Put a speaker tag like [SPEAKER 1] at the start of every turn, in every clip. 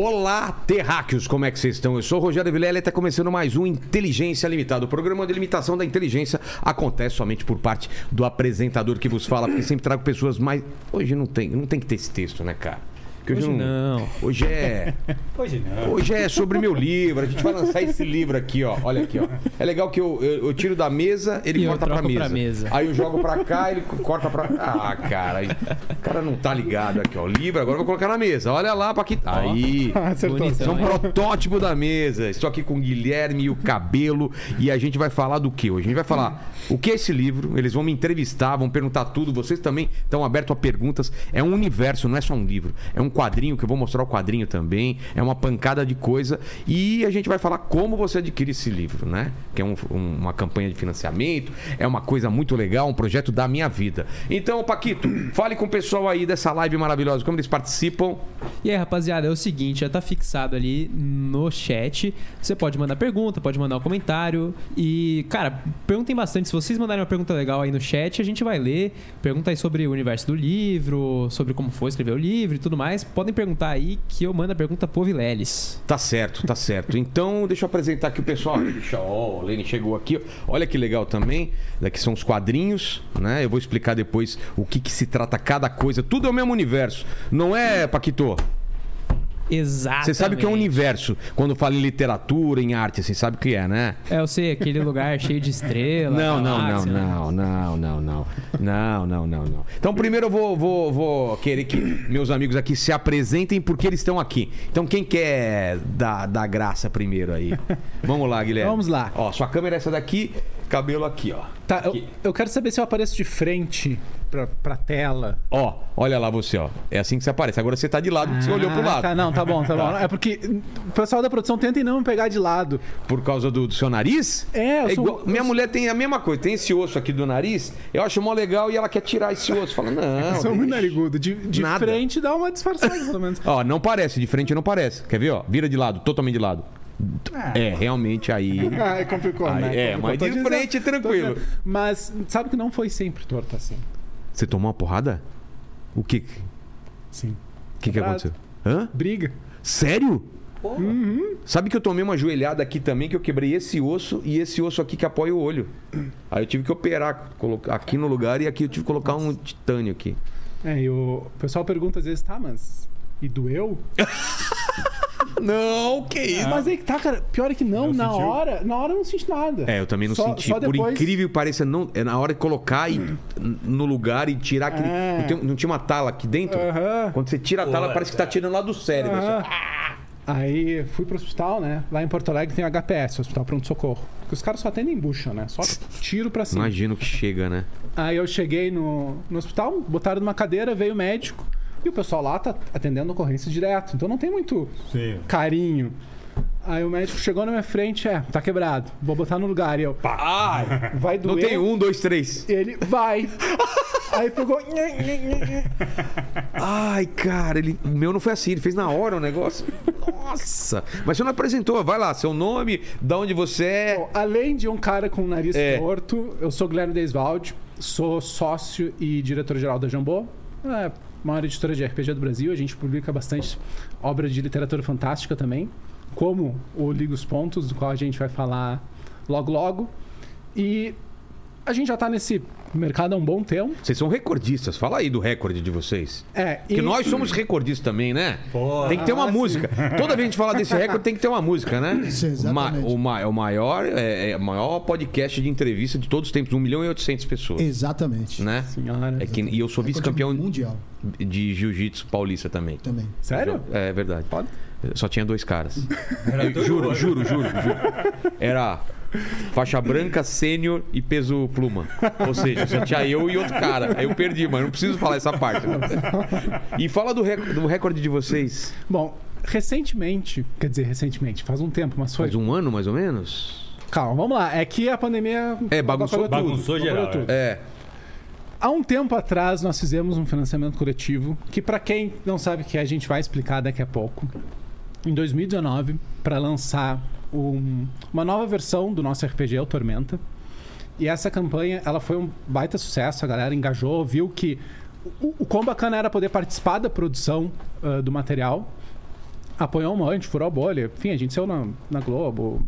[SPEAKER 1] Olá, terráqueos, como é que vocês estão? Eu sou o Rogério Vilela e está começando mais um Inteligência Limitada. O programa de limitação da inteligência acontece somente por parte do apresentador que vos fala, porque sempre trago pessoas mais. Hoje não tem, não tem que ter esse texto, né, cara?
[SPEAKER 2] Porque hoje, hoje não.
[SPEAKER 1] Hoje é.
[SPEAKER 2] hoje não.
[SPEAKER 1] Hoje é sobre meu livro. A gente vai lançar esse livro aqui, ó. Olha aqui, ó. É legal que eu, eu, eu tiro da mesa, ele
[SPEAKER 2] e
[SPEAKER 1] corta pra mesa.
[SPEAKER 2] pra mesa.
[SPEAKER 1] Aí eu jogo pra cá, ele corta pra cá. Ah, cara. O cara não tá ligado aqui, ó. O livro, agora eu vou colocar na mesa. Olha lá pra que. Aí. Isso é um protótipo da mesa. Estou aqui com o Guilherme e o Cabelo. E a gente vai falar do que hoje? A gente vai falar o que é esse livro. Eles vão me entrevistar, vão perguntar tudo. Vocês também estão abertos a perguntas. É um universo, não é só um livro. É um quadrinho, que eu vou mostrar o quadrinho também. É uma pancada de coisa. E a gente vai falar como você adquire esse livro, né? Que é um, um, uma campanha de financiamento. É uma coisa muito legal, um projeto da minha vida. Então, Paquito, fale com o pessoal aí dessa live maravilhosa, como eles participam.
[SPEAKER 2] E aí, rapaziada, é o seguinte, já tá fixado ali no chat. Você pode mandar pergunta, pode mandar um comentário. E, cara, perguntem bastante. Se vocês mandarem uma pergunta legal aí no chat, a gente vai ler. Pergunta aí sobre o universo do livro, sobre como foi escrever o livro e tudo mais. Podem perguntar aí que eu mando a pergunta pro Vileles.
[SPEAKER 1] Tá certo, tá certo. Então, deixa eu apresentar aqui o pessoal. Deixa, ó, o Lene chegou aqui. Olha que legal também. Daqui são os quadrinhos, né? Eu vou explicar depois o que, que se trata cada coisa. Tudo é o mesmo universo. Não é, Paquito?
[SPEAKER 2] Exatamente.
[SPEAKER 1] Você sabe o que é um universo quando fala em literatura, em arte, você sabe o que é, né?
[SPEAKER 2] É, eu sei, aquele lugar cheio de estrelas.
[SPEAKER 1] Não, não, não, não, não, não, não. Não, não, não, não. Então primeiro eu vou, vou, vou querer que meus amigos aqui se apresentem porque eles estão aqui. Então quem quer dar, dar graça primeiro aí? Vamos lá, Guilherme.
[SPEAKER 3] Vamos lá.
[SPEAKER 1] Ó, sua câmera é essa daqui, cabelo aqui, ó.
[SPEAKER 3] Tá, eu, eu, quero saber se eu apareço de frente pra, pra tela.
[SPEAKER 1] Ó, olha lá você, ó. É assim que você aparece. Agora você tá de lado, ah, você olhou pro lado.
[SPEAKER 3] Tá, não, tá bom, tá, tá, bom. É porque o pessoal da produção tenta não me pegar de lado.
[SPEAKER 1] Por causa do, do seu nariz?
[SPEAKER 3] É,
[SPEAKER 1] eu
[SPEAKER 3] é
[SPEAKER 1] sou, igual, Minha mulher tem a mesma coisa. Tem esse osso aqui do nariz. Eu acho mó legal e ela quer tirar esse osso. Fala, não. Eu
[SPEAKER 3] sou muito narigudo. De, de frente dá uma disfarçada, pelo menos.
[SPEAKER 1] ó, não parece. De frente não parece. Quer ver, ó? Vira de lado, totalmente de lado. É, realmente aí.
[SPEAKER 3] ah, complicou, aí, né?
[SPEAKER 1] É,
[SPEAKER 3] complicou.
[SPEAKER 1] mas de frente tranquilo.
[SPEAKER 3] Mas sabe que não foi sempre torto assim.
[SPEAKER 1] Você tomou uma porrada? O que?
[SPEAKER 3] Sim.
[SPEAKER 1] O que, que aconteceu? Hã?
[SPEAKER 3] Briga.
[SPEAKER 1] Sério?
[SPEAKER 3] Uhum.
[SPEAKER 1] Sabe que eu tomei uma joelhada aqui também, que eu quebrei esse osso e esse osso aqui que apoia o olho. Aí eu tive que operar, colocar aqui no lugar e aqui eu tive que colocar um titânio aqui.
[SPEAKER 3] É, e o pessoal pergunta às vezes, tá, mas. E doeu?
[SPEAKER 1] Não, que isso.
[SPEAKER 3] Mas aí que tá, cara. Pior é que não, não na sentiu? hora. Na hora eu não senti nada.
[SPEAKER 1] É, eu também não só, senti. Só Por incrível que pareça, não, é na hora de colocar e, no lugar e tirar aquele. É. Não, tem, não, tinha uma tala aqui dentro? Quando você tira a tala, Pô, parece que tá tirando lá do cérebro. Assim.
[SPEAKER 3] Aí fui pro hospital, né? Lá em Porto Alegre tem o HPS, Hospital Pronto Socorro. Porque os caras só atendem bucha, né? Só tiro pra cima.
[SPEAKER 1] Imagino que chega, né?
[SPEAKER 3] Aí eu cheguei no, no hospital, botaram numa cadeira, veio o médico. E o pessoal lá tá atendendo ocorrência direto. Então não tem muito Sim. carinho. Aí o médico chegou na minha frente, é, tá quebrado. Vou botar no lugar. E eu,
[SPEAKER 1] ai, vai doer. Não tem um, dois, três.
[SPEAKER 3] Ele, vai. Aí pegou.
[SPEAKER 1] Ai, cara, ele, o meu não foi assim, ele fez na hora o negócio. Nossa! Mas você não apresentou, vai lá, seu nome, da onde você é. Bom,
[SPEAKER 3] além de um cara com o nariz é. torto, eu sou Guilherme Desvalde, sou sócio e diretor-geral da Jambô. É, maior editora de RPG do Brasil. A gente publica bastante obra de literatura fantástica também, como o Liga os Pontos, do qual a gente vai falar logo logo. E a gente já está nesse mercado há um bom tempo.
[SPEAKER 1] Vocês são recordistas. Fala aí do recorde de vocês.
[SPEAKER 3] É.
[SPEAKER 1] Que nós somos recordistas também, né? Pô, tem que ter uma ah, música. Sim. Toda vez que a gente fala desse recorde, tem que ter uma música, né?
[SPEAKER 4] Sim, exatamente.
[SPEAKER 1] O, ma o maior, é, é, o maior podcast de entrevista de todos os tempos. 1 milhão e 800 pessoas.
[SPEAKER 4] Exatamente.
[SPEAKER 1] Né?
[SPEAKER 3] Senhora.
[SPEAKER 1] É que, e eu sou vice-campeão
[SPEAKER 4] mundial
[SPEAKER 1] de jiu-jitsu paulista também.
[SPEAKER 4] Também.
[SPEAKER 3] Sério?
[SPEAKER 1] É verdade. Pode? Só tinha dois caras. juro, juro, juro, juro. Era Faixa branca, sênior e peso pluma. Ou seja, só tinha eu e outro cara. Aí eu perdi, mas não preciso falar essa parte. E fala do, rec do recorde de vocês.
[SPEAKER 3] Bom, recentemente, quer dizer, recentemente, faz um tempo, mas foi.
[SPEAKER 1] Faz um ano mais ou menos?
[SPEAKER 3] Calma, vamos lá. É que a pandemia.
[SPEAKER 1] É, bagunçou tudo.
[SPEAKER 2] Bagunçou geral. Tudo.
[SPEAKER 1] É.
[SPEAKER 3] Há um tempo atrás nós fizemos um financiamento coletivo que para quem não sabe que a gente vai explicar daqui a pouco. Em 2019, para lançar um, uma nova versão do nosso RPG, o Tormenta. E essa campanha, ela foi um baita sucesso, a galera engajou, viu que o, o quão bacana era poder participar da produção uh, do material. apoiou um monte, furou a bolha. Enfim, a gente saiu na, na Globo.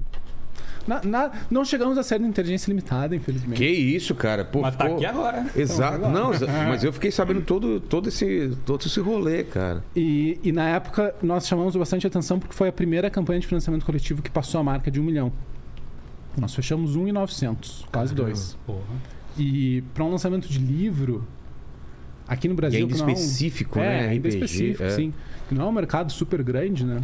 [SPEAKER 3] Na- na- não chegamos a série de inteligência limitada, infelizmente.
[SPEAKER 1] Que isso, cara. Pô,
[SPEAKER 4] Mas tá aqui agora.
[SPEAKER 1] Exato.
[SPEAKER 3] Então,
[SPEAKER 1] Não, exa- mas eu fiquei sabendo todo, todo, esse, todo esse rolê, cara.
[SPEAKER 3] E, e na época nós chamamos bastante atenção porque foi a primeira campanha de financiamento coletivo que passou a marca de um milhão. Nós fechamos um e 900, quase dois.
[SPEAKER 4] Porra.
[SPEAKER 3] E para um lançamento de livro aqui no
[SPEAKER 1] E
[SPEAKER 3] Brasil
[SPEAKER 1] ainda
[SPEAKER 3] que não é um-
[SPEAKER 1] específico,
[SPEAKER 3] é,
[SPEAKER 1] né?
[SPEAKER 3] ainda
[SPEAKER 1] RPG,
[SPEAKER 3] específico,
[SPEAKER 1] é.
[SPEAKER 3] sim. Que não é um mercado super grande, né?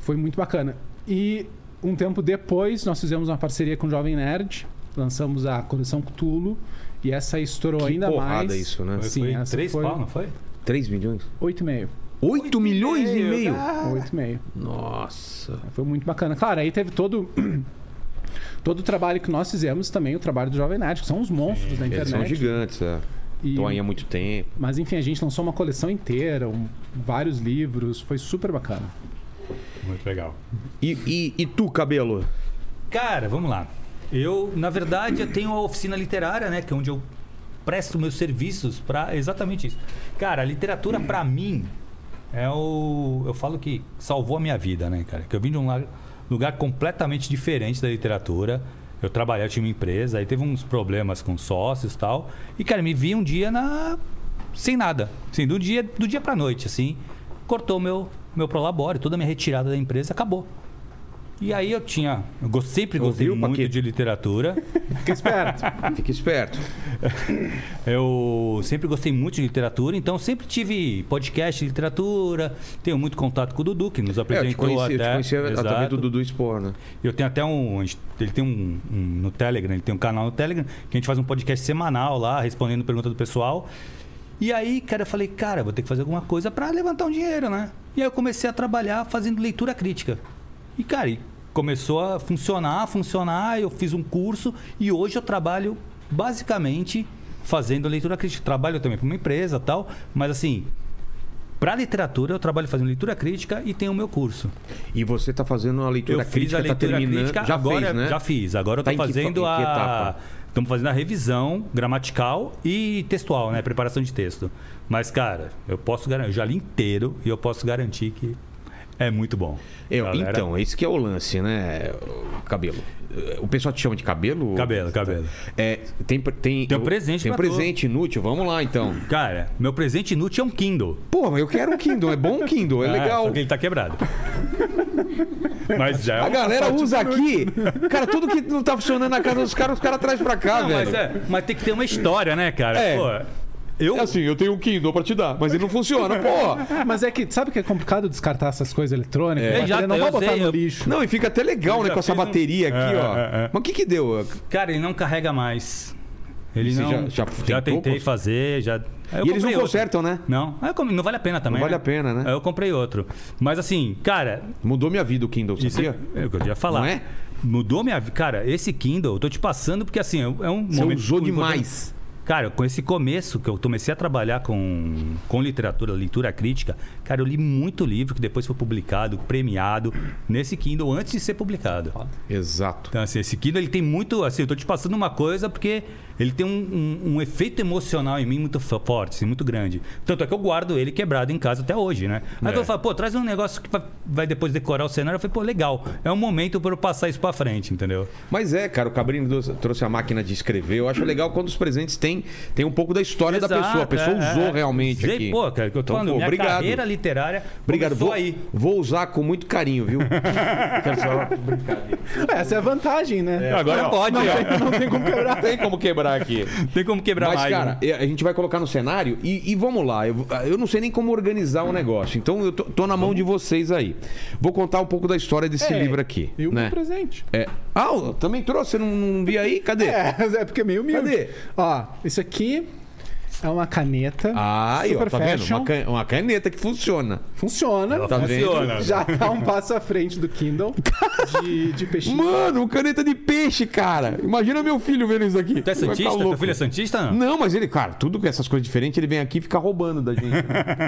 [SPEAKER 3] Foi muito bacana. E um tempo depois, nós fizemos uma parceria com o Jovem Nerd, lançamos a coleção Cthulhu, e essa estourou
[SPEAKER 1] Que
[SPEAKER 3] ainda mais.
[SPEAKER 1] isso, né?
[SPEAKER 4] Foi,
[SPEAKER 3] Sim,
[SPEAKER 4] foi
[SPEAKER 3] essa
[SPEAKER 4] três
[SPEAKER 3] foi
[SPEAKER 4] pau, não foi?
[SPEAKER 1] 3 milhões?
[SPEAKER 3] 8,5.
[SPEAKER 1] 8 milhões e meio?
[SPEAKER 4] Ah.
[SPEAKER 3] 8,5.
[SPEAKER 1] Nossa.
[SPEAKER 3] Foi muito bacana. Claro, aí teve todo todo o trabalho que nós fizemos também, o trabalho do Jovem Nerd, que são os monstros da
[SPEAKER 1] Eles
[SPEAKER 3] internet.
[SPEAKER 1] são gigantes, é.
[SPEAKER 3] E-
[SPEAKER 1] Estão aí há muito tempo.
[SPEAKER 3] Mas enfim, a gente lançou uma coleção inteira, um- vários livros, foi super bacana.
[SPEAKER 4] Muito legal.
[SPEAKER 1] E, e, e tu, cabelo?
[SPEAKER 4] Cara, vamos lá. Eu, na verdade, eu tenho a oficina literária, né? Que é onde eu presto meus serviços para exatamente isso. Cara, a literatura para mim é o. Eu falo que salvou a minha vida, né, cara? Que eu vim de um lugar completamente diferente da literatura. Eu trabalhei, eu tinha uma empresa, aí teve uns problemas com sócios e tal. E, cara, me vi um dia na. sem nada. Assim, do dia, do dia pra noite, assim. Cortou meu, meu prolabore, toda a minha retirada da empresa acabou. E aí eu tinha. Eu sempre gostei
[SPEAKER 1] Ouviu,
[SPEAKER 4] muito
[SPEAKER 1] Paquito?
[SPEAKER 4] de literatura.
[SPEAKER 3] Fica esperto.
[SPEAKER 1] Fica esperto.
[SPEAKER 4] Eu sempre gostei muito de literatura, então sempre tive podcast de literatura. Tenho muito contato com o Dudu, que nos
[SPEAKER 1] É, eu te
[SPEAKER 4] apresentou
[SPEAKER 1] conheci, eu te
[SPEAKER 4] até.
[SPEAKER 1] conheci através do Dudu Spor, né?
[SPEAKER 4] Eu tenho até um. Ele tem um, um- no Telegram, ele tem um canal no Telegram, que a gente faz um podcast semanal lá, respondendo perguntas do pessoal. E aí, cara, eu falei, cara, vou ter que fazer alguma coisa para levantar um dinheiro, né? E aí eu comecei a trabalhar fazendo leitura crítica. E, cara, e começou a funcionar, funcionar, eu fiz um curso e hoje eu trabalho basicamente fazendo leitura crítica. Trabalho também para uma empresa tal, mas assim, para literatura eu trabalho fazendo leitura crítica e tenho o meu curso.
[SPEAKER 1] E você tá fazendo a leitura
[SPEAKER 4] Eu fiz
[SPEAKER 1] crítica,
[SPEAKER 4] a leitura
[SPEAKER 1] tá terminando.
[SPEAKER 4] crítica,
[SPEAKER 1] já
[SPEAKER 4] agora
[SPEAKER 1] fez, né?
[SPEAKER 4] já fiz. Agora eu
[SPEAKER 1] Tá que fa-
[SPEAKER 4] fazendo
[SPEAKER 1] que
[SPEAKER 4] a
[SPEAKER 1] etapa?
[SPEAKER 4] Estamos fazendo a revisão gramatical e textual, né? Preparação de texto. Mas, cara, eu posso garantir, eu já li inteiro e eu posso garantir que é muito bom.
[SPEAKER 1] Eu,
[SPEAKER 4] Galera,
[SPEAKER 1] Então, esse que é o lance, né? Cabelo. O pessoal te chama de cabelo?
[SPEAKER 4] Cabelo, cabelo.
[SPEAKER 1] É, tem, tem,
[SPEAKER 4] Tem um presente
[SPEAKER 1] Tem um presente inútil. Vamos lá, então.
[SPEAKER 4] Cara, meu presente inútil é um Kindle.
[SPEAKER 1] Pô, mas eu quero um Kindle. É bom um Kindle. É
[SPEAKER 4] Ah,
[SPEAKER 1] legal.
[SPEAKER 4] Só que ele tá quebrado. Mas já é
[SPEAKER 1] A galera usa aqui. Cara, tudo que não tá funcionando na casa dos caras, os caras trazem pra cá,
[SPEAKER 4] Não,
[SPEAKER 1] velho.
[SPEAKER 4] mas, é, mas tem que ter uma história, né, cara?
[SPEAKER 1] É.
[SPEAKER 4] Pô, eu,
[SPEAKER 1] É assim, eu tenho um Kindle pra te dar, mas ele não funciona, pô.
[SPEAKER 3] Mas é que, sabe que é complicado descartar essas coisas eletrônicas?
[SPEAKER 4] É, já-
[SPEAKER 3] bateria não vai botar
[SPEAKER 4] sei,
[SPEAKER 3] no
[SPEAKER 4] eu-
[SPEAKER 3] lixo.
[SPEAKER 1] Não, e fica até legal, né,
[SPEAKER 4] já
[SPEAKER 1] com essa
[SPEAKER 4] fiz um-
[SPEAKER 1] bateria aqui,
[SPEAKER 4] É,
[SPEAKER 1] ó.
[SPEAKER 4] é, é.
[SPEAKER 1] Mas o que que deu?
[SPEAKER 4] Cara, ele não carrega mais. Ele
[SPEAKER 1] Você
[SPEAKER 4] não.
[SPEAKER 1] já- já tentou
[SPEAKER 4] tentei fazer, já.
[SPEAKER 1] E eles não
[SPEAKER 4] comprei outro.
[SPEAKER 1] consertam, né?
[SPEAKER 4] Não, eu come- não vale a pena também.
[SPEAKER 1] Não vale
[SPEAKER 4] né?
[SPEAKER 1] a pena, né?
[SPEAKER 4] Aí eu comprei outro. Mas assim, cara,
[SPEAKER 1] Mudou minha vida o Kindle,
[SPEAKER 4] isso
[SPEAKER 1] sabia?
[SPEAKER 4] é, é o que eu ia falar.
[SPEAKER 1] Não é?
[SPEAKER 4] Mudou minha vida. Cara, esse Kindle, eu tô te passando porque assim, é um é
[SPEAKER 1] Você
[SPEAKER 4] momento.
[SPEAKER 1] usou
[SPEAKER 4] importante.
[SPEAKER 1] demais.
[SPEAKER 4] Cara, com esse começo que eu comecei a trabalhar com, com literatura, leitura crítica, cara, eu li muito livro que depois foi publicado, premiado nesse Kindle antes de ser publicado.
[SPEAKER 1] Exato.
[SPEAKER 4] Então, assim, esse Kindle ele tem muito. Assim, eu tô te passando uma coisa porque ele tem um, um- um efeito emocional em mim muito fo- forte, assim, muito grande. Tanto é que eu guardo ele quebrado em casa até hoje, né? Aí
[SPEAKER 1] É.
[SPEAKER 4] eu falo, pô, traz um negócio que vai, depois decorar o cenário. Eu falei, pô, legal. É um momento para eu passar isso pra frente, entendeu?
[SPEAKER 1] Mas é, cara, o Cabrini trouxe- a máquina de escrever. Eu acho legal quando os presentes têm, têm um pouco da história da
[SPEAKER 4] Exato,
[SPEAKER 1] pessoa. A pessoa
[SPEAKER 4] é,
[SPEAKER 1] usou
[SPEAKER 4] é.
[SPEAKER 1] realmente
[SPEAKER 4] Usei,
[SPEAKER 1] aqui.
[SPEAKER 4] Pô, cara, que eu tô
[SPEAKER 1] Então,
[SPEAKER 4] falando,
[SPEAKER 1] pô,
[SPEAKER 4] minha
[SPEAKER 1] obrigado.
[SPEAKER 4] carreira literária
[SPEAKER 1] Obrigado.
[SPEAKER 4] começou
[SPEAKER 1] Vou,
[SPEAKER 4] aí.
[SPEAKER 1] vou usar com muito carinho, viu? Quero só brincadeira.
[SPEAKER 3] Essa é a vantagem, né?
[SPEAKER 4] Agora
[SPEAKER 3] Não,
[SPEAKER 4] pode,
[SPEAKER 3] não,
[SPEAKER 4] ó.
[SPEAKER 3] tem, não tem como quebrar.
[SPEAKER 1] Tem como quebrar aqui.
[SPEAKER 4] Tem como quebrar
[SPEAKER 1] Mas,
[SPEAKER 4] mais.
[SPEAKER 1] cara,
[SPEAKER 4] né?
[SPEAKER 1] é, a gente vai colocar no cenário e, e vamos lá. Eu, eu não sei nem como organizar o negócio. Então eu tô, tô na mão de vocês aí. Vou contar um pouco da história desse
[SPEAKER 3] É,
[SPEAKER 1] livro aqui.
[SPEAKER 3] E o
[SPEAKER 1] né?
[SPEAKER 3] meu presente.
[SPEAKER 1] É. Ah, eu também trouxe? Você não, não vi aí? Cadê?
[SPEAKER 3] É, é porque é meio humilde.
[SPEAKER 1] Cadê?
[SPEAKER 3] Ó, isso aqui é uma caneta.
[SPEAKER 1] Ah, aí, ó,
[SPEAKER 3] super
[SPEAKER 1] tá vendo?
[SPEAKER 3] fashion.
[SPEAKER 1] Uma, can- uma caneta que funciona.
[SPEAKER 3] Funciona.
[SPEAKER 4] Ela
[SPEAKER 1] Tá
[SPEAKER 4] funciona.
[SPEAKER 3] Já tá um passo à frente do Kindle de, de peixinho.
[SPEAKER 1] Mano, caneta de peixe, cara. Imagina meu filho vendo isso aqui.
[SPEAKER 4] Tu é Santista? Teu filho é Santista? Não?
[SPEAKER 1] Mas ele, cara, tudo com essas coisas diferentes, ele vem aqui e fica roubando da gente.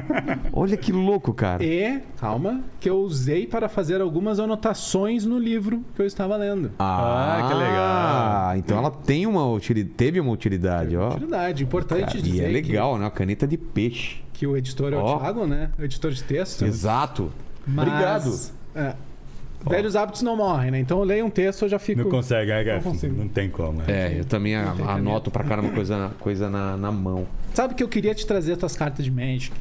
[SPEAKER 1] Olha que louco, cara.
[SPEAKER 3] E, calma, que eu usei para fazer algumas anotações no livro que eu estava lendo.
[SPEAKER 4] Ah, que legal.
[SPEAKER 1] Ah, então ela tem uma utilidade, teve uma utilidade, ó.
[SPEAKER 3] Utilidade. Importante
[SPEAKER 1] Cara, e é
[SPEAKER 3] que-
[SPEAKER 1] legal, né? Uma caneta de peixe.
[SPEAKER 3] Que, o editor é o
[SPEAKER 1] Ó.
[SPEAKER 3] Thiago, né? O editor de texto.
[SPEAKER 1] Exato.
[SPEAKER 3] Mas,
[SPEAKER 1] Obrigado.
[SPEAKER 3] é, velhos hábitos não morrem, né? Então eu leio um texto eu já fico.
[SPEAKER 4] Não consegue, né?
[SPEAKER 3] Não consigo.
[SPEAKER 4] Não tem como. né?
[SPEAKER 1] É, eu também a-
[SPEAKER 3] tem
[SPEAKER 1] anoto pra caramba coisa, coisa na, na mão.
[SPEAKER 3] Sabe que eu queria te trazer as tuas cartas de Magic?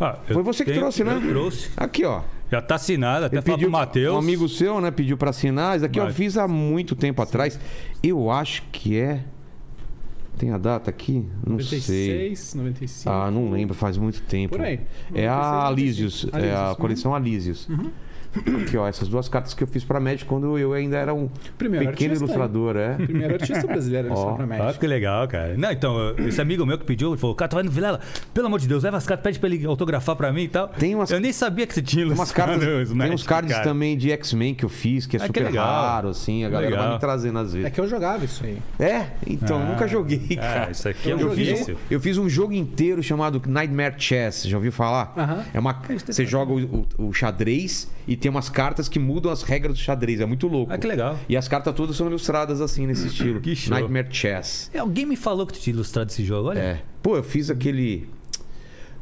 [SPEAKER 4] Ah, eu
[SPEAKER 1] Foi você que
[SPEAKER 4] tenho-
[SPEAKER 1] trouxe, né?
[SPEAKER 4] Eu trouxe.
[SPEAKER 1] Aqui, ó.
[SPEAKER 4] Já tá assinado, até falar pro Matheus.
[SPEAKER 1] Um amigo seu, né, pediu pra assinar. Isso aqui eu fiz há muito tempo atrás. Eu acho que é. Tem a data aqui? Não sei.
[SPEAKER 3] 96, 95.
[SPEAKER 1] Ah, não lembro, faz muito tempo.
[SPEAKER 3] Por aí.
[SPEAKER 1] É
[SPEAKER 3] 96,
[SPEAKER 1] a Alísios, é a
[SPEAKER 3] Alísios, uhum.
[SPEAKER 1] Aqui, ó, essas duas cartas que eu fiz pra Magic quando eu ainda era um
[SPEAKER 3] Primeiro
[SPEAKER 1] pequeno
[SPEAKER 3] artista,
[SPEAKER 1] ilustrador, é.
[SPEAKER 3] Primeiro artista brasileiro a
[SPEAKER 1] Ó.
[SPEAKER 3] ilustrar pra
[SPEAKER 4] Ah,
[SPEAKER 3] Magic.
[SPEAKER 4] que legal, cara. Não, então, esse amigo meu que pediu, ele falou, cara, tu vai no Vilela, pelo amor de Deus, leva as cartas, pede pra ele autografar pra mim e tal.
[SPEAKER 1] Tem umas-
[SPEAKER 4] Eu nem sabia que você tinha
[SPEAKER 1] Tem umas cartas,
[SPEAKER 4] os
[SPEAKER 1] tem uns cards
[SPEAKER 4] cara.
[SPEAKER 1] também de X-Men que eu fiz, que é
[SPEAKER 4] Ah, que
[SPEAKER 1] super
[SPEAKER 4] legal.
[SPEAKER 1] raro, assim, a galera vai
[SPEAKER 4] Legal.
[SPEAKER 1] me trazendo às
[SPEAKER 3] É
[SPEAKER 1] vezes.
[SPEAKER 3] que eu jogava isso aí.
[SPEAKER 1] É? Então, eu
[SPEAKER 4] Ah,
[SPEAKER 1] nunca joguei, cara.
[SPEAKER 4] Ah, isso aqui é
[SPEAKER 3] Eu
[SPEAKER 4] difícil.
[SPEAKER 1] Eu fiz um jogo inteiro chamado Nightmare Chess. Já ouviu falar?
[SPEAKER 3] Aham.
[SPEAKER 1] É uma, você joga o, o- o xadrez e tem umas cartas que mudam as regras do xadrez. É muito louco.
[SPEAKER 4] Ah, que legal.
[SPEAKER 1] E as cartas todas são ilustradas assim, nesse estilo.
[SPEAKER 4] Que show.
[SPEAKER 1] Nightmare Chess.
[SPEAKER 4] É, Alguém me falou que tu tinha ilustrado esse jogo, olha.
[SPEAKER 1] É. Pô, eu fiz aquele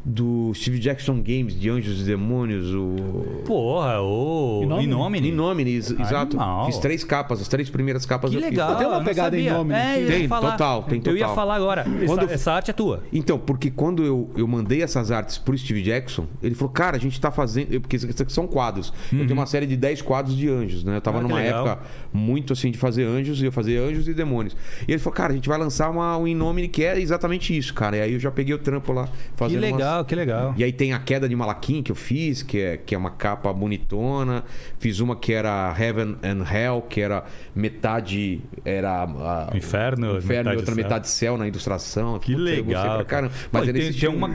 [SPEAKER 1] do Steve Jackson Games, de Anjos e Demônios, o...
[SPEAKER 4] Porra, o
[SPEAKER 3] Inomine.
[SPEAKER 4] Inomine.
[SPEAKER 1] Exato.
[SPEAKER 4] Animal.
[SPEAKER 1] Fiz três capas, as três primeiras capas
[SPEAKER 4] Que
[SPEAKER 1] eu fiz.
[SPEAKER 4] legal.
[SPEAKER 3] Tem uma pegada. Inomine
[SPEAKER 4] É, eu
[SPEAKER 1] Tem,
[SPEAKER 4] falar.
[SPEAKER 1] total, tem
[SPEAKER 4] Eu ia
[SPEAKER 1] total.
[SPEAKER 4] falar agora.
[SPEAKER 1] Quando-
[SPEAKER 4] Essa, essa arte é tua.
[SPEAKER 1] Então, porque quando eu, eu mandei essas artes pro Steve Jackson, ele falou, cara, a gente tá fazendo. Porque isso aqui são quadros. Eu tenho uma série de 10 quadros de anjos, né? Eu tava
[SPEAKER 4] Uhum. Ah, que
[SPEAKER 1] numa época muito assim de fazer anjos, e eu fazia anjos e demônios. E ele falou, cara, a gente vai lançar uma, um Inomine que é exatamente isso, cara. E aí eu já peguei o trampo lá
[SPEAKER 4] Que
[SPEAKER 1] fazendo umas-
[SPEAKER 4] legal, que legal.
[SPEAKER 1] E aí tem a queda de Malaquim que eu fiz, que é, que é uma capa bonitona. Fiz uma que era Heaven and Hell, que era metade era a-
[SPEAKER 4] Inferno,
[SPEAKER 1] inferno
[SPEAKER 4] metade
[SPEAKER 1] e outra
[SPEAKER 4] céu.
[SPEAKER 1] metade céu na ilustração.
[SPEAKER 4] Que legal. cara.
[SPEAKER 1] Mas
[SPEAKER 4] Pô,
[SPEAKER 1] é
[SPEAKER 4] tem, tem uma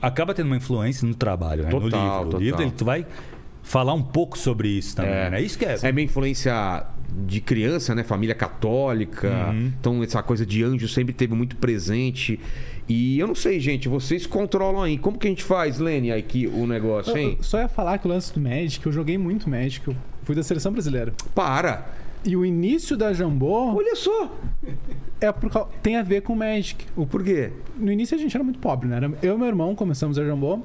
[SPEAKER 4] acaba tendo uma influência no trabalho, né? no
[SPEAKER 1] Total,
[SPEAKER 4] livro.
[SPEAKER 1] total.
[SPEAKER 4] O livro ele, tu vai falar um pouco sobre isso também,
[SPEAKER 1] É.
[SPEAKER 4] né? Isso que é.
[SPEAKER 1] É minha influência de criança, né? Família católica.
[SPEAKER 4] Uhum.
[SPEAKER 1] Então, essa coisa de anjo sempre teve muito presente. E eu não sei, gente, vocês controlam aí. Como que a gente faz, Lene, aqui o negócio,
[SPEAKER 3] Eu-
[SPEAKER 1] hein?
[SPEAKER 3] eu só ia falar que o lance do Magic, eu joguei muito Magic, eu fui da seleção brasileira.
[SPEAKER 1] Para!
[SPEAKER 3] E o início da Jambô
[SPEAKER 1] Olha só!
[SPEAKER 3] é por, tem a ver com Magic. O,
[SPEAKER 1] Por quê?
[SPEAKER 3] no início a gente era muito pobre, né? Era- Eu e meu irmão começamos a Jambô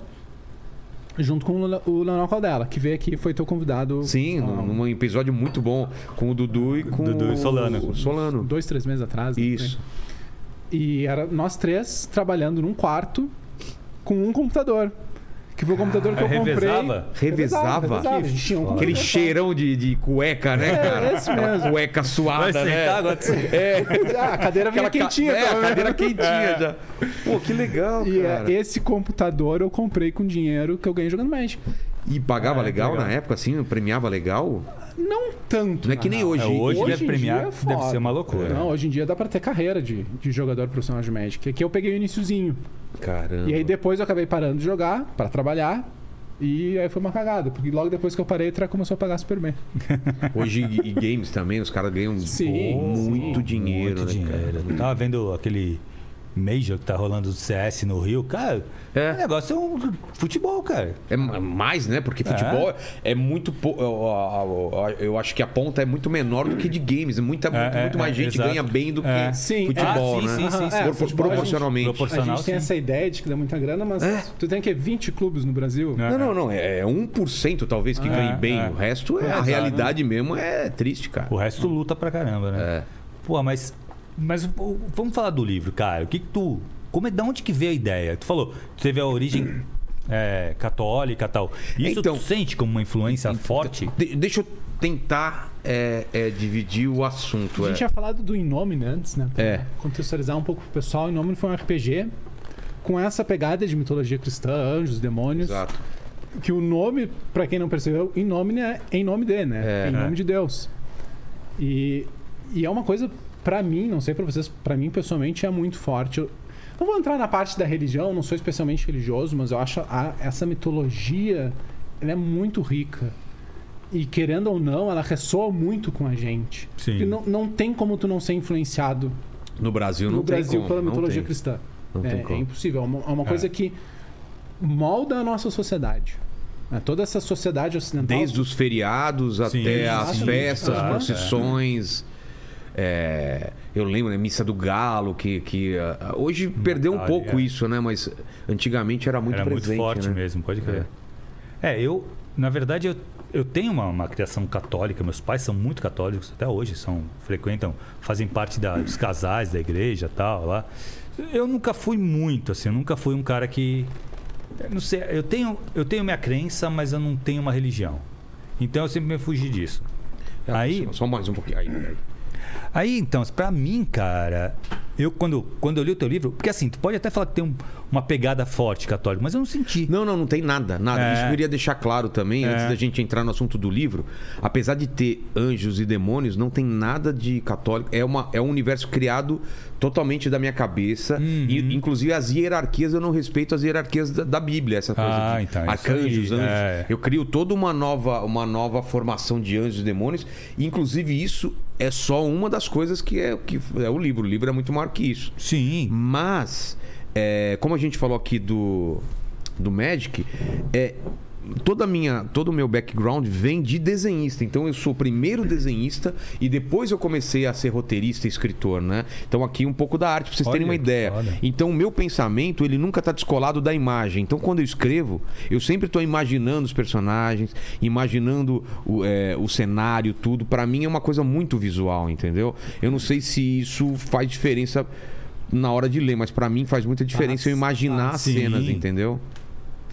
[SPEAKER 3] junto com o Le- o Leonel Caldela, que veio aqui e foi teu convidado
[SPEAKER 1] Sim,
[SPEAKER 3] há
[SPEAKER 1] num, num episódio muito bom com o Dudu e com
[SPEAKER 4] Dudu e Solano.
[SPEAKER 1] o Solano.
[SPEAKER 3] dois, três meses atrás. né?
[SPEAKER 1] Isso.
[SPEAKER 3] E era nós três trabalhando num quarto com um computador. Que foi o computador que eu comprei.
[SPEAKER 4] revezava?
[SPEAKER 1] Revezava?
[SPEAKER 3] revezava. A gente tinha um
[SPEAKER 1] Aquele cheirão de, de cueca, né,
[SPEAKER 3] É,
[SPEAKER 1] cara?
[SPEAKER 3] esse
[SPEAKER 1] Aquela
[SPEAKER 3] mesmo.
[SPEAKER 1] cueca suada,
[SPEAKER 4] Vai
[SPEAKER 1] né?
[SPEAKER 4] sentar agora.
[SPEAKER 1] É.
[SPEAKER 3] Ah, a cadeira vinha
[SPEAKER 1] Aquela ca-
[SPEAKER 3] quentinha.
[SPEAKER 1] É, a cadeira quentinha já. Pô, que legal,
[SPEAKER 3] E é,
[SPEAKER 1] cara.
[SPEAKER 3] esse computador eu comprei com dinheiro que eu ganhei jogando Magic.
[SPEAKER 1] E pagava
[SPEAKER 4] Ah,
[SPEAKER 1] legal,
[SPEAKER 4] legal.
[SPEAKER 1] na época, assim? Premiava legal?
[SPEAKER 3] Não tanto.
[SPEAKER 1] Não é que nem
[SPEAKER 3] real.
[SPEAKER 1] hoje.
[SPEAKER 4] É, hoje,
[SPEAKER 3] Hoje
[SPEAKER 4] deve
[SPEAKER 3] em
[SPEAKER 4] premiar,
[SPEAKER 3] dia é
[SPEAKER 4] deve ser uma loucura.
[SPEAKER 3] Não, hoje em dia dá pra ter carreira de, de jogador profissional de Magic. Aqui eu peguei o iniciozinho.
[SPEAKER 1] Caramba.
[SPEAKER 3] E aí depois eu acabei parando de jogar pra trabalhar. E aí foi uma cagada, porque logo depois que eu parei, o começou a pagar super bem.
[SPEAKER 1] Hoje, e games também, os caras ganham
[SPEAKER 3] Sim,
[SPEAKER 1] muito
[SPEAKER 3] sim.
[SPEAKER 1] dinheiro,
[SPEAKER 4] Muito
[SPEAKER 1] né,
[SPEAKER 4] dinheiro.
[SPEAKER 1] cara?
[SPEAKER 4] Eu tava vendo aquele Major que tá rolando do CS no Rio. Cara,
[SPEAKER 1] É.
[SPEAKER 4] o negócio é um futebol, cara.
[SPEAKER 1] É mais, né? Porque futebol é, muito. pou- eu- acho que a ponta é muito menor do que de games. É Muita, muito,
[SPEAKER 4] é,
[SPEAKER 1] muito mais
[SPEAKER 4] é,
[SPEAKER 1] gente
[SPEAKER 4] exato.
[SPEAKER 1] ganha bem do que
[SPEAKER 4] É.
[SPEAKER 3] Sim,
[SPEAKER 1] futebol,
[SPEAKER 4] ah, sim,
[SPEAKER 1] né?
[SPEAKER 4] sim, sim,
[SPEAKER 3] sim.
[SPEAKER 1] Propor-
[SPEAKER 3] É, futebol, a gente-
[SPEAKER 1] proporcionalmente.
[SPEAKER 3] A
[SPEAKER 4] Proporcional,
[SPEAKER 3] gente tem
[SPEAKER 4] sim.
[SPEAKER 3] essa ideia de que dá muita grana, mas
[SPEAKER 1] É.
[SPEAKER 3] tu tem que 20 clubes no Brasil.
[SPEAKER 4] É.
[SPEAKER 1] Não, não, não. É 1% talvez que
[SPEAKER 4] É,
[SPEAKER 1] ganhe bem.
[SPEAKER 4] é.
[SPEAKER 1] O resto é, a
[SPEAKER 3] exato.
[SPEAKER 1] realidade mesmo é triste, cara.
[SPEAKER 4] O resto luta pra caramba, né?
[SPEAKER 1] É.
[SPEAKER 4] Pô, mas. Mas vamos falar do livro, cara. O que que tu. Como é, da onde que veio a ideia? Tu falou, tu teve a origem é, católica e tal. Isso
[SPEAKER 1] Então-
[SPEAKER 4] tu sente como uma influência forte?
[SPEAKER 1] De- deixa eu tentar é, é, dividir o assunto.
[SPEAKER 3] A gente
[SPEAKER 1] é.
[SPEAKER 3] tinha falado do Inomine antes, né? Pra
[SPEAKER 1] É.
[SPEAKER 3] contextualizar um pouco pro pessoal. O Inomine foi um RPG com essa pegada de mitologia cristã, anjos, demônios.
[SPEAKER 1] Exato.
[SPEAKER 3] Que o nome, pra quem não percebeu, Inomine é em nome de, né?
[SPEAKER 1] É.
[SPEAKER 3] em nome
[SPEAKER 4] É.
[SPEAKER 3] de Deus. E, e é uma coisa, pra mim, não sei pra vocês, pra mim pessoalmente é muito forte. Eu não vou entrar na parte da religião, não sou especialmente religioso, mas eu acho a, essa mitologia é muito rica. E querendo ou não, ela ressoa muito com a gente.
[SPEAKER 4] Sim.
[SPEAKER 3] Não, não tem como tu não ser influenciado
[SPEAKER 1] No Brasil não
[SPEAKER 3] no
[SPEAKER 1] tem
[SPEAKER 3] Brasil
[SPEAKER 1] como.
[SPEAKER 3] pela mitologia
[SPEAKER 1] tem.
[SPEAKER 3] cristã.
[SPEAKER 1] Não
[SPEAKER 3] é,
[SPEAKER 1] tem
[SPEAKER 3] é
[SPEAKER 1] como.
[SPEAKER 3] impossível. É uma, é uma
[SPEAKER 4] É.
[SPEAKER 3] coisa que molda a nossa sociedade. né? Toda essa sociedade ocidental.
[SPEAKER 1] Desde os feriados
[SPEAKER 4] Sim,
[SPEAKER 1] até as festas, procissões. É, eu lembro, né? Missa do Galo, que, que ah, hoje perdeu um
[SPEAKER 4] Natal,
[SPEAKER 1] pouco
[SPEAKER 4] é.
[SPEAKER 1] isso, né? Mas antigamente era muito
[SPEAKER 4] Era muito
[SPEAKER 1] presente.
[SPEAKER 4] forte
[SPEAKER 1] né?
[SPEAKER 4] mesmo, pode crer. É, eu, na verdade, eu, eu tenho uma, uma criação católica, meus pais são muito católicos, até hoje são, frequentam, fazem parte da, dos casais da igreja tal, lá. Eu nunca fui muito, assim, eu nunca fui um cara que. Não sei, eu tenho, eu tenho minha crença, mas eu não tenho uma religião. Então eu sempre me fugi disso. Aí,
[SPEAKER 1] Só mais um pouquinho. Aí, aí.
[SPEAKER 4] Aí, então, pra mim, cara, eu quando, quando eu li o teu livro, porque assim, tu pode até falar que tem um- uma pegada forte católica, mas eu não senti.
[SPEAKER 1] Não, não, não tem nada, nada.
[SPEAKER 4] É.
[SPEAKER 1] Isso eu queria deixar claro também,
[SPEAKER 4] É.
[SPEAKER 1] antes da gente entrar no assunto do livro. Apesar de ter anjos e demônios, não tem nada de católico. É, uma, é um universo criado totalmente da minha cabeça.
[SPEAKER 4] Uhum.
[SPEAKER 1] E, inclusive, as hierarquias, eu não respeito as hierarquias da, da Bíblia, essa coisa
[SPEAKER 4] Ah,
[SPEAKER 1] de
[SPEAKER 4] então,
[SPEAKER 1] arcanjos, anjos.
[SPEAKER 4] é.
[SPEAKER 1] Eu crio toda uma nova, uma nova formação de anjos e demônios. E, inclusive, isso é só uma das coisas que é, que é o livro. O livro é muito maior que isso.
[SPEAKER 4] Sim.
[SPEAKER 1] Mas, é, como a gente falou aqui do, do Magic, é, toda a minha, todo o meu background vem de desenhista. Então eu sou primeiro desenhista e depois eu comecei a ser roteirista e escritor, né? Então aqui um pouco da arte, pra vocês terem
[SPEAKER 4] Olha
[SPEAKER 1] uma
[SPEAKER 4] que
[SPEAKER 1] ideia.
[SPEAKER 4] foda.
[SPEAKER 1] Então o meu pensamento, ele nunca tá descolado da imagem. Então quando eu escrevo, eu sempre tô imaginando os personagens, imaginando o, é, o cenário, tudo. Pra mim é uma coisa muito visual, entendeu? Eu não sei se isso faz diferença na hora de ler, mas pra mim faz muita diferença
[SPEAKER 3] Faz,
[SPEAKER 1] eu imaginar as cenas, entendeu?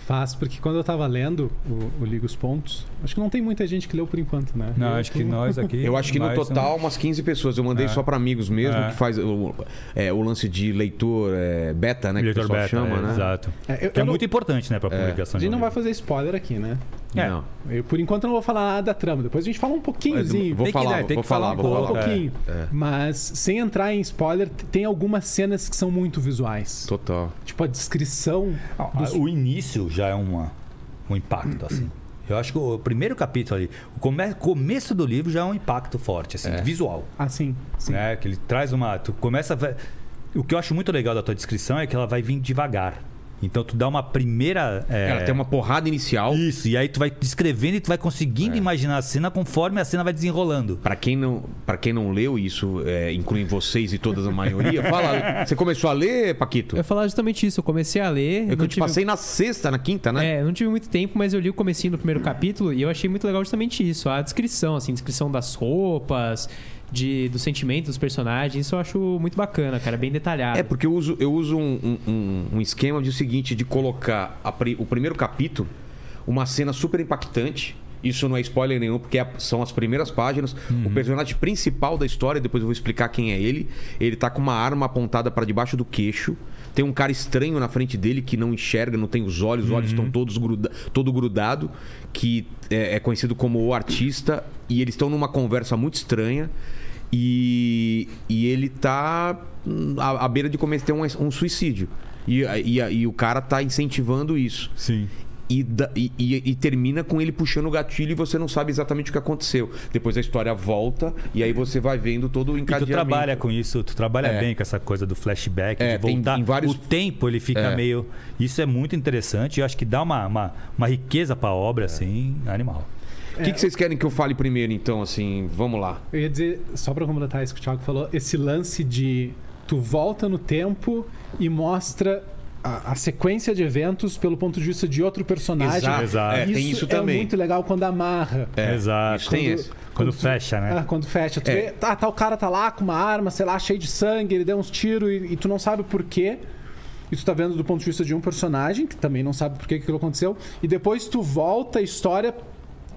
[SPEAKER 3] Faz, porque quando eu tava lendo o, o Liga os Pontos, acho que não tem muita gente que leu por enquanto, né?
[SPEAKER 4] Não,
[SPEAKER 3] Eu
[SPEAKER 4] acho que nós aqui.
[SPEAKER 1] Eu acho que no
[SPEAKER 4] um-
[SPEAKER 1] total umas 15 pessoas. Eu mandei
[SPEAKER 4] É.
[SPEAKER 1] só pra amigos mesmo,
[SPEAKER 4] É.
[SPEAKER 1] que faz o, é, o lance de leitor é, beta, né? Que
[SPEAKER 4] Leitor
[SPEAKER 1] o pessoal
[SPEAKER 4] beta,
[SPEAKER 1] chama,
[SPEAKER 4] é,
[SPEAKER 1] né?
[SPEAKER 4] Exato.
[SPEAKER 3] É, eu-
[SPEAKER 4] Que é
[SPEAKER 3] não-
[SPEAKER 4] muito importante, né, pra publicação
[SPEAKER 3] A gente
[SPEAKER 4] um
[SPEAKER 3] não vai fazer spoiler aqui, né?
[SPEAKER 4] É.
[SPEAKER 1] Não.
[SPEAKER 3] Eu, por enquanto não vou falar nada da trama. Depois a gente fala um pouquinhozinho.
[SPEAKER 1] Vou
[SPEAKER 4] Tem que-
[SPEAKER 1] falar,
[SPEAKER 4] né, tem
[SPEAKER 1] vou
[SPEAKER 4] que falar
[SPEAKER 1] falar,
[SPEAKER 4] um
[SPEAKER 1] vou
[SPEAKER 3] Fala um
[SPEAKER 1] falar.
[SPEAKER 4] pouco,
[SPEAKER 3] pouquinho.
[SPEAKER 1] É.
[SPEAKER 3] Mas sem entrar em spoiler, tem algumas cenas que são muito visuais.
[SPEAKER 1] Total.
[SPEAKER 3] Tipo a descrição.
[SPEAKER 4] Ah,
[SPEAKER 3] dos-
[SPEAKER 4] O início já é uma, um impacto, assim. Eu acho que o primeiro capítulo ali, o come- começo do livro já é um impacto forte, assim,
[SPEAKER 1] É.
[SPEAKER 4] visual.
[SPEAKER 3] Ah, sim. sim.
[SPEAKER 4] Né? Que ele traz uma. Tu começa. a ver- O que eu acho muito legal da tua descrição é que ela vai vir devagar. Então tu dá uma primeira. é,
[SPEAKER 1] Ela tem uma porrada inicial.
[SPEAKER 4] Isso, e aí tu vai descrevendo e tu vai conseguindo
[SPEAKER 1] É.
[SPEAKER 4] imaginar a cena conforme a cena vai desenrolando.
[SPEAKER 1] Pra quem não, para quem não leu isso, é, inclui vocês e toda a maioria. Fala, você começou a ler, Paquito?
[SPEAKER 2] Eu ia falar justamente isso. Eu comecei a ler.
[SPEAKER 1] É que
[SPEAKER 2] não
[SPEAKER 1] eu te
[SPEAKER 2] tive-
[SPEAKER 1] passei na sexta, na quinta, né?
[SPEAKER 2] É, eu não tive muito tempo, mas eu li o comecinho do primeiro capítulo e eu achei muito legal justamente isso. A descrição, assim, descrição das roupas, de, do sentimento dos personagens. Isso eu acho muito bacana, cara. Bem detalhado.
[SPEAKER 1] É, porque eu uso, eu uso um, um- um esquema de o seguinte, de colocar a o primeiro capítulo, uma cena super impactante. Isso não é spoiler nenhum, porque é- são as primeiras páginas. O personagem principal da história, depois eu vou explicar quem é ele. Ele tá com uma arma apontada para debaixo do queixo. Tem um cara estranho na frente dele que não enxerga, não tem os olhos, os olhos estão todos gruda, todo grudado, que é, é conhecido como o artista, e eles estão numa conversa muito estranha. E, e ele tá hum, à, à beira de cometer um, um suicídio. E, e, e o cara tá incentivando isso.
[SPEAKER 4] Sim.
[SPEAKER 1] E, da- e- e- termina com ele puxando o gatilho e você não sabe exatamente o que aconteceu. Depois a história volta e aí você vai vendo todo o
[SPEAKER 4] E tu
[SPEAKER 1] encadeamento.
[SPEAKER 4] trabalha com isso, tu trabalha
[SPEAKER 1] É.
[SPEAKER 4] bem com essa coisa do flashback,
[SPEAKER 1] É,
[SPEAKER 4] de
[SPEAKER 1] tem-
[SPEAKER 4] voltar.
[SPEAKER 1] em vários-
[SPEAKER 4] O tempo ele fica
[SPEAKER 1] É.
[SPEAKER 4] meio. Isso é muito interessante. Eu acho que dá uma, uma, uma riqueza pra obra,
[SPEAKER 1] É.
[SPEAKER 4] assim, animal.
[SPEAKER 1] O que, que vocês querem que eu fale primeiro, então? Assim, vamos lá.
[SPEAKER 3] Eu ia dizer, só pra completar isso que o Thiago falou, esse lance de tu volta no tempo e mostra a, a sequência de eventos pelo ponto de vista de outro personagem.
[SPEAKER 1] Exato.
[SPEAKER 4] Exato.
[SPEAKER 1] É, tem isso também.
[SPEAKER 3] É muito legal quando amarra.
[SPEAKER 1] É,
[SPEAKER 4] Exato.
[SPEAKER 1] Isso tem
[SPEAKER 3] Quando-
[SPEAKER 1] esse.
[SPEAKER 4] Quando
[SPEAKER 3] tu-
[SPEAKER 4] fecha, né?
[SPEAKER 3] Ah, quando fecha. Tu
[SPEAKER 1] É.
[SPEAKER 3] vê, tá, tá, o cara tá lá com uma arma, sei lá, cheio de sangue, ele deu uns tiros e, e tu não sabe por quê. E tu tá vendo do ponto de vista de um personagem, que também não sabe por que que aquilo aconteceu. E depois tu volta a história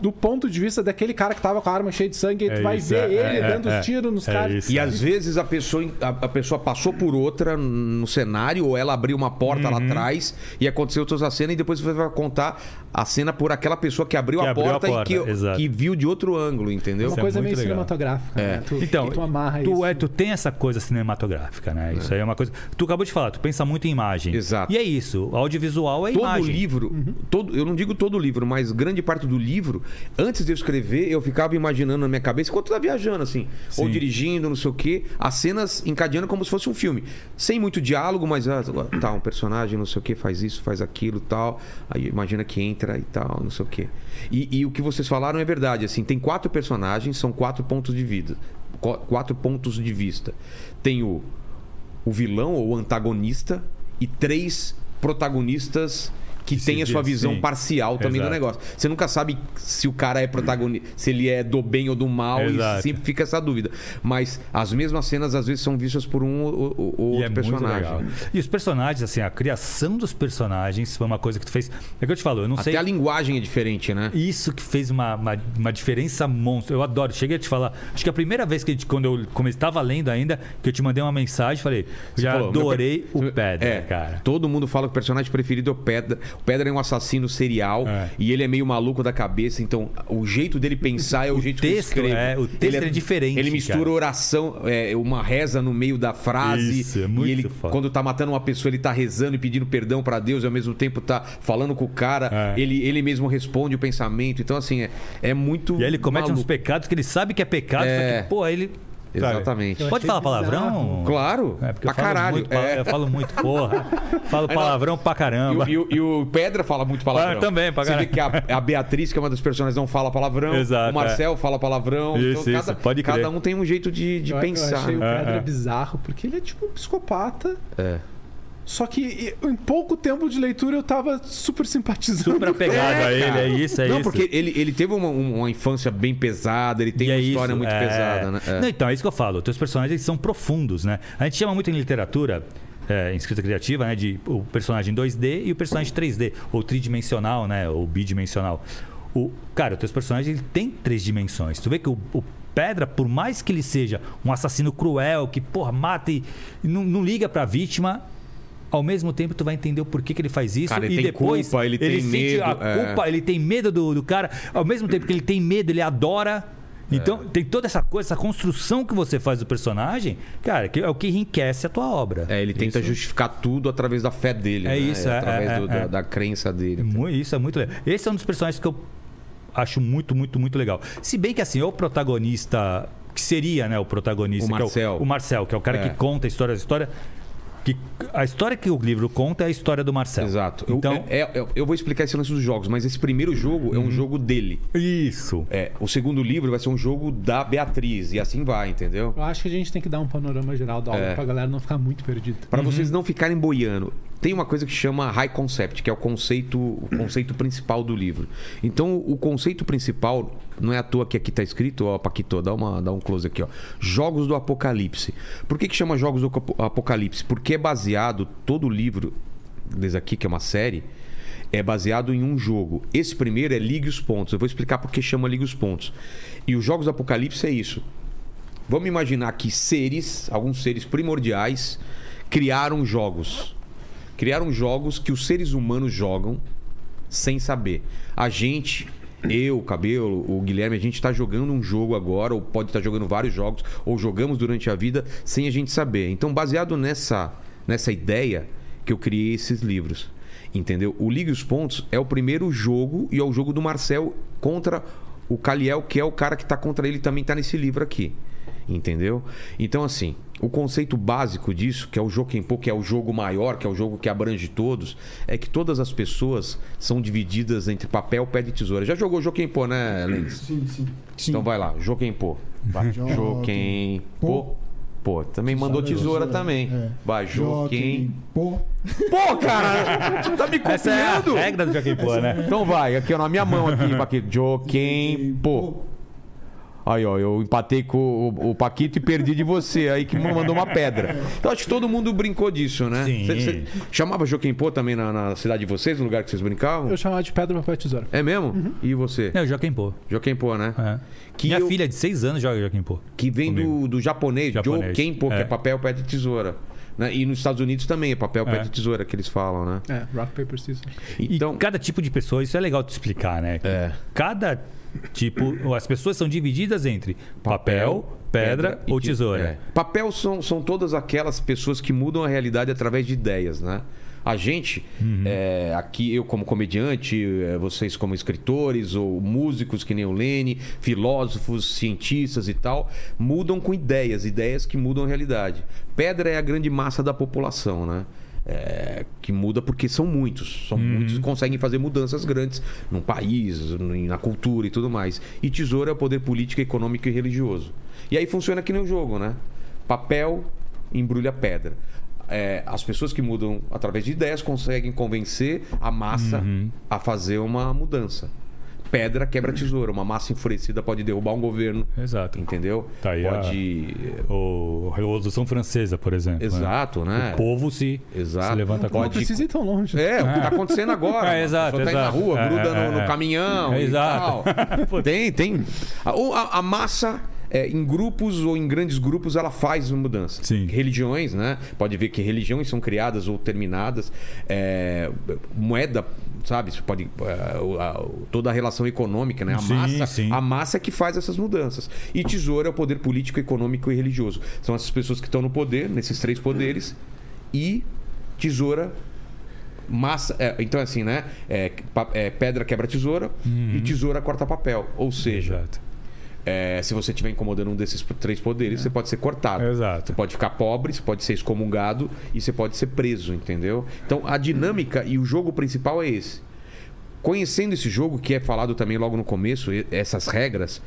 [SPEAKER 3] do ponto de vista daquele cara que tava com a arma cheia de sangue, e
[SPEAKER 4] É
[SPEAKER 3] tu vai
[SPEAKER 4] isso,
[SPEAKER 3] ver
[SPEAKER 4] é,
[SPEAKER 3] ele
[SPEAKER 4] é,
[SPEAKER 3] dando
[SPEAKER 4] é,
[SPEAKER 3] os tiros nos
[SPEAKER 4] é
[SPEAKER 3] caras.
[SPEAKER 4] isso.
[SPEAKER 1] E às vezes a pessoa, a, a pessoa passou por outra no cenário, ou ela abriu uma porta
[SPEAKER 4] Uhum.
[SPEAKER 1] lá atrás e aconteceu outra cena, e depois você vai contar a cena por aquela pessoa que abriu,
[SPEAKER 4] Que
[SPEAKER 1] a,
[SPEAKER 4] abriu a
[SPEAKER 1] porta
[SPEAKER 4] porta,
[SPEAKER 1] e que,
[SPEAKER 4] exato.
[SPEAKER 1] que viu de outro ângulo, entendeu?
[SPEAKER 3] uma
[SPEAKER 4] Isso é
[SPEAKER 3] coisa meio
[SPEAKER 4] legal.
[SPEAKER 3] cinematográfica.
[SPEAKER 1] É.
[SPEAKER 3] né? Tu,
[SPEAKER 4] Então,
[SPEAKER 3] tu amarra
[SPEAKER 4] tu,
[SPEAKER 3] isso.
[SPEAKER 4] é, tu tem essa coisa cinematográfica, né? Isso aí é uma coisa. Tu acabou de falar, tu pensa muito em imagem.
[SPEAKER 1] Exato.
[SPEAKER 4] E é isso. Audiovisual é
[SPEAKER 1] todo
[SPEAKER 4] imagem.
[SPEAKER 1] livro, todo, eu não digo todo livro, mas grande parte do livro, antes de eu escrever, eu ficava imaginando na minha cabeça, enquanto eu tava viajando, assim, ou
[SPEAKER 4] Sim.
[SPEAKER 1] dirigindo, não sei o quê, as cenas encadeando como se fosse um filme. Sem muito diálogo, mas ah, tá, um personagem, não sei o quê, faz isso, faz aquilo tal. Aí imagina que entra e tal, não sei o quê. E, e o que vocês falaram é verdade, assim, tem quatro personagens, são quatro pontos de vida. qu- Quatro pontos de vista. Tem o, o vilão ou o antagonista e três protagonistas que tem a sua visão
[SPEAKER 4] Sim.
[SPEAKER 1] parcial também do
[SPEAKER 4] Exato.
[SPEAKER 1] negócio. Você nunca sabe se o cara é protagonista, se ele é do bem ou do mal,
[SPEAKER 4] Exato.
[SPEAKER 1] e sempre fica essa dúvida. Mas as mesmas cenas às vezes são vistas por um ou,
[SPEAKER 4] E
[SPEAKER 1] outro
[SPEAKER 4] é
[SPEAKER 1] personagem.
[SPEAKER 4] E os personagens, assim, a criação dos personagens foi uma coisa que tu fez. É que eu te falo, eu não
[SPEAKER 1] Até
[SPEAKER 4] sei.
[SPEAKER 1] a linguagem é diferente, né?
[SPEAKER 4] Isso que fez uma, uma, uma diferença monstro. Eu adoro. Cheguei a te falar. Acho que a primeira vez que a gente, quando eu estava lendo ainda, que eu te mandei uma mensagem, falei, já
[SPEAKER 1] falou, meu
[SPEAKER 4] adorei
[SPEAKER 1] per-
[SPEAKER 4] o Pedra,
[SPEAKER 1] é,
[SPEAKER 4] cara.
[SPEAKER 1] Todo mundo fala que o personagem preferido é o Pedra. O Pedra é um assassino serial
[SPEAKER 4] É.
[SPEAKER 1] e ele é meio maluco da cabeça, então o jeito dele pensar é o,
[SPEAKER 4] O
[SPEAKER 1] jeito que eu
[SPEAKER 4] texto,
[SPEAKER 1] escrevo.
[SPEAKER 4] é, o texto
[SPEAKER 1] ele
[SPEAKER 4] é diferente,
[SPEAKER 1] Ele mistura
[SPEAKER 4] cara.
[SPEAKER 1] oração, é, uma reza no meio da frase.
[SPEAKER 4] Isso, é muito
[SPEAKER 1] e ele,
[SPEAKER 4] foda.
[SPEAKER 1] quando tá matando uma pessoa, ele tá rezando e pedindo perdão pra Deus e ao mesmo tempo tá falando com o cara.
[SPEAKER 4] É.
[SPEAKER 1] Ele, ele mesmo responde o pensamento. Então, assim, é, é muito.
[SPEAKER 4] E aí ele comete uns
[SPEAKER 1] maluco.
[SPEAKER 4] pecados que ele sabe que é pecado,
[SPEAKER 1] É.
[SPEAKER 4] só que, pô, ele.
[SPEAKER 1] Exatamente.
[SPEAKER 4] Pode falar palavrão?
[SPEAKER 3] bizarro.
[SPEAKER 1] Claro,
[SPEAKER 4] É, porque
[SPEAKER 1] pra
[SPEAKER 4] eu falo
[SPEAKER 1] caralho.
[SPEAKER 4] Muito, pa-
[SPEAKER 1] é.
[SPEAKER 4] Eu falo muito, porra. Falo palavrão pra caramba.
[SPEAKER 1] e o- e o Pedra fala muito palavrão.
[SPEAKER 4] Ah, também, pra
[SPEAKER 1] Você vê que a, a Beatriz, que é uma das personagens, não fala palavrão.
[SPEAKER 4] Exato,
[SPEAKER 1] o Marcel fala palavrão.
[SPEAKER 4] Isso,
[SPEAKER 1] então,
[SPEAKER 4] isso,
[SPEAKER 1] cada,
[SPEAKER 4] pode crer.
[SPEAKER 1] cada um tem um jeito de, de
[SPEAKER 3] eu,
[SPEAKER 1] pensar.
[SPEAKER 3] Eu achei o
[SPEAKER 1] né?
[SPEAKER 3] Pedra
[SPEAKER 4] É, é.
[SPEAKER 3] bizarro, porque ele é tipo um psicopata.
[SPEAKER 1] É.
[SPEAKER 3] Só que em pouco tempo de leitura eu tava super simpatizando.
[SPEAKER 4] Super apegado
[SPEAKER 1] É,
[SPEAKER 4] a ele,
[SPEAKER 1] cara.
[SPEAKER 4] é isso, é
[SPEAKER 1] não,
[SPEAKER 4] isso.
[SPEAKER 1] porque ele, ele teve uma, uma infância bem pesada, ele tem
[SPEAKER 4] E
[SPEAKER 1] uma
[SPEAKER 4] é
[SPEAKER 1] história
[SPEAKER 4] isso,
[SPEAKER 1] muito
[SPEAKER 4] é.
[SPEAKER 1] pesada, né? É.
[SPEAKER 4] Não, então, é isso que eu falo. Teus personagens são profundos, né? A gente chama muito em literatura, é, em escrita criativa, né? De o personagem 2D e o personagem 3D, ou tridimensional, né? Ou bidimensional. O, cara, os teus personagens ele tem três dimensões. Tu vê que o, o Pedra, por mais que ele seja um assassino cruel, que, porra, mata e, e não, não liga pra vítima. Ao mesmo tempo, tu vai entender o porquê que ele faz isso.
[SPEAKER 1] Cara, ele
[SPEAKER 4] e depois
[SPEAKER 1] culpa, ele tem
[SPEAKER 4] sente
[SPEAKER 1] medo,
[SPEAKER 4] a
[SPEAKER 1] é.
[SPEAKER 4] culpa, ele tem medo do, do cara. Ao mesmo tempo que ele tem medo, ele adora. Então, tem toda essa coisa, essa construção que você faz do personagem, cara, que é o que enriquece a tua obra.
[SPEAKER 1] É, ele tenta
[SPEAKER 4] Isso-
[SPEAKER 1] justificar tudo através da fé dele.
[SPEAKER 4] É
[SPEAKER 1] né?
[SPEAKER 4] isso, é,
[SPEAKER 1] através
[SPEAKER 4] é,
[SPEAKER 1] do-
[SPEAKER 4] é,
[SPEAKER 1] da,
[SPEAKER 4] é.
[SPEAKER 1] da crença dele.
[SPEAKER 4] Mu- Isso é muito legal. Esse é um dos personagens que eu acho muito, muito, muito legal. Se bem que assim, o protagonista, que seria, né, o protagonista,
[SPEAKER 1] O
[SPEAKER 4] que é
[SPEAKER 1] Marcel.
[SPEAKER 4] o, Marcel, que é o cara
[SPEAKER 1] É.
[SPEAKER 4] que conta a história, a história que a história que o livro conta é a história do Marcel.
[SPEAKER 1] Exato. Eu-
[SPEAKER 4] Então,
[SPEAKER 1] é- é- eu vou explicar esse lance dos jogos, mas esse primeiro jogo é um jogo dele.
[SPEAKER 4] isso.
[SPEAKER 1] É, o segundo livro vai ser um jogo da Beatriz, e assim vai, entendeu?
[SPEAKER 3] Eu acho que a gente tem que dar um panorama geral da obra
[SPEAKER 1] É.
[SPEAKER 3] pra galera não ficar muito perdida.
[SPEAKER 1] Para vocês não ficarem boiando. Tem uma coisa que chama high concept, que é o conceito, o conceito principal do livro. Então, o conceito principal, não é à toa que aqui está escrito, ó, Paquito, dá, uma, dá um close aqui, ó. Jogos do Apocalipse. Por que, que chama Jogos do Apo- Apocalipse? Porque é baseado, todo o livro, desde aqui, que é uma série, é baseado em um jogo. Esse primeiro é Ligue os Pontos. Eu vou explicar por que chama Ligue os Pontos. E os Jogos do Apocalipse é isso. Vamos imaginar que seres, alguns seres primordiais, criaram jogos. Criaram jogos que os seres humanos jogam sem saber. A gente, eu, o Cabelo, o Guilherme, a gente está jogando um jogo agora, ou pode estar jogando vários jogos, ou jogamos durante a vida sem a gente saber. Então, baseado nessa, nessa ideia que eu criei esses livros. Entendeu? O Ligue os Pontos é o primeiro jogo e é o jogo do Marcel contra o Caliel, que é o cara que está contra ele também está nesse livro aqui. Entendeu? Então, assim, o conceito básico disso, que é o Jokenpô, que é o jogo maior, que é o jogo que abrange todos, é que todas as pessoas são divididas entre papel, pedra e tesoura. Já jogou Jokenpô, né, Lenz?
[SPEAKER 5] Sim, sim. sim.
[SPEAKER 1] Então vai lá, Jokenpô. Vai.
[SPEAKER 5] Jokenpô.
[SPEAKER 1] Pô, também mandou tesoura também.
[SPEAKER 5] É.
[SPEAKER 1] Vai, Joken.
[SPEAKER 5] Pô.
[SPEAKER 1] Pô, cara! Tá me
[SPEAKER 4] Essa é a
[SPEAKER 1] copiando?
[SPEAKER 4] regra do Joaquim Pô, né?
[SPEAKER 1] Então vai, aqui ó, na minha mão aqui, Paquito. Jokenpô. Aí, ó, eu empatei com o, o Paquito e perdi de você aí que me mandou uma pedra. Então acho que todo mundo brincou disso, né?
[SPEAKER 4] Sim.
[SPEAKER 1] Cê- cê chamava Jokenpô também na, na cidade de vocês, no lugar que vocês brincavam?
[SPEAKER 3] Eu chamava de pedra, papel e tesoura.
[SPEAKER 1] É mesmo? E você?
[SPEAKER 4] É o Joaquim Pô.
[SPEAKER 1] Jokenpô, né?
[SPEAKER 4] É.
[SPEAKER 1] Que
[SPEAKER 4] Minha
[SPEAKER 1] eu-
[SPEAKER 4] filha de 6 anos joga Joaquim Pô.
[SPEAKER 1] Que vem do, do japonês,
[SPEAKER 4] Japonês.
[SPEAKER 1] Jokenpô, que é
[SPEAKER 4] É.
[SPEAKER 1] papel, pedra e tesoura. Né? E nos Estados Unidos também é papel,
[SPEAKER 4] É.
[SPEAKER 1] pedra e tesoura que eles falam, né?
[SPEAKER 3] É, rock, paper, scissors.
[SPEAKER 1] Então,
[SPEAKER 4] E cada tipo de pessoa, isso é legal te explicar, né?
[SPEAKER 1] É.
[SPEAKER 4] Cada tipo, as pessoas são divididas entre papel, pedra, ou
[SPEAKER 1] e te-
[SPEAKER 4] tesoura.
[SPEAKER 1] é. Papel são, são todas aquelas pessoas que mudam a realidade através de ideias, né? A gente,
[SPEAKER 4] Uhum.
[SPEAKER 1] é, aqui eu como comediante, é, vocês como escritores ou músicos que nem o Lene, filósofos, cientistas e tal, mudam com ideias, ideias que mudam a realidade. Pedra é a grande massa da população, né? É, que muda porque são muitos. São muitos que conseguem fazer mudanças grandes num país, no- na cultura e tudo mais. E tesoura é o poder político, econômico e religioso. E aí funciona que nem o jogo, né? Papel embrulha pedra. é, as pessoas que mudam através de ideias conseguem convencer a massa
[SPEAKER 4] Uhum.
[SPEAKER 1] a fazer uma mudança. Pedra quebra tesoura. Uma massa enfurecida pode derrubar um governo.
[SPEAKER 4] Exato.
[SPEAKER 1] Entendeu?
[SPEAKER 4] Tá aí a-
[SPEAKER 1] pode.
[SPEAKER 4] O a Revolução Francesa, por exemplo. né?
[SPEAKER 1] Exato, né?
[SPEAKER 4] O povo se,
[SPEAKER 1] Exato.
[SPEAKER 4] se levanta
[SPEAKER 3] Não
[SPEAKER 1] Pode-
[SPEAKER 3] precisa ir tão longe.
[SPEAKER 1] É, o que tá acontecendo agora.
[SPEAKER 4] É,
[SPEAKER 1] A
[SPEAKER 4] exato,
[SPEAKER 1] pessoa tá indo na
[SPEAKER 4] exato.
[SPEAKER 1] rua,
[SPEAKER 4] É,
[SPEAKER 1] gruda
[SPEAKER 4] é,
[SPEAKER 1] no, no
[SPEAKER 4] é.
[SPEAKER 1] caminhão.
[SPEAKER 4] É,
[SPEAKER 1] e
[SPEAKER 4] exato.
[SPEAKER 1] tal. tem, tem. A, ou a- a massa. É, em grupos ou em grandes grupos ela faz mudança.
[SPEAKER 4] Sim.
[SPEAKER 1] Religiões, né? Pode ver que religiões são criadas ou terminadas. É, moeda, sabe? Você pode é, toda a relação econômica, né? A
[SPEAKER 4] Sim,
[SPEAKER 1] massa,
[SPEAKER 4] sim.
[SPEAKER 1] a massa é que faz essas mudanças. E tesoura é o poder político, econômico e religioso. São essas pessoas que estão no poder, nesses três poderes. E tesoura massa. é, então, assim, né? É, é, pedra quebra tesoura e tesoura corta papel. Ou seja,
[SPEAKER 4] Exato.
[SPEAKER 1] É, se você estiver incomodando um desses três poderes, você pode ser cortado.
[SPEAKER 4] Exato.
[SPEAKER 1] Você pode ficar pobre, você pode ser excomungado e você pode ser preso, entendeu? Então a dinâmica e o jogo principal é esse. Conhecendo esse jogo, que é falado também logo no começo, essas regras,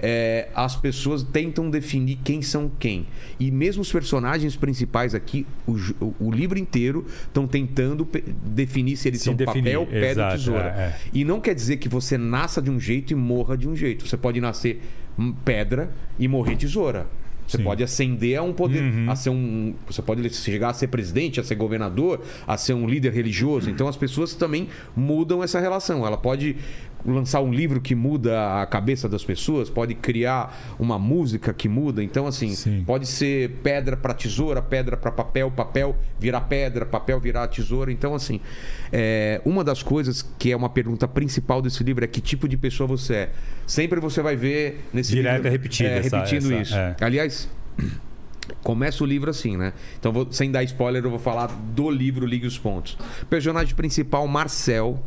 [SPEAKER 1] é, as pessoas tentam definir quem são quem. E mesmo os personagens principais aqui, o, o livro inteiro, estão tentando definir se eles
[SPEAKER 4] Se
[SPEAKER 1] são
[SPEAKER 4] definir,
[SPEAKER 1] papel, pedra ou tesoura.
[SPEAKER 4] é, é.
[SPEAKER 1] E não quer dizer que você nasça de um jeito e morra de um jeito. Você pode nascer hum, pedra e morrer tesoura. Você
[SPEAKER 4] Sim.
[SPEAKER 1] pode ascender a um poder,
[SPEAKER 4] Uhum.
[SPEAKER 1] a ser um, você pode chegar a ser presidente, a ser governador, a ser um líder religioso. Então as pessoas também mudam essa relação. Ela pode lançar um livro que muda a cabeça das pessoas, pode criar uma música que muda. Então assim,
[SPEAKER 4] Sim.
[SPEAKER 1] pode ser pedra para tesoura, pedra para papel, papel virar pedra, papel virar tesoura. Então assim, é, uma das coisas que é uma pergunta principal desse livro é que tipo de pessoa você é. Sempre você vai ver nesse
[SPEAKER 4] Direto
[SPEAKER 1] livro
[SPEAKER 4] é repetido
[SPEAKER 1] é,
[SPEAKER 4] essa-
[SPEAKER 1] repetindo
[SPEAKER 4] essa-
[SPEAKER 1] isso.
[SPEAKER 4] é.
[SPEAKER 1] Aliás, começa o livro assim, né? Então, vou- sem dar spoiler, eu vou falar do livro Ligue os Pontos. O personagem principal, Marcel,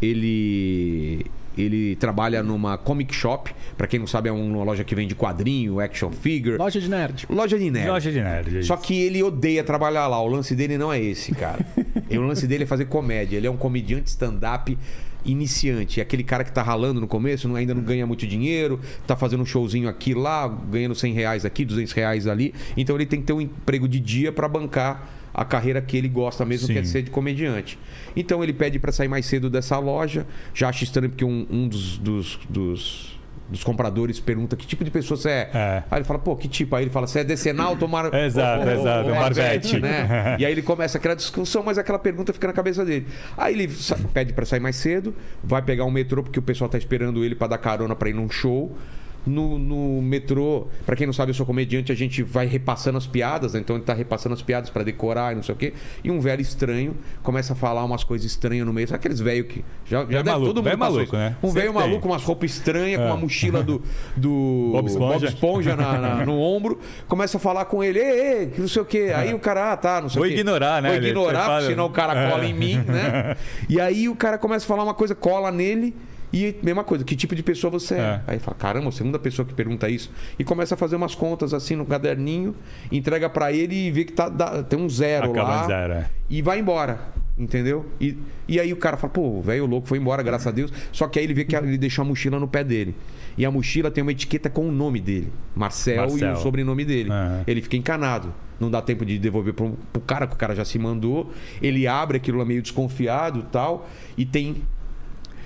[SPEAKER 1] ele ele trabalha numa comic shop. Pra quem não sabe, é uma loja que vende quadrinho, action figure.
[SPEAKER 3] Loja de nerd.
[SPEAKER 1] Loja de nerd.
[SPEAKER 4] Loja de nerd. é
[SPEAKER 1] Só que ele odeia trabalhar lá. O lance dele não é esse, cara. E o lance dele é fazer comédia. Ele é um comediante stand-up iniciante. É aquele cara que tá ralando no começo, não- ainda não ganha muito dinheiro, tá fazendo um showzinho aqui lá, ganhando 100 reais aqui, 200 reais ali. Então ele tem que ter um emprego de dia pra bancar a carreira que ele gosta mesmo,
[SPEAKER 4] Sim.
[SPEAKER 1] que é ser de comediante. Então ele pede pra sair mais cedo dessa loja. Já acha estranho porque um, um dos, dos, dos, dos compradores pergunta que tipo de pessoa você é.
[SPEAKER 4] É.
[SPEAKER 1] Aí ele fala, pô, que tipo? Aí ele fala, você é decenalto ou mar...
[SPEAKER 4] Exato,
[SPEAKER 1] ou- ou-
[SPEAKER 4] exato,
[SPEAKER 1] ou
[SPEAKER 4] Marvete.
[SPEAKER 1] né? E aí ele começa aquela discussão, mas aquela pergunta fica na cabeça dele. Aí ele pede pra sair mais cedo, vai pegar um metrô, porque o pessoal tá esperando ele pra dar carona pra ir num show. No, no metrô, pra quem não sabe, eu sou comediante, a gente vai repassando as piadas, né? então ele tá repassando as piadas pra decorar e não sei o quê. E um velho estranho começa a falar umas coisas estranhas no meio. Sabe aqueles velhos que. Já, já
[SPEAKER 4] Velho
[SPEAKER 1] deve,
[SPEAKER 4] maluco,
[SPEAKER 1] todo mundo
[SPEAKER 4] velho maluco, né?
[SPEAKER 1] Um velho maluco, umas roupas estranhas, com
[SPEAKER 4] É.
[SPEAKER 1] uma mochila do, do
[SPEAKER 4] Bob Esponja.
[SPEAKER 1] Esponja na- na- no ombro, começa a falar com ele, ei, ei, que não sei o quê. Aí o cara, ah, tá, não sei
[SPEAKER 4] Vou
[SPEAKER 1] o quê.
[SPEAKER 4] ignorar, né?
[SPEAKER 1] Vou ignorar, porque
[SPEAKER 4] fala-
[SPEAKER 1] senão o cara cola em mim, né? E aí o cara começa a falar uma coisa, cola nele. E mesma coisa, que tipo de pessoa você é?
[SPEAKER 4] É.
[SPEAKER 1] Aí fala, caramba, segunda pessoa que pergunta isso. E começa a fazer umas contas assim no caderninho, entrega pra ele e vê que tá, dá- tem um zero
[SPEAKER 4] Acaba
[SPEAKER 1] lá.
[SPEAKER 4] zero, é.
[SPEAKER 1] E vai embora. Entendeu? E, e aí o cara fala, pô, o velho louco foi embora, graças a Deus. Só que aí ele vê que ele deixou a mochila no pé dele. E a mochila tem uma etiqueta com o nome dele. Marcel, e
[SPEAKER 4] Marcel.
[SPEAKER 1] o sobrenome dele.
[SPEAKER 4] Aham.
[SPEAKER 1] Ele fica encanado. Não dá tempo de devolver pro, pro cara, que o cara já se mandou. Ele abre aquilo lá meio desconfiado e tal. E tem.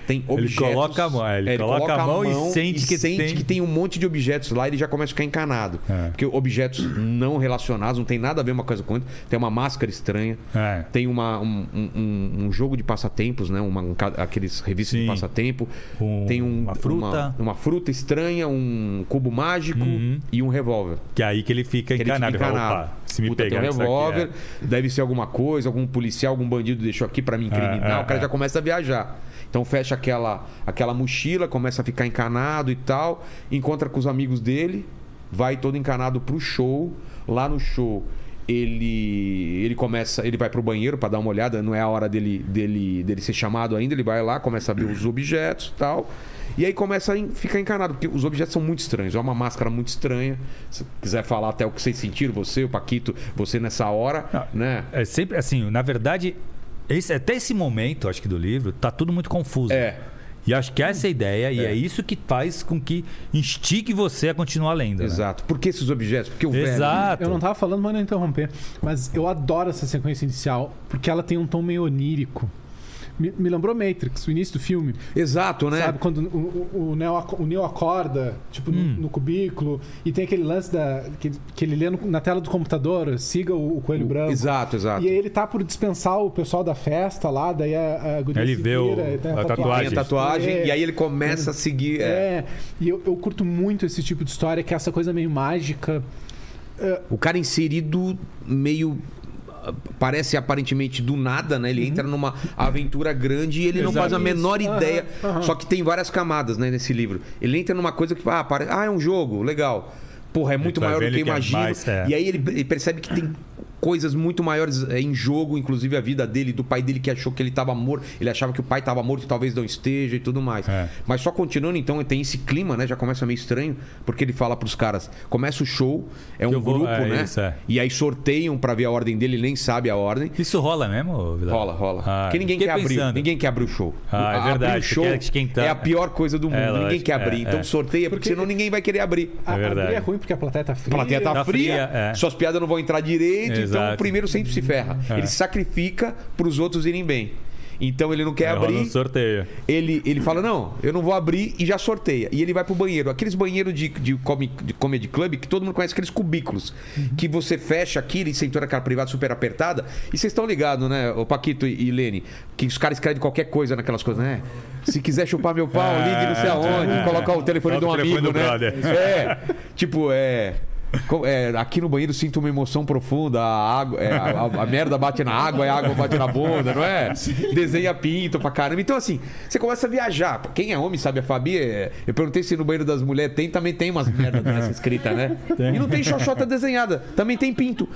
[SPEAKER 1] Tem
[SPEAKER 4] Ele
[SPEAKER 1] objetos.
[SPEAKER 4] coloca a mão, é, ele coloca a mão e sente que tem-
[SPEAKER 1] que tem um monte de objetos lá, ele já começa a ficar encanado.
[SPEAKER 4] É.
[SPEAKER 1] Porque objetos não relacionados, não tem nada a ver uma coisa com outra. Tem uma máscara estranha.
[SPEAKER 4] É.
[SPEAKER 1] Tem uma, um, um- um jogo de passatempos, né? Uma, um aqueles revistas de
[SPEAKER 4] Sim.
[SPEAKER 1] passatempo.
[SPEAKER 4] Um-
[SPEAKER 1] tem um-
[SPEAKER 4] uma fruta.
[SPEAKER 1] Uma, uma fruta estranha, um cubo mágico
[SPEAKER 4] Uhum.
[SPEAKER 1] e um revólver.
[SPEAKER 4] Que é aí que ele fica
[SPEAKER 1] Que ele
[SPEAKER 4] encanado.
[SPEAKER 1] fica
[SPEAKER 4] Ele fala,
[SPEAKER 1] encanado.
[SPEAKER 4] Opa, se me
[SPEAKER 1] Puta,
[SPEAKER 4] pegar
[SPEAKER 1] tem um revólver,
[SPEAKER 4] é.
[SPEAKER 1] deve ser alguma coisa, algum policial, algum bandido deixou aqui pra me incriminar.
[SPEAKER 4] É, é,
[SPEAKER 1] o cara
[SPEAKER 4] é.
[SPEAKER 1] já começa a viajar. Então fecha aquela, aquela mochila, começa a ficar encanado e tal, encontra com os amigos dele, vai todo encanado pro show. Lá no show, ele ele começa, ele vai pro banheiro pra dar uma olhada, não é a hora dele, dele, dele ser chamado ainda, ele vai lá, começa a ver os objetos e tal. E aí começa a ficar encanado, porque os objetos são muito estranhos. É uma máscara muito estranha. Se quiser falar até o que vocês sentiram, você, o Paquito, você nessa hora,
[SPEAKER 4] Ah,
[SPEAKER 1] né?
[SPEAKER 4] É sempre assim, na verdade, esse- até esse momento, acho que do livro, tá tudo muito confuso.
[SPEAKER 1] É.
[SPEAKER 4] E acho que essa é a ideia, e é isso que faz com que instigue você a continuar lendo. né?
[SPEAKER 1] Exato. Por que esses objetos? Porque o velho.
[SPEAKER 4] Exato.
[SPEAKER 3] Eu não tava falando, mas não interromper. Mas eu adoro essa sequência inicial, porque ela tem um tom meio onírico. Me, me lembrou Matrix, o início do filme.
[SPEAKER 1] Exato, né?
[SPEAKER 3] Sabe, quando o, o, o, Neo, o Neo acorda, tipo, no-
[SPEAKER 4] Hum.
[SPEAKER 3] no, cubículo, e tem aquele lance da, que, que ele lê no- na tela do computador, siga o, o coelho branco.
[SPEAKER 1] Exato, exato.
[SPEAKER 3] E aí ele tá por dispensar o pessoal da festa lá, daí a, a
[SPEAKER 4] Ele vê o-
[SPEAKER 3] vira, tem
[SPEAKER 4] a
[SPEAKER 1] Tem
[SPEAKER 4] tatuagem.
[SPEAKER 1] a tatuagem
[SPEAKER 3] É.
[SPEAKER 1] e aí ele começa a seguir. é.
[SPEAKER 3] É, e eu, eu curto muito esse tipo de história, que é essa coisa meio mágica.
[SPEAKER 1] O cara inserido meio. Parece aparentemente do nada, né? Ele entra numa aventura grande e ele não
[SPEAKER 4] Exato.
[SPEAKER 1] faz a menor
[SPEAKER 3] Isso.
[SPEAKER 1] ideia.
[SPEAKER 3] Aham.
[SPEAKER 1] Só que tem várias camadas, né, nesse livro. Ele entra numa coisa que, ah, ah é um jogo, legal. Porra, é muito maior do que eu
[SPEAKER 4] que é
[SPEAKER 1] imagino.
[SPEAKER 4] mais, é.
[SPEAKER 1] E aí ele, ele percebe que tem coisas muito maiores é, em jogo, inclusive a vida dele, do pai dele que achou que ele estava morto. Ele achava que o pai estava morto e talvez não esteja e tudo mais.
[SPEAKER 4] É.
[SPEAKER 1] Mas só continuando, então, tem esse clima, né? Já começa meio estranho, porque ele fala pros caras: começa o show, é um
[SPEAKER 4] Eu vou-
[SPEAKER 1] grupo,
[SPEAKER 4] é
[SPEAKER 1] né?
[SPEAKER 4] isso, é.
[SPEAKER 1] E aí sorteiam pra ver a ordem dele, ele nem sabe a ordem.
[SPEAKER 4] Isso rola mesmo, Vilar?
[SPEAKER 1] Rola, rola.
[SPEAKER 4] Ah,
[SPEAKER 1] Porque ninguém quer abrir.
[SPEAKER 4] pensando.
[SPEAKER 1] Ninguém quer abrir o show.
[SPEAKER 4] Ah, é
[SPEAKER 1] Abrir
[SPEAKER 4] verdade,
[SPEAKER 1] o
[SPEAKER 4] você
[SPEAKER 1] show é a pior coisa do mundo.
[SPEAKER 4] É,
[SPEAKER 1] ninguém
[SPEAKER 4] lógico,
[SPEAKER 1] quer abrir.
[SPEAKER 4] é,
[SPEAKER 1] então
[SPEAKER 4] é.
[SPEAKER 1] sorteia, porque,
[SPEAKER 3] Porque-
[SPEAKER 1] senão ninguém vai querer abrir.
[SPEAKER 3] A,
[SPEAKER 4] verdade.
[SPEAKER 3] abrir é ruim porque a plateia tá
[SPEAKER 1] A
[SPEAKER 3] fria.
[SPEAKER 1] plateia tá,
[SPEAKER 4] Tá
[SPEAKER 1] fria,
[SPEAKER 4] fria, é.
[SPEAKER 1] suas piadas não vão entrar direito, então o primeiro sempre se ferra.
[SPEAKER 4] É.
[SPEAKER 1] Ele sacrifica pros outros irem bem. Então ele não quer
[SPEAKER 4] Aí rola
[SPEAKER 1] abrir.
[SPEAKER 4] um sorteio.
[SPEAKER 1] ele, ele fala: Não, eu não vou abrir e já sorteia. E ele vai pro banheiro. Aqueles banheiros de, de, comic, de comedy club que todo mundo conhece, aqueles cubículos. Que você fecha aqui, ele sentou naquela privada super apertada. E vocês estão ligados, né, o Paquito e, e Lene? Que os caras escrevem qualquer coisa naquelas coisas, né? Se quiser chupar meu pau, ligue não sei aonde, colocar o telefone de um amigo,
[SPEAKER 4] telefone
[SPEAKER 1] né? É, tipo, é. É, aqui no banheiro sinto uma emoção profunda, a, água, é, a, a- a merda bate na água, e a água bate na bunda, não é? Desenha pinto pra caramba. Então, assim, você começa a viajar. Quem é homem sabe, a Fabi, é, eu perguntei se no banheiro das mulheres tem, também tem umas merdas dessa escrita, né? E não tem xoxota desenhada, também tem pinto.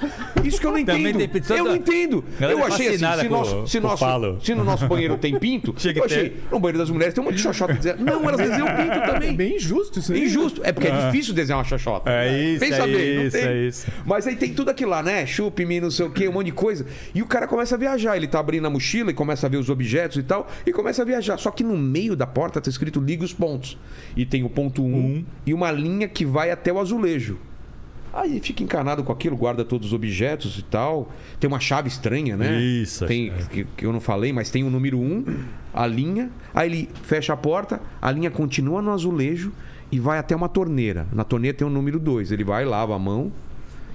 [SPEAKER 1] Isso que eu não entendo.
[SPEAKER 4] tem pinto.
[SPEAKER 1] Eu não entendo.
[SPEAKER 4] Galera
[SPEAKER 1] Eu
[SPEAKER 4] é
[SPEAKER 1] achei assim, se, nosso, se, nosso, se no nosso banheiro tem pinto,
[SPEAKER 4] que
[SPEAKER 1] eu achei,
[SPEAKER 4] ter.
[SPEAKER 1] no banheiro das mulheres tem um monte de xoxota desenhada. Não, elas desenham pinto também.
[SPEAKER 3] É bem injusto isso
[SPEAKER 1] É
[SPEAKER 3] aí.
[SPEAKER 1] injusto. É porque é difícil desenhar uma xoxota.
[SPEAKER 4] É isso,
[SPEAKER 1] Pensa
[SPEAKER 4] é
[SPEAKER 1] bem, não
[SPEAKER 4] isso,
[SPEAKER 1] tem.
[SPEAKER 4] é isso.
[SPEAKER 1] Mas aí tem tudo aquilo lá, né? Chupe-me, não sei o quê, um monte de coisa. E o cara começa a viajar. Ele tá abrindo a mochila e começa a ver os objetos e tal. E começa a viajar. Só que no meio da porta tá escrito liga os pontos. E tem o ponto 1 um, e uma linha que vai até o azulejo. Aí fica encanado com aquilo, guarda todos os objetos e tal. Tem uma chave estranha, né?
[SPEAKER 4] Isso,
[SPEAKER 1] Tem, que, que eu não falei, mas tem o número 1, um, a linha. Aí ele fecha a porta, a linha continua no azulejo e vai até uma torneira. Na torneira tem o número 2. Ele vai, lava a mão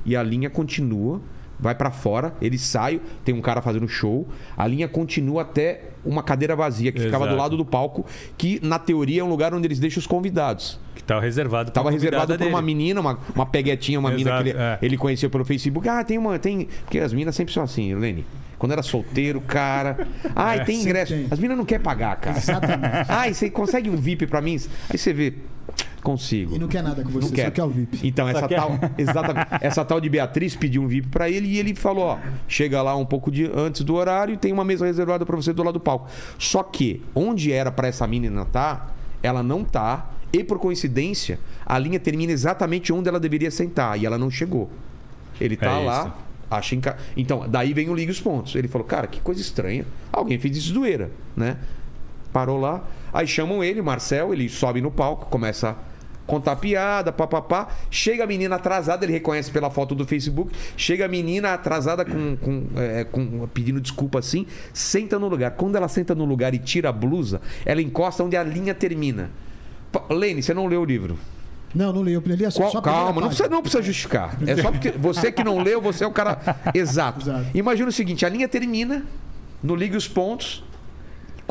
[SPEAKER 1] e a linha continua, vai pra fora, ele sai, tem um cara fazendo show, a linha continua até uma cadeira vazia que ficava do
[SPEAKER 4] Exato.
[SPEAKER 1] lado do palco, que na teoria é um lugar onde eles deixam os convidados.
[SPEAKER 4] Que tava reservado pra
[SPEAKER 1] Tava
[SPEAKER 4] uma
[SPEAKER 1] reservado por uma
[SPEAKER 4] dele.
[SPEAKER 1] menina, uma, uma peguetinha, uma mina
[SPEAKER 4] Exato,
[SPEAKER 1] que ele,
[SPEAKER 4] é.
[SPEAKER 1] ele conheceu pelo Facebook. Ah, tem uma. Tem... Porque as minas sempre são assim, Lene. Quando era solteiro, cara. Ai,
[SPEAKER 4] É.
[SPEAKER 1] tem ingresso.
[SPEAKER 6] tem.
[SPEAKER 1] As minas não querem pagar, cara.
[SPEAKER 6] Exatamente.
[SPEAKER 1] Ai, você consegue um VIP pra mim? Aí você vê. Consigo.
[SPEAKER 6] E não quer nada com você,
[SPEAKER 1] Não quer.
[SPEAKER 6] só quer o VIP.
[SPEAKER 1] Então, essa
[SPEAKER 4] quer-
[SPEAKER 1] tal, exatamente, essa tal de Beatriz pediu um VIP pra ele e ele falou: ó, chega lá um pouco de, antes do horário e tem uma mesa reservada pra você do lado do palco. Só que, onde era pra essa menina tá, ela não tá, e por coincidência, a linha termina exatamente onde ela deveria sentar e ela não chegou. Ele tá
[SPEAKER 4] É
[SPEAKER 1] lá. Acha enca... Então, daí vem o Liga os Pontos. Ele falou, cara, que coisa estranha. Alguém fez isso zoeira, né? Parou lá. Aí chamam ele, Marcel, ele sobe no palco, começa contar piada, papapá. Chega a menina atrasada, ele reconhece pela foto do Facebook. Chega a menina atrasada com, com, é, com- pedindo desculpa assim, senta no lugar. Quando ela senta no lugar e tira a blusa, ela encosta onde a linha termina. Lene, você não leu o livro?
[SPEAKER 6] Não, não leio. Eu li só,
[SPEAKER 1] Qual-
[SPEAKER 6] só a
[SPEAKER 1] calma, não precisa, não precisa justificar. É só porque você que não leu, você é o cara exato.
[SPEAKER 6] Exato.
[SPEAKER 1] Imagina o seguinte: a linha termina, no Ligue os Pontos.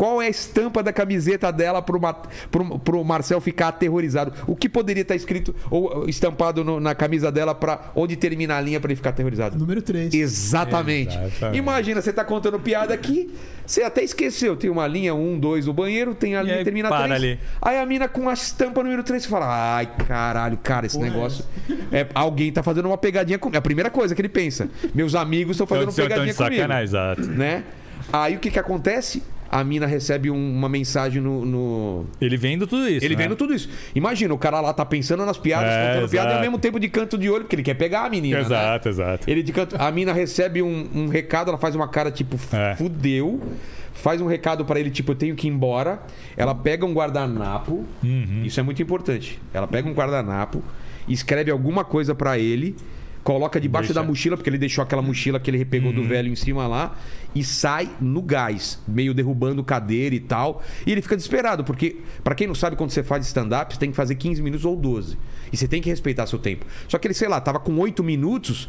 [SPEAKER 1] Qual é a estampa da camiseta dela pro, Ma- pro, pro Marcel ficar aterrorizado? O que poderia estar escrito ou estampado no- na camisa dela para onde termina a linha para ele ficar aterrorizado?
[SPEAKER 6] Número 3.
[SPEAKER 1] Exatamente.
[SPEAKER 4] Exatamente.
[SPEAKER 1] Imagina, você tá contando piada aqui, você até esqueceu. Tem uma linha 1, 2 no banheiro, tem a
[SPEAKER 4] E
[SPEAKER 1] linha
[SPEAKER 4] aí
[SPEAKER 1] termina
[SPEAKER 4] para
[SPEAKER 1] 3.
[SPEAKER 4] ali.
[SPEAKER 1] Aí a mina com a estampa número 3, você fala: ai, caralho, cara, esse negócio. É, alguém tá fazendo uma pegadinha comigo. É a primeira coisa que ele pensa. Meus amigos estão fazendo
[SPEAKER 4] Então,
[SPEAKER 1] pegadinha
[SPEAKER 4] então, de
[SPEAKER 1] comigo.
[SPEAKER 4] sacanagem, exato.
[SPEAKER 1] Né? Aí o que que acontece? A mina recebe um- uma mensagem no- no,
[SPEAKER 4] Ele vendo tudo isso.
[SPEAKER 1] ele
[SPEAKER 4] né?
[SPEAKER 1] vendo tudo isso. Imagina, o cara lá tá pensando nas piadas,
[SPEAKER 4] É,
[SPEAKER 1] contando piada e ao
[SPEAKER 4] exato.
[SPEAKER 1] mesmo tempo de canto de olho, porque ele quer pegar a menina. né?
[SPEAKER 4] Exato, exato.
[SPEAKER 1] Ele de canto. A mina recebe um, um recado, ela faz uma cara tipo,
[SPEAKER 4] É.
[SPEAKER 1] fudeu. Faz um recado pra ele, tipo, eu tenho que ir embora. Ela pega um guardanapo.
[SPEAKER 4] Uhum.
[SPEAKER 1] Isso é muito importante. Ela pega um guardanapo, escreve alguma coisa pra ele, coloca debaixo
[SPEAKER 4] Deixa.
[SPEAKER 1] da mochila, porque ele deixou aquela mochila que ele repegou
[SPEAKER 4] Uhum.
[SPEAKER 1] do velho em cima lá, e sai no gás, meio derrubando cadeira e tal. E ele fica desesperado, porque, pra quem não sabe, quando você faz stand-up, você tem que fazer 15 minutos ou 12. E você tem que respeitar seu tempo. Só que ele, sei lá, tava com 8 minutos.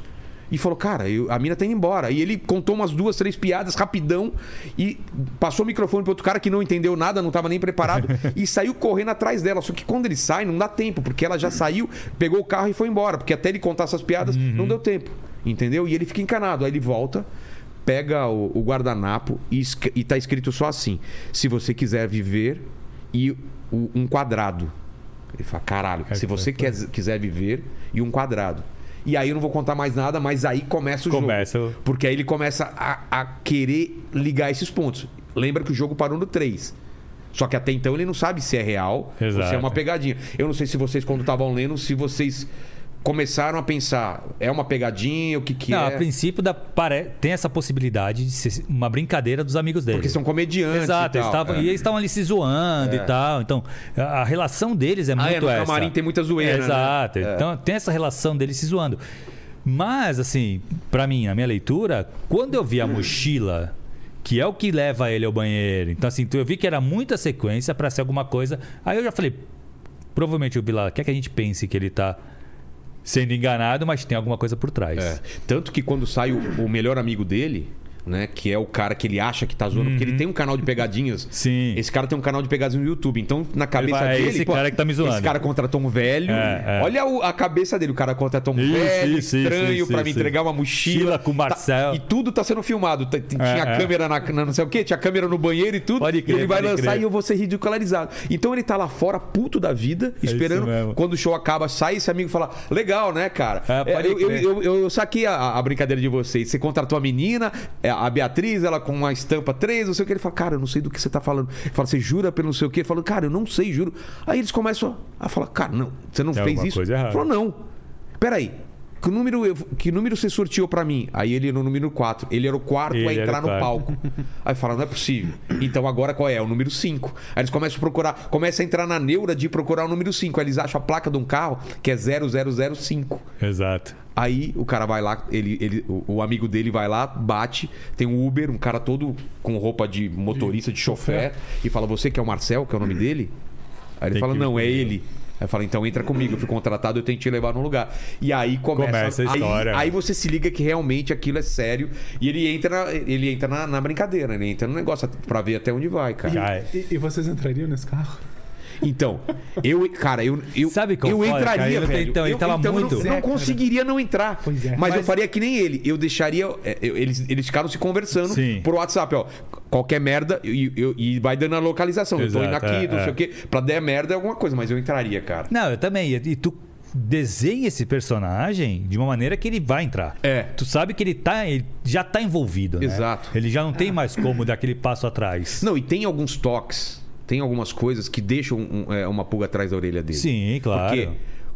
[SPEAKER 1] E falou, cara, eu- a mina tá indo embora. E ele contou umas duas, três piadas rapidão e passou o microfone pro outro cara que não entendeu nada, não tava nem preparado e saiu correndo atrás dela. Só que quando ele sai, não dá tempo, porque ela já saiu, pegou o carro e foi embora. Porque até ele contar essas piadas, não deu tempo. Entendeu? E ele fica encanado. Aí ele volta, pega o, o guardanapo e, e tá escrito só assim: se você quiser viver e o- um quadrado. Ele fala, caralho, se você quer, quiser viver e um quadrado. E aí eu não vou contar mais nada, mas aí começa o
[SPEAKER 4] Começa
[SPEAKER 1] jogo. Porque aí ele começa a, a querer ligar esses pontos. Lembra que o jogo parou no 3. Só que até então ele não sabe se é real ou se é
[SPEAKER 4] Exato.
[SPEAKER 1] uma pegadinha. Eu não sei se vocês, quando estavam lendo, se vocês começaram a pensar, é uma pegadinha, o que, que
[SPEAKER 4] Não,
[SPEAKER 1] é?
[SPEAKER 4] a princípio da, pare- tem essa possibilidade de ser uma brincadeira dos amigos dele.
[SPEAKER 1] Porque são comediantes.
[SPEAKER 4] Exato,
[SPEAKER 1] e,
[SPEAKER 4] eles
[SPEAKER 1] tal.
[SPEAKER 4] estavam,
[SPEAKER 1] É.
[SPEAKER 4] e eles estavam ali se zoando
[SPEAKER 1] É.
[SPEAKER 4] e tal. Então, a, a relação deles é
[SPEAKER 1] Ah,
[SPEAKER 4] muito
[SPEAKER 1] é, no
[SPEAKER 4] essa.
[SPEAKER 1] camarim tem muita zoeira, né?
[SPEAKER 4] Exato.
[SPEAKER 1] É.
[SPEAKER 4] Então, tem essa relação deles se zoando. Mas, assim, pra mim, na minha leitura, quando eu vi a mochila, que é o que leva ele ao banheiro, então, assim, eu vi que era muita sequência pra ser alguma coisa. Aí eu já falei, provavelmente o Bilal quer que a gente pense que ele tá sendo enganado, mas tem alguma coisa por trás.
[SPEAKER 1] É. Tanto que quando sai o, o melhor amigo dele, né? Que é o cara que ele acha que tá zoando, porque ele tem um canal de pegadinhas.
[SPEAKER 4] Uhum. Sim.
[SPEAKER 1] Esse cara tem um canal de pegadinhas no YouTube. Então, na cabeça
[SPEAKER 4] fala, "É
[SPEAKER 1] dele.
[SPEAKER 4] esse cara que tá me zoando."
[SPEAKER 1] Esse cara contratou um velho.
[SPEAKER 4] É, é.
[SPEAKER 1] Olha o- a cabeça dele. O cara contratou um
[SPEAKER 4] Isso,
[SPEAKER 1] velho
[SPEAKER 4] isso,
[SPEAKER 1] estranho
[SPEAKER 4] isso,
[SPEAKER 1] me entregar uma mochila.
[SPEAKER 4] Mochila com o Marcel.
[SPEAKER 1] Tá- e tudo tá sendo filmado. Tá- Tinha
[SPEAKER 4] É, é.
[SPEAKER 1] câmera na, na não sei o quê, tinha câmera no banheiro e tudo.
[SPEAKER 4] Pode crer,
[SPEAKER 1] e ele vai lançar
[SPEAKER 4] crer.
[SPEAKER 1] e eu vou ser ridicularizado. Então ele tá lá fora, puto da vida,
[SPEAKER 4] isso
[SPEAKER 1] esperando. Quando o show acaba, sai esse amigo e fala: Legal, né, cara?
[SPEAKER 4] É,
[SPEAKER 1] eu, eu, eu, eu, saquei a, a brincadeira de vocês. Você contratou a menina, é, a Beatriz, ela com uma estampa 3, não sei o que. Ele fala, cara, eu não sei do que você tá falando. Ele fala, você jura pelo não sei o que? Ele fala, cara, eu não sei, juro. Aí eles começam a falar, cara, não, você não fez isso?
[SPEAKER 4] errada.
[SPEAKER 1] Ele falou, não. Peraí. Que número, eu- que número você sorteou pra mim? Aí ele no número 4. Ele era o quarto
[SPEAKER 4] Ele
[SPEAKER 1] a entrar no
[SPEAKER 4] quarto.
[SPEAKER 1] palco. Aí fala, não é possível. Então agora qual é? O número 5. Aí eles começam a procurar, começa a entrar na neura de procurar o número 5. Aí eles acham a placa de um carro que é 0005.
[SPEAKER 4] Exato.
[SPEAKER 1] Aí o cara vai lá, ele, ele, o, amigo dele vai lá, bate, tem um Uber, um cara todo com roupa de motorista, de chofer, e fala: Você que é o Marcel, que é o nome dele? Aí ele
[SPEAKER 4] Tem
[SPEAKER 1] fala: Não, é
[SPEAKER 4] comigo."
[SPEAKER 1] ele. Aí fala: Então entra comigo, eu fui contratado, eu tenho que te levar num lugar. E aí começa,
[SPEAKER 4] Começa a
[SPEAKER 1] aí-
[SPEAKER 4] história.
[SPEAKER 1] Aí, você se liga que realmente aquilo é sério e ele entra, na- ele entra na, na brincadeira, ele entra no negócio pra ver até onde vai, cara.
[SPEAKER 4] Cara,
[SPEAKER 3] E, e vocês entrariam nesse carro?
[SPEAKER 1] Então, eu, cara, eu, eu,
[SPEAKER 4] Sabe qual
[SPEAKER 1] eu
[SPEAKER 4] foda,
[SPEAKER 1] entraria,
[SPEAKER 4] cara? Ele-
[SPEAKER 1] velho.
[SPEAKER 4] então, ele
[SPEAKER 1] eu,
[SPEAKER 4] tava
[SPEAKER 1] eu
[SPEAKER 4] muito-
[SPEAKER 1] não,
[SPEAKER 3] É,
[SPEAKER 1] não
[SPEAKER 3] cara.
[SPEAKER 1] conseguiria não entrar.
[SPEAKER 3] Pois é.
[SPEAKER 1] Mas, eu
[SPEAKER 3] Mas-
[SPEAKER 1] faria que nem ele. Eu deixaria. é, eu- eles, eles ficaram se conversando
[SPEAKER 4] Sim.
[SPEAKER 1] por WhatsApp, ó. Qualquer merda e, eu- e vai dando a localização. eu tô indo
[SPEAKER 4] Exato,
[SPEAKER 1] aqui,
[SPEAKER 4] é,
[SPEAKER 1] não
[SPEAKER 4] é.
[SPEAKER 1] sei o quê. Pra der merda é alguma coisa, mas eu entraria, cara.
[SPEAKER 4] Não, eu também. E e tu desenha esse personagem de uma maneira que ele vai entrar.
[SPEAKER 1] É.
[SPEAKER 4] Tu sabe que ele tá, ele já tá envolvido, né?
[SPEAKER 1] Exato.
[SPEAKER 4] Ele já não tem mais como dar aquele passo atrás.
[SPEAKER 1] Não, e tem alguns toques, tem algumas coisas que deixam um- é, uma pulga atrás da orelha dele.
[SPEAKER 4] Sim, claro.
[SPEAKER 1] Porque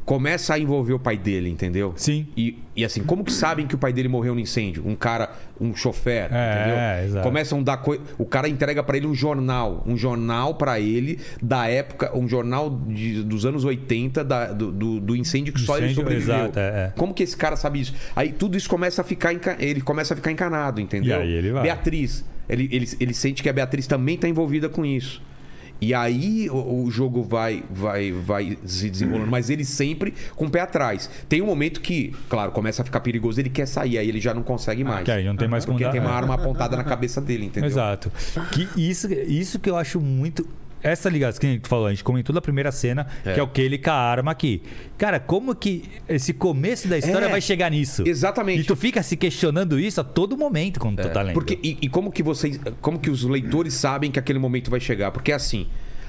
[SPEAKER 1] começa a envolver o pai dele, entendeu?
[SPEAKER 4] Sim.
[SPEAKER 1] E, e assim, como que sabem que o pai dele morreu no incêndio? Um cara, um chofer,
[SPEAKER 4] É,
[SPEAKER 1] entendeu?
[SPEAKER 4] exato.
[SPEAKER 1] Começam a dar coisa. O cara entrega pra ele um jornal. Um jornal pra ele da época, um jornal de- dos anos 80 da- do, do, do incêndio que só ele sobreviveu.
[SPEAKER 4] exato, é, é.
[SPEAKER 1] Como que esse cara sabe isso? Aí tudo isso começa a ficar. enca- Ele começa a ficar encanado, entendeu?
[SPEAKER 4] E aí ele vai.
[SPEAKER 1] Beatriz. Ele, ele, ele sente que a Beatriz também tá envolvida com isso. E aí o, o jogo vai, vai, vai se desenrolando, mas ele sempre com o pé atrás. Tem um momento que, claro, começa a ficar perigoso, ele quer sair, aí ele já não consegue mais.
[SPEAKER 4] Que aí não tem mais como
[SPEAKER 1] Porque tem uma arma apontada na cabeça dele, entendeu?
[SPEAKER 4] Exato. Que isso, isso que eu acho muito. Essa ligação que a gente falou, a gente comentou da primeira cena,
[SPEAKER 1] É.
[SPEAKER 4] que é o que ele com a arma aqui. Cara, como que esse começo da história
[SPEAKER 1] É,
[SPEAKER 4] vai chegar nisso?
[SPEAKER 1] exatamente.
[SPEAKER 4] E tu fica se questionando isso a todo momento quando tu tá lendo.
[SPEAKER 1] Porque, e, e como que vocês. Como que os leitores sabem que aquele momento vai chegar? Porque assim.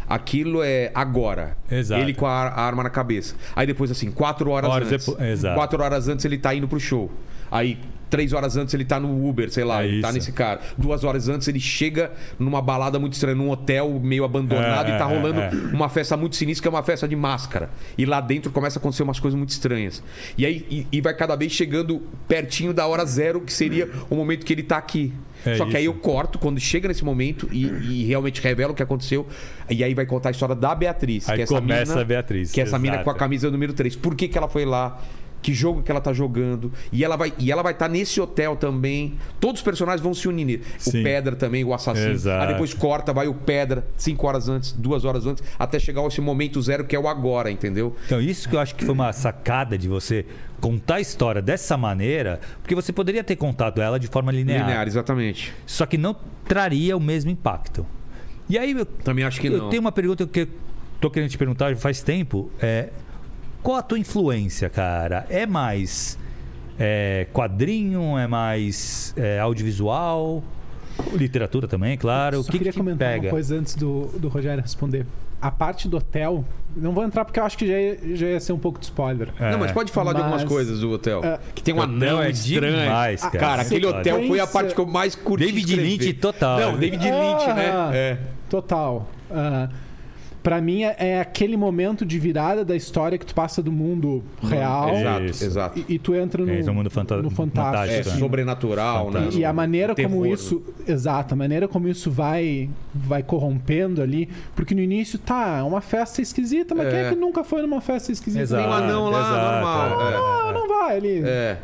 [SPEAKER 1] Aquilo é agora.
[SPEAKER 4] Exato.
[SPEAKER 1] Ele com a, a arma na cabeça. Aí depois, assim, quatro horas,
[SPEAKER 4] Horas
[SPEAKER 1] antes.
[SPEAKER 4] exato.
[SPEAKER 1] Quatro horas antes ele tá indo pro show. Aí Três horas antes ele tá no Uber, sei lá,
[SPEAKER 4] É
[SPEAKER 1] ele tá nesse cara. Duas horas antes ele chega numa balada muito estranha, num hotel meio abandonado
[SPEAKER 4] É,
[SPEAKER 1] e tá
[SPEAKER 4] é,
[SPEAKER 1] rolando
[SPEAKER 4] é.
[SPEAKER 1] uma festa muito sinistra, que é uma festa de máscara. E lá dentro começa a acontecer umas coisas muito estranhas. E aí e, e vai cada vez chegando pertinho da hora zero, que seria o momento que ele tá aqui.
[SPEAKER 4] É
[SPEAKER 1] Só que aí
[SPEAKER 4] isso.
[SPEAKER 1] eu corto quando chega nesse momento e, e realmente revela o que aconteceu. E aí vai contar a história da Beatriz.
[SPEAKER 4] Aí
[SPEAKER 1] que é essa
[SPEAKER 4] começa
[SPEAKER 1] mina-
[SPEAKER 4] a Beatriz,
[SPEAKER 1] Que é essa mina
[SPEAKER 4] exato.
[SPEAKER 1] com a camisa número 3. Por que, que ela foi lá? Que jogo que ela tá jogando? E ela vai e ela vai estar nesse hotel também. Todos os personagens vão se unir. nele. O
[SPEAKER 4] Sim.
[SPEAKER 1] Pedra também, o assassino.
[SPEAKER 4] Exato.
[SPEAKER 1] Aí depois corta, vai o Pedra, cinco horas antes, duas horas antes, até chegar esse momento zero que é o agora, entendeu?
[SPEAKER 4] Então, isso que eu acho que foi uma sacada de você contar a história dessa maneira, porque você poderia ter contado ela de forma linear,
[SPEAKER 1] Linear, exatamente.
[SPEAKER 4] só que não traria o mesmo impacto. E aí, eu,
[SPEAKER 1] Também acho que
[SPEAKER 4] eu
[SPEAKER 1] não.
[SPEAKER 4] tenho uma pergunta que eu tô querendo te perguntar faz tempo. É, qual a tua influência, cara? É mais é, quadrinho? É mais é, audiovisual? Literatura também, claro.
[SPEAKER 3] Só
[SPEAKER 4] o que
[SPEAKER 3] queria
[SPEAKER 4] que
[SPEAKER 3] comentar
[SPEAKER 4] pega?
[SPEAKER 3] uma coisa antes do, do Rogério responder. A parte do hotel, não vou entrar porque eu acho que já ia, já ia ser um pouco de spoiler.
[SPEAKER 4] É.
[SPEAKER 1] Não, mas pode falar de algumas
[SPEAKER 3] Mas-
[SPEAKER 1] coisas do hotel.
[SPEAKER 3] É.
[SPEAKER 1] que tem um anão
[SPEAKER 4] é
[SPEAKER 1] estranho.
[SPEAKER 4] demais,
[SPEAKER 1] Ah,
[SPEAKER 4] cara.
[SPEAKER 1] cara, aquele hotel foi a parte que eu mais curti.
[SPEAKER 4] David
[SPEAKER 1] escrever.
[SPEAKER 4] Lynch total.
[SPEAKER 1] Não, David Lynch, né?
[SPEAKER 3] Ah,
[SPEAKER 1] É.
[SPEAKER 3] Total. Ah, Pra mim é, é aquele momento de virada da história que tu passa do mundo real
[SPEAKER 1] Exato,
[SPEAKER 4] Isso.
[SPEAKER 1] exato.
[SPEAKER 3] e, e tu entra no,
[SPEAKER 4] É, esse é o mundo fanta-
[SPEAKER 3] no
[SPEAKER 1] É,
[SPEAKER 3] fantástico. assim.
[SPEAKER 1] sobrenatural, né?
[SPEAKER 3] E a maneira
[SPEAKER 1] Terror,
[SPEAKER 3] como
[SPEAKER 1] né?
[SPEAKER 3] isso, exato, a maneira como isso vai vai corrompendo ali, porque no início tá, é uma festa esquisita, mas quem é
[SPEAKER 1] É.
[SPEAKER 3] que nunca foi numa festa esquisita?
[SPEAKER 4] Exato.
[SPEAKER 1] Tem um anão lá,
[SPEAKER 4] exato,
[SPEAKER 1] normal.
[SPEAKER 4] é.
[SPEAKER 3] Ah, não vai ali.
[SPEAKER 1] É.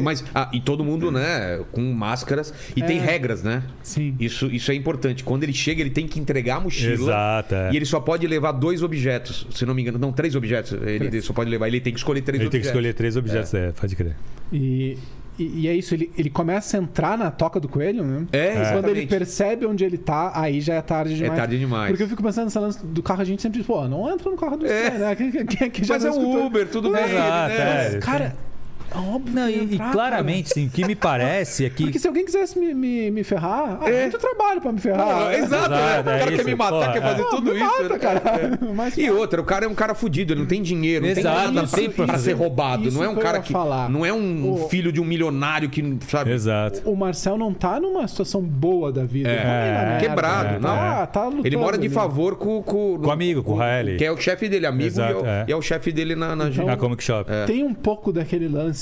[SPEAKER 1] Mas, ah, e todo mundo, né, com máscaras. E tem
[SPEAKER 3] É.
[SPEAKER 1] regras, né?
[SPEAKER 3] Sim.
[SPEAKER 1] Isso, isso é importante. Quando ele chega, ele tem que entregar a mochila.
[SPEAKER 4] Exato, é.
[SPEAKER 1] E ele só pode levar dois objetos, se não me engano. Não, três objetos. Ele só pode levar. Ele tem que escolher três
[SPEAKER 4] Ele tem
[SPEAKER 1] objetos.
[SPEAKER 4] que escolher três objetos, é, pode crer.
[SPEAKER 3] E, e, e é isso, ele, ele começa a entrar na toca do coelho, né?
[SPEAKER 1] É,
[SPEAKER 3] Quando
[SPEAKER 1] exatamente.
[SPEAKER 3] ele percebe onde ele tá, aí já é tarde demais.
[SPEAKER 1] tarde demais.
[SPEAKER 3] Porque eu fico pensando nessa lance do carro, a gente sempre diz, pô, não entra no carro do
[SPEAKER 1] É.
[SPEAKER 3] estranho, né? Quem, quem, quem já
[SPEAKER 1] Mas é um
[SPEAKER 3] escutou?
[SPEAKER 1] Uber, tudo bem.
[SPEAKER 4] Exato,
[SPEAKER 1] né?
[SPEAKER 4] é.
[SPEAKER 3] Cara, é óbvio
[SPEAKER 4] Não,
[SPEAKER 3] que ia
[SPEAKER 4] e, e
[SPEAKER 3] entrar,
[SPEAKER 4] claramente, sim, o que me parece é que.
[SPEAKER 3] Porque se alguém quisesse me, me, me ferrar, ah,
[SPEAKER 1] É.
[SPEAKER 3] muito trabalho pra me ferrar.
[SPEAKER 1] Pô, exato, né? O cara
[SPEAKER 4] é
[SPEAKER 1] quer
[SPEAKER 4] isso,
[SPEAKER 1] me matar,
[SPEAKER 4] porra,
[SPEAKER 1] quer fazer
[SPEAKER 3] Pô,
[SPEAKER 1] tudo
[SPEAKER 3] me
[SPEAKER 1] isso.
[SPEAKER 3] mata,
[SPEAKER 1] né?
[SPEAKER 3] cara.
[SPEAKER 1] É.
[SPEAKER 3] Mas,
[SPEAKER 1] E outra, o cara é um cara fudido, ele não tem dinheiro, não
[SPEAKER 4] Exato,
[SPEAKER 1] tem nada
[SPEAKER 4] não tem
[SPEAKER 1] pra,
[SPEAKER 4] pra
[SPEAKER 1] pra ser roubado.
[SPEAKER 3] Isso
[SPEAKER 1] não é um cara que.
[SPEAKER 3] falar.
[SPEAKER 1] Não é um
[SPEAKER 3] O-
[SPEAKER 1] filho de um milionário que, sabe?
[SPEAKER 4] Exato.
[SPEAKER 3] O Marcel não tá numa situação boa da vida.
[SPEAKER 1] É.
[SPEAKER 3] Tá
[SPEAKER 1] Quebrado,
[SPEAKER 3] ele
[SPEAKER 1] não.
[SPEAKER 3] Tá, tá lutando
[SPEAKER 1] Ele mora de
[SPEAKER 3] ali.
[SPEAKER 1] favor com, com,
[SPEAKER 4] Com o amigo, com o Raeli.
[SPEAKER 1] Que é o chefe dele, amigo, e, é o,
[SPEAKER 4] é.
[SPEAKER 1] e é chefe dele na, na
[SPEAKER 3] Então-
[SPEAKER 4] Na Comic Shop.
[SPEAKER 1] É.
[SPEAKER 3] Tem um pouco daquele lance,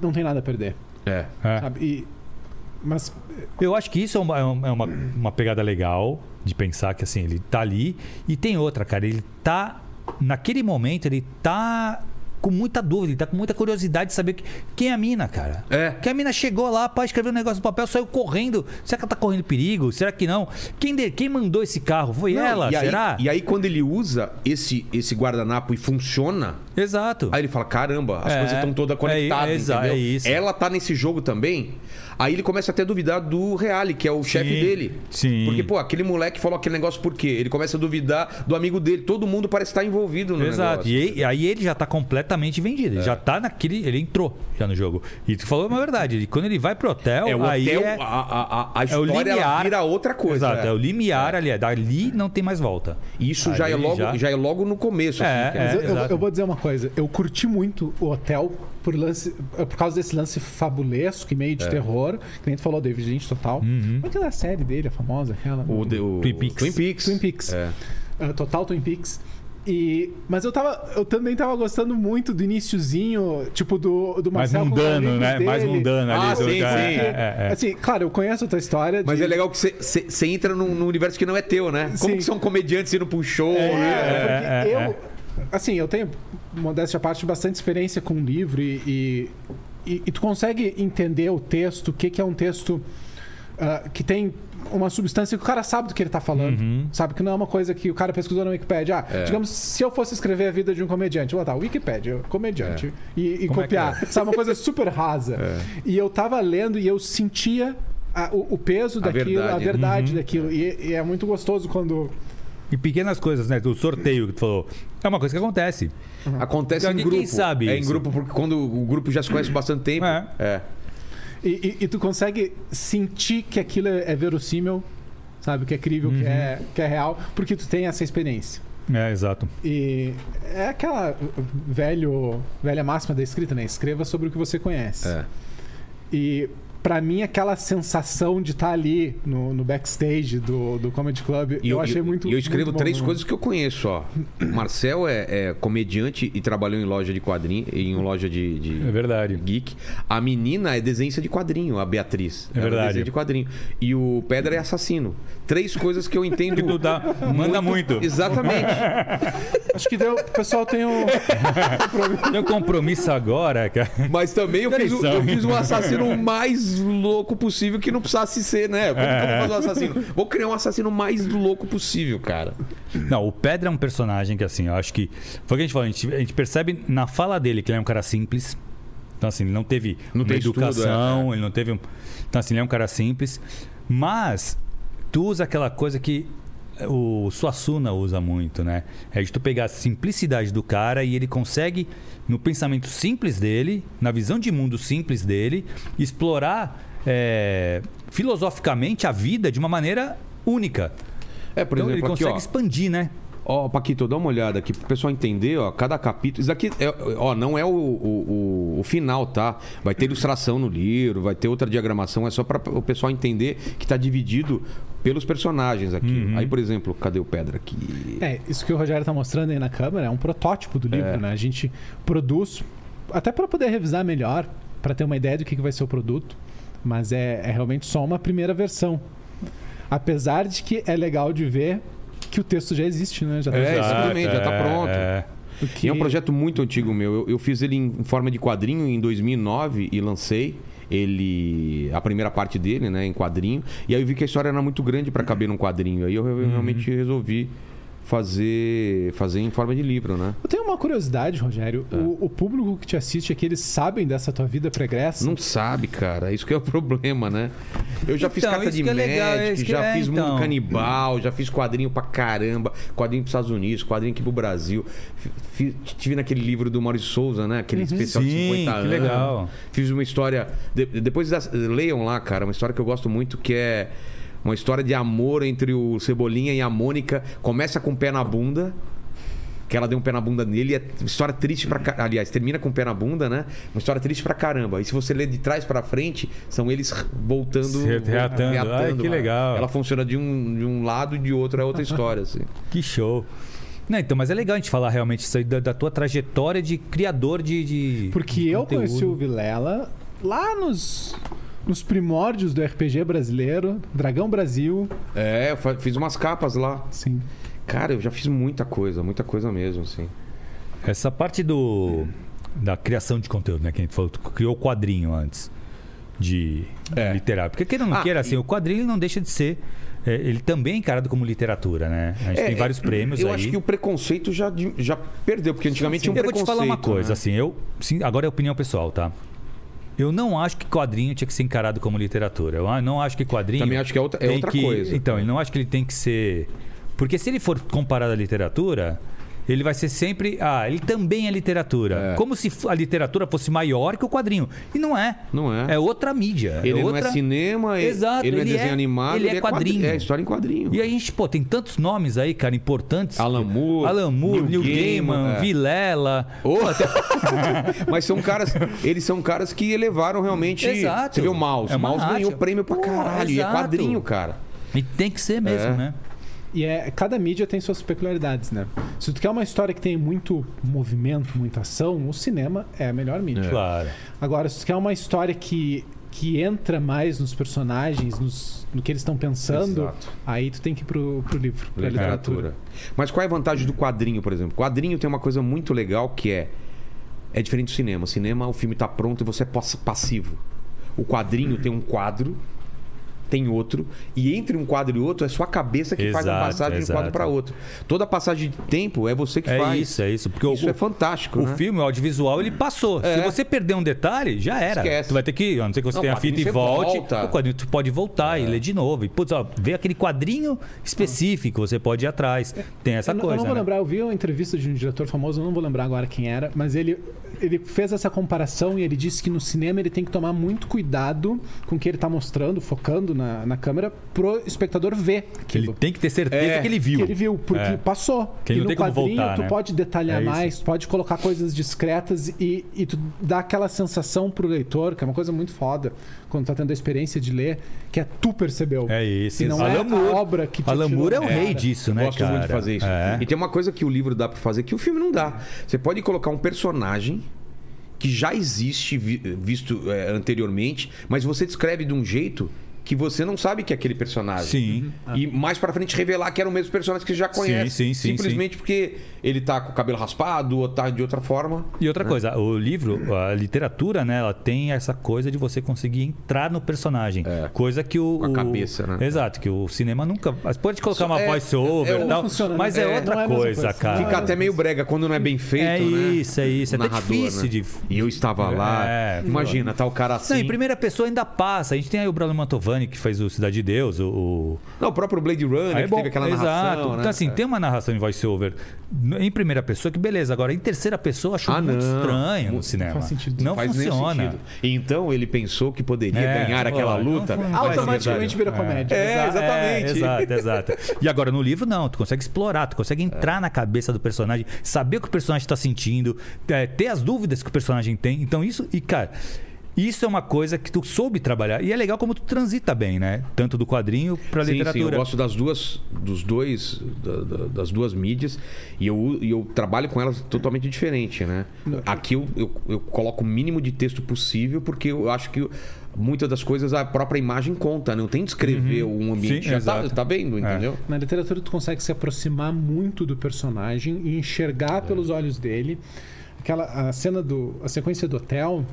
[SPEAKER 3] não tem nada a perder,
[SPEAKER 1] É.
[SPEAKER 4] É.
[SPEAKER 3] sabe? E, mas
[SPEAKER 4] Eu acho que isso é uma, é uma, uma pegada legal de pensar que assim, ele tá ali. E tem outra, cara, ele tá. Naquele momento, ele tá com muita dúvida, ele tá com muita curiosidade de saber que- quem é a mina, cara.
[SPEAKER 1] É.
[SPEAKER 4] Que a mina chegou lá, pá, escreveu um negócio no papel, saiu correndo. Será que ela tá correndo perigo? Será que não? Quem, de- quem mandou esse carro? Foi
[SPEAKER 1] Não,
[SPEAKER 4] ela?
[SPEAKER 1] e aí,
[SPEAKER 4] Será?
[SPEAKER 1] E aí, quando ele usa esse, esse guardanapo e funciona,
[SPEAKER 4] Exato.
[SPEAKER 1] aí ele fala: caramba, as
[SPEAKER 4] É,
[SPEAKER 1] coisas estão todas
[SPEAKER 4] é,
[SPEAKER 1] conectadas.
[SPEAKER 4] é
[SPEAKER 1] entendeu?
[SPEAKER 4] é isso.
[SPEAKER 1] Ela tá nesse jogo também. Aí ele começa até a duvidar do Reale, que é o chefe dele.
[SPEAKER 4] sim.
[SPEAKER 1] Porque, pô, aquele moleque falou aquele negócio por quê? Ele começa a duvidar do amigo dele. Todo mundo parece estar envolvido no
[SPEAKER 4] Exato.
[SPEAKER 1] negócio.
[SPEAKER 4] E aí, e aí ele já tá completamente vendido. Ele já tá naquele. Ele entrou já no jogo. E tu falou uma verdade. Ele, quando ele vai pro hotel,
[SPEAKER 1] É, o
[SPEAKER 4] aí
[SPEAKER 1] hotel,
[SPEAKER 4] é,
[SPEAKER 1] a, a, a- a
[SPEAKER 4] é o
[SPEAKER 1] história
[SPEAKER 4] limiar.
[SPEAKER 1] vira outra coisa.
[SPEAKER 4] Exato, é, o limiar ali. É. Dali não tem mais volta.
[SPEAKER 1] Isso já é,
[SPEAKER 4] Ali
[SPEAKER 1] logo,
[SPEAKER 4] já-
[SPEAKER 1] já... é logo no começo.
[SPEAKER 4] É,
[SPEAKER 1] assim,
[SPEAKER 4] é.
[SPEAKER 3] Eu, eu-
[SPEAKER 4] exato.
[SPEAKER 3] eu vou dizer uma coisa. Eu curti muito o hotel por, lance, por causa desse lance fabulesco e
[SPEAKER 1] É.
[SPEAKER 3] meio de terror. Que nem tu falou, David Lynch total.
[SPEAKER 4] Uhum.
[SPEAKER 3] Qual é aquela série dele, a famosa? Aquela?
[SPEAKER 1] O, de- o-
[SPEAKER 4] Twin Peaks.
[SPEAKER 1] Twin Peaks.
[SPEAKER 3] Twin Peaks.
[SPEAKER 1] É.
[SPEAKER 3] Uh, total Twin Peaks. E, mas eu, tava, eu também tava gostando muito do iniciozinho, tipo, do, do
[SPEAKER 4] Mais
[SPEAKER 3] Marcel com os
[SPEAKER 4] mundano, né? Mais
[SPEAKER 3] dele.
[SPEAKER 4] mundano ali.
[SPEAKER 1] Ah, sim,
[SPEAKER 4] é,
[SPEAKER 1] sim.
[SPEAKER 4] é, é, é.
[SPEAKER 3] Assim, claro, eu conheço a tua história.
[SPEAKER 1] Mas
[SPEAKER 3] de-
[SPEAKER 1] é legal que você entra num, num universo que não é teu, né? Como
[SPEAKER 3] Sim.
[SPEAKER 1] que são comediantes indo pra um show,
[SPEAKER 3] É,
[SPEAKER 1] né?
[SPEAKER 3] porque
[SPEAKER 4] é, é,
[SPEAKER 3] eu. Assim, eu tenho, modéstia à parte, bastante experiência com livro e, e, e- e tu consegue entender o texto, o que, que é um texto ah, que tem uma substância que o cara sabe do que ele tá falando.
[SPEAKER 4] Uhum.
[SPEAKER 3] Sabe? Que não é uma coisa que o cara pesquisou na Wikipedia. Ah,
[SPEAKER 1] É.
[SPEAKER 3] digamos, se eu fosse escrever a vida de um comediante, vou botar Wikipedia, comediante, e, e
[SPEAKER 4] Como é
[SPEAKER 3] copiar. Sabe? Uma coisa super rasa.
[SPEAKER 1] É.
[SPEAKER 3] E eu tava lendo e eu sentia a- o, o peso
[SPEAKER 1] A
[SPEAKER 3] daquilo, a
[SPEAKER 1] verdade.
[SPEAKER 3] verdade
[SPEAKER 4] Uhum.
[SPEAKER 3] daquilo. E, e é muito gostoso quando.
[SPEAKER 4] E pequenas coisas, né? O sorteio que tu falou. É uma coisa que acontece.
[SPEAKER 1] Acontece
[SPEAKER 4] Então,
[SPEAKER 1] em
[SPEAKER 4] quem
[SPEAKER 1] grupo.
[SPEAKER 4] sabe
[SPEAKER 1] é em grupo, porque quando o grupo já se conhece bastante tempo.
[SPEAKER 4] É.
[SPEAKER 1] É.
[SPEAKER 3] E, e- e tu consegue sentir que aquilo é, é verossímil, sabe? Que é crível,
[SPEAKER 4] Uhum.
[SPEAKER 3] que, é, que é real, porque tu tem essa experiência.
[SPEAKER 4] É, exato.
[SPEAKER 3] E é aquela velho, velha máxima da escrita, né? Escreva sobre o que você conhece.
[SPEAKER 1] É.
[SPEAKER 3] E pra mim, aquela sensação de estar ali no, no backstage do, do Comedy Club,
[SPEAKER 1] E
[SPEAKER 3] eu, achei muito.
[SPEAKER 1] E eu escrevo
[SPEAKER 3] muito bom,
[SPEAKER 1] três
[SPEAKER 3] né?
[SPEAKER 1] coisas que eu conheço, ó. Marcel é, é comediante e trabalhou em loja de quadrinho, em loja de, de
[SPEAKER 4] É verdade.
[SPEAKER 1] geek. A menina é desenhista de quadrinho, a Beatriz.
[SPEAKER 4] É
[SPEAKER 1] Ela
[SPEAKER 4] verdade.
[SPEAKER 1] de quadrinho. E o Pedra é assassino. Três coisas que eu entendo.
[SPEAKER 4] Que dá- manda muito.
[SPEAKER 1] Exatamente.
[SPEAKER 3] Acho que deu. O pessoal tem um.
[SPEAKER 4] Tem um compromisso agora, cara.
[SPEAKER 1] Mas também eu fiz, o- eu fiz um assassino o mais louco possível que não precisasse ser, né? Como que eu vou fazer um assassino? Vou criar um assassino mais louco possível, cara.
[SPEAKER 4] Não, o Pedra é um personagem que, assim, eu acho que. Foi o que a gente falou, a gente, a gente percebe na fala dele que ele é um cara simples. Então, assim, ele não teve
[SPEAKER 1] Não
[SPEAKER 4] uma educação,
[SPEAKER 1] é.
[SPEAKER 4] ele não teve. um- Então, assim, ele é um cara simples. Mas tu usa aquela coisa que o Suassuna usa muito, né? É de tu pegar a simplicidade do cara e ele consegue, no pensamento simples dele, na visão de mundo simples dele, explorar é, filosoficamente a vida de uma maneira única.
[SPEAKER 1] É, por
[SPEAKER 4] então ele
[SPEAKER 1] exemplo, aqui,
[SPEAKER 4] consegue
[SPEAKER 1] ó.
[SPEAKER 4] expandir, né?
[SPEAKER 1] Ó, Paquito, dá uma olhada aqui pro pessoal entender, ó, cada capítulo. Isso aqui, é, ó, não é o, o, o- o final, tá? Vai ter ilustração no livro, vai ter outra diagramação, é só para o pessoal entender que tá dividido pelos personagens aqui. Aí, por exemplo, cadê o Pedra aqui?
[SPEAKER 3] É, isso que o Rogério tá mostrando aí na câmera é um protótipo do livro, né? A gente produz até para poder revisar melhor, para ter uma ideia do que que vai ser o produto, mas é, é realmente só uma primeira versão. Apesar de que é legal de ver que o texto já existe, né? Já tá
[SPEAKER 1] É, exatamente, já tá pronto.
[SPEAKER 4] é.
[SPEAKER 3] Que-
[SPEAKER 1] E é um projeto muito antigo meu. Eu, eu fiz ele em forma de quadrinho em 2009 e lancei ele a primeira parte dele, né, em quadrinho. E aí eu vi que a história era muito grande para caber num quadrinho. Aí eu
[SPEAKER 3] Uhum.
[SPEAKER 1] realmente resolvi fazer fazer em forma de livro, né?
[SPEAKER 3] Eu tenho uma curiosidade, Rogério. O, o público que te assiste aqui, eles sabem dessa tua vida pregressa?
[SPEAKER 1] Não sabe, cara. Isso que é o problema, né? Eu já fiz
[SPEAKER 4] Então,
[SPEAKER 1] carta
[SPEAKER 4] isso
[SPEAKER 1] de
[SPEAKER 4] que é
[SPEAKER 1] médico,
[SPEAKER 4] que
[SPEAKER 1] já
[SPEAKER 4] é,
[SPEAKER 1] fiz
[SPEAKER 4] então.
[SPEAKER 1] mundo canibal, já fiz quadrinho pra caramba, quadrinho pros Estados Unidos, quadrinho aqui pro Brasil. Fi- fi- tive naquele livro do Maurício Souza, né? Aquele especial de
[SPEAKER 4] Sim,
[SPEAKER 1] 50
[SPEAKER 4] que
[SPEAKER 1] anos.
[SPEAKER 4] legal.
[SPEAKER 1] Fiz uma história. de- depois das- leiam lá, cara, uma história que eu gosto muito que é uma história de amor entre o Cebolinha e a Mônica. Começa com o pé na bunda. Que ela deu um pé na bunda nele. e É uma história triste pra ca- Aliás, termina com o pé na bunda, né? Uma história triste pra caramba. E se você ler de trás pra frente, são eles voltando.
[SPEAKER 4] Se reatando. Ai, que legal.
[SPEAKER 1] Ela funciona de um, de um lado e de outro é outra história, assim.
[SPEAKER 4] Que show. Não, então, mas é legal a gente falar realmente isso aí da, da tua trajetória de criador de. de
[SPEAKER 3] Porque
[SPEAKER 4] de
[SPEAKER 3] eu conheci o Vilela lá nos, nos primórdios do RPG brasileiro, Dragão Brasil.
[SPEAKER 1] É, eu fiz umas capas lá.
[SPEAKER 3] Sim.
[SPEAKER 1] Cara, eu já fiz muita coisa, muita coisa mesmo, assim.
[SPEAKER 4] Essa parte do da criação de conteúdo, né? Que a gente falou, tu criou o quadrinho antes de
[SPEAKER 1] É.
[SPEAKER 4] literário. Porque ou não
[SPEAKER 1] Ah,
[SPEAKER 4] queira, assim, o quadrinho não deixa de ser. é, ele também é encarado como literatura, né? A gente
[SPEAKER 1] É,
[SPEAKER 4] tem vários prêmios
[SPEAKER 1] Eu
[SPEAKER 4] aí.
[SPEAKER 1] acho que o preconceito já, já perdeu, porque antigamente tinha um
[SPEAKER 4] eu vou
[SPEAKER 1] preconceito.
[SPEAKER 4] te falar uma coisa,
[SPEAKER 1] né?
[SPEAKER 4] assim, eu. Sim, agora é opinião pessoal, tá? Eu não acho que quadrinho tinha que ser encarado como literatura. Eu não acho que quadrinho.
[SPEAKER 1] Também acho que é outra- é outra
[SPEAKER 4] que-
[SPEAKER 1] coisa.
[SPEAKER 4] Então, eu não acho que ele tem que ser. Porque se ele for comparado à literatura, ele vai ser sempre. Ah, ele também é literatura.
[SPEAKER 1] É.
[SPEAKER 4] Como se a literatura fosse maior que o quadrinho. E não é.
[SPEAKER 1] Não é.
[SPEAKER 4] É outra mídia.
[SPEAKER 1] Ele
[SPEAKER 4] é
[SPEAKER 1] não
[SPEAKER 4] outra...
[SPEAKER 1] é cinema, ele-
[SPEAKER 4] Exato,
[SPEAKER 1] ele não é
[SPEAKER 4] ele
[SPEAKER 1] desenho
[SPEAKER 4] é-
[SPEAKER 1] animado,
[SPEAKER 4] ele é
[SPEAKER 1] quadri-
[SPEAKER 4] quadrinho.
[SPEAKER 1] É história em quadrinho.
[SPEAKER 4] E a gente, pô, tem tantos nomes aí, cara, importantes.
[SPEAKER 1] Alan Moore,
[SPEAKER 4] Alan Moore,
[SPEAKER 1] Neil
[SPEAKER 4] Neil
[SPEAKER 1] Gaiman,
[SPEAKER 4] Gaiman,
[SPEAKER 1] é.
[SPEAKER 4] Vilela.
[SPEAKER 1] Ô, até- Mas são caras, eles são caras que elevaram realmente.
[SPEAKER 4] Exato.
[SPEAKER 1] Você vê o Mouse,
[SPEAKER 4] É
[SPEAKER 1] o Mouse ganhou prêmio pra caralho, e é
[SPEAKER 4] exato.
[SPEAKER 1] quadrinho, cara.
[SPEAKER 4] E tem que ser mesmo,
[SPEAKER 1] É.
[SPEAKER 4] né?
[SPEAKER 3] E é, cada mídia tem suas peculiaridades, né? Se tu quer uma história que tem muito movimento, muita ação, o cinema é a melhor mídia.
[SPEAKER 4] Claro.
[SPEAKER 3] Agora, se tu quer uma história que, que entra mais nos personagens, nos, no que eles estão pensando,
[SPEAKER 1] Exato.
[SPEAKER 3] aí tu tem que ir pro, pro livro, pra literatura.
[SPEAKER 1] Literatura. Mas qual é a vantagem do quadrinho, por exemplo? Quadrinho tem uma coisa muito legal que é. É diferente do cinema. O cinema, o filme tá pronto e você é pass- passivo. O quadrinho tem um quadro, tem outro, e entre um quadro e outro é sua cabeça que faz a
[SPEAKER 4] Exato,
[SPEAKER 1] passagem de um
[SPEAKER 4] exato.
[SPEAKER 1] quadro para outro. Toda passagem de tempo é você que
[SPEAKER 4] É
[SPEAKER 1] faz.
[SPEAKER 4] isso, é isso. Porque
[SPEAKER 1] Isso
[SPEAKER 4] o,
[SPEAKER 1] é fantástico,
[SPEAKER 4] o
[SPEAKER 1] né?
[SPEAKER 4] filme, o audiovisual, ele passou.
[SPEAKER 1] É.
[SPEAKER 4] Se você perder um detalhe, já era.
[SPEAKER 1] Esquece.
[SPEAKER 4] Tu vai ter que, a não ser que você
[SPEAKER 1] Não,
[SPEAKER 4] tenha a fita e volte.
[SPEAKER 1] volta. É.
[SPEAKER 4] O quadrinho tu pode voltar e ler de novo. E, putz, ó, vê aquele quadrinho específico, você pode ir atrás. Tem essa
[SPEAKER 3] eu, não-
[SPEAKER 4] coisa.
[SPEAKER 3] eu não vou
[SPEAKER 4] né?
[SPEAKER 3] lembrar, eu vi uma entrevista de um diretor famoso, eu não vou lembrar agora quem era, mas ele, ele fez essa comparação e ele disse que no cinema ele tem que tomar muito cuidado com o que ele está mostrando, focando na, na câmera pro espectador ver
[SPEAKER 4] Ele
[SPEAKER 3] aquilo.
[SPEAKER 4] tem que ter certeza
[SPEAKER 1] É,
[SPEAKER 4] que ele viu.
[SPEAKER 3] Que ele viu, porque
[SPEAKER 4] É.
[SPEAKER 3] passou.
[SPEAKER 4] Que ele
[SPEAKER 3] e
[SPEAKER 4] não
[SPEAKER 3] no
[SPEAKER 4] tem como
[SPEAKER 3] quadrinho
[SPEAKER 4] voltar,
[SPEAKER 3] tu
[SPEAKER 4] né?
[SPEAKER 3] pode detalhar
[SPEAKER 4] É
[SPEAKER 3] mais, tu pode colocar coisas discretas e, e tu dá aquela sensação pro leitor, que é uma coisa muito foda, quando tá tendo a experiência de ler, que é tu percebeu.
[SPEAKER 4] É isso.
[SPEAKER 3] E não
[SPEAKER 4] Alan
[SPEAKER 3] é a
[SPEAKER 4] Moore.
[SPEAKER 3] obra que te
[SPEAKER 4] Alan Moore é o
[SPEAKER 3] da
[SPEAKER 4] rei
[SPEAKER 3] cara.
[SPEAKER 4] disso,
[SPEAKER 1] Eu
[SPEAKER 4] né,
[SPEAKER 1] gosto
[SPEAKER 4] cara?
[SPEAKER 1] muito de fazer isso.
[SPEAKER 4] É.
[SPEAKER 1] E tem uma coisa que o livro dá pra fazer que o filme não dá. Você pode colocar um personagem que já existe vi- visto é, anteriormente, mas você descreve de um jeito que você não sabe que é aquele personagem.
[SPEAKER 4] Sim.
[SPEAKER 1] E mais pra frente revelar que era o mesmo personagem que você já conhece.
[SPEAKER 4] sim, sim,
[SPEAKER 1] Simplesmente porque ele tá com o cabelo raspado ou tá de outra forma.
[SPEAKER 4] E outra coisa, o livro, a literatura, né, ela tem essa coisa de você conseguir entrar no personagem.
[SPEAKER 1] É.
[SPEAKER 4] Coisa que o.
[SPEAKER 1] Com a
[SPEAKER 4] o-
[SPEAKER 1] cabeça, né?
[SPEAKER 4] Exato, que o cinema nunca. Mas pode colocar uma
[SPEAKER 1] É,
[SPEAKER 4] voice over
[SPEAKER 1] é,
[SPEAKER 4] e
[SPEAKER 1] é,
[SPEAKER 4] tal.
[SPEAKER 3] não funciona,
[SPEAKER 4] mas
[SPEAKER 3] né?
[SPEAKER 4] é,
[SPEAKER 3] É,
[SPEAKER 4] outra
[SPEAKER 3] é
[SPEAKER 4] coisa,
[SPEAKER 3] coisa.
[SPEAKER 4] cara.
[SPEAKER 1] Fica até meio brega quando não é bem feito,
[SPEAKER 4] É
[SPEAKER 1] né?
[SPEAKER 4] isso, é isso. É até
[SPEAKER 1] Narrador,
[SPEAKER 4] difícil
[SPEAKER 1] né?
[SPEAKER 4] de.
[SPEAKER 1] E eu estava lá.
[SPEAKER 4] É,
[SPEAKER 1] Imagina, tá o cara assim.
[SPEAKER 4] Não, em primeira pessoa ainda passa. A gente tem aí o Bruno Mantovani, que fez o Cidade de Deus, o. o-
[SPEAKER 1] Não, o próprio Blade Runner, que
[SPEAKER 4] é bom,
[SPEAKER 1] teve aquela
[SPEAKER 4] exato.
[SPEAKER 1] narração. né?
[SPEAKER 4] Então, assim, tem uma narração em voice-over em primeira pessoa que beleza. Agora, em terceira pessoa, eu acho
[SPEAKER 1] Ah,
[SPEAKER 4] muito
[SPEAKER 1] não.
[SPEAKER 4] estranho no
[SPEAKER 1] Não
[SPEAKER 4] cinema.
[SPEAKER 3] faz sentido.
[SPEAKER 4] Não
[SPEAKER 1] faz
[SPEAKER 4] funciona.
[SPEAKER 1] sentido. Então ele pensou que poderia
[SPEAKER 4] É,
[SPEAKER 1] ganhar aquela
[SPEAKER 4] ó, não
[SPEAKER 1] luta. mas,
[SPEAKER 3] Automaticamente vira comédia.
[SPEAKER 1] É, exatamente.
[SPEAKER 4] É, exato, exato. E agora no livro não, tu consegue explorar, tu consegue entrar na cabeça do personagem, saber o que o personagem está sentindo, é, ter as dúvidas que o personagem tem. Então isso, e cara, isso é uma coisa que tu soube trabalhar. E é legal como tu transita bem, né? Tanto do quadrinho pra
[SPEAKER 1] Sim, sim,
[SPEAKER 4] literatura.
[SPEAKER 1] eu gosto das duas, dos dois, da- da- das duas mídias e eu, e eu trabalho com elas totalmente diferente, né? Aqui eu, eu, eu coloco o mínimo de texto possível porque eu acho que muitas das coisas a própria imagem conta, né? não tem de descrever um ambiente
[SPEAKER 4] Uhum. Sim,
[SPEAKER 1] já tá,
[SPEAKER 4] exato.
[SPEAKER 1] tá vendo, entendeu?
[SPEAKER 3] Na literatura tu consegue se aproximar muito do personagem e enxergar pelos olhos dele. Aquela a cena do a sequência do hotel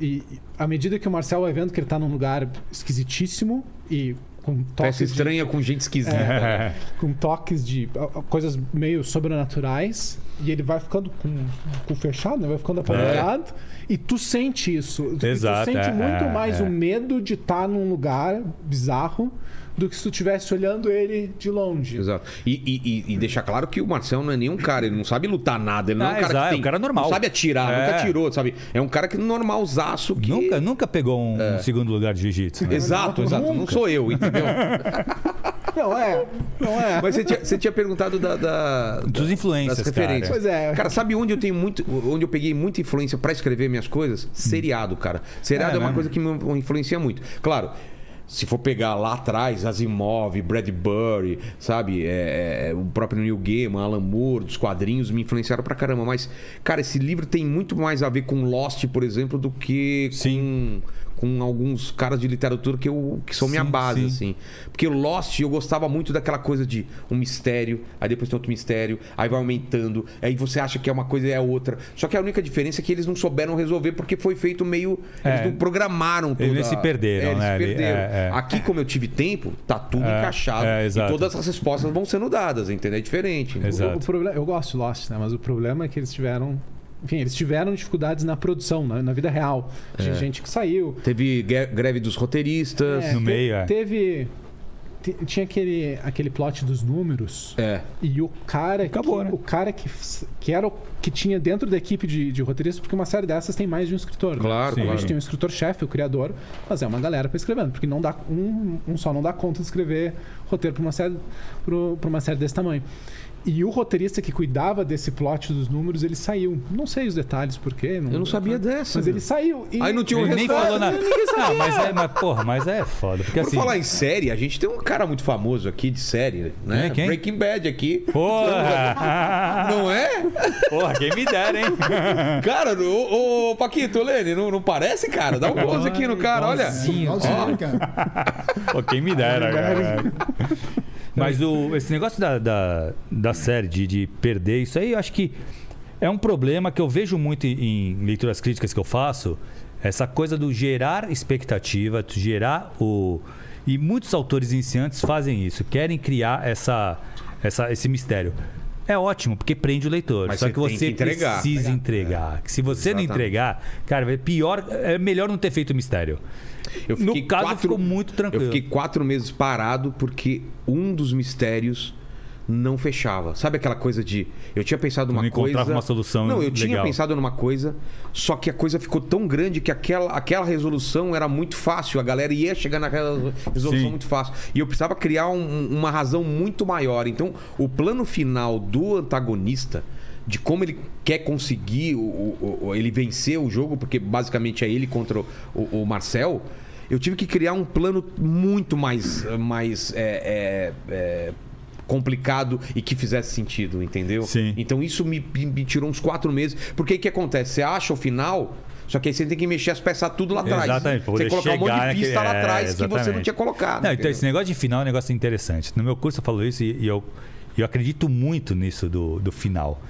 [SPEAKER 3] e e à medida que o Marcel vai vendo que ele tá num lugar esquisitíssimo e com
[SPEAKER 1] Peça
[SPEAKER 3] toques de,
[SPEAKER 1] estranha com gente esquisita. né?
[SPEAKER 3] com toques de coisas meio sobrenaturais e ele vai ficando com com fechado, né? vai ficando apavorado e tu sente isso.
[SPEAKER 4] Exato,
[SPEAKER 3] tu sente
[SPEAKER 4] é,
[SPEAKER 3] muito
[SPEAKER 4] é,
[SPEAKER 3] mais
[SPEAKER 4] é.
[SPEAKER 3] o medo de estar num lugar bizarro do que se tu estivesse olhando ele de longe.
[SPEAKER 1] Exato. E, e, e- e deixar claro que o Marcel não é nenhum cara, ele não sabe lutar nada, ele não é
[SPEAKER 4] Ah,
[SPEAKER 1] um cara
[SPEAKER 4] exato,
[SPEAKER 1] que
[SPEAKER 4] é
[SPEAKER 1] tem,
[SPEAKER 4] um cara normal.
[SPEAKER 1] Não sabe atirar,
[SPEAKER 4] É.
[SPEAKER 1] nunca atirou, sabe? É um cara que normalzaço que
[SPEAKER 4] Nunca, nunca pegou um, um segundo lugar de jiu-jitsu. né?
[SPEAKER 1] Exato, exato. Não sou eu, entendeu?
[SPEAKER 3] Não é, não é.
[SPEAKER 1] Mas você tinha, você tinha perguntado da, da-
[SPEAKER 4] Dos influências,
[SPEAKER 1] das referências.
[SPEAKER 3] Pois é.
[SPEAKER 1] Cara, sabe onde eu tenho muito. Onde eu peguei muita influência pra escrever minhas coisas? Seriado, cara. Seriado
[SPEAKER 4] É
[SPEAKER 1] é, uma
[SPEAKER 4] mesmo?
[SPEAKER 1] coisa que me influencia muito. Claro. Se for pegar lá atrás, Asimov, Bradbury, sabe? É, é, o próprio Neil Gaiman, Alan Moore, dos quadrinhos me influenciaram pra caramba. Mas, cara, esse livro tem muito mais a ver com Lost, por exemplo, do que com, com alguns caras de literatura que, eu, que são minha
[SPEAKER 4] Sim,
[SPEAKER 1] base,
[SPEAKER 4] sim.
[SPEAKER 1] assim. Porque o Lost, eu gostava muito daquela coisa de um mistério, aí depois tem outro mistério, aí vai aumentando, aí você acha que é uma coisa e é outra. Só que a única diferença é que eles não souberam resolver porque foi feito meio.
[SPEAKER 4] É.
[SPEAKER 1] Eles não programaram tudo.
[SPEAKER 4] Eles se perderam,
[SPEAKER 1] eles
[SPEAKER 4] né?
[SPEAKER 1] Se perderam.
[SPEAKER 4] é, é.
[SPEAKER 1] Aqui, como eu tive tempo, tá tudo
[SPEAKER 4] É,
[SPEAKER 1] encaixado.
[SPEAKER 4] é,
[SPEAKER 1] e
[SPEAKER 4] exato.
[SPEAKER 1] todas as respostas vão sendo dadas, entendeu? É diferente.
[SPEAKER 4] Exato.
[SPEAKER 3] O, o problema, eu gosto de Lost, né? Mas o problema é que eles tiveram. Enfim, eles tiveram dificuldades na produção, na, na vida real. Tinha gente que saiu.
[SPEAKER 1] Teve greve dos roteiristas.
[SPEAKER 3] É,
[SPEAKER 4] No
[SPEAKER 3] te-
[SPEAKER 4] meio, é.
[SPEAKER 3] Teve. te- Tinha aquele, aquele plot dos números.
[SPEAKER 1] É.
[SPEAKER 3] E o cara
[SPEAKER 4] Acabou,
[SPEAKER 3] que,
[SPEAKER 4] né?
[SPEAKER 3] o cara que, que era o que tinha dentro da equipe de, de roteiristas, porque uma série dessas tem mais de um escritor. né?
[SPEAKER 1] Claro,
[SPEAKER 3] A
[SPEAKER 1] claro.
[SPEAKER 3] gente tem um escritor-chefe, o criador, mas é uma galera para escrevendo, porque não dá um, um só não dá conta de escrever roteiro para uma série para uma série desse tamanho. E o roteirista que cuidava desse plot dos números, ele saiu. Não sei os detalhes porque.
[SPEAKER 1] Eu não sabia dessa.
[SPEAKER 3] Mas ele saiu. E...
[SPEAKER 1] Aí não tinha um
[SPEAKER 4] Ele nem falou nada. Não, mas é, mas, porra, mas é foda. Porque
[SPEAKER 1] Por
[SPEAKER 4] assim.
[SPEAKER 1] falar em série, a gente tem um cara muito famoso aqui de série, né?
[SPEAKER 4] É, quem?
[SPEAKER 1] Breaking Bad aqui.
[SPEAKER 4] Porra!
[SPEAKER 1] Não é?
[SPEAKER 4] Porra, quem me dera, hein?
[SPEAKER 1] Cara, ô, ô Paquito, Lene, não, não parece, cara? Dá um close aqui no cara, olha.
[SPEAKER 2] Igualzinho,
[SPEAKER 6] cara.
[SPEAKER 4] Pô, quem me dera, cara. Mas o, esse negócio da, da, da série, de, de perder, isso aí eu acho que é um problema que eu vejo muito em, em leituras críticas que eu faço. Essa coisa do gerar expectativa, de gerar o. E muitos autores iniciantes fazem isso, querem criar essa, essa, esse mistério. É ótimo, porque prende o leitor.
[SPEAKER 1] Mas
[SPEAKER 4] Só que você
[SPEAKER 1] que entregar.
[SPEAKER 4] precisa entregar. Que Se você não
[SPEAKER 1] Exatamente.
[SPEAKER 4] entregar, cara, é pior, é melhor não ter feito mistério.
[SPEAKER 1] Eu
[SPEAKER 4] No caso, ficou muito tranquilo.
[SPEAKER 1] Eu fiquei quatro meses parado porque um dos mistérios não fechava. Sabe aquela coisa de. Eu tinha pensado numa
[SPEAKER 4] encontrava
[SPEAKER 1] coisa.
[SPEAKER 4] uma solução
[SPEAKER 1] Não, eu tinha
[SPEAKER 4] legal.
[SPEAKER 1] pensado numa coisa, só que a coisa ficou tão grande que aquela, aquela resolução era muito fácil. A galera ia chegar naquela resolução
[SPEAKER 4] Sim.
[SPEAKER 1] muito fácil. E eu precisava criar um- uma razão muito maior. Então, o plano final do antagonista. De como ele quer conseguir o, o- o- ele vencer o jogo, porque basicamente é ele contra o Marcel. Eu tive que criar um plano muito mais, mais é, é, é, complicado e que fizesse sentido, entendeu?
[SPEAKER 4] Sim.
[SPEAKER 1] Então isso me, me tirou uns quatro meses. Porque o que acontece? Você acha o final, só que aí você tem que mexer as peças tudo lá atrás.
[SPEAKER 4] Exatamente,
[SPEAKER 1] Você colocar um monte de pista
[SPEAKER 4] naquele-
[SPEAKER 1] lá
[SPEAKER 4] é,
[SPEAKER 1] atrás que você não tinha colocado.
[SPEAKER 4] Não, então esse negócio de final é um negócio interessante. No meu curso eu falo isso e, e eu, eu acredito muito nisso do, do final.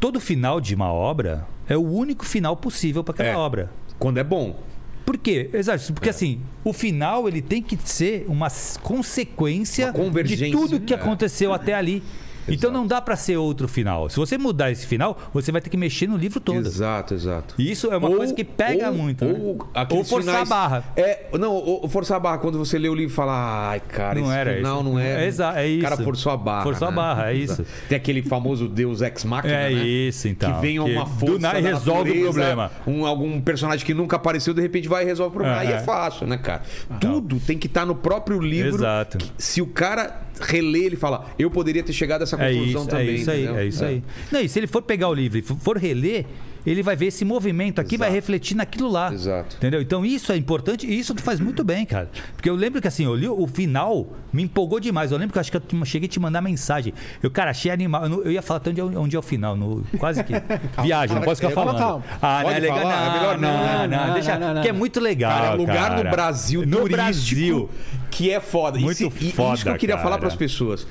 [SPEAKER 4] Todo final de uma obra é o único final possível para aquela
[SPEAKER 1] É.
[SPEAKER 4] obra.
[SPEAKER 1] Quando é bom.
[SPEAKER 4] Por quê? Exato.
[SPEAKER 1] É.
[SPEAKER 4] Porque assim, o final ele tem que ser uma consequência
[SPEAKER 1] Uma
[SPEAKER 4] de tudo que
[SPEAKER 1] É.
[SPEAKER 4] aconteceu até ali. Então não dá para ser outro final. Se você mudar esse final, você vai ter que mexer no livro todo.
[SPEAKER 1] Exato, exato.
[SPEAKER 4] E isso é uma
[SPEAKER 1] Ou-
[SPEAKER 4] coisa que pega
[SPEAKER 1] ou-
[SPEAKER 4] muito.
[SPEAKER 1] Ou,
[SPEAKER 4] né? ou forçar
[SPEAKER 1] finais-
[SPEAKER 4] a barra.
[SPEAKER 1] É, não, forçar a barra. Quando você lê o livro e fala, ai, cara,
[SPEAKER 4] Não
[SPEAKER 1] esse
[SPEAKER 4] era
[SPEAKER 1] final
[SPEAKER 4] isso.
[SPEAKER 1] não é.
[SPEAKER 4] É exa- é
[SPEAKER 1] O cara
[SPEAKER 4] isso.
[SPEAKER 1] forçou a barra.
[SPEAKER 4] Forçou a
[SPEAKER 1] né?
[SPEAKER 4] barra, é isso.
[SPEAKER 1] Tem aquele famoso Deus Ex Machina,
[SPEAKER 4] É
[SPEAKER 1] né?
[SPEAKER 4] isso, então.
[SPEAKER 1] Que vem uma
[SPEAKER 4] do
[SPEAKER 1] força
[SPEAKER 4] nada
[SPEAKER 1] da
[SPEAKER 4] resolve o
[SPEAKER 1] natureza,
[SPEAKER 4] problema.
[SPEAKER 1] Um, algum personagem que nunca apareceu, de repente vai e resolve o problema.
[SPEAKER 4] É,
[SPEAKER 1] Aí é
[SPEAKER 4] é.
[SPEAKER 1] fácil, né, cara? Tudo tem que estar no próprio livro.
[SPEAKER 4] Exato.
[SPEAKER 1] que- se o cara relê, ele fala, eu poderia ter chegado a essa
[SPEAKER 4] É
[SPEAKER 1] conclusão
[SPEAKER 4] isso,
[SPEAKER 1] também.
[SPEAKER 4] é isso aí,
[SPEAKER 1] entendeu?
[SPEAKER 4] é isso aí. Não, e se ele for pegar o livro e for- reler, ele vai ver esse movimento aqui, vai
[SPEAKER 1] Exato.
[SPEAKER 4] refletir naquilo lá.
[SPEAKER 1] Exato.
[SPEAKER 4] Entendeu? Então isso é importante e isso tu faz muito bem, cara. Porque eu lembro que assim, eu li o final, me empolgou demais. Eu lembro que eu acho que eu cheguei a te mandar mensagem. Eu, cara, achei animal. Eu, não- eu ia falar até onde é, o- onde é o final. No, quase que. Viagem, não posso ficar falando.
[SPEAKER 3] calma.
[SPEAKER 4] Ah, não é legal.
[SPEAKER 1] falar? É
[SPEAKER 4] Não,
[SPEAKER 1] melhor não,
[SPEAKER 4] não, não,
[SPEAKER 3] Não,
[SPEAKER 4] deixa.
[SPEAKER 3] não, não,
[SPEAKER 4] Que é
[SPEAKER 3] não.
[SPEAKER 4] muito legal.
[SPEAKER 1] Cara, é um lugar
[SPEAKER 4] cara.
[SPEAKER 1] no Brasil
[SPEAKER 4] No
[SPEAKER 1] turístico
[SPEAKER 4] Brasil.
[SPEAKER 1] que é foda.
[SPEAKER 4] Muito
[SPEAKER 1] e, se- e
[SPEAKER 4] foda,
[SPEAKER 1] isso que eu queria falar
[SPEAKER 4] cara.
[SPEAKER 1] para as pessoas.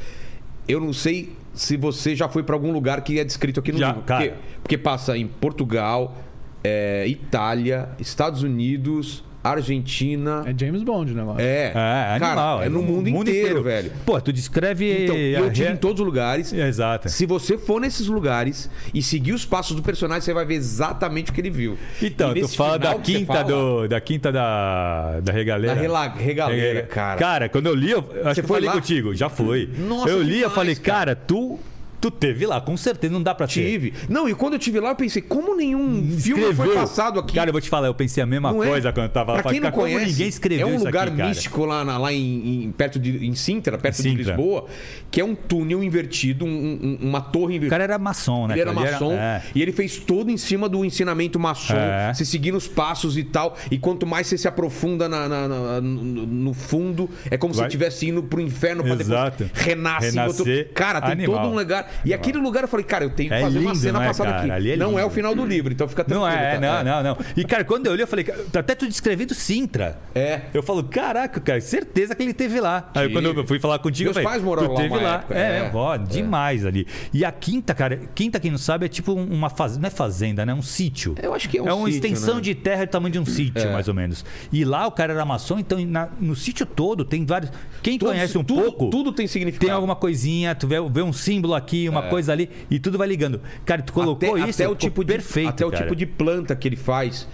[SPEAKER 1] Eu não sei se você já foi para algum lugar que é descrito aqui no
[SPEAKER 4] Já,
[SPEAKER 1] livro. Porque, porque passa em Portugal, é, Itália, Estados Unidos, Argentina.
[SPEAKER 3] É James Bond o negócio.
[SPEAKER 1] É,
[SPEAKER 4] É,
[SPEAKER 1] cara,
[SPEAKER 4] animal.
[SPEAKER 1] é no mundo, inteiro, velho.
[SPEAKER 4] Pô, tu descreve.
[SPEAKER 1] Então, eu
[SPEAKER 4] re-
[SPEAKER 1] em todos os lugares.
[SPEAKER 4] Exato.
[SPEAKER 1] Se você for nesses lugares e seguir os passos do personagem, você vai ver exatamente o que ele viu.
[SPEAKER 4] Então, tu fala da
[SPEAKER 1] você
[SPEAKER 4] quinta
[SPEAKER 1] fala,
[SPEAKER 4] do. Da quinta da. Da regaleira.
[SPEAKER 1] Da rela- regaleira, cara.
[SPEAKER 4] Cara, quando eu li, eu acho que eu
[SPEAKER 1] foi
[SPEAKER 4] falei
[SPEAKER 1] lá?
[SPEAKER 4] contigo. Já foi.
[SPEAKER 1] Nossa,
[SPEAKER 4] eu li, eu
[SPEAKER 1] demais,
[SPEAKER 4] falei,
[SPEAKER 1] cara.
[SPEAKER 4] cara, tu. Tu teve lá, com certeza, não dá pra ter.
[SPEAKER 1] Tive. Não, e quando eu tive lá, eu pensei, como nenhum filme foi passado aqui?
[SPEAKER 4] Cara, eu vou te falar, eu pensei a mesma
[SPEAKER 1] Não é?
[SPEAKER 4] coisa quando eu tava lá.
[SPEAKER 1] Pra quem não
[SPEAKER 4] cara,
[SPEAKER 1] conhece,
[SPEAKER 4] ninguém escreveu
[SPEAKER 1] é um lugar
[SPEAKER 4] aqui,
[SPEAKER 1] místico lá, na- lá em, em- perto de em Sintra, perto de
[SPEAKER 4] Sintra.
[SPEAKER 1] Lisboa, que é um túnel invertido, um- um- uma torre
[SPEAKER 4] O
[SPEAKER 1] invertida.
[SPEAKER 4] cara era maçom, né?
[SPEAKER 1] Ele era maçom
[SPEAKER 4] é.
[SPEAKER 1] e ele fez todo em cima do ensinamento maçom,
[SPEAKER 4] É.
[SPEAKER 1] se seguindo os passos e tal. E quanto mais você se aprofunda na- na- na- no, fundo, é como se
[SPEAKER 4] Vai-
[SPEAKER 1] você estivesse indo pro inferno pra
[SPEAKER 4] Exato.
[SPEAKER 1] depois renasce. em outro-
[SPEAKER 4] Renascer
[SPEAKER 1] Cara, tem
[SPEAKER 4] animal.
[SPEAKER 1] todo um lugar. E aquele lugar eu falei, cara, eu tenho que
[SPEAKER 4] É
[SPEAKER 1] fazer uma
[SPEAKER 4] lindo,
[SPEAKER 1] cena
[SPEAKER 4] não é,
[SPEAKER 1] passada
[SPEAKER 4] cara?
[SPEAKER 1] aqui.
[SPEAKER 4] É
[SPEAKER 1] não é o final do livro, então fica tranquilo.
[SPEAKER 4] Não é,
[SPEAKER 1] tá?
[SPEAKER 4] não, não, não. E, cara, quando eu li, eu falei, até tu descrevendo Sintra.
[SPEAKER 1] É.
[SPEAKER 4] Eu falo, caraca, cara, certeza que ele teve lá. Aí quando eu fui falar contigo,
[SPEAKER 1] Meus
[SPEAKER 4] eu falei,
[SPEAKER 1] pais moraram
[SPEAKER 4] tu
[SPEAKER 1] lá
[SPEAKER 4] teve
[SPEAKER 1] uma
[SPEAKER 4] lá.
[SPEAKER 1] época,
[SPEAKER 4] É,
[SPEAKER 1] é.
[SPEAKER 4] ó, demais ali. E a quinta, cara, quinta, quem não sabe, é tipo uma fazenda, não é fazenda, né? Um sítio.
[SPEAKER 1] Eu acho que é um
[SPEAKER 4] É uma
[SPEAKER 1] sítio,
[SPEAKER 4] extensão
[SPEAKER 1] né?
[SPEAKER 4] de terra do tamanho de um sítio, mais ou menos. E lá o cara era maçom, então na- no sítio todo tem vários. Quem
[SPEAKER 1] Todos-
[SPEAKER 4] conhece um
[SPEAKER 1] tudo,
[SPEAKER 4] pouco.
[SPEAKER 1] Tudo tem significado.
[SPEAKER 4] Tem alguma coisinha, tu vê, vê um símbolo aqui, uma coisa ali, e tudo vai ligando. Cara, tu colocou
[SPEAKER 1] até,
[SPEAKER 4] isso,
[SPEAKER 1] até o tipo de,
[SPEAKER 4] perfeito.
[SPEAKER 1] até o
[SPEAKER 4] cara.
[SPEAKER 1] tipo de planta que ele faz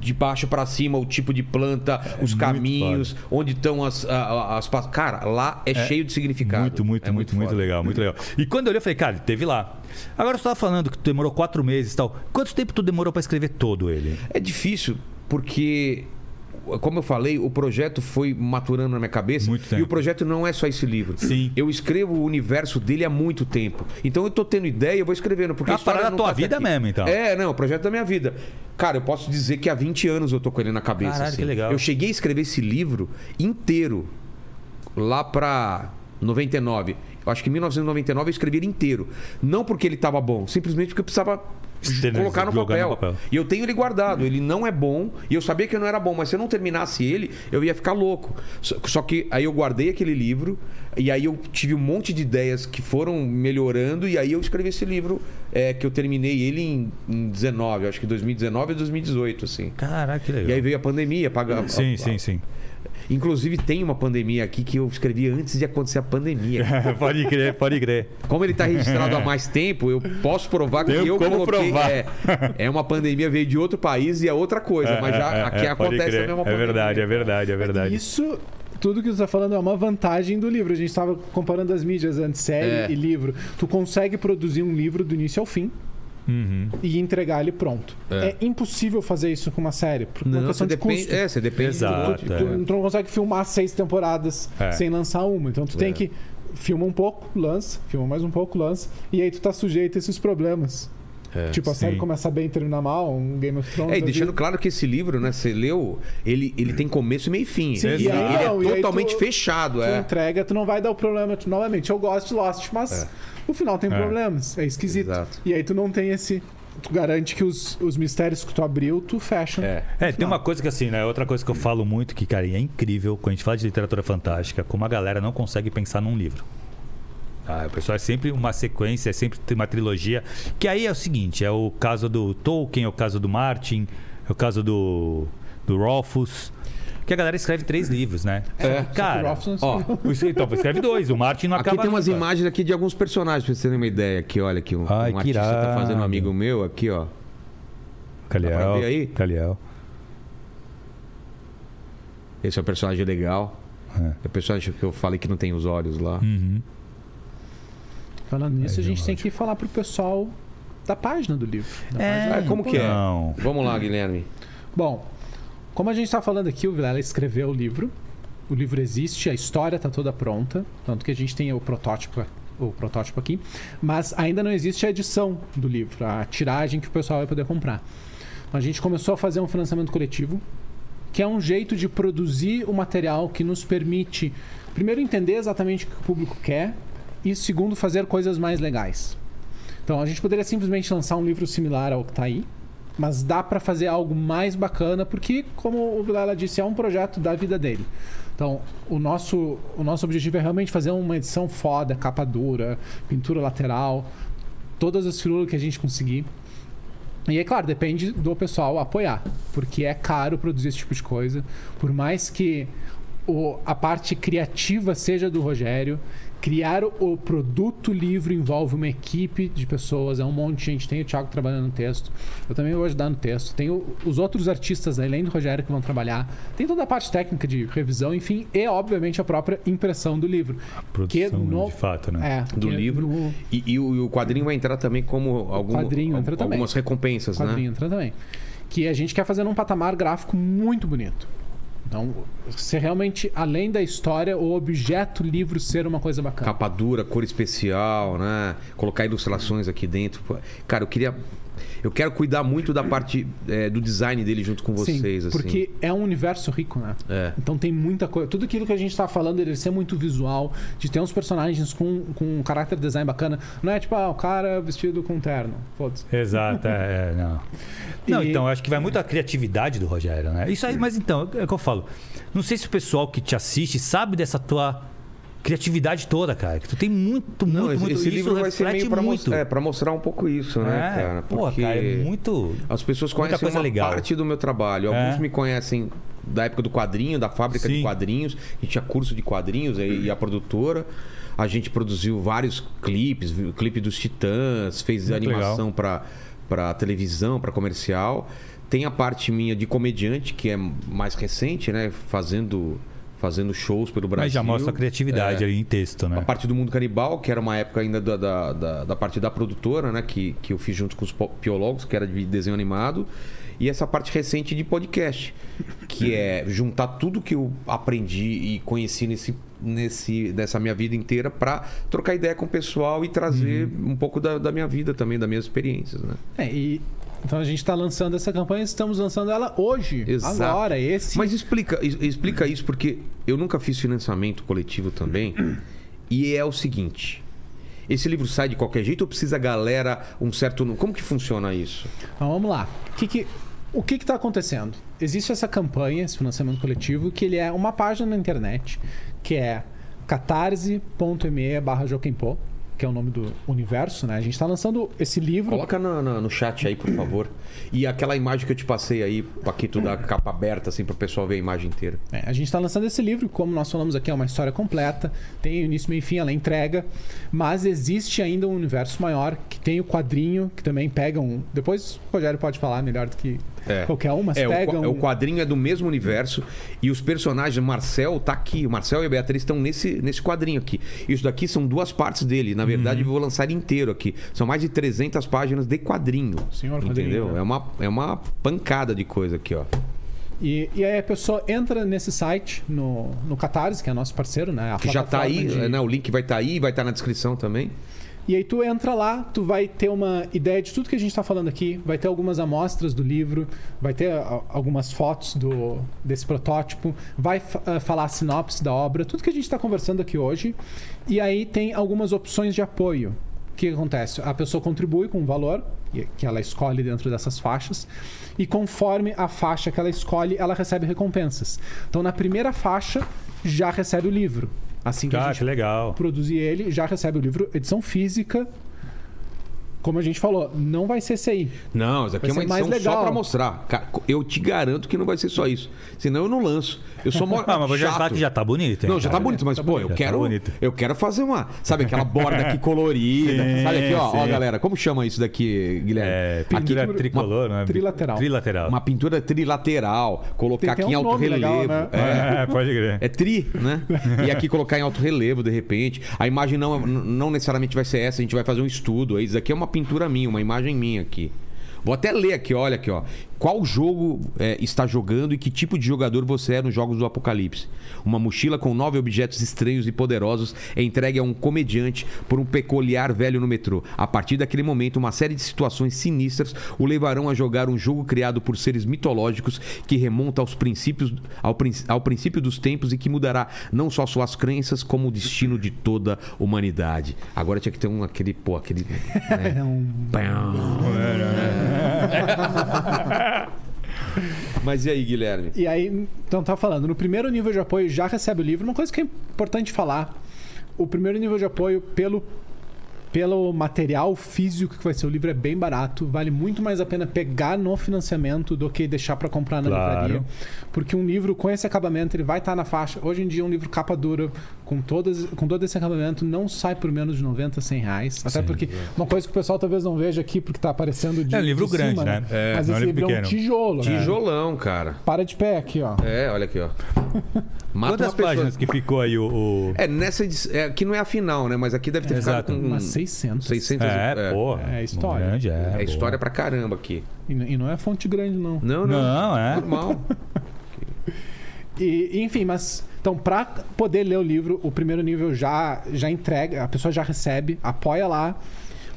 [SPEAKER 1] de baixo pra cima o tipo de planta os
[SPEAKER 4] muito
[SPEAKER 1] caminhos onde estão as, as pas- cara lá é, cheio de significado
[SPEAKER 4] Muito, muito,
[SPEAKER 1] É
[SPEAKER 4] muito, muito,
[SPEAKER 1] foda.
[SPEAKER 4] legal, muito legal. E quando eu olhei, eu falei, cara, teve lá. Agora você tava falando que tu demorou quatro meses e tal. Quanto tempo tu demorou pra escrever todo ele?
[SPEAKER 1] é difícil porque como eu falei, o projeto foi maturando na minha cabeça.
[SPEAKER 4] Muito tempo.
[SPEAKER 1] E o projeto não é só esse livro.
[SPEAKER 4] Sim.
[SPEAKER 1] Eu escrevo o universo dele há muito tempo. Então eu tô tendo ideia, eu vou escrevendo. Porque
[SPEAKER 4] É
[SPEAKER 1] a
[SPEAKER 4] parada da tua
[SPEAKER 1] tá
[SPEAKER 4] vida
[SPEAKER 1] aqui.
[SPEAKER 4] mesmo, então.
[SPEAKER 1] É, não, o projeto da minha vida. Cara, eu posso dizer que há 20 anos eu tô com ele na cabeça.
[SPEAKER 4] Caralho,
[SPEAKER 1] assim.
[SPEAKER 4] que legal.
[SPEAKER 1] Eu cheguei a escrever esse livro inteiro lá pra 99. Eu acho que em 1999 eu escrevi ele inteiro. Não porque ele estava bom, simplesmente porque eu precisava colocar no papel.
[SPEAKER 4] no papel.
[SPEAKER 1] E eu tenho ele guardado. Ele não é bom. E eu sabia que não era bom, mas se eu não terminasse ele, eu ia ficar louco. Só, que aí eu guardei aquele livro. E aí eu tive um monte de ideias que foram melhorando. E aí eu escrevi esse livro é, que eu terminei ele em, em 19, acho que 2019 ou 2018, assim.
[SPEAKER 4] Caraca, que legal.
[SPEAKER 1] E aí veio a pandemia. Paga,
[SPEAKER 4] Sim,
[SPEAKER 1] a-
[SPEAKER 4] sim, sim.
[SPEAKER 1] Inclusive tem uma pandemia aqui que eu escrevi antes de acontecer a pandemia.
[SPEAKER 4] pode crer, pode crer.
[SPEAKER 1] Como ele está registrado há mais tempo, eu posso provar que
[SPEAKER 4] Tenho
[SPEAKER 1] eu
[SPEAKER 4] como
[SPEAKER 1] coloquei.
[SPEAKER 4] provar.
[SPEAKER 1] É, é uma pandemia veio de outro país e é outra coisa, mas já
[SPEAKER 4] É, é,
[SPEAKER 1] aqui
[SPEAKER 4] é,
[SPEAKER 1] acontece
[SPEAKER 4] crer.
[SPEAKER 1] a mesma
[SPEAKER 4] É
[SPEAKER 1] pandemia.
[SPEAKER 4] verdade, é verdade, é verdade.
[SPEAKER 3] Isso tudo que tu tá falando é uma vantagem do livro. A gente estava comparando as mídias antes, série
[SPEAKER 1] É.
[SPEAKER 3] e livro. Tu consegue produzir um livro do início ao fim
[SPEAKER 4] Uhum.
[SPEAKER 3] e entregar ele pronto.
[SPEAKER 1] É.
[SPEAKER 3] É, impossível fazer isso com uma série, por uma
[SPEAKER 1] Não,
[SPEAKER 3] questão
[SPEAKER 1] você
[SPEAKER 3] de
[SPEAKER 1] depende,
[SPEAKER 3] custo.
[SPEAKER 1] é, você depende
[SPEAKER 4] Exato.
[SPEAKER 3] Tu, tu- tu não consegue filmar seis temporadas
[SPEAKER 4] É.
[SPEAKER 3] sem lançar uma. Então tu tem
[SPEAKER 1] É.
[SPEAKER 3] que filma um pouco, lança, filma mais um pouco, lança. E aí tu tá sujeito a esses problemas.
[SPEAKER 1] É.
[SPEAKER 3] tipo, a série
[SPEAKER 4] sim.
[SPEAKER 3] começa bem e termina mal, um Game of Thrones.
[SPEAKER 1] É, e deixando
[SPEAKER 3] vida.
[SPEAKER 1] claro que esse livro, né, você leu, ele, ele tem começo, meio e fim.
[SPEAKER 3] Sim,
[SPEAKER 1] ele
[SPEAKER 3] e aí
[SPEAKER 1] ele
[SPEAKER 3] não, e
[SPEAKER 1] é
[SPEAKER 3] aí
[SPEAKER 1] totalmente
[SPEAKER 3] tu-
[SPEAKER 1] fechado,
[SPEAKER 3] Tu
[SPEAKER 1] é.
[SPEAKER 3] entrega, tu não vai dar o problema. Tu, novamente, eu gosto de Lost, mas
[SPEAKER 1] É.
[SPEAKER 3] o final tem
[SPEAKER 4] É.
[SPEAKER 3] problemas. É esquisito.
[SPEAKER 1] Exato.
[SPEAKER 3] E aí tu não tem esse. Tu garante que os, os mistérios que tu abriu, tu fecha.
[SPEAKER 1] É.
[SPEAKER 4] É, tem uma coisa que assim, né? Outra coisa que eu falo muito que, cara, é incrível quando a gente fala de literatura fantástica, como a galera não consegue pensar num livro. Ah, o pessoal é sempre uma sequência, é sempre uma trilogia. Que aí é o seguinte: é o caso do Tolkien, é o caso do Martin, é o caso do, do Rolfus. Que a galera escreve três livros, né? Só
[SPEAKER 1] É.
[SPEAKER 4] que, cara.
[SPEAKER 3] Só que o Rothfuss-
[SPEAKER 1] Ó,
[SPEAKER 4] Então, escreve dois. O Martin não
[SPEAKER 1] aqui
[SPEAKER 4] acaba
[SPEAKER 1] tem umas
[SPEAKER 4] nunca.
[SPEAKER 1] imagens aqui de alguns personagens, pra vocês terem uma ideia. Aqui, olha, aqui um,
[SPEAKER 4] Ai,
[SPEAKER 1] um
[SPEAKER 4] que
[SPEAKER 1] artista tá
[SPEAKER 4] irado.
[SPEAKER 1] fazendo um amigo meu, aqui, ó.
[SPEAKER 4] Caliel.
[SPEAKER 1] ver aí?
[SPEAKER 4] Caliel.
[SPEAKER 1] Esse é o personagem legal.
[SPEAKER 4] É.
[SPEAKER 1] É o personagem que eu falei que não tem os olhos lá.
[SPEAKER 4] Uhum.
[SPEAKER 3] Falando nisso,
[SPEAKER 4] É,
[SPEAKER 3] a gente tem que falar pro pessoal da página do livro. Da
[SPEAKER 4] É,
[SPEAKER 3] página.
[SPEAKER 1] Ah, como que é?
[SPEAKER 4] Não.
[SPEAKER 1] Vamos lá, Guilherme.
[SPEAKER 3] Bom, como a gente está falando aqui, o Vilela escreveu o livro. O livro existe, a história está toda pronta, tanto que a gente tem o protótipo, o protótipo aqui, mas ainda não existe a edição do livro, a tiragem que o pessoal vai poder comprar. Então, a gente começou a fazer um financiamento coletivo, que é um jeito de produzir o material que nos permite, primeiro, entender exatamente o que o público quer e, segundo, fazer coisas mais legais. Então, a gente poderia simplesmente lançar um livro similar ao que está aí, mas dá para fazer algo mais bacana, porque, como o Vilela disse, é um projeto da vida dele. Então, o nosso, o nosso objetivo é realmente fazer uma edição foda, capa dura, pintura lateral, todas as firulas que a gente conseguir. E é claro, depende do pessoal apoiar, porque é caro produzir esse tipo de coisa. Por mais que o- a parte criativa seja do Rogério, criar o, o produto livro envolve uma equipe de pessoas, é um monte de gente. Tem o Thiago trabalhando no texto, eu também vou ajudar no texto. Tem o- os outros artistas, além do Rogério, que vão trabalhar. Tem toda a parte técnica de revisão, enfim, e obviamente a própria impressão do livro.
[SPEAKER 4] Produção,
[SPEAKER 3] no-
[SPEAKER 4] de fato, né?
[SPEAKER 3] É,
[SPEAKER 1] Do livro.
[SPEAKER 3] no-
[SPEAKER 1] E, e o, e o quadrinho vai entrar também como algum,
[SPEAKER 3] quadrinho entra
[SPEAKER 1] al-
[SPEAKER 3] também.
[SPEAKER 1] algumas recompensas,
[SPEAKER 3] quadrinho
[SPEAKER 1] né?
[SPEAKER 3] entra também. Que a gente quer fazer num patamar gráfico muito bonito. Então, ser realmente, além da história, o objeto livro ser uma coisa bacana.
[SPEAKER 1] Capa dura, cor especial, né? Colocar ilustrações aqui dentro. Cara, eu queria. Eu quero cuidar muito da parte é, do design dele junto com vocês,
[SPEAKER 3] Sim,
[SPEAKER 1] assim.
[SPEAKER 3] porque é um universo rico, né?
[SPEAKER 1] É.
[SPEAKER 3] Então tem muita coisa. Tudo aquilo que a gente tá falando, ele ser muito visual, de ter uns personagens com, com um caráter design bacana. Não é tipo, ah, o cara vestido com terno. Foda-se.
[SPEAKER 4] Exato, é, é, não. Não,
[SPEAKER 3] E-
[SPEAKER 4] então, eu acho que vai muito a criatividade do Rogério, né? Isso aí, mas então, é o que eu falo. Não sei se o pessoal que te assiste sabe dessa tua criatividade toda, cara. Que tu tem muito, muito,
[SPEAKER 1] Não, esse,
[SPEAKER 4] muito.
[SPEAKER 1] esse
[SPEAKER 4] isso
[SPEAKER 1] livro vai ser meio pra,
[SPEAKER 4] muito.
[SPEAKER 1] mos- é, pra mostrar um pouco isso, né,
[SPEAKER 4] É,
[SPEAKER 1] cara?
[SPEAKER 4] Pô,
[SPEAKER 1] Porque
[SPEAKER 4] cara, é muito.
[SPEAKER 1] as pessoas conhecem
[SPEAKER 4] coisa
[SPEAKER 1] uma
[SPEAKER 4] legal.
[SPEAKER 1] parte do meu trabalho. Alguns
[SPEAKER 4] É.
[SPEAKER 1] me conhecem da época do quadrinho, da fábrica de
[SPEAKER 4] Sim.
[SPEAKER 1] quadrinhos. A gente tinha curso de quadrinhos e a produtora. A gente produziu vários clipes, clipe dos Titãs, fez
[SPEAKER 4] Muito
[SPEAKER 1] animação pra para televisão, pra comercial. Tem a parte minha de comediante, que é mais recente, né? Fazendo, fazendo shows pelo Brasil.
[SPEAKER 4] Mas já mostra a criatividade
[SPEAKER 1] É.
[SPEAKER 4] ali em texto, né?
[SPEAKER 1] A parte do Mundo Canibal, que era uma época ainda da, da, da, da parte da produtora, né? Que, que eu fiz junto com os piologos, que era de desenho animado. E essa parte recente de podcast, que é juntar tudo que eu aprendi e conheci nesse, nesse, nessa minha vida inteira para trocar ideia com o pessoal e trazer um pouco da, da minha vida também, das minhas experiências, né?
[SPEAKER 3] É, e. Então a gente está lançando essa campanha, estamos lançando ela hoje,
[SPEAKER 1] Exato.
[SPEAKER 3] agora, esse.
[SPEAKER 1] Mas explica, explica isso, porque eu nunca fiz financiamento coletivo também. e é o seguinte: esse livro sai de qualquer jeito ou precisa a galera um certo. Como que funciona isso?
[SPEAKER 3] Então vamos lá. O que que, o que está acontecendo? Existe essa campanha, esse financiamento coletivo, que ele é uma página na internet, que é catarse.me barra Joquempô, que é o nome do universo, né? A gente está lançando esse livro.
[SPEAKER 1] Coloca na- na- no chat aí, por favor. E aquela imagem que eu te passei aí, Paquito, da capa aberta, assim, para o pessoal ver a imagem inteira.
[SPEAKER 3] É, a gente está lançando esse livro, como nós falamos aqui, é uma história completa, tem início, meio e fim, ela entrega, mas existe ainda um universo maior que tem o quadrinho, que também pega um. Depois o Rogério pode falar melhor do que
[SPEAKER 1] É.
[SPEAKER 3] qualquer um, mas
[SPEAKER 1] É, o, qua-
[SPEAKER 3] pegam.
[SPEAKER 1] o quadrinho é do mesmo universo e os personagens, o Marcel tá aqui. O Marcel e a Beatriz estão nesse, nesse quadrinho aqui. Isso daqui são duas partes dele. Na verdade, eu vou lançar ele inteiro aqui. São mais de 300 páginas de quadrinho.
[SPEAKER 3] Senhor quadrinho,
[SPEAKER 1] Entendeu?
[SPEAKER 3] né?
[SPEAKER 1] É, uma, é uma pancada de coisa aqui, ó.
[SPEAKER 3] E, e aí a pessoa entra nesse site, no, no Catarse, que é nosso parceiro, né? A
[SPEAKER 1] Que já tá aí,
[SPEAKER 3] de-
[SPEAKER 1] né? O link vai estar aí, vai estar na descrição também.
[SPEAKER 3] E aí tu entra lá, tu vai ter uma ideia de tudo que a gente está falando aqui, vai ter algumas amostras do livro, vai ter algumas fotos do, desse protótipo, vai ah, falar a sinopse da obra, tudo que a gente está conversando aqui hoje. E aí tem algumas opções de apoio. O que acontece? A pessoa contribui com um valor que ela escolhe dentro dessas faixas e conforme a faixa que ela escolhe, ela recebe recompensas. Então na primeira faixa já recebe o livro. Assim que a
[SPEAKER 4] Ah,
[SPEAKER 3] gente
[SPEAKER 4] que legal.
[SPEAKER 3] produzir ele, já recebe o livro, edição física. Como a gente falou, não vai ser CI.
[SPEAKER 1] Não, isso aqui
[SPEAKER 3] Vai
[SPEAKER 1] é uma edição só pra mostrar. Cara, eu te garanto que não vai ser só isso. Senão eu não lanço. Eu sou mó
[SPEAKER 4] Ah, mas já tá que já tá bonito. hein,
[SPEAKER 1] Não, já tá
[SPEAKER 4] cara?
[SPEAKER 1] bonito, mas,
[SPEAKER 3] Tá
[SPEAKER 1] pô,
[SPEAKER 3] bonito.
[SPEAKER 1] eu
[SPEAKER 4] tá
[SPEAKER 1] quero.
[SPEAKER 4] bonito.
[SPEAKER 1] eu quero fazer uma. Sabe aquela borda aqui colorida?
[SPEAKER 4] Sim,
[SPEAKER 1] sabe aqui, ó, ó, galera, como chama isso daqui, Guilherme?
[SPEAKER 4] É,
[SPEAKER 1] aqui,
[SPEAKER 4] pintura
[SPEAKER 3] uma-
[SPEAKER 4] tricolor, né?
[SPEAKER 3] trilateral.
[SPEAKER 4] Trilateral.
[SPEAKER 1] uma pintura trilateral, colocar aqui em alto relevo.
[SPEAKER 3] legal, né?
[SPEAKER 1] É.
[SPEAKER 4] É, pode crer.
[SPEAKER 1] É tri, né? E aqui colocar em alto relevo, de repente. A imagem não, não necessariamente vai ser essa, a gente vai fazer um estudo. Isso aqui é uma pintura minha, uma imagem minha aqui. Vou até ler aqui, olha aqui, ó. Qual jogo é, está jogando e que tipo de jogador você é nos jogos do Apocalipse? Uma mochila com nove objetos estranhos e poderosos é entregue a um comediante por um peculiar velho no metrô. A partir daquele momento, uma série de situações sinistras o levarão a jogar um jogo criado por seres mitológicos que remonta aos princípios, ao, ao princípio dos tempos e que mudará não só suas crenças, como o destino de toda a humanidade. Agora tinha que ter um aquele, pô, aquele. né?
[SPEAKER 3] É um...
[SPEAKER 1] Mas e aí, Guilherme?
[SPEAKER 3] E aí, então tá falando, no primeiro nível de apoio já recebe o livro. Uma coisa que é importante falar: o primeiro nível de apoio pelo pelo material físico que vai ser o livro é bem barato, vale muito mais a pena pegar no financiamento do que deixar para comprar na
[SPEAKER 4] Claro.
[SPEAKER 3] livraria, porque um livro com esse acabamento ele vai estar na faixa. Hoje em dia um livro capa dura com todas com todo esse acabamento não sai por menos de 90, 100 reais, até
[SPEAKER 4] Sim.
[SPEAKER 3] porque uma coisa que o pessoal talvez não veja aqui porque tá aparecendo de
[SPEAKER 4] É um livro
[SPEAKER 3] de
[SPEAKER 4] grande,
[SPEAKER 3] cima,
[SPEAKER 4] né? É,
[SPEAKER 3] Mas
[SPEAKER 4] é um
[SPEAKER 3] esse
[SPEAKER 4] livro
[SPEAKER 3] livro é um
[SPEAKER 4] pequeno.
[SPEAKER 3] tijolo, né?
[SPEAKER 1] Tijolão, cara.
[SPEAKER 3] Para de pé aqui, ó.
[SPEAKER 1] É, olha aqui, ó. Mata
[SPEAKER 4] Quantas
[SPEAKER 1] uma pessoa.
[SPEAKER 4] páginas que ficou aí o. o-
[SPEAKER 1] É, nessa edição. É, aqui não é a final, né? Mas aqui deve ter
[SPEAKER 4] Exato.
[SPEAKER 1] ficado com.
[SPEAKER 3] Umas 600.
[SPEAKER 1] 600
[SPEAKER 4] É, pô.
[SPEAKER 3] É história.
[SPEAKER 4] Grande, é,
[SPEAKER 1] É,
[SPEAKER 4] boa.
[SPEAKER 1] história pra caramba aqui.
[SPEAKER 3] E, e não é fonte grande, não.
[SPEAKER 1] Não, não.
[SPEAKER 4] Não, é.
[SPEAKER 1] Normal.
[SPEAKER 3] E, enfim, mas. Então, pra poder ler o livro, o primeiro nível já, já entrega, a pessoa já recebe, apoia lá.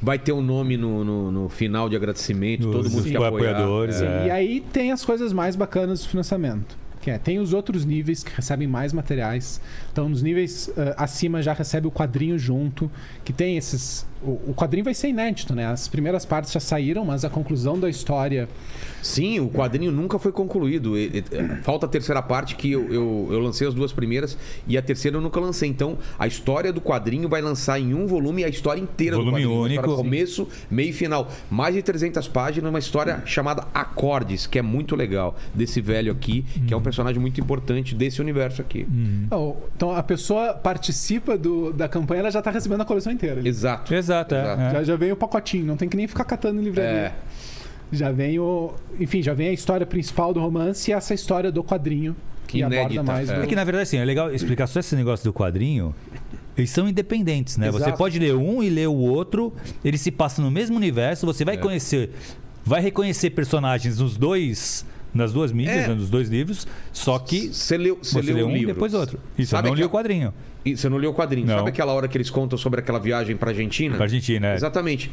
[SPEAKER 1] Vai ter um nome no, no, no final de agradecimento, todo mundo que apoiar.
[SPEAKER 4] apoiadores,
[SPEAKER 1] É.
[SPEAKER 4] é.
[SPEAKER 3] E aí tem as coisas mais bacanas do financiamento. Que é, tem os outros níveis que recebem mais materiais. Então, nos níveis eh, acima já recebe o quadrinho junto. Que tem esses. O, o quadrinho vai ser inédito, né? As primeiras partes já saíram, mas a conclusão da história.
[SPEAKER 1] Sim, o quadrinho nunca foi concluído. E- e- Falta a terceira parte que eu, eu, eu lancei as duas primeiras e a terceira eu nunca lancei. Então, a história do quadrinho vai lançar em um volume a história inteira
[SPEAKER 4] Volume
[SPEAKER 1] do quadrinho. Uma
[SPEAKER 4] único.
[SPEAKER 1] Começo, meio e final. Mais de 300 páginas, uma história chamada Acordes, que é muito legal. Desse velho aqui, que é um personagem muito importante desse universo aqui.
[SPEAKER 3] Oh, Então, a pessoa participa do- da campanha, ela já está recebendo a coleção inteira. ali.
[SPEAKER 1] Exato.
[SPEAKER 4] Exato, é.
[SPEAKER 1] Exato.
[SPEAKER 4] é.
[SPEAKER 3] Já, já vem o pacotinho, não tem que nem ficar catando em livraria.
[SPEAKER 1] É.
[SPEAKER 3] Já vem o. Enfim, já vem a história principal do romance e essa história do quadrinho que
[SPEAKER 1] Inédita,
[SPEAKER 3] aborda mais
[SPEAKER 1] é.
[SPEAKER 3] do.
[SPEAKER 4] É que na verdade assim, é legal explicar só esse negócio do quadrinho. Eles são independentes, né? Você
[SPEAKER 1] Exato.
[SPEAKER 4] pode ler um e ler o outro, eles se passam no mesmo universo, você
[SPEAKER 1] É.
[SPEAKER 4] vai conhecer, vai reconhecer personagens nos dois, nas duas mídias,
[SPEAKER 1] É.
[SPEAKER 4] né, nos dois livros, só que
[SPEAKER 1] Você leu, você
[SPEAKER 4] você
[SPEAKER 1] leu
[SPEAKER 4] lê
[SPEAKER 1] o
[SPEAKER 4] um
[SPEAKER 1] livro.
[SPEAKER 4] depois outro. Isso,
[SPEAKER 1] Sabe
[SPEAKER 4] eu não li o quadrinho.
[SPEAKER 1] E você não leu o quadrinho.
[SPEAKER 4] Não.
[SPEAKER 1] Sabe aquela hora que eles contam sobre aquela viagem pra Argentina?
[SPEAKER 4] Pra Argentina, é.
[SPEAKER 1] Exatamente.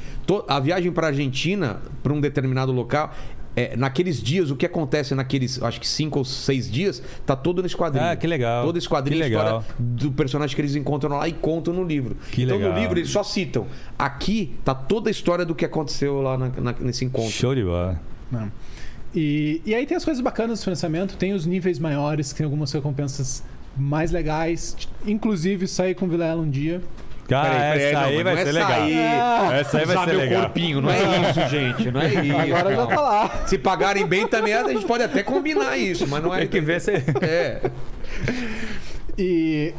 [SPEAKER 1] A viagem pra Argentina, pra um determinado local, é, naqueles dias, o que acontece naqueles, acho que cinco ou seis dias, tá todo nesse quadrinho.
[SPEAKER 4] Ah, que legal.
[SPEAKER 1] Todo esse quadrinho,
[SPEAKER 4] Que
[SPEAKER 1] a história
[SPEAKER 4] legal.
[SPEAKER 1] do personagem que eles encontram lá e contam no livro.
[SPEAKER 4] Que
[SPEAKER 1] então
[SPEAKER 4] legal.
[SPEAKER 1] no livro eles só citam. Aqui tá toda a história do que aconteceu lá na- na- nesse encontro.
[SPEAKER 4] Show de bola.
[SPEAKER 3] Não. E, e aí tem as coisas bacanas do financiamento, tem os níveis maiores, que tem algumas recompensas mais legais. Inclusive, sair com o Vilela um dia.
[SPEAKER 4] Ah,
[SPEAKER 1] Peraí, peraí,
[SPEAKER 4] essa
[SPEAKER 1] não,
[SPEAKER 4] aí
[SPEAKER 1] mas
[SPEAKER 4] vai
[SPEAKER 1] não é
[SPEAKER 4] ser legal.
[SPEAKER 1] sair,
[SPEAKER 4] Essa aí vai
[SPEAKER 1] usar
[SPEAKER 4] ser
[SPEAKER 1] meu
[SPEAKER 4] legal.
[SPEAKER 1] corpinho, não é isso, gente. Não é isso.
[SPEAKER 3] Agora já
[SPEAKER 1] não.
[SPEAKER 3] tá lá.
[SPEAKER 1] Se pagarem bem também, a gente pode até combinar isso, mas não é.
[SPEAKER 4] Tem que ver se.
[SPEAKER 1] É.
[SPEAKER 3] E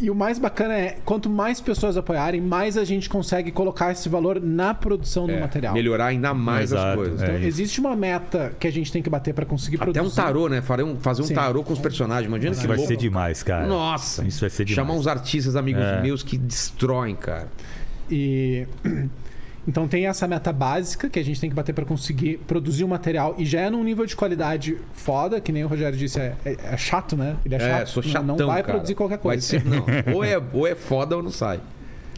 [SPEAKER 3] E o mais bacana é, quanto mais pessoas apoiarem, mais a gente consegue colocar esse valor na produção do
[SPEAKER 1] É,
[SPEAKER 3] material.
[SPEAKER 1] Melhorar ainda mais as
[SPEAKER 4] Exato,
[SPEAKER 1] coisas.
[SPEAKER 4] é.
[SPEAKER 3] Então,
[SPEAKER 4] isso.
[SPEAKER 3] existe uma meta que a gente tem que bater para conseguir
[SPEAKER 1] Até
[SPEAKER 3] produzir.
[SPEAKER 1] um tarô, né? Fazer um, fazer um
[SPEAKER 3] Sim.
[SPEAKER 1] tarô com os personagens. Imagina
[SPEAKER 4] Isso
[SPEAKER 1] que
[SPEAKER 4] vai
[SPEAKER 1] louco.
[SPEAKER 4] ser demais, cara.
[SPEAKER 1] Nossa.
[SPEAKER 4] Isso vai ser demais.
[SPEAKER 1] Chamar uns artistas amigos
[SPEAKER 4] É.
[SPEAKER 1] meus que destroem, cara.
[SPEAKER 3] E então tem essa meta básica que a gente tem que bater para conseguir produzir o material e já é num nível de qualidade foda, que nem o Rogério disse, é, é- é chato, né? Ele é
[SPEAKER 1] É,
[SPEAKER 3] chato.
[SPEAKER 1] sou
[SPEAKER 3] não-
[SPEAKER 1] chatão,
[SPEAKER 3] não vai
[SPEAKER 1] cara.
[SPEAKER 3] produzir qualquer coisa.
[SPEAKER 1] ser. Ou é, ou é foda ou não sai.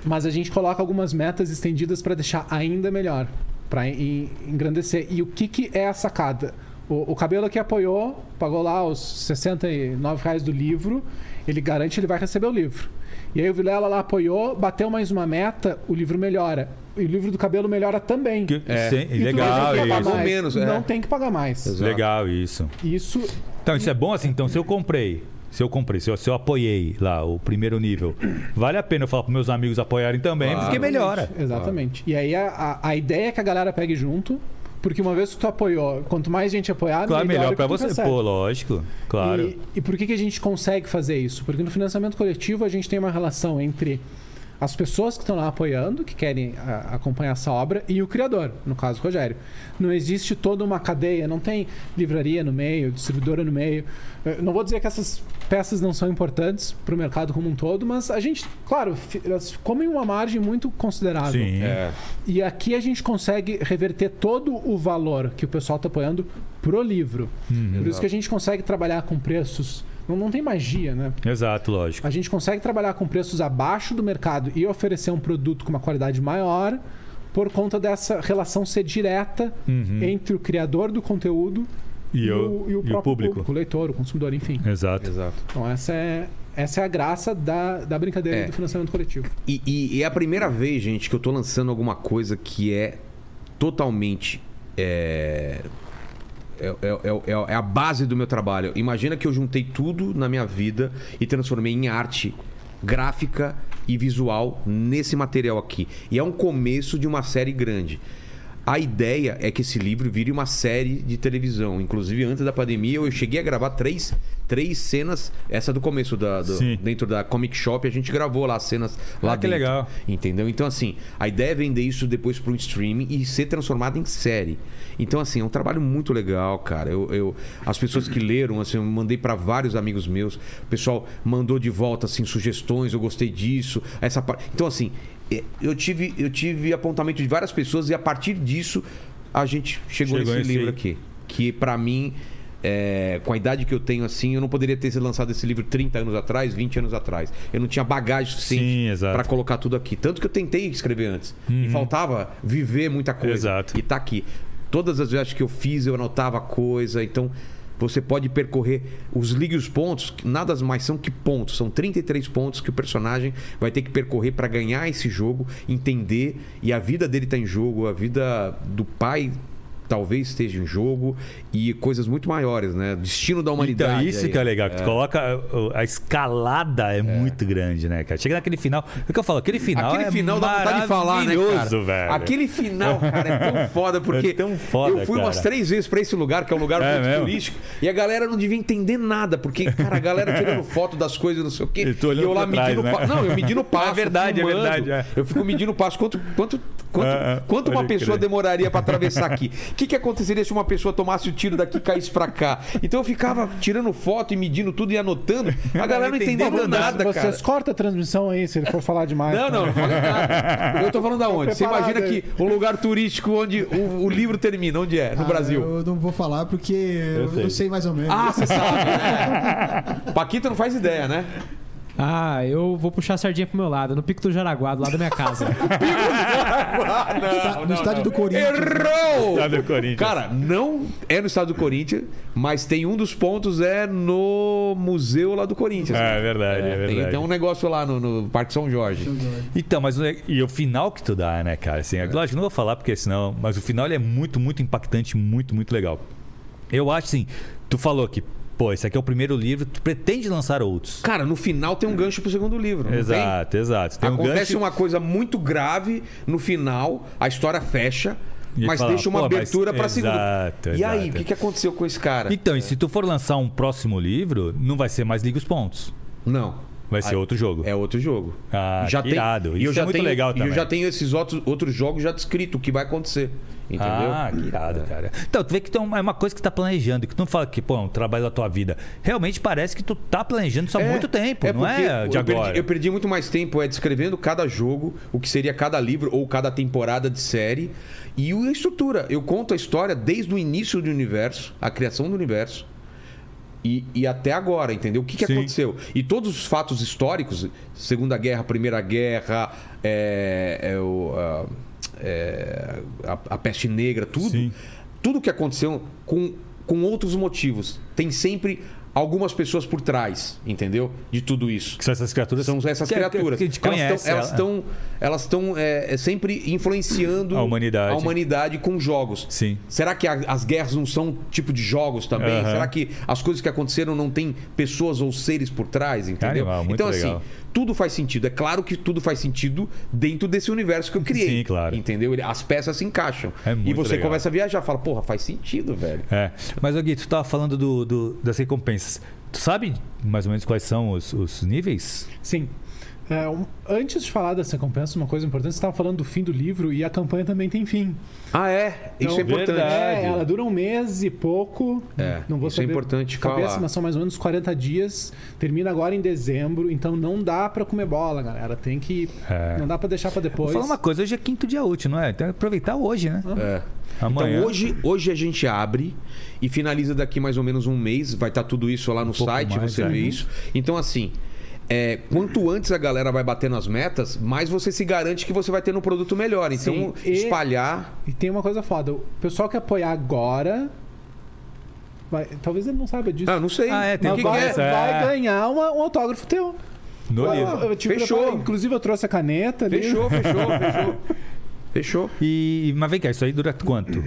[SPEAKER 3] Mas a gente coloca algumas metas estendidas para deixar ainda melhor, para engrandecer. E o que, que é a sacada? O, o cabelo que apoiou, pagou lá os 69 reais do livro, ele garante que ele vai receber o livro. E aí o Vilela lá apoiou, bateu mais uma meta, o livro melhora. E o livro do cabelo melhora também.
[SPEAKER 4] Que-
[SPEAKER 1] É.
[SPEAKER 4] Sim,
[SPEAKER 3] E
[SPEAKER 4] legal
[SPEAKER 3] não tem que pagar
[SPEAKER 4] isso.
[SPEAKER 3] mais.
[SPEAKER 1] menos, é.
[SPEAKER 3] Não tem que pagar mais.
[SPEAKER 1] Exato.
[SPEAKER 4] Legal isso.
[SPEAKER 3] Isso
[SPEAKER 4] Então, isso é bom assim. Então, se eu comprei, se eu comprei, se eu, se eu apoiei lá o primeiro nível, vale a pena eu falar para meus amigos apoiarem também,
[SPEAKER 1] Claro.
[SPEAKER 4] porque melhora.
[SPEAKER 3] Exatamente. E aí a, a, a ideia é que a galera pegue junto, porque uma vez que tu apoiou, quanto mais gente apoiar,
[SPEAKER 4] Claro,
[SPEAKER 3] melhor,
[SPEAKER 4] melhor para você.
[SPEAKER 3] recebe.
[SPEAKER 4] Pô, lógico. Claro.
[SPEAKER 3] E, e por que, que a gente consegue fazer isso? Porque no financiamento coletivo a gente tem uma relação entre as pessoas que estão lá apoiando, que querem a- acompanhar essa obra, e o criador, no caso o Rogério. Não existe toda uma cadeia, não tem livraria no meio, distribuidora no meio. Eu não vou dizer que essas peças não são importantes para o mercado como um todo, mas a gente, claro, elas comem uma margem muito considerável.
[SPEAKER 4] Sim.
[SPEAKER 1] É.
[SPEAKER 3] E aqui a gente consegue reverter todo o valor que o pessoal está apoiando pro livro. Por isso que a gente consegue trabalhar com preços. Não, não tem magia, né?
[SPEAKER 4] Exato, lógico.
[SPEAKER 3] A gente consegue trabalhar com preços abaixo do mercado e oferecer um produto com uma qualidade maior por conta dessa relação ser direta
[SPEAKER 4] Uhum.
[SPEAKER 3] entre o criador do conteúdo
[SPEAKER 4] E,
[SPEAKER 3] e,
[SPEAKER 4] o,
[SPEAKER 3] e o
[SPEAKER 4] e o
[SPEAKER 3] próprio
[SPEAKER 4] público.
[SPEAKER 3] público, o leitor, o consumidor, enfim.
[SPEAKER 4] Exato.
[SPEAKER 1] Exato.
[SPEAKER 3] Então essa é, essa é a graça da, da brincadeira
[SPEAKER 1] É.
[SPEAKER 3] do financiamento coletivo.
[SPEAKER 1] E, e- e é a primeira vez, gente, que eu tô lançando alguma coisa que é totalmente. É, é, é- é- é a base do meu trabalho. Imagina que eu juntei tudo na minha vida e transformei em arte gráfica e visual nesse material aqui. E é um começo de uma série grande. A ideia é que esse livro vire uma série de televisão. Inclusive, antes da pandemia, eu cheguei a gravar três, três cenas. Essa do começo da, do- dentro da Comic Shop, a gente gravou lá as cenas lá
[SPEAKER 4] Ah, que
[SPEAKER 1] dentro.
[SPEAKER 4] legal.
[SPEAKER 1] Entendeu? Então, assim, a ideia é vender isso depois para um streaming e ser transformado em série. Então, assim, é um trabalho muito legal, cara. Eu, eu- as pessoas que leram, assim, eu mandei para vários amigos meus. O pessoal mandou de volta, assim, sugestões. Eu gostei disso. Essa. Então, assim, eu tive, eu tive apontamento de várias pessoas e a partir disso a gente chegou,
[SPEAKER 4] Chegou
[SPEAKER 1] nesse livro
[SPEAKER 4] aí.
[SPEAKER 1] aqui. Que para mim. é, com a idade que eu tenho assim, eu não poderia ter lançado esse livro 30 anos atrás, 20 anos atrás. Eu não tinha bagagem suficiente para colocar tudo aqui. Tanto que eu tentei escrever antes. E faltava viver muita coisa.
[SPEAKER 4] Exato.
[SPEAKER 1] E tá aqui. Todas as viagens que eu fiz, eu anotava coisa. Então, você pode percorrer os ligue os pontos, nada mais são que pontos. São 33 pontos que o personagem vai ter que percorrer para ganhar esse jogo, entender. E a vida dele tá em jogo, a vida do pai talvez esteja em jogo e coisas muito maiores, né? Destino da humanidade.
[SPEAKER 4] Então, isso
[SPEAKER 1] aí.
[SPEAKER 4] que é legal. Que tu coloca. A escalada é, muito grande, né, cara? Chega naquele final. O que eu falo? Aquele final
[SPEAKER 1] Aquele
[SPEAKER 4] é
[SPEAKER 1] final dá vontade de falar, né, cara?
[SPEAKER 4] velho.
[SPEAKER 1] Aquele final, cara, é tão foda, porque
[SPEAKER 4] É tão foda,
[SPEAKER 1] eu fui umas
[SPEAKER 4] cara.
[SPEAKER 1] três vezes pra esse lugar, que é um lugar
[SPEAKER 4] É
[SPEAKER 1] muito
[SPEAKER 4] mesmo?
[SPEAKER 1] turístico, e a galera não devia entender nada, porque, cara, a galera tirando foto das coisas, não sei o quê.
[SPEAKER 4] E olhando
[SPEAKER 1] eu lá
[SPEAKER 4] pra trás,
[SPEAKER 1] medindo
[SPEAKER 4] né?
[SPEAKER 1] pa- Não, eu medindo passo.
[SPEAKER 4] É verdade, é
[SPEAKER 1] filmando.
[SPEAKER 4] verdade, é.
[SPEAKER 1] Eu fico medindo passo. Quanto, quanto, quanto,
[SPEAKER 4] É, é,
[SPEAKER 1] quanto uma pessoa demoraria pra atravessar aqui? O que, que aconteceria se uma pessoa tomasse o tiro daqui e caísse pra cá? Então eu ficava tirando foto e medindo tudo e anotando. A galera não entendendo
[SPEAKER 4] entendendo
[SPEAKER 1] nada, cara.
[SPEAKER 3] Vocês cortam a transmissão aí se ele for falar demais.
[SPEAKER 1] Não, não, não falei nada. Eu tô falando da onde? Você imagina
[SPEAKER 3] aí.
[SPEAKER 1] que o lugar turístico onde o, o livro termina, onde é? No
[SPEAKER 6] Ah,
[SPEAKER 1] Brasil.
[SPEAKER 6] Eu não vou falar porque eu,
[SPEAKER 4] sei.
[SPEAKER 6] eu sei mais ou menos.
[SPEAKER 1] Ah, você sabe, né? Paquita não faz ideia, né?
[SPEAKER 2] Ah, eu vou puxar a sardinha pro meu lado, no Pico do Jaraguá, do lado da minha casa.
[SPEAKER 6] Está- no estádio do Corinthians.
[SPEAKER 1] Errou!
[SPEAKER 4] Estado do Corinthians.
[SPEAKER 1] Cara, não é no estado do Corinthians, mas tem um dos pontos é no museu lá do Corinthians.
[SPEAKER 4] É verdade, é,
[SPEAKER 1] tem,
[SPEAKER 4] verdade.
[SPEAKER 1] tem um negócio lá no, no Parque São Jorge.
[SPEAKER 4] Então, mas o le- e o final que tu dá, né, cara? Assim, Lógico, não vou falar porque senão. Mas o final ele é muito, muito impactante, muito, muito legal. Eu acho assim, tu falou que, pô, esse aqui é o primeiro livro, tu pretende lançar outros.
[SPEAKER 1] Cara, no final tem um gancho pro segundo livro. não tem?
[SPEAKER 4] Exato, exato. Tem um
[SPEAKER 1] Acontece
[SPEAKER 4] gancho.
[SPEAKER 1] uma coisa muito grave no final, a história fecha,
[SPEAKER 4] E
[SPEAKER 1] mas deixa uma abertura pra segunda.
[SPEAKER 4] Exato,
[SPEAKER 1] E aí, o
[SPEAKER 4] exato.
[SPEAKER 1] que, que aconteceu com esse cara?
[SPEAKER 4] Então, e se tu for lançar um próximo livro, não vai ser mais Liga os Pontos.
[SPEAKER 1] Não.
[SPEAKER 4] Vai ser
[SPEAKER 1] Aí-
[SPEAKER 4] outro jogo.
[SPEAKER 1] É outro jogo.
[SPEAKER 4] Ah,
[SPEAKER 1] já tem,
[SPEAKER 4] irado.
[SPEAKER 1] E
[SPEAKER 4] Isso
[SPEAKER 1] eu já
[SPEAKER 4] é muito
[SPEAKER 1] tenho,
[SPEAKER 4] legal
[SPEAKER 1] E eu
[SPEAKER 4] também.
[SPEAKER 1] já tenho esses outros, outros jogos já descrito o que vai acontecer. Entendeu?
[SPEAKER 4] Ah, que irado, cara. Então, tu vê que tem uma- é uma coisa que tu tá planejando, que tu não fala que, pô, é um trabalho da tua vida. Realmente parece que tu tá planejando isso há muito tempo, não
[SPEAKER 1] porque
[SPEAKER 4] é de
[SPEAKER 1] eu
[SPEAKER 4] agora.
[SPEAKER 1] Perdi, eu perdi muito mais tempo é, descrevendo cada jogo, o que seria cada livro ou cada temporada de série. E a estrutura. Eu conto a história desde o início do universo, a criação do universo. E, e até agora, entendeu? O que, que
[SPEAKER 4] Sim.
[SPEAKER 1] aconteceu? E todos os fatos históricos, Segunda Guerra, Primeira Guerra, é, é o, a, é, a- a peste negra, tudo.
[SPEAKER 4] Sim.
[SPEAKER 1] Tudo que aconteceu com, com outros motivos. Tem sempre algumas pessoas por trás, entendeu? De tudo isso.
[SPEAKER 4] Que são essas criaturas.
[SPEAKER 1] São essas
[SPEAKER 4] que-
[SPEAKER 1] criaturas.
[SPEAKER 4] Que
[SPEAKER 1] elas
[SPEAKER 4] conhece.
[SPEAKER 1] estão, elas
[SPEAKER 4] ela.
[SPEAKER 1] estão, elas estão é, é, sempre influenciando
[SPEAKER 4] A humanidade.
[SPEAKER 1] a humanidade com jogos.
[SPEAKER 4] Sim.
[SPEAKER 1] Será que a- as guerras não são tipo de jogos também?
[SPEAKER 4] Aham.
[SPEAKER 1] Será que as coisas que aconteceram não tem pessoas ou seres por trás, entendeu?
[SPEAKER 4] Animal,
[SPEAKER 1] então
[SPEAKER 4] legal.
[SPEAKER 1] assim, tudo faz sentido. É claro que tudo faz sentido dentro desse universo que eu criei.
[SPEAKER 4] Sim, claro.
[SPEAKER 1] Entendeu? Ele- As peças se encaixam.
[SPEAKER 4] É
[SPEAKER 1] e
[SPEAKER 4] muito
[SPEAKER 1] você
[SPEAKER 4] legal.
[SPEAKER 1] começa a viajar, fala, porra, faz sentido, velho.
[SPEAKER 4] É. Mas, Gui, tu tava falando do, do- das recompensas. Tu sabe mais ou menos quais são os, os níveis?
[SPEAKER 3] Sim. É, um- antes de falar dessa recompensa, uma coisa importante, você estava falando do fim do livro e a campanha também tem fim.
[SPEAKER 1] Ah, é? Isso é
[SPEAKER 3] Então,
[SPEAKER 1] importante.
[SPEAKER 3] É, ela dura um mês e pouco.
[SPEAKER 1] É,
[SPEAKER 3] não vou
[SPEAKER 1] isso é
[SPEAKER 3] saber
[SPEAKER 1] importante
[SPEAKER 3] de cabeça,
[SPEAKER 1] falar.
[SPEAKER 3] mas são mais ou menos 40 dias. Termina agora em dezembro, então não dá pra comer bola, galera. Tem que.
[SPEAKER 4] É.
[SPEAKER 3] Não dá pra deixar pra
[SPEAKER 4] Vou
[SPEAKER 3] depois.
[SPEAKER 4] falar uma coisa, hoje é quinto dia útil, não é? Então aproveitar hoje, né?
[SPEAKER 1] É.
[SPEAKER 4] Amanhã.
[SPEAKER 1] Então hoje, hoje a gente abre e finaliza daqui mais ou menos um mês. Vai estar tudo isso lá no
[SPEAKER 4] pouco
[SPEAKER 1] site,
[SPEAKER 4] mais,
[SPEAKER 1] você
[SPEAKER 4] é.
[SPEAKER 1] vê isso. Então, assim, é, quanto antes a galera vai bater nas metas, mais você se garante que você vai ter um produto melhor. Então,
[SPEAKER 3] Sim, e-
[SPEAKER 1] espalhar.
[SPEAKER 3] E tem uma coisa foda. O pessoal que apoiar agora. vai- talvez ele não saiba disso.
[SPEAKER 1] Ah, não sei.
[SPEAKER 4] Ah, é, tem
[SPEAKER 1] que, que
[SPEAKER 3] vai,
[SPEAKER 1] é?
[SPEAKER 4] essa, é.
[SPEAKER 3] vai ganhar uma- um autógrafo teu.
[SPEAKER 4] No livro.
[SPEAKER 1] Fechou.
[SPEAKER 3] Inclusive, eu trouxe a caneta ali.
[SPEAKER 1] Fechou, fechou, fechou. Fechou.
[SPEAKER 4] E, mas vem cá, isso aí dura quanto?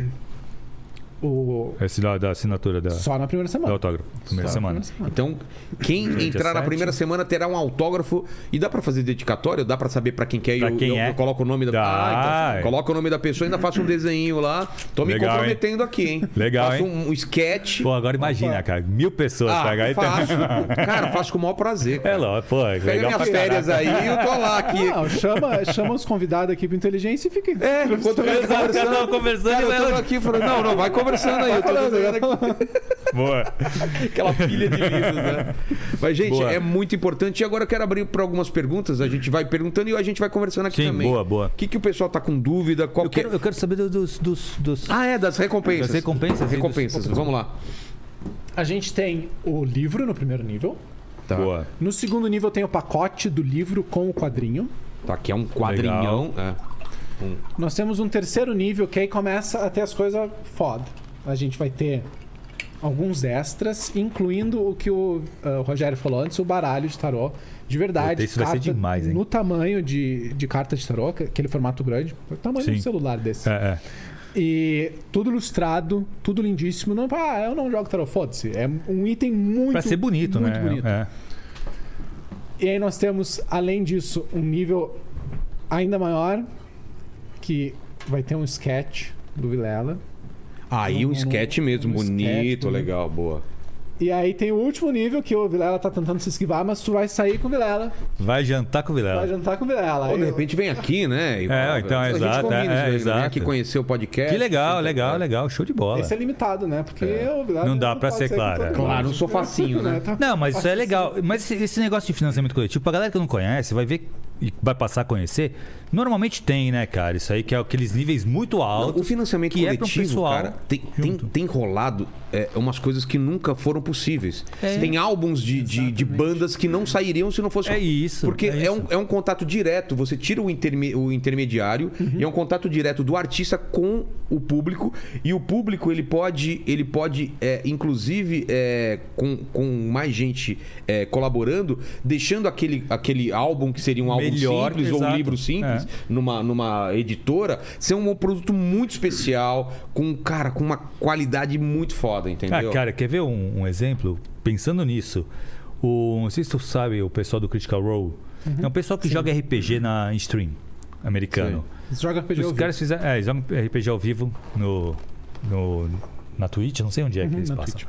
[SPEAKER 3] O...
[SPEAKER 4] Esse da, da assinatura da,
[SPEAKER 3] Só na primeira
[SPEAKER 4] do
[SPEAKER 3] semana.
[SPEAKER 4] autógrafo. Primeira
[SPEAKER 3] Só
[SPEAKER 4] semana.
[SPEAKER 3] na primeira semana.
[SPEAKER 1] Então, quem entrar na primeira semana terá um autógrafo. E dá pra fazer dedicatório? Dá pra saber pra quem quer?
[SPEAKER 4] Pra
[SPEAKER 1] eu,
[SPEAKER 4] quem
[SPEAKER 1] eu,
[SPEAKER 4] é?
[SPEAKER 1] eu coloco o nome da. Ah, então, coloca o nome da pessoa e ainda faço um desenho lá. Tô me
[SPEAKER 4] Legal, hein?
[SPEAKER 1] comprometendo aqui, hein?
[SPEAKER 4] Legal,
[SPEAKER 1] faço
[SPEAKER 4] hein?
[SPEAKER 1] um, um sketch.
[SPEAKER 4] Pô, agora imagina, cara. Mil pessoas
[SPEAKER 1] Ah,
[SPEAKER 4] então-
[SPEAKER 1] faço. Cara, faço com o maior prazer.
[SPEAKER 4] É
[SPEAKER 1] Cara.
[SPEAKER 4] lógico, pô.
[SPEAKER 1] Pega
[SPEAKER 4] legal
[SPEAKER 1] minhas férias aí e eu tô lá aqui.
[SPEAKER 3] Não, chama, chama os convidados aqui pro Inteligência e fica.
[SPEAKER 1] É, enquanto eu tô
[SPEAKER 4] Exato, eu tava conversando,
[SPEAKER 1] Cara, eu tô aqui falando, não, não, vai conversando aí. Eu tô desenhando aqui.
[SPEAKER 4] Boa.
[SPEAKER 1] Aquela pilha de livros, né? Mas, gente,
[SPEAKER 4] Boa.
[SPEAKER 1] é muito importante. E agora eu quero abrir para algumas perguntas. A gente vai perguntando e a gente vai conversando aqui
[SPEAKER 4] Sim,
[SPEAKER 1] também.
[SPEAKER 4] boa, boa.
[SPEAKER 1] O que, que o pessoal tá com dúvida? Qual
[SPEAKER 4] Eu
[SPEAKER 1] que é-
[SPEAKER 4] quero, eu quero saber do- dos. dos, dos...
[SPEAKER 1] Ah, é, das recompensas.
[SPEAKER 4] Das recompensas e dos-
[SPEAKER 1] Recompensas, vamos lá.
[SPEAKER 3] A gente tem o livro no primeiro nível.
[SPEAKER 1] Tá.
[SPEAKER 4] Boa.
[SPEAKER 3] No segundo nível tem o pacote do livro com o quadrinho.
[SPEAKER 1] Tá, aqui é um quadrinhão. É.
[SPEAKER 3] Nós temos um terceiro nível que aí começa a ter as coisas foda. A gente vai ter alguns extras, incluindo o que o, ah, o Rogério falou antes, o baralho de tarô. De verdade,
[SPEAKER 4] isso vai ser demais, hein?
[SPEAKER 3] no tamanho de, de carta de tarô, que- aquele formato grande, o tamanho de
[SPEAKER 4] Sim.
[SPEAKER 3] um celular desse.
[SPEAKER 4] É, é.
[SPEAKER 3] E tudo ilustrado, tudo lindíssimo. Não, ah, eu não jogo tarô, foda-se. É um item muito
[SPEAKER 4] Pra ser bonito,
[SPEAKER 3] muito
[SPEAKER 4] né?
[SPEAKER 3] bonito.
[SPEAKER 4] É.
[SPEAKER 3] E aí nós temos, além disso, um nível ainda maior, que vai ter um sketch do Vilela.
[SPEAKER 1] Aí um
[SPEAKER 3] Um-
[SPEAKER 1] sketch mesmo,
[SPEAKER 3] um sketch
[SPEAKER 1] bonito,
[SPEAKER 3] bonito.
[SPEAKER 1] legal, boa.
[SPEAKER 3] E aí tem o último nível, que o Vilela tá tentando se esquivar, mas tu vai sair com o Vilela.
[SPEAKER 4] Vai jantar com o
[SPEAKER 3] Vai
[SPEAKER 4] Vilela.
[SPEAKER 3] jantar com o Vilela.
[SPEAKER 1] Ou de
[SPEAKER 3] eu-
[SPEAKER 1] repente vem aqui, né? E-
[SPEAKER 4] É, então,
[SPEAKER 1] a gente
[SPEAKER 4] exato,
[SPEAKER 1] combina
[SPEAKER 4] é,
[SPEAKER 1] aí, né? Vem
[SPEAKER 4] exato.
[SPEAKER 1] aqui conhecer o podcast.
[SPEAKER 4] Que legal, legal, legal. Show de bola.
[SPEAKER 3] Esse é limitado, né? Porque o Vilela
[SPEAKER 4] Não dá pra
[SPEAKER 3] pode
[SPEAKER 4] ser
[SPEAKER 3] com
[SPEAKER 4] claro, é.
[SPEAKER 1] Claro, não sou facinho, né?
[SPEAKER 3] Tá-
[SPEAKER 4] Não, mas isso é legal. Mas esse, esse negócio de financiamento coletivo, pra galera que não conhece, vai ver e vai passar a conhecer. Normalmente tem, né, cara? Isso aí que é aqueles níveis muito
[SPEAKER 1] Não,
[SPEAKER 4] altos.
[SPEAKER 1] o financiamento
[SPEAKER 4] que é pra um
[SPEAKER 1] coletivo,
[SPEAKER 4] pessoal
[SPEAKER 1] cara, tem, tem, tem rolado é, umas coisas que nunca foram possíveis.
[SPEAKER 4] É.
[SPEAKER 1] Tem álbuns de, de, de bandas que não sairiam se não fosse.
[SPEAKER 4] É isso,
[SPEAKER 1] Porque
[SPEAKER 4] é
[SPEAKER 1] é, um,
[SPEAKER 4] isso.
[SPEAKER 1] é um contato direto. Você tira o, interme- o intermediário
[SPEAKER 4] Uhum.
[SPEAKER 1] e é um contato direto do artista com o público. E o público, ele pode, ele pode é, inclusive, é, com, com mais gente é, colaborando, deixando aquele, aquele álbum que seria um álbum
[SPEAKER 4] Melhor,
[SPEAKER 1] simples ou um
[SPEAKER 4] exato.
[SPEAKER 1] livro simples
[SPEAKER 4] É.
[SPEAKER 1] numa, numa editora, ser um produto muito especial, com, cara, com uma qualidade muito foda, entendeu?
[SPEAKER 4] Ah, cara, quer ver um, um exemplo? Pensando nisso, o, não sei se tu sabe, o pessoal do Critical Role, é um pessoal que joga RPG na stream americano.
[SPEAKER 3] Joga RPG ao
[SPEAKER 4] Os
[SPEAKER 3] vivo.
[SPEAKER 4] caras fizeram, é, eles jogam RPG ao vivo no, no, na Twitch, não sei onde é que
[SPEAKER 3] Uhum,
[SPEAKER 4] eles passam.
[SPEAKER 3] Twitch.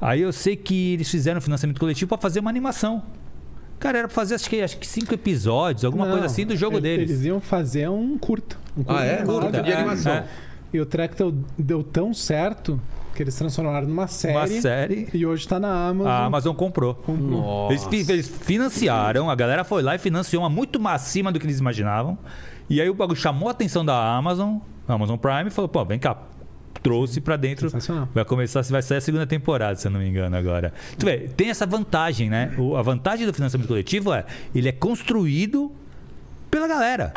[SPEAKER 4] Aí eu sei que eles fizeram um financiamento coletivo para fazer uma animação Cara, era pra fazer acho que, acho que cinco episódios, alguma
[SPEAKER 3] Não,
[SPEAKER 4] coisa assim do jogo
[SPEAKER 3] eles,
[SPEAKER 4] deles.
[SPEAKER 3] Eles iam fazer um curta. Um
[SPEAKER 1] Ah, é?
[SPEAKER 3] animado.
[SPEAKER 1] Curta de animação.
[SPEAKER 4] é.
[SPEAKER 3] E o track deu, tão certo que eles transformaram numa série.
[SPEAKER 4] Uma série.
[SPEAKER 3] E hoje tá na Amazon.
[SPEAKER 4] A Amazon comprou.
[SPEAKER 1] Nossa.
[SPEAKER 4] Eles, eles financiaram, a galera foi lá e financiou uma muito mais acima do que eles imaginavam. E aí o bagulho chamou a atenção da Amazon, Amazon Prime, e falou: pô, vem cá. Trouxe pra dentro. Vai começar, vai sair a segunda temporada, se eu não me engano, agora. Tu vê, tem essa vantagem, né? O- a vantagem do financiamento coletivo é ele é construído pela galera.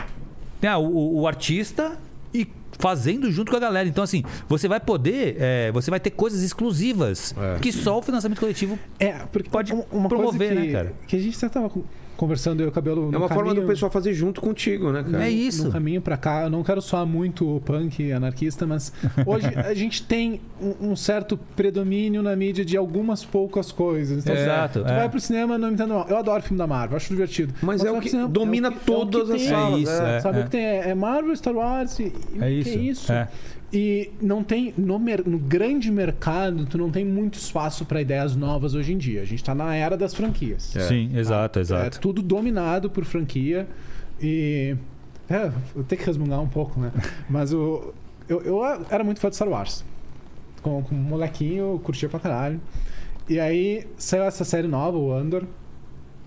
[SPEAKER 4] Né? O, o- o artista e fazendo junto com a galera. Então, assim, você vai poder, é, você vai ter coisas exclusivas
[SPEAKER 1] É.
[SPEAKER 4] que só o financiamento coletivo
[SPEAKER 3] É, porque
[SPEAKER 4] Pode
[SPEAKER 3] um- uma
[SPEAKER 4] promover,
[SPEAKER 3] coisa que,
[SPEAKER 4] né, cara?
[SPEAKER 3] que a gente até tava com- conversando eu e o cabelo
[SPEAKER 1] É uma forma
[SPEAKER 3] caminho,
[SPEAKER 1] do pessoal fazer junto contigo, né, cara?
[SPEAKER 4] É isso.
[SPEAKER 3] No caminho pra cá, eu não quero soar muito punk anarquista, mas hoje a gente tem um, um certo predomínio na mídia de algumas poucas coisas. Então,
[SPEAKER 4] Exato,
[SPEAKER 3] Tu
[SPEAKER 4] é.
[SPEAKER 3] vai pro cinema, não me entendo mal. Eu adoro filme da Marvel, acho divertido.
[SPEAKER 1] Mas é
[SPEAKER 3] tu
[SPEAKER 1] o que
[SPEAKER 3] cinema,
[SPEAKER 1] domina
[SPEAKER 3] é o que- é
[SPEAKER 1] todas as
[SPEAKER 3] tem.
[SPEAKER 1] salas.
[SPEAKER 4] É isso,
[SPEAKER 1] é.
[SPEAKER 4] é.
[SPEAKER 3] Sabe o que tem? É é Marvel, Star Wars e, e
[SPEAKER 4] É isso.
[SPEAKER 3] que é isso?
[SPEAKER 4] É.
[SPEAKER 3] E não tem no, no grande mercado, tu não tem muito espaço para ideias novas hoje em dia. A gente tá na era das franquias.
[SPEAKER 1] É.
[SPEAKER 4] Sim, exato,
[SPEAKER 3] É
[SPEAKER 4] exato.
[SPEAKER 3] tudo dominado por franquia e é, eu tenho que resmungar um pouco, né? Mas o eu, eu era muito fã de Star Wars. Com, com um molequinho, eu curtia pra caralho. E aí saiu essa série nova, o Andor.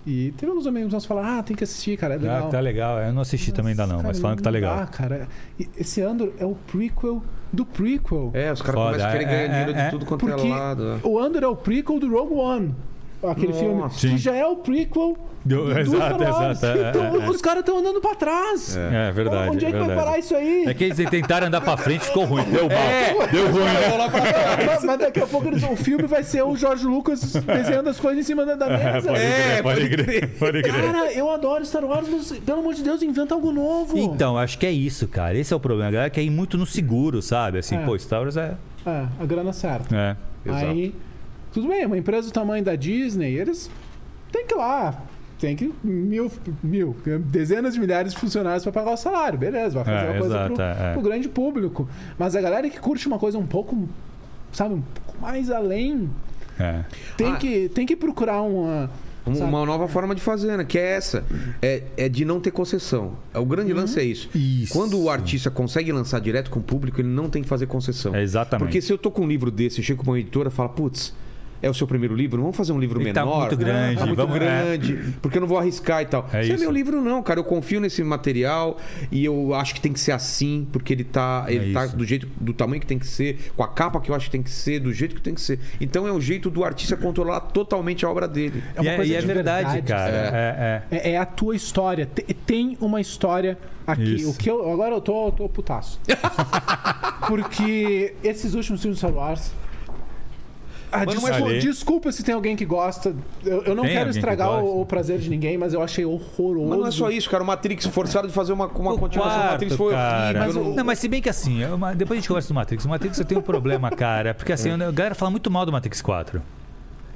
[SPEAKER 3] E teve uns amigos nossos que falaram: "Ah, tem que assistir, cara, é legal".
[SPEAKER 4] Ah, tá legal. Eu não assisti também ainda não,
[SPEAKER 3] Cara,
[SPEAKER 4] mas falando que tá legal.
[SPEAKER 3] dá, cara. Esse Andor é o prequel do prequel.
[SPEAKER 1] É, os caras começam a querer
[SPEAKER 4] é,
[SPEAKER 1] ganhar
[SPEAKER 4] é,
[SPEAKER 1] dinheiro
[SPEAKER 4] é.
[SPEAKER 1] de tudo quanto
[SPEAKER 3] Porque
[SPEAKER 1] é lado. é.
[SPEAKER 3] o Andor é o prequel do Rogue One. Aquele
[SPEAKER 1] Nossa.
[SPEAKER 3] filme.
[SPEAKER 4] Sim.
[SPEAKER 3] Que já é o prequel
[SPEAKER 4] Do-
[SPEAKER 3] do
[SPEAKER 4] exato,
[SPEAKER 3] Star Wars.
[SPEAKER 4] exato, é,
[SPEAKER 3] Então,
[SPEAKER 4] é, é.
[SPEAKER 3] os caras estão andando pra trás.
[SPEAKER 4] É verdade.
[SPEAKER 3] Onde é que vai
[SPEAKER 4] verdade.
[SPEAKER 3] parar isso aí?
[SPEAKER 4] É que eles tentaram andar pra frente e ficou ruim. Deu mal.
[SPEAKER 1] É.
[SPEAKER 4] Deu ruim, né?
[SPEAKER 3] mas, mas daqui a pouco eles- o filme vai ser o George Lucas desenhando as coisas em cima da, mesa.
[SPEAKER 4] Pode
[SPEAKER 1] É,
[SPEAKER 4] crer, pode
[SPEAKER 1] pode
[SPEAKER 4] crer. Pode crer.
[SPEAKER 3] Cara, eu adoro Star Wars, mas pelo amor de Deus, inventa algo novo.
[SPEAKER 4] Então, acho que é isso, cara. Esse é o problema. A galera quer ir muito no seguro, sabe? Assim,
[SPEAKER 3] É.
[SPEAKER 4] pô, Star Wars é.
[SPEAKER 3] É, a grana certa.
[SPEAKER 4] É.
[SPEAKER 1] Exato.
[SPEAKER 3] Tudo bem, uma empresa do tamanho da Disney, eles têm que ir lá. Tem que mil, mil, dezenas de milhares de funcionários para pagar o salário. Beleza, vai fazer
[SPEAKER 4] É,
[SPEAKER 3] uma coisa
[SPEAKER 4] exato,
[SPEAKER 3] pro,
[SPEAKER 4] é, é.
[SPEAKER 3] pro grande público. Mas a galera que curte uma coisa um pouco, sabe, um pouco mais além,
[SPEAKER 4] é.
[SPEAKER 3] tem,
[SPEAKER 1] Ah.
[SPEAKER 3] que, tem que procurar uma.
[SPEAKER 1] Um-
[SPEAKER 3] sabe?
[SPEAKER 1] Uma nova forma de fazer, né? Que é essa. É, é de não ter concessão. É, O grande lance é isso.
[SPEAKER 4] Isso.
[SPEAKER 1] Quando o artista consegue lançar direto com o público, ele não tem que fazer concessão.
[SPEAKER 4] É, exatamente.
[SPEAKER 1] Porque se eu tô com um livro desse, eu chego com uma editora e falo, putz, é o seu primeiro livro? Vamos fazer um livro
[SPEAKER 4] Ele tá
[SPEAKER 1] menor?
[SPEAKER 4] muito grande,
[SPEAKER 1] Tá muito
[SPEAKER 4] vamos-
[SPEAKER 1] grande, porque eu não vou arriscar e tal.
[SPEAKER 4] É
[SPEAKER 1] Esse é
[SPEAKER 4] isso.
[SPEAKER 1] meu livro, não, cara. Eu confio nesse material e eu acho que tem que ser assim, porque ele tá, ele
[SPEAKER 4] É
[SPEAKER 1] tá
[SPEAKER 4] isso.
[SPEAKER 1] do jeito, do tamanho que tem que ser, com a capa que eu acho que tem que ser, do jeito que tem que ser. Então é o jeito do artista controlar totalmente a obra dele.
[SPEAKER 3] É uma
[SPEAKER 4] e é,
[SPEAKER 3] coisa
[SPEAKER 4] e é
[SPEAKER 3] de
[SPEAKER 4] verdade,
[SPEAKER 3] verdade,
[SPEAKER 4] cara. É, é.
[SPEAKER 3] É, é a tua história. Te- Tem uma história aqui.
[SPEAKER 4] Isso.
[SPEAKER 3] O que eu, agora eu tô, eu tô putaço. Porque esses últimos filmes de Star Wars. Ah,
[SPEAKER 1] Mas é
[SPEAKER 3] desculpa, se tem alguém que gosta. Eu, eu não
[SPEAKER 4] Tem
[SPEAKER 3] quero
[SPEAKER 4] alguém que
[SPEAKER 3] estragar
[SPEAKER 4] gosta.
[SPEAKER 3] o, o prazer de ninguém, mas eu achei horroroso.
[SPEAKER 1] Mas não é só isso, cara. O Matrix forçaram de fazer uma, uma
[SPEAKER 4] O
[SPEAKER 1] continuação do
[SPEAKER 4] quarto,
[SPEAKER 1] Matrix foi
[SPEAKER 4] cara.
[SPEAKER 1] horrível.
[SPEAKER 3] Mas
[SPEAKER 1] eu não-
[SPEAKER 4] Não, mas se bem que assim, eu- mas depois a gente conversa do Matrix. O Matrix eu tenho um problema, cara. Porque assim, a galera fala muito mal do Matrix 4.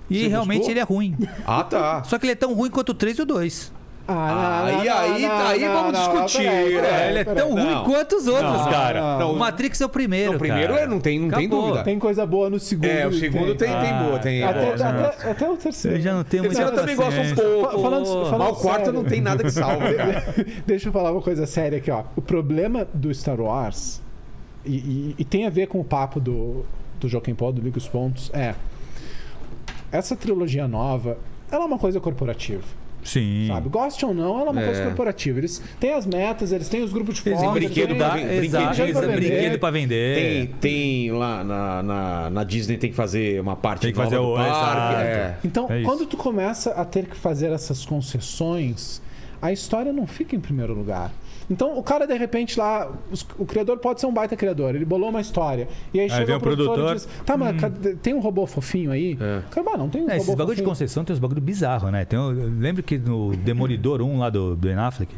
[SPEAKER 4] E
[SPEAKER 1] Você
[SPEAKER 4] realmente
[SPEAKER 1] gostou?
[SPEAKER 4] ele é ruim.
[SPEAKER 1] Ah, tá.
[SPEAKER 4] Só que ele é tão ruim quanto o 3 e o 2.
[SPEAKER 3] Ah,
[SPEAKER 1] Aí, aí, aí vamos discutir, né?
[SPEAKER 4] ele é tão ruim quanto os outros, cara. O Matrix é o primeiro.
[SPEAKER 1] O primeiro
[SPEAKER 4] cara.
[SPEAKER 1] é, não tem, não tem dúvida.
[SPEAKER 3] Tem coisa boa no segundo.
[SPEAKER 1] É, o segundo tem, tem,
[SPEAKER 4] Ah,
[SPEAKER 1] boa, tem.
[SPEAKER 3] Até,
[SPEAKER 1] boa.
[SPEAKER 3] até, até o terceiro.
[SPEAKER 4] Eu já não tenho
[SPEAKER 1] O eu também gosto um pouco.
[SPEAKER 3] Fa- falando- falando
[SPEAKER 1] Mas o quarto não tem nada que salva, cara.
[SPEAKER 3] Deixa eu falar uma coisa séria aqui, ó. O problema do Star Wars, e, e- e tem a ver com o papo do, do Joaquim Paul, do Liga os Pontos, é. Essa trilogia nova, ela é uma coisa corporativa,
[SPEAKER 4] Sim.
[SPEAKER 3] sabe? Goste ou não, ela é uma
[SPEAKER 1] É.
[SPEAKER 3] coisa corporativa. Eles têm as metas, eles têm os grupos de
[SPEAKER 4] eles
[SPEAKER 1] brinquedo
[SPEAKER 3] têm-
[SPEAKER 1] pra
[SPEAKER 3] brinquedo
[SPEAKER 4] brinquedo pra vender.
[SPEAKER 1] Tem, tem lá na, na, na Disney tem que fazer uma parte
[SPEAKER 4] Tem que
[SPEAKER 1] nova
[SPEAKER 4] fazer
[SPEAKER 1] do
[SPEAKER 4] o-
[SPEAKER 1] parque. É.
[SPEAKER 3] Então,
[SPEAKER 4] É
[SPEAKER 3] quando tu começa a ter que fazer essas concessões, a história não fica em primeiro lugar. Então, o cara, de repente, lá, os- o criador pode ser um baita criador, ele bolou uma história. E aí, chega
[SPEAKER 4] vem
[SPEAKER 3] o produtor
[SPEAKER 4] produtor,
[SPEAKER 3] e diz: Tá, mas cadê- tem um robô fofinho aí?
[SPEAKER 1] É.
[SPEAKER 3] Cara, não tem um
[SPEAKER 4] É,
[SPEAKER 3] robô
[SPEAKER 4] esses bagulho de
[SPEAKER 3] fofinho.
[SPEAKER 4] concessão tem uns bagulho bizarro, né? Tem, um- eu lembro que no Demolidor 1 lá do Ben Affleck,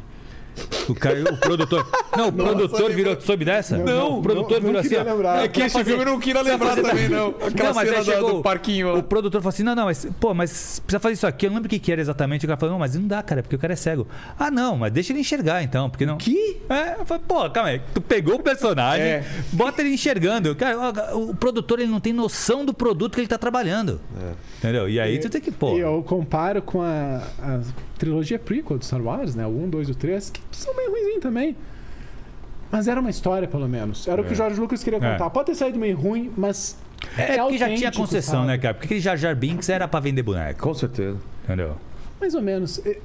[SPEAKER 4] O, cara, o produtor. Não, o produtor virou. Soube dessa?
[SPEAKER 3] Não,
[SPEAKER 4] o produtor
[SPEAKER 3] não-
[SPEAKER 4] virou
[SPEAKER 3] não
[SPEAKER 4] assim.
[SPEAKER 3] queria
[SPEAKER 4] ó,
[SPEAKER 3] lembrar.
[SPEAKER 4] "Eu
[SPEAKER 3] É
[SPEAKER 1] que esse filme eu não queria lembrar também, não. Aquela
[SPEAKER 4] Não, mas
[SPEAKER 1] cena do-
[SPEAKER 4] chegou
[SPEAKER 1] do parquinho.
[SPEAKER 4] O produtor falou assim: não, não, mas, pô, mas precisa fazer isso aqui. Eu não lembro o que, que era exatamente. O cara falou, não, mas não dá, cara, porque o cara é cego. Ah, não, mas deixa ele enxergar então, porque não.
[SPEAKER 1] Que?
[SPEAKER 4] É, eu falei, pô, calma aí. Tu pegou o personagem,
[SPEAKER 1] É.
[SPEAKER 4] bota ele enxergando. Cara, o, o produtor ele não tem noção do produto que ele tá trabalhando. Entendeu? E aí tu tem que, pô.
[SPEAKER 3] E eu comparo com a, a trilogia prequel do Star Wars, né? O 1, 2 e o 3, que são meio ruins também. Mas era uma história, pelo menos. Era o que o Jorge Lucas queria
[SPEAKER 4] É.
[SPEAKER 3] contar. Pode ter saído meio ruim, mas.
[SPEAKER 4] É, porque já tinha concessão,
[SPEAKER 3] sabe?
[SPEAKER 4] né, cara? Porque aquele Jar Jar Binks era pra vender boneco.
[SPEAKER 1] Com certeza.
[SPEAKER 4] Entendeu?
[SPEAKER 3] Mais ou menos. E-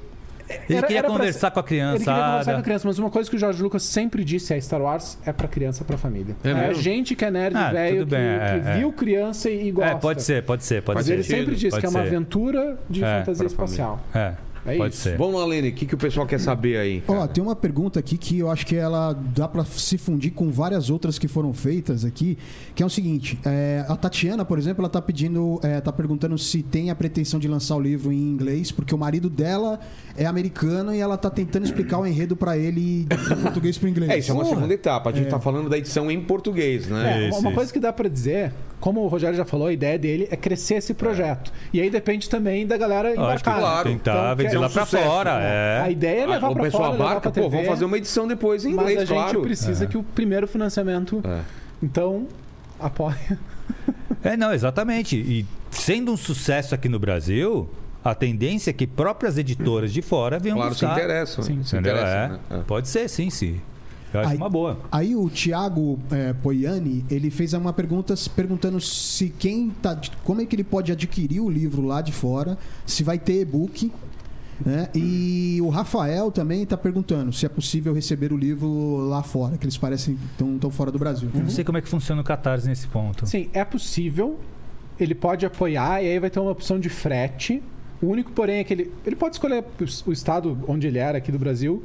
[SPEAKER 4] Ele
[SPEAKER 3] Era-
[SPEAKER 4] queria
[SPEAKER 3] era pra
[SPEAKER 4] conversar
[SPEAKER 3] ser-
[SPEAKER 4] com a
[SPEAKER 3] Ele queria conversar com a criança, mas uma coisa que o Jorge Lucas sempre disse é Star Wars é pra criança, pra família.
[SPEAKER 1] É
[SPEAKER 3] a
[SPEAKER 1] mesmo?
[SPEAKER 3] gente que é nerd
[SPEAKER 4] Ah,
[SPEAKER 3] velho, que,
[SPEAKER 4] bem, é,
[SPEAKER 3] que
[SPEAKER 4] é.
[SPEAKER 3] viu criança e gosta.
[SPEAKER 4] É, pode ser, pode ser, pode
[SPEAKER 3] Mas
[SPEAKER 4] ser.
[SPEAKER 3] ele sempre disse
[SPEAKER 4] Pode
[SPEAKER 3] que é uma
[SPEAKER 4] ser.
[SPEAKER 3] aventura de
[SPEAKER 4] É,
[SPEAKER 3] fantasia
[SPEAKER 1] pra
[SPEAKER 3] espacial.
[SPEAKER 4] É,
[SPEAKER 3] É
[SPEAKER 4] pode
[SPEAKER 3] isso.
[SPEAKER 4] ser.
[SPEAKER 1] Vamos lá, Lene, o que, que o pessoal quer saber aí?
[SPEAKER 6] Ó, tem uma pergunta aqui que eu acho que ela dá pra se fundir com várias outras que foram feitas aqui, que é o seguinte: é, a Tatiana, por exemplo, ela tá pedindo, é, tá perguntando se tem a pretensão de lançar o livro em inglês, porque o marido dela é americano e ela tá tentando explicar o enredo pra ele do português pro inglês.
[SPEAKER 1] É, isso é uma segunda etapa. A gente tá falando da edição em português, né?
[SPEAKER 3] É,
[SPEAKER 4] Isso,
[SPEAKER 3] uma
[SPEAKER 4] isso.
[SPEAKER 3] coisa que dá pra dizer, como o Rogério já falou, a ideia dele é crescer esse projeto. E aí depende também da galera embarcar.
[SPEAKER 1] claro.
[SPEAKER 4] tentar
[SPEAKER 3] Então,
[SPEAKER 4] vender
[SPEAKER 3] é
[SPEAKER 4] lá
[SPEAKER 3] um
[SPEAKER 4] pra
[SPEAKER 1] sucesso,
[SPEAKER 4] fora. É.
[SPEAKER 3] A ideia é levar
[SPEAKER 1] o
[SPEAKER 3] pra
[SPEAKER 1] pessoal
[SPEAKER 3] fora, levar
[SPEAKER 1] abarca,
[SPEAKER 3] pra
[SPEAKER 1] pô,
[SPEAKER 3] TV,
[SPEAKER 1] vamos fazer uma edição depois em
[SPEAKER 3] mas
[SPEAKER 1] inglês,
[SPEAKER 3] a gente
[SPEAKER 1] claro.
[SPEAKER 3] precisa
[SPEAKER 4] É.
[SPEAKER 3] que o primeiro financiamento...
[SPEAKER 1] É.
[SPEAKER 3] Então, apoia.
[SPEAKER 4] É, não, exatamente. E sendo um sucesso aqui no Brasil, a tendência é que próprias editoras de fora venham
[SPEAKER 1] Claro, se
[SPEAKER 4] buscar.
[SPEAKER 1] interessam.
[SPEAKER 3] Sim.
[SPEAKER 1] se
[SPEAKER 4] Entendeu?
[SPEAKER 1] interessam,
[SPEAKER 4] É.
[SPEAKER 1] né? É.
[SPEAKER 4] Pode ser, sim, sim. Eu acho
[SPEAKER 6] Aí-
[SPEAKER 4] uma boa.
[SPEAKER 6] Aí o Thiago é, Poiani, ele fez uma pergunta se- perguntando se quem tá. Como é que ele pode adquirir o livro lá de fora, se vai ter e-book. Né? E o Rafael também está perguntando se é possível receber o livro lá fora, que eles parecem tão, tão fora do Brasil.
[SPEAKER 4] Eu não sei como é que funciona o Catarse nesse ponto.
[SPEAKER 3] Sim, é possível. Ele pode apoiar e aí vai ter uma opção de frete. O único, porém, é que ele, ele pode escolher o estado onde ele era aqui do Brasil.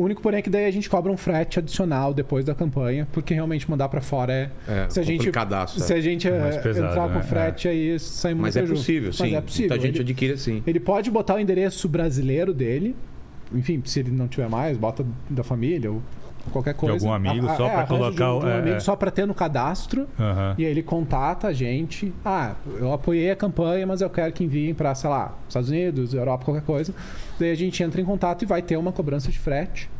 [SPEAKER 3] O único, porém, é que daí a gente cobra um frete adicional depois da campanha, porque realmente mandar pra fora é.
[SPEAKER 1] É,
[SPEAKER 3] se a gente,
[SPEAKER 1] é.
[SPEAKER 3] se a gente
[SPEAKER 4] É
[SPEAKER 3] eh,
[SPEAKER 4] pesado,
[SPEAKER 3] entrar com
[SPEAKER 4] né?
[SPEAKER 3] frete, aí sai muito
[SPEAKER 1] Mas é possível, sim.
[SPEAKER 3] Mas é possível.
[SPEAKER 1] Muita gente
[SPEAKER 3] Ele-
[SPEAKER 1] adquire assim.
[SPEAKER 3] ele pode botar o endereço brasileiro dele. Enfim, se ele não tiver mais, bota da família ou qualquer coisa.
[SPEAKER 4] algum amigo, só pra
[SPEAKER 3] arranja
[SPEAKER 4] colocar
[SPEAKER 3] de um,
[SPEAKER 4] o-
[SPEAKER 3] de um
[SPEAKER 4] é,
[SPEAKER 3] amigo
[SPEAKER 4] é.
[SPEAKER 3] só pra ter no cadastro.
[SPEAKER 4] Aham.
[SPEAKER 3] E aí ele contata a gente. Ah, eu apoiei a campanha, mas eu quero que enviem pra, sei lá, Estados Unidos, Europa, qualquer coisa. Daí a gente entra em contato e vai ter uma cobrança de frete.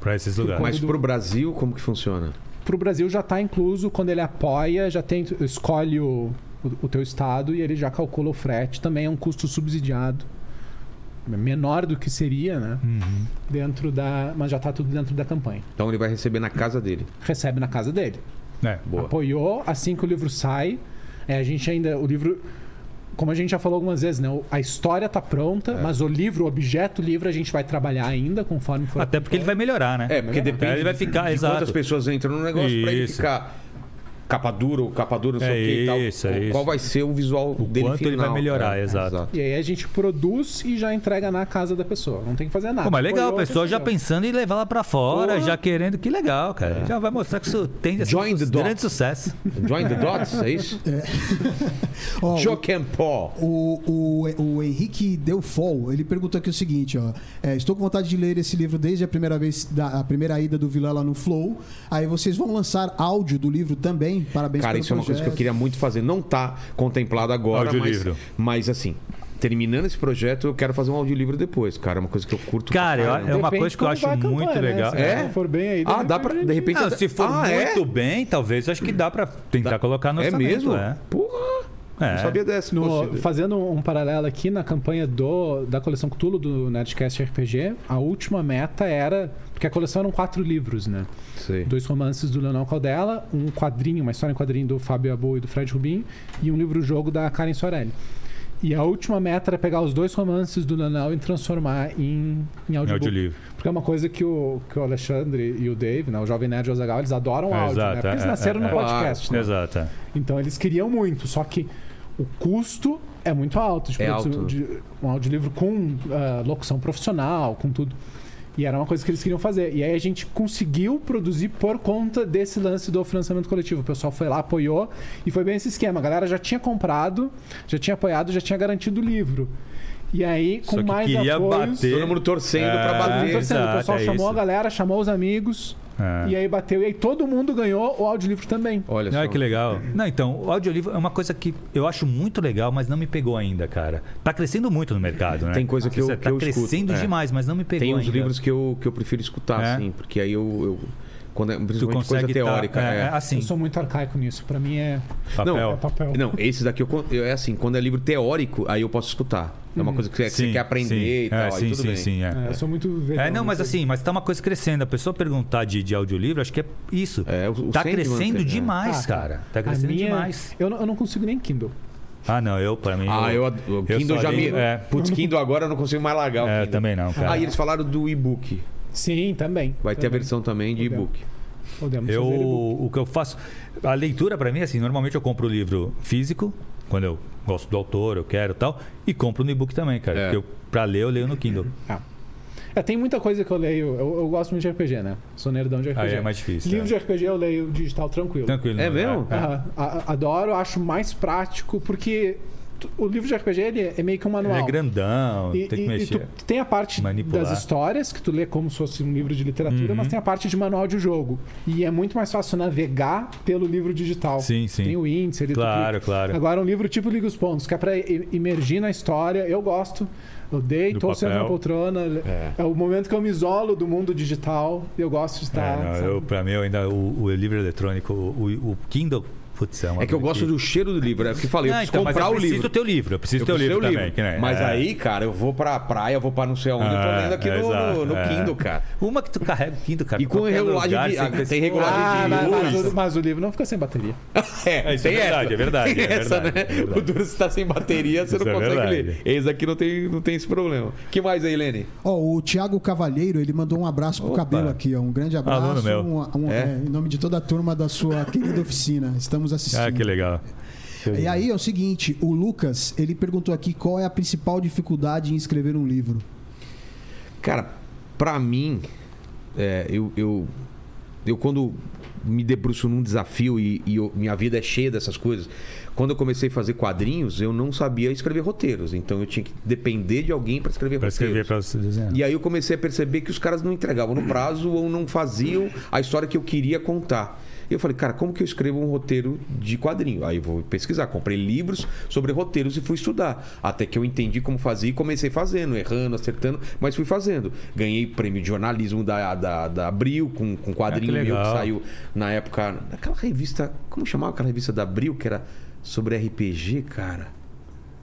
[SPEAKER 4] Pra esses lugares.
[SPEAKER 1] Mas pro Brasil, como que funciona?
[SPEAKER 3] Pro Brasil já tá incluso, quando ele apoia, já tem, escolhe o, o, o teu estado e ele já calcula o frete. Também é um custo subsidiado. Menor do que seria, né?
[SPEAKER 4] Uhum.
[SPEAKER 3] Dentro da. Mas já tá tudo dentro da campanha.
[SPEAKER 1] Então ele vai receber na casa dele.
[SPEAKER 3] Recebe na casa dele.
[SPEAKER 4] É.
[SPEAKER 1] Boa.
[SPEAKER 3] apoiou assim que o livro sai. É, a gente ainda. O livro. Como a gente já falou algumas vezes, né? A história tá pronta,
[SPEAKER 1] É.
[SPEAKER 3] mas o livro, o objeto livro, a gente vai trabalhar ainda conforme for.
[SPEAKER 4] Até porque ele vai melhorar, né?
[SPEAKER 1] É, porque depende
[SPEAKER 4] Ele vai ficar,
[SPEAKER 1] de
[SPEAKER 4] exato.
[SPEAKER 1] quantas pessoas entram no negócio pra ele
[SPEAKER 4] Isso.
[SPEAKER 1] ficar capa dura ou capa dura, não sei
[SPEAKER 4] É
[SPEAKER 1] o que e tal.
[SPEAKER 4] isso, é
[SPEAKER 1] Qual-
[SPEAKER 4] isso.
[SPEAKER 1] Qual vai ser o visual
[SPEAKER 4] O
[SPEAKER 1] dele
[SPEAKER 4] quanto ele
[SPEAKER 1] final.
[SPEAKER 4] vai melhorar,
[SPEAKER 1] É,
[SPEAKER 4] exato.
[SPEAKER 3] E aí a gente produz e já entrega na casa da pessoa. Não tem que fazer nada.
[SPEAKER 4] Pô, mas legal, o
[SPEAKER 3] Apoiou,
[SPEAKER 4] pessoal já pensando em levar lá pra fora,
[SPEAKER 1] Porra.
[SPEAKER 4] já querendo. Que legal, cara. Já vai mostrar que isso tem esse
[SPEAKER 1] Join the
[SPEAKER 4] su-
[SPEAKER 1] dots.
[SPEAKER 4] grande sucesso.
[SPEAKER 1] Join the dots, é isso?
[SPEAKER 6] Ó, o-
[SPEAKER 1] Joaquim Paul.
[SPEAKER 6] O, o, o Henrique Delfol, ele perguntou aqui o seguinte, ó. é, estou com vontade de ler esse livro desde a primeira vez, da a primeira ida do Vilã lá no Flow. Aí vocês vão lançar áudio do livro também. Parabéns
[SPEAKER 1] Cara,
[SPEAKER 6] pelo
[SPEAKER 1] isso é uma coisa que eu
[SPEAKER 6] projeto.
[SPEAKER 1] queria muito fazer. Não tá contemplado agora, mas,
[SPEAKER 4] Audiolivro.
[SPEAKER 1] mas assim, terminando esse projeto, eu quero fazer um audiolivro depois, cara. É uma coisa que eu curto.
[SPEAKER 4] Cara, é uma coisa que eu acho
[SPEAKER 3] a campanha,
[SPEAKER 4] muito
[SPEAKER 3] né?
[SPEAKER 4] legal.
[SPEAKER 3] Se
[SPEAKER 1] É?
[SPEAKER 3] for bem aí,
[SPEAKER 1] Ah, dá pra. De repente.
[SPEAKER 4] Não, se for
[SPEAKER 1] ah, é?
[SPEAKER 4] muito bem, talvez acho que dá pra tentar colocar no
[SPEAKER 1] É
[SPEAKER 4] orçamento,
[SPEAKER 1] mesmo?
[SPEAKER 4] É.
[SPEAKER 1] Porra!
[SPEAKER 4] É.
[SPEAKER 1] Não sabia dessa.
[SPEAKER 3] No- fazendo um paralelo aqui na campanha do, da coleção Cthulhu do Nerdcast RPG, a última meta era. Porque a coleção eram quatro livros, né?
[SPEAKER 1] Sei.
[SPEAKER 3] Dois romances do Leonel Caldela, um quadrinho, uma história em quadrinho do Fábio Abu e do Fred Rubin, e um livro-jogo da Karen Sorelli. E a última meta era pegar os dois romances do Leonel e transformar em, em
[SPEAKER 4] Em
[SPEAKER 3] audiobook.
[SPEAKER 4] audiolivro.
[SPEAKER 3] Porque é uma coisa que o, que o Alexandre e o Dave, né, o Jovem Nerd e o Azaghal, eles adoram
[SPEAKER 4] É,
[SPEAKER 3] áudio, né?
[SPEAKER 4] exato,
[SPEAKER 3] Porque eles
[SPEAKER 4] é,
[SPEAKER 3] nasceram
[SPEAKER 4] é,
[SPEAKER 3] no
[SPEAKER 4] é.
[SPEAKER 3] podcast, né?
[SPEAKER 4] Exato. é.
[SPEAKER 3] Então eles queriam muito, só que o custo é muito alto de
[SPEAKER 1] É alto.
[SPEAKER 3] de- um audiolivro com ah, locução profissional, com tudo. E era uma coisa que eles queriam fazer. E aí a gente conseguiu produzir por conta desse lance do financiamento coletivo. O pessoal foi lá, apoiou, e foi bem esse esquema. A galera já tinha comprado, já tinha apoiado, já tinha garantido o livro. E aí, com
[SPEAKER 4] Só que
[SPEAKER 3] mais
[SPEAKER 4] queria
[SPEAKER 3] apoios...
[SPEAKER 4] bater.
[SPEAKER 1] Todo mundo torcendo
[SPEAKER 4] É,
[SPEAKER 1] pra bater.
[SPEAKER 3] torcendo. o pessoal
[SPEAKER 4] é
[SPEAKER 3] chamou
[SPEAKER 4] isso.
[SPEAKER 3] a galera, chamou os amigos.
[SPEAKER 4] É.
[SPEAKER 3] E aí bateu. E aí todo mundo ganhou o audiolivro também.
[SPEAKER 1] Olha só.
[SPEAKER 4] Olha que legal. Não, então, o audiolivro é uma coisa que eu acho muito legal, mas não me pegou ainda, cara. Tá crescendo muito no mercado, né?
[SPEAKER 1] Tem coisa que eu-
[SPEAKER 4] Você
[SPEAKER 1] que
[SPEAKER 4] tá
[SPEAKER 1] eu escuto,
[SPEAKER 4] crescendo
[SPEAKER 1] é.
[SPEAKER 4] demais, mas não me pegou
[SPEAKER 1] Tem uns
[SPEAKER 4] ainda.
[SPEAKER 1] livros que eu, que eu prefiro escutar,
[SPEAKER 4] É?
[SPEAKER 1] assim, porque aí eu. eu quando é,
[SPEAKER 4] tu
[SPEAKER 1] principalmente coisa
[SPEAKER 4] tá-
[SPEAKER 1] teórica.
[SPEAKER 4] é,
[SPEAKER 1] é.
[SPEAKER 4] é, assim,
[SPEAKER 3] Eu sou muito arcaico nisso. Pra mim é,
[SPEAKER 4] papel.
[SPEAKER 3] é papel.
[SPEAKER 1] Não, esse daqui eu, eu- é assim, quando é livro teórico, aí eu posso escutar. É uma coisa que você,
[SPEAKER 4] Sim,
[SPEAKER 1] quer aprender
[SPEAKER 4] sim.
[SPEAKER 1] e tal,
[SPEAKER 4] É, sim,
[SPEAKER 1] tudo
[SPEAKER 4] sim,
[SPEAKER 1] bem.
[SPEAKER 4] sim, é.
[SPEAKER 3] É, eu sou muito
[SPEAKER 4] É, não, mas assim, mas tá uma coisa crescendo. A pessoa perguntar de, de audiolivro, acho que é isso.
[SPEAKER 1] É, o- o
[SPEAKER 4] tá crescendo
[SPEAKER 1] é.
[SPEAKER 4] demais,
[SPEAKER 3] Ah,
[SPEAKER 4] cara. Tá crescendo
[SPEAKER 3] minha-
[SPEAKER 4] demais.
[SPEAKER 3] Eu não, eu não consigo nem Kindle.
[SPEAKER 4] Ah, não, eu, pra mim.
[SPEAKER 1] Ah, eu, o
[SPEAKER 4] eu
[SPEAKER 1] Kindle já me.
[SPEAKER 4] leio- é.
[SPEAKER 1] Putz, Kindle agora eu não consigo mais largar o
[SPEAKER 4] É,
[SPEAKER 1] Kindle.
[SPEAKER 4] também não, cara.
[SPEAKER 1] Ah, e eles falaram do e-book.
[SPEAKER 3] Sim, também.
[SPEAKER 1] Vai ter a
[SPEAKER 3] também.
[SPEAKER 1] versão também de
[SPEAKER 3] Podemos.
[SPEAKER 1] e-book.
[SPEAKER 3] Podemos
[SPEAKER 4] Eu, o que eu faço. A leitura, pra mim, assim, normalmente eu compro o livro físico, quando eu gosto do autor, eu quero e tal, e compro no e-book também, cara.
[SPEAKER 1] É.
[SPEAKER 4] Porque eu, pra ler, eu leio no Kindle.
[SPEAKER 3] É, tem muita coisa que eu leio. Eu, eu gosto muito de RPG, né? Sou nerdão de RPG.
[SPEAKER 4] Aí é mais difícil.
[SPEAKER 3] Livro
[SPEAKER 4] é.
[SPEAKER 3] de RPG eu leio digital tranquilo.
[SPEAKER 4] Tranquilo.
[SPEAKER 1] É
[SPEAKER 4] não
[SPEAKER 1] mesmo?
[SPEAKER 4] É.
[SPEAKER 3] A- Adoro, acho mais prático, porque tu- o livro de RPG ele é- é meio que um manual.
[SPEAKER 4] Ele é grandão,
[SPEAKER 3] E,
[SPEAKER 4] tem que
[SPEAKER 3] e- e
[SPEAKER 4] mexer.
[SPEAKER 3] tu tem a parte
[SPEAKER 4] Manipular.
[SPEAKER 3] das histórias, que tu lê como se fosse um livro de literatura,
[SPEAKER 4] Uhum.
[SPEAKER 3] mas tem a parte de manual de jogo. E é muito mais fácil navegar pelo livro digital.
[SPEAKER 4] Sim, sim.
[SPEAKER 3] Tem o índice ali.
[SPEAKER 4] Claro, claro.
[SPEAKER 3] Agora, um livro tipo Liga os Pontos, que é pra i- imergir na história, eu gosto. Eu dei,
[SPEAKER 4] Do
[SPEAKER 3] tô sendo na poltrona. É. o momento que eu me isolo do mundo digital. Eu gosto de estar.
[SPEAKER 4] É, não, eu, pra mim, eu ainda, o, o livro eletrônico, o, o Kindle, putz, é uma
[SPEAKER 1] É que eu gosto do cheiro do livro. É o que eu falei, eu
[SPEAKER 4] Não,
[SPEAKER 1] preciso
[SPEAKER 4] então, mas
[SPEAKER 1] comprar
[SPEAKER 4] eu
[SPEAKER 1] o
[SPEAKER 4] preciso
[SPEAKER 1] livro.
[SPEAKER 4] teu livro, eu preciso
[SPEAKER 1] Eu
[SPEAKER 4] teu livro
[SPEAKER 1] ter o
[SPEAKER 4] também. nem-
[SPEAKER 1] Mas
[SPEAKER 4] é.
[SPEAKER 1] aí, cara, eu vou pra praia, eu vou pra não sei aonde, eu tô
[SPEAKER 4] É,
[SPEAKER 1] lendo aqui
[SPEAKER 4] é,
[SPEAKER 1] no,
[SPEAKER 4] exato,
[SPEAKER 1] no
[SPEAKER 4] é.
[SPEAKER 1] Kindle, cara.
[SPEAKER 4] Uma que tu carrega o Kindle, cara.
[SPEAKER 1] E com regulagem
[SPEAKER 4] lugar,
[SPEAKER 1] de-
[SPEAKER 4] sem
[SPEAKER 1] ah, tem regulagem
[SPEAKER 3] Ah,
[SPEAKER 1] de
[SPEAKER 3] mas, mas
[SPEAKER 1] luz.
[SPEAKER 3] o, mas o livro não fica sem bateria.
[SPEAKER 1] É,
[SPEAKER 4] isso é verdade,
[SPEAKER 1] essa.
[SPEAKER 4] é verdade, é
[SPEAKER 1] essa, né?
[SPEAKER 4] é.
[SPEAKER 1] O duro se tá sem bateria, você não consegue ler. Esse aqui não tem, não tem esse problema. que mais aí, Lene?
[SPEAKER 6] Ó, o Thiago Cavalheiro, ele mandou um abraço pro cabelo aqui, ó. Um grande abraço.
[SPEAKER 4] Aluno meu.
[SPEAKER 1] É?
[SPEAKER 6] é, em nome de toda a turma da sua querida oficina. Estamos assistindo.
[SPEAKER 4] Ah, que legal.
[SPEAKER 6] E aí é o seguinte, o Lucas, ele perguntou aqui qual é a principal dificuldade em escrever um livro.
[SPEAKER 1] Cara, pra mim, é, eu, eu, eu quando me debruço num desafio e, e eu- minha vida é cheia dessas coisas, quando eu comecei a fazer quadrinhos, eu não sabia escrever roteiros. Então eu tinha que depender de alguém pra escrever
[SPEAKER 4] Pra
[SPEAKER 1] roteiros.
[SPEAKER 4] escrever, pra você desenhar.
[SPEAKER 1] E aí eu comecei a perceber que os caras não entregavam no prazo ou não faziam a história que eu queria contar. E eu falei, cara, como que eu escrevo um roteiro de quadrinho? Aí eu vou pesquisar. Comprei livros sobre roteiros e fui estudar. Até que eu entendi como fazer e comecei fazendo, errando, acertando, mas fui fazendo. Ganhei prêmio de jornalismo da, da, da Abril com, com quadrinho
[SPEAKER 4] Ah, que
[SPEAKER 1] meu que saiu na época. Aquela revista. Como chamava aquela revista da Abril que era sobre RPG, cara?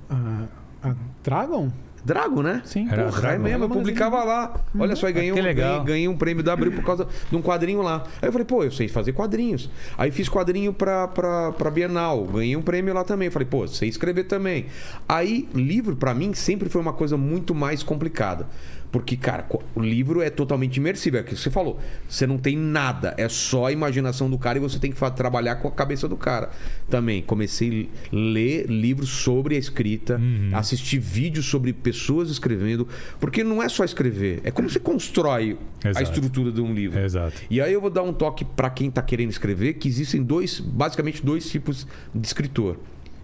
[SPEAKER 3] Ah, a Dragon?
[SPEAKER 1] Drago, né?
[SPEAKER 3] Sim.
[SPEAKER 4] Era
[SPEAKER 1] Porra, é
[SPEAKER 4] Dragon.
[SPEAKER 1] mesmo, eu publicava lá. Olha só, ganhei,
[SPEAKER 4] Ah, que
[SPEAKER 1] um,
[SPEAKER 4] legal.
[SPEAKER 1] ganhei, ganhei um prêmio da Abril por causa de um quadrinho lá. Aí eu falei, pô, eu sei fazer quadrinhos. Aí fiz quadrinho pra, pra, pra Bienal, ganhei um prêmio lá também. Falei, pô, sei escrever também. Aí, livro, pra mim, sempre foi uma coisa muito mais complicada. Porque, cara, o livro é totalmente imersível. É o que você falou. Você não tem nada. É só a imaginação do cara e você tem que trabalhar com a cabeça do cara. Também comecei a ler livros sobre a escrita, assistir vídeos sobre pessoas escrevendo. Porque não é só escrever. É como você constrói a
[SPEAKER 4] Exato.
[SPEAKER 1] estrutura de um livro.
[SPEAKER 4] Exato.
[SPEAKER 1] E aí eu vou dar um toque pra quem tá querendo escrever, que existem dois, basicamente dois tipos de escritor.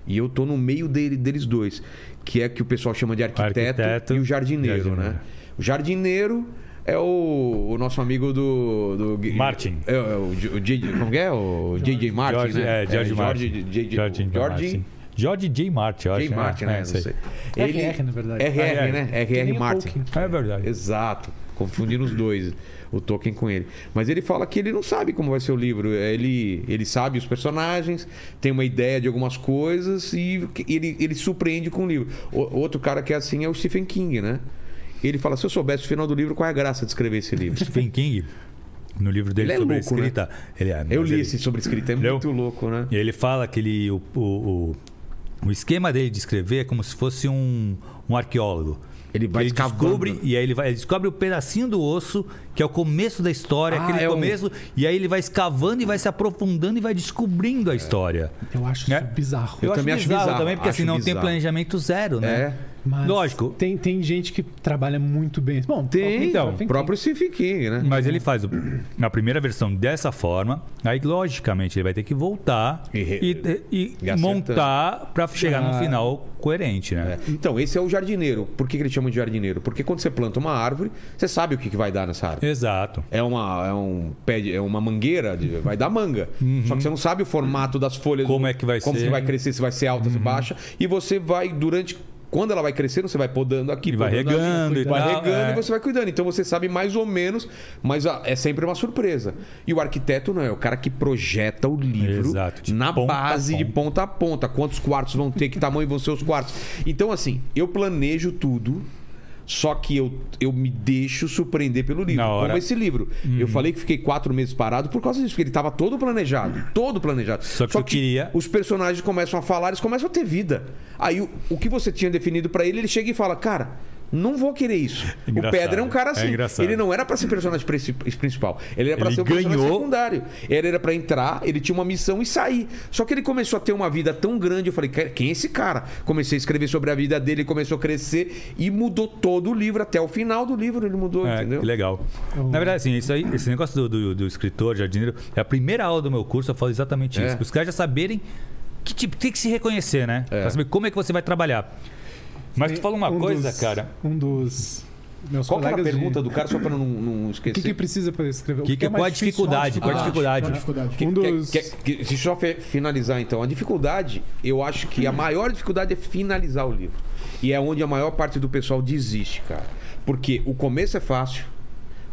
[SPEAKER 1] E eu tô no meio dele- deles dois, que é que o pessoal chama de arquiteto,
[SPEAKER 4] Arquiteto
[SPEAKER 1] e o jardineiro,
[SPEAKER 4] jardineiro.
[SPEAKER 1] né? O jardineiro é o, o nosso amigo do, do
[SPEAKER 4] Martin.
[SPEAKER 1] É, é o, J- o J- como que é? O J.J. Martin,
[SPEAKER 4] George,
[SPEAKER 1] né?
[SPEAKER 4] é, George Martin.
[SPEAKER 1] George.
[SPEAKER 4] George
[SPEAKER 1] George
[SPEAKER 4] George J. Martin, eu acho.
[SPEAKER 1] J. Martin, né?
[SPEAKER 4] É,
[SPEAKER 1] Não
[SPEAKER 4] sei.
[SPEAKER 1] sei.
[SPEAKER 3] RR, na verdade.
[SPEAKER 1] RR,
[SPEAKER 4] RR.
[SPEAKER 1] né? R.R. Martin.
[SPEAKER 4] É verdade.
[SPEAKER 1] Exato. Confundindo os dois, o Tolkien com ele. Mas ele fala que ele não sabe como vai ser o livro. Ele, ele sabe os personagens, tem uma ideia de algumas coisas e ele, ele surpreende com o livro. O- outro cara que é assim é o Stephen King, né? Ele fala: se eu soubesse o final do livro, qual é a graça de escrever esse livro?
[SPEAKER 4] Stephen King, no livro dele
[SPEAKER 1] Ele é
[SPEAKER 4] sobre
[SPEAKER 1] louco, né?
[SPEAKER 4] escrita, ele é.
[SPEAKER 1] Eu li
[SPEAKER 4] ele-
[SPEAKER 1] esse sobre escrita, é
[SPEAKER 4] Leu?
[SPEAKER 1] muito louco, né?
[SPEAKER 4] E ele fala que ele, o, o, o, o esquema dele de escrever é como se fosse um, um arqueólogo.
[SPEAKER 1] Ele vai
[SPEAKER 4] ele
[SPEAKER 1] escavando.
[SPEAKER 4] descobre e aí ele vai ele descobre o pedacinho do osso que é o começo da história,
[SPEAKER 1] Ah,
[SPEAKER 4] aquele
[SPEAKER 1] é um-
[SPEAKER 4] começo, e aí ele vai escavando e vai se aprofundando e vai descobrindo a história.
[SPEAKER 3] Eu acho
[SPEAKER 4] É.
[SPEAKER 3] isso bizarro.
[SPEAKER 1] Eu também acho bizarro,
[SPEAKER 4] também porque
[SPEAKER 1] acho
[SPEAKER 4] assim não tem
[SPEAKER 1] bizarro.
[SPEAKER 4] planejamento zero, né?
[SPEAKER 1] É.
[SPEAKER 3] Mas
[SPEAKER 4] Lógico.
[SPEAKER 3] Tem, tem gente que trabalha muito bem. Bom,
[SPEAKER 1] Tem,
[SPEAKER 4] Então,
[SPEAKER 1] o próprio Stephen King, né?
[SPEAKER 4] Mas ele faz o- na primeira versão dessa forma, aí logicamente ele vai ter que voltar
[SPEAKER 1] E
[SPEAKER 4] e,
[SPEAKER 1] re-
[SPEAKER 4] e- montar pra chegar
[SPEAKER 3] Ah.
[SPEAKER 4] no final coerente, né?
[SPEAKER 1] É. Então, esse é o jardineiro. Por que, que eles chamam de jardineiro? Porque quando você planta uma árvore, você sabe o que, que vai dar nessa árvore.
[SPEAKER 4] Exato.
[SPEAKER 1] É uma, é um pé de- é uma mangueira, de- vai dar manga. Só que você não sabe o formato das folhas.
[SPEAKER 4] Como é que vai
[SPEAKER 1] como
[SPEAKER 4] ser.
[SPEAKER 1] que vai crescer, se vai ser alta, se baixa. E você vai, durante. Quando ela vai crescendo, você vai podando aqui,
[SPEAKER 4] E vai
[SPEAKER 1] podando
[SPEAKER 4] regando e
[SPEAKER 1] vai
[SPEAKER 4] tal,
[SPEAKER 1] regando
[SPEAKER 4] é.
[SPEAKER 1] e você vai cuidando. Então você sabe mais ou menos, mas ah, é sempre uma surpresa. E o arquiteto não é o cara que projeta o livro
[SPEAKER 4] Exato, de
[SPEAKER 1] na
[SPEAKER 4] ponta a
[SPEAKER 1] base de
[SPEAKER 4] ponta
[SPEAKER 1] a ponta. Quantos quartos vão ter, que tamanho vão ser os quartos. Então, assim, eu planejo tudo. Só que eu, eu me deixo surpreender pelo livro.
[SPEAKER 4] Na hora. Uhum.
[SPEAKER 1] Como esse livro. Eu falei que fiquei quatro meses parado por causa disso, porque ele estava todo planejado. Todo planejado.
[SPEAKER 4] Só que eu queria-
[SPEAKER 1] os personagens começam a falar, eles começam a ter vida. Aí o, o que você tinha definido pra ele, ele chega e fala: Cara, não vou querer isso.
[SPEAKER 4] Engraçado.
[SPEAKER 1] O Pedro é um cara
[SPEAKER 4] É
[SPEAKER 1] assim.
[SPEAKER 4] engraçado.
[SPEAKER 1] ele não era pra ser personagem princi- principal. Ele era pra
[SPEAKER 4] Ele
[SPEAKER 1] ser um personagem
[SPEAKER 4] ganhou-
[SPEAKER 1] secundário. Ele era pra entrar, ele tinha uma missão e sair. Só que ele começou a ter uma vida tão grande. Eu falei: "Cara, Quem é esse cara? Comecei a escrever sobre a vida dele, começou a crescer e mudou todo o livro. Até o final do livro ele mudou,
[SPEAKER 4] É,
[SPEAKER 1] entendeu?
[SPEAKER 4] que legal. Na verdade, assim, isso aí, esse negócio do, do, do escritor, jardineiro, é a primeira aula do meu curso, eu falo exatamente
[SPEAKER 1] É.
[SPEAKER 4] isso. Para os caras já saberem que tipo, tem que se reconhecer, né?
[SPEAKER 1] É.
[SPEAKER 4] Pra saber como é que você vai trabalhar. Mas tu fala uma
[SPEAKER 3] Um
[SPEAKER 4] coisa,
[SPEAKER 3] dos-
[SPEAKER 4] cara.
[SPEAKER 3] Um dos meus
[SPEAKER 1] Qual que era a
[SPEAKER 3] colegas de-
[SPEAKER 1] pergunta do cara, só pra não, não
[SPEAKER 3] O
[SPEAKER 1] esquecer?
[SPEAKER 3] que, que precisa para escrever? O
[SPEAKER 4] Que, que,
[SPEAKER 3] é
[SPEAKER 4] qual a
[SPEAKER 3] difícil?
[SPEAKER 4] dificuldade? Qual a
[SPEAKER 1] Ah,
[SPEAKER 4] dificuldade?
[SPEAKER 6] Qual a dificuldade?
[SPEAKER 3] Um dos...
[SPEAKER 1] quer- que- deixa eu só finalizar então. A dificuldade, eu acho que a maior dificuldade é finalizar o livro. E é onde a maior parte do pessoal desiste, cara. Porque o começo é fácil.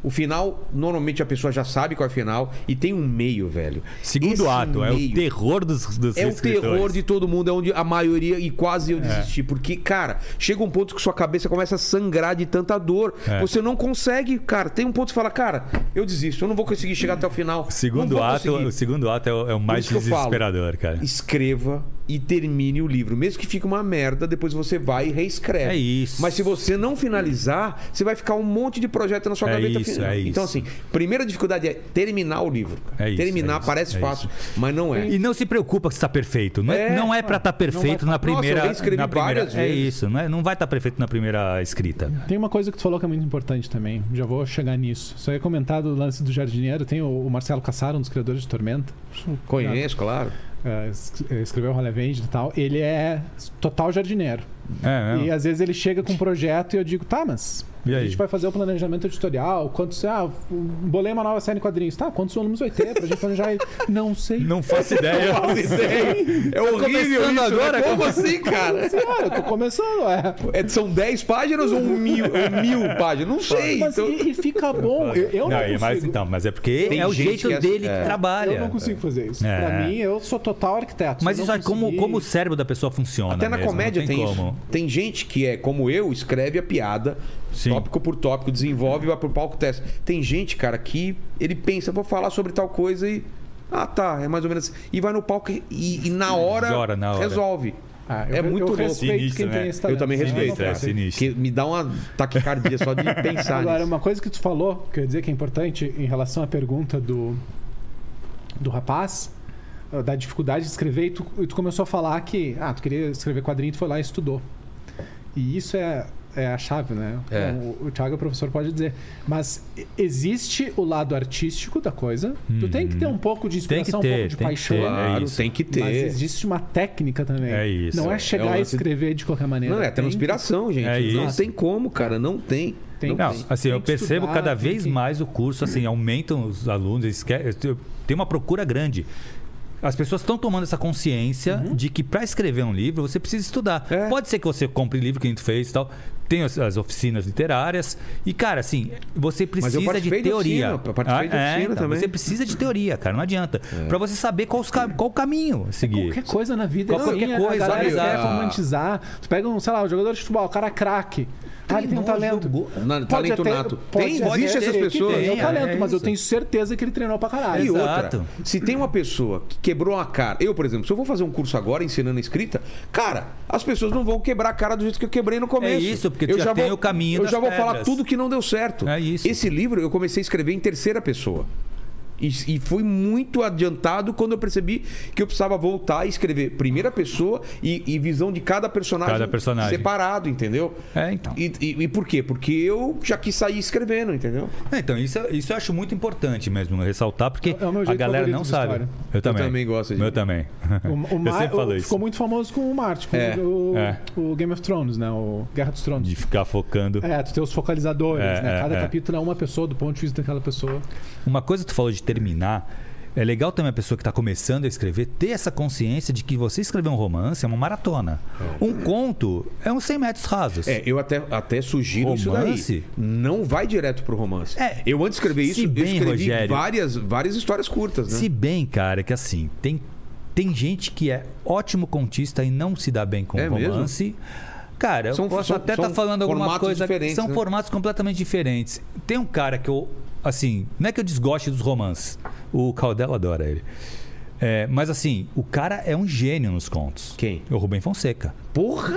[SPEAKER 1] O final, normalmente a pessoa já sabe qual é o final. E tem um meio, velho.
[SPEAKER 4] Segundo
[SPEAKER 1] Esse
[SPEAKER 4] ato, é o terror dos, dos
[SPEAKER 1] é o terror de todo mundo, é onde a maioria e quase eu desisti. Porque, cara, chega um ponto que sua cabeça começa a sangrar de tanta dor.
[SPEAKER 4] É.
[SPEAKER 1] Você não consegue, cara. Tem um ponto que você fala, cara, eu desisto, eu não vou conseguir chegar até o final.
[SPEAKER 4] Segundo ato,
[SPEAKER 1] conseguir.
[SPEAKER 4] o segundo ato é o, é o mais
[SPEAKER 1] eu falo.
[SPEAKER 4] desesperador, cara.
[SPEAKER 1] Escreva e termine o livro. Mesmo que fique uma merda, depois você vai e reescreve.
[SPEAKER 4] É isso.
[SPEAKER 1] Mas se você não finalizar, você vai ficar um monte de projeto na sua
[SPEAKER 4] É
[SPEAKER 1] gaveta
[SPEAKER 4] isso,
[SPEAKER 1] final.
[SPEAKER 4] é isso.
[SPEAKER 1] Então, assim, primeira dificuldade é terminar o livro.
[SPEAKER 4] É isso,
[SPEAKER 1] terminar
[SPEAKER 4] é isso,
[SPEAKER 1] parece
[SPEAKER 4] é
[SPEAKER 1] fácil, mas não é.
[SPEAKER 4] E não se preocupa que está perfeito. Não é,
[SPEAKER 1] É,
[SPEAKER 4] não é para estar perfeito na
[SPEAKER 1] Nossa, eu
[SPEAKER 4] primeira.
[SPEAKER 1] reescrevi
[SPEAKER 4] na primeira
[SPEAKER 1] várias
[SPEAKER 4] é
[SPEAKER 1] vezes.
[SPEAKER 4] isso, não, é, não vai estar perfeito na primeira escrita.
[SPEAKER 3] Tem uma coisa que tu falou que é muito importante também. Já vou chegar nisso. Só ia comentar do lance do jardineiro. Tem o, o Marcelo Cassaro, um dos criadores de Tormenta.
[SPEAKER 1] Conheço, claro.
[SPEAKER 3] É, es- escreveu o Rolevende e tal. Ele é total jardineiro.
[SPEAKER 4] É,
[SPEAKER 3] E
[SPEAKER 4] é.
[SPEAKER 3] às vezes ele chega com um projeto e eu digo, tá, mas
[SPEAKER 4] E
[SPEAKER 3] a
[SPEAKER 4] aí?
[SPEAKER 3] gente vai fazer o planejamento editorial. Quantos. Ah, bolei uma nova série em quadrinhos. Tá, quantos volumes vai ter pra gente planejar? Não sei.
[SPEAKER 4] Não faço ideia.
[SPEAKER 1] É horrível
[SPEAKER 4] começando
[SPEAKER 1] isso,
[SPEAKER 4] agora,
[SPEAKER 1] né? Como assim, cara?
[SPEAKER 3] Senhora, eu tô começando, é.
[SPEAKER 1] É, são 10 páginas ou um mil, ou mil páginas? Não sei.
[SPEAKER 3] Mas
[SPEAKER 1] então...
[SPEAKER 3] e, e fica bom. Eu, eu não,
[SPEAKER 4] Não,
[SPEAKER 3] consigo.
[SPEAKER 4] mas então, mas é porque
[SPEAKER 1] Tem
[SPEAKER 4] é o jeito
[SPEAKER 1] que é-
[SPEAKER 4] dele
[SPEAKER 1] é.
[SPEAKER 4] que trabalha.
[SPEAKER 3] Eu não consigo fazer isso.
[SPEAKER 4] É.
[SPEAKER 3] Pra mim, eu sou total arquiteto.
[SPEAKER 4] Mas isso
[SPEAKER 3] não
[SPEAKER 4] é como, como o cérebro da pessoa funciona.
[SPEAKER 1] Até na
[SPEAKER 4] mesmo,
[SPEAKER 1] comédia
[SPEAKER 4] não
[SPEAKER 1] tem, isso. Tem gente que é como eu, escreve a piada,
[SPEAKER 4] Sim.
[SPEAKER 1] tópico por tópico, desenvolve vai pro palco teste. Tem gente, cara, que ele pensa, vou falar sobre tal coisa e. Ah, tá, é mais ou menos assim. E vai no palco e, e na hora,
[SPEAKER 4] Jora na hora.
[SPEAKER 1] resolve.
[SPEAKER 3] Ah, eu,
[SPEAKER 1] É muito
[SPEAKER 3] eu
[SPEAKER 1] louco.
[SPEAKER 3] respeito
[SPEAKER 4] Sinistro,
[SPEAKER 3] quem
[SPEAKER 4] né?
[SPEAKER 3] tem esse
[SPEAKER 1] Eu
[SPEAKER 3] talento.
[SPEAKER 1] também
[SPEAKER 3] eu
[SPEAKER 1] respeito,
[SPEAKER 4] é, sinistro.
[SPEAKER 1] Que me dá uma taquicardia só de pensar
[SPEAKER 3] Agora,
[SPEAKER 1] nisso.
[SPEAKER 3] uma coisa que tu falou, que eu ia dizer que é importante em relação à pergunta do, do rapaz, eh, da dificuldade de escrever, e tu, e tu começou a falar que, ah, tu queria escrever quadrinho, tu foi lá e estudou. E isso é, é a chave, né?
[SPEAKER 1] É.
[SPEAKER 3] O, o Thiago, o professor, pode dizer. Mas existe o lado artístico da coisa. Tu tem que ter um pouco de
[SPEAKER 4] Tem que
[SPEAKER 3] inspiração,
[SPEAKER 4] ter,
[SPEAKER 3] um pouco de
[SPEAKER 4] tem que
[SPEAKER 3] paixão.
[SPEAKER 4] ter, é
[SPEAKER 1] Claro,
[SPEAKER 4] isso.
[SPEAKER 1] tem que ter.
[SPEAKER 3] Mas existe uma técnica também.
[SPEAKER 4] É isso.
[SPEAKER 3] Não é
[SPEAKER 1] É
[SPEAKER 3] chegar
[SPEAKER 1] um
[SPEAKER 3] e escrever de qualquer maneira.
[SPEAKER 1] Não, é
[SPEAKER 3] Tem que-
[SPEAKER 1] transpiração, gente.
[SPEAKER 4] É
[SPEAKER 1] não
[SPEAKER 4] isso.
[SPEAKER 1] tem como, cara. Não tem.
[SPEAKER 3] Tem-
[SPEAKER 4] Não,
[SPEAKER 3] tem-
[SPEAKER 4] assim,
[SPEAKER 3] tem
[SPEAKER 4] eu
[SPEAKER 3] que
[SPEAKER 4] percebo
[SPEAKER 3] estudar,
[SPEAKER 4] cada vez
[SPEAKER 3] que-
[SPEAKER 4] mais o curso, assim, aumentam os alunos, eles querem- tem uma procura grande. As pessoas estão tomando essa consciência de que para escrever um livro você precisa estudar.
[SPEAKER 1] Uhum. É.
[SPEAKER 4] Pode ser que você compre livro que a gente fez e tal. Tem as, as oficinas literárias. E, cara, assim, você
[SPEAKER 1] Mas eu
[SPEAKER 4] precisa de teoria.
[SPEAKER 1] oficina, eu participei de
[SPEAKER 4] é,
[SPEAKER 1] oficina
[SPEAKER 4] então,
[SPEAKER 1] também.
[SPEAKER 4] Você precisa de teoria, cara. Não adianta. Para você saber qual, os qual o caminho a seguir.
[SPEAKER 3] Qualquer coisa na vida.
[SPEAKER 4] Qualquer
[SPEAKER 3] assim,
[SPEAKER 4] coisa,
[SPEAKER 3] a galera
[SPEAKER 4] exato.
[SPEAKER 3] quer romantizar. Tu pega um, sei lá, um jogador de futebol, o cara é craque. Ah, ele tem um talento. Pode
[SPEAKER 1] talento
[SPEAKER 3] até-
[SPEAKER 1] nato.
[SPEAKER 3] pode
[SPEAKER 1] Tem,
[SPEAKER 3] até
[SPEAKER 1] existe essas pessoas.
[SPEAKER 4] Tem,
[SPEAKER 3] talento,
[SPEAKER 4] é
[SPEAKER 3] mas eu tenho certeza que ele treinou pra caralho.
[SPEAKER 1] E
[SPEAKER 4] Exato.
[SPEAKER 1] outra, se tem uma pessoa que quebrou a cara, eu, por exemplo, se eu vou fazer um curso agora ensinando escrita, cara, as pessoas não vão quebrar a cara do jeito que eu quebrei no começo.
[SPEAKER 4] É isso, porque
[SPEAKER 1] eu
[SPEAKER 4] já tem
[SPEAKER 1] vou,
[SPEAKER 4] o caminho
[SPEAKER 1] Eu já vou falar
[SPEAKER 4] pedras.
[SPEAKER 1] tudo que não deu certo.
[SPEAKER 4] É isso.
[SPEAKER 1] Esse livro eu comecei a escrever em terceira pessoa. E, e foi muito adiantado quando eu percebi que eu precisava voltar e escrever primeira pessoa e, e visão de cada personagem,
[SPEAKER 4] Cada personagem.
[SPEAKER 1] separado, entendeu?
[SPEAKER 4] É, então.
[SPEAKER 1] E, e- e por quê? Porque eu já quis sair escrevendo, entendeu?
[SPEAKER 4] É, Então, isso, isso eu acho muito importante mesmo ressaltar, porque
[SPEAKER 3] É meu
[SPEAKER 4] a galera não sabe. Eu também.
[SPEAKER 1] também gosto de-
[SPEAKER 3] É
[SPEAKER 4] Eu também.
[SPEAKER 3] O, o
[SPEAKER 4] eu sempre falo
[SPEAKER 3] o-
[SPEAKER 4] isso.
[SPEAKER 3] Ficou muito famoso com o Martin, com
[SPEAKER 1] É.
[SPEAKER 3] o,
[SPEAKER 4] É.
[SPEAKER 3] o Game of Thrones, né? O Guerra dos Tronos.
[SPEAKER 4] De ficar focando.
[SPEAKER 3] É, tu tem os focalizadores,
[SPEAKER 4] É,
[SPEAKER 3] né?
[SPEAKER 4] é,
[SPEAKER 3] Cada
[SPEAKER 4] é.
[SPEAKER 3] capítulo é uma pessoa do ponto de vista daquela pessoa.
[SPEAKER 4] Uma coisa que tu falou de terminar. É legal também a pessoa que está começando a escrever ter essa consciência de que você escrever um romance é uma maratona. Um conto é uns 100 metros rasos.
[SPEAKER 1] É, eu até, até sugiro isso
[SPEAKER 4] Romance?
[SPEAKER 1] daí. Não vai direto pro romance.
[SPEAKER 4] É,
[SPEAKER 1] eu antes de escrever isso, eu
[SPEAKER 4] bem,
[SPEAKER 1] escrevi
[SPEAKER 4] Rogério.
[SPEAKER 1] várias, várias histórias curtas, né?
[SPEAKER 4] Se bem, cara, que assim, tem, tem gente que é ótimo contista e não se dá bem com
[SPEAKER 1] É
[SPEAKER 4] romance. Cara,
[SPEAKER 1] São-
[SPEAKER 4] eu posso
[SPEAKER 1] são-
[SPEAKER 4] até estar
[SPEAKER 1] são
[SPEAKER 4] falando alguma coisa. São
[SPEAKER 1] né?
[SPEAKER 4] formatos completamente diferentes. Tem um cara que eu. Assim, não é que eu desgoste dos romances. O Caldela adora ele. É, mas assim, o cara é um gênio nos contos.
[SPEAKER 1] Quem?
[SPEAKER 4] O Rubem Fonseca.
[SPEAKER 1] Porra!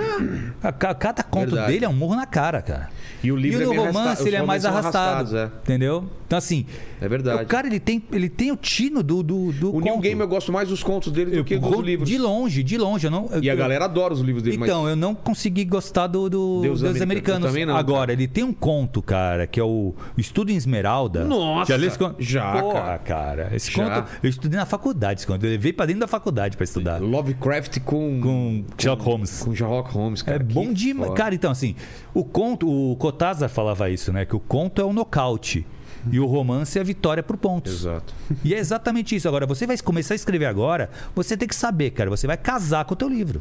[SPEAKER 4] A ca- Cada conto
[SPEAKER 1] Verdade.
[SPEAKER 4] dele é um murro na cara, cara.
[SPEAKER 1] E o livro
[SPEAKER 4] e
[SPEAKER 1] é bem
[SPEAKER 4] romance ele é mais arrastado.
[SPEAKER 1] arrastados,
[SPEAKER 4] Entendeu? Então, assim.
[SPEAKER 1] É verdade.
[SPEAKER 4] O cara ele tem, ele tem o tino do, do, do
[SPEAKER 1] O New
[SPEAKER 4] conto.
[SPEAKER 1] Game eu gosto mais dos contos dele do
[SPEAKER 4] Eu-
[SPEAKER 1] que dos
[SPEAKER 4] ro-
[SPEAKER 1] livros.
[SPEAKER 4] De longe, de longe. Eu não,
[SPEAKER 1] E a
[SPEAKER 4] eu-
[SPEAKER 1] galera adora os livros dele,
[SPEAKER 4] Então, eu não consegui gostar do, do
[SPEAKER 1] Deus
[SPEAKER 4] Deus
[SPEAKER 1] Americano.
[SPEAKER 4] Americanos.
[SPEAKER 1] Eu não,
[SPEAKER 4] Agora,
[SPEAKER 1] cara.
[SPEAKER 4] ele tem um conto, cara, que é o Estudo em Esmeralda.
[SPEAKER 1] Nossa,
[SPEAKER 4] Já leu esse conto?
[SPEAKER 1] já,
[SPEAKER 4] Porra,
[SPEAKER 1] cara.
[SPEAKER 4] Esse
[SPEAKER 1] Já.
[SPEAKER 4] conto, eu estudei na faculdade esse conto. Eu levei pra dentro da faculdade pra estudar.
[SPEAKER 1] mas Lovecraft com...
[SPEAKER 4] Com Sherlock Holmes.
[SPEAKER 1] Com Sherlock Holmes, cara.
[SPEAKER 4] É bom demais.
[SPEAKER 1] foda.
[SPEAKER 4] Cara, então, assim, o conto, o Kotazar falava isso, né? Que o conto é o nocaute. E o romance é a vitória por pontos.
[SPEAKER 1] Exato.
[SPEAKER 4] E é exatamente isso. Agora, você vai começar a escrever agora, você tem que saber, cara, você vai casar com o teu livro.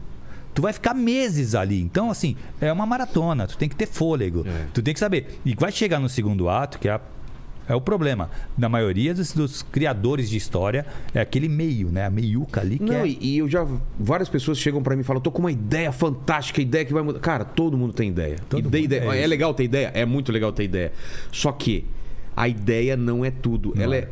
[SPEAKER 4] Tu vai ficar meses ali. Então, assim, é uma maratona. Tu tem que ter fôlego.
[SPEAKER 1] É.
[SPEAKER 4] Tu tem que saber. E vai chegar no segundo ato, que é, a- é o problema. Na maioria dos, dos criadores de história, é aquele meio, né? A meiuca ali que
[SPEAKER 1] Não,
[SPEAKER 4] é...
[SPEAKER 1] e, eu já. Várias pessoas chegam pra mim e falam: tô com uma ideia fantástica, ideia que vai mudar. Cara, todo mundo tem ideia.
[SPEAKER 4] Todo
[SPEAKER 1] tem ideia.
[SPEAKER 4] é
[SPEAKER 1] É, legal ter ideia? É muito legal ter ideia. Só que a ideia não é tudo. Ela é,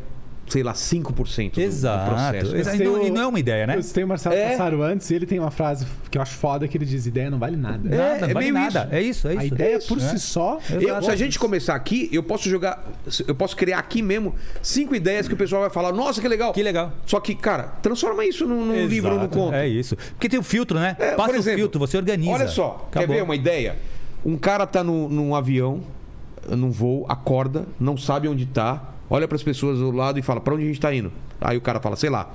[SPEAKER 1] sei lá, 5% do, do
[SPEAKER 4] Exato.
[SPEAKER 1] processo.
[SPEAKER 4] Exa-
[SPEAKER 3] Tem
[SPEAKER 4] E não,
[SPEAKER 3] o-
[SPEAKER 4] não é uma ideia, né?
[SPEAKER 3] Eu citei o Marcelo
[SPEAKER 1] É.
[SPEAKER 3] Passaro antes e ele tem uma frase que eu acho foda que ele diz: ideia não vale nada.
[SPEAKER 1] É,
[SPEAKER 4] Nada, não
[SPEAKER 1] é
[SPEAKER 4] vale
[SPEAKER 1] meio
[SPEAKER 4] nada.
[SPEAKER 1] isso.
[SPEAKER 4] É isso, é isso.
[SPEAKER 3] a ideia
[SPEAKER 4] É isso,
[SPEAKER 3] por
[SPEAKER 4] né?
[SPEAKER 3] si só.
[SPEAKER 1] Eu- se a gente começar aqui, eu posso jogar. Eu posso criar aqui mesmo cinco ideias que o pessoal vai falar: nossa, que legal.
[SPEAKER 4] Que legal.
[SPEAKER 1] Só que, cara, transforma isso num, num livro num
[SPEAKER 4] Exato,
[SPEAKER 1] conto.
[SPEAKER 4] É isso. Porque tem o filtro, né?
[SPEAKER 1] É,
[SPEAKER 4] Passa
[SPEAKER 1] exemplo,
[SPEAKER 4] o filtro, você organiza.
[SPEAKER 1] Olha só, quer
[SPEAKER 4] Acabou.
[SPEAKER 1] ver uma ideia? Um cara tá no, num avião, num voo, acorda, não sabe onde tá, olha pras pessoas do lado e fala: pra onde a gente tá indo? Aí o cara fala: sei lá,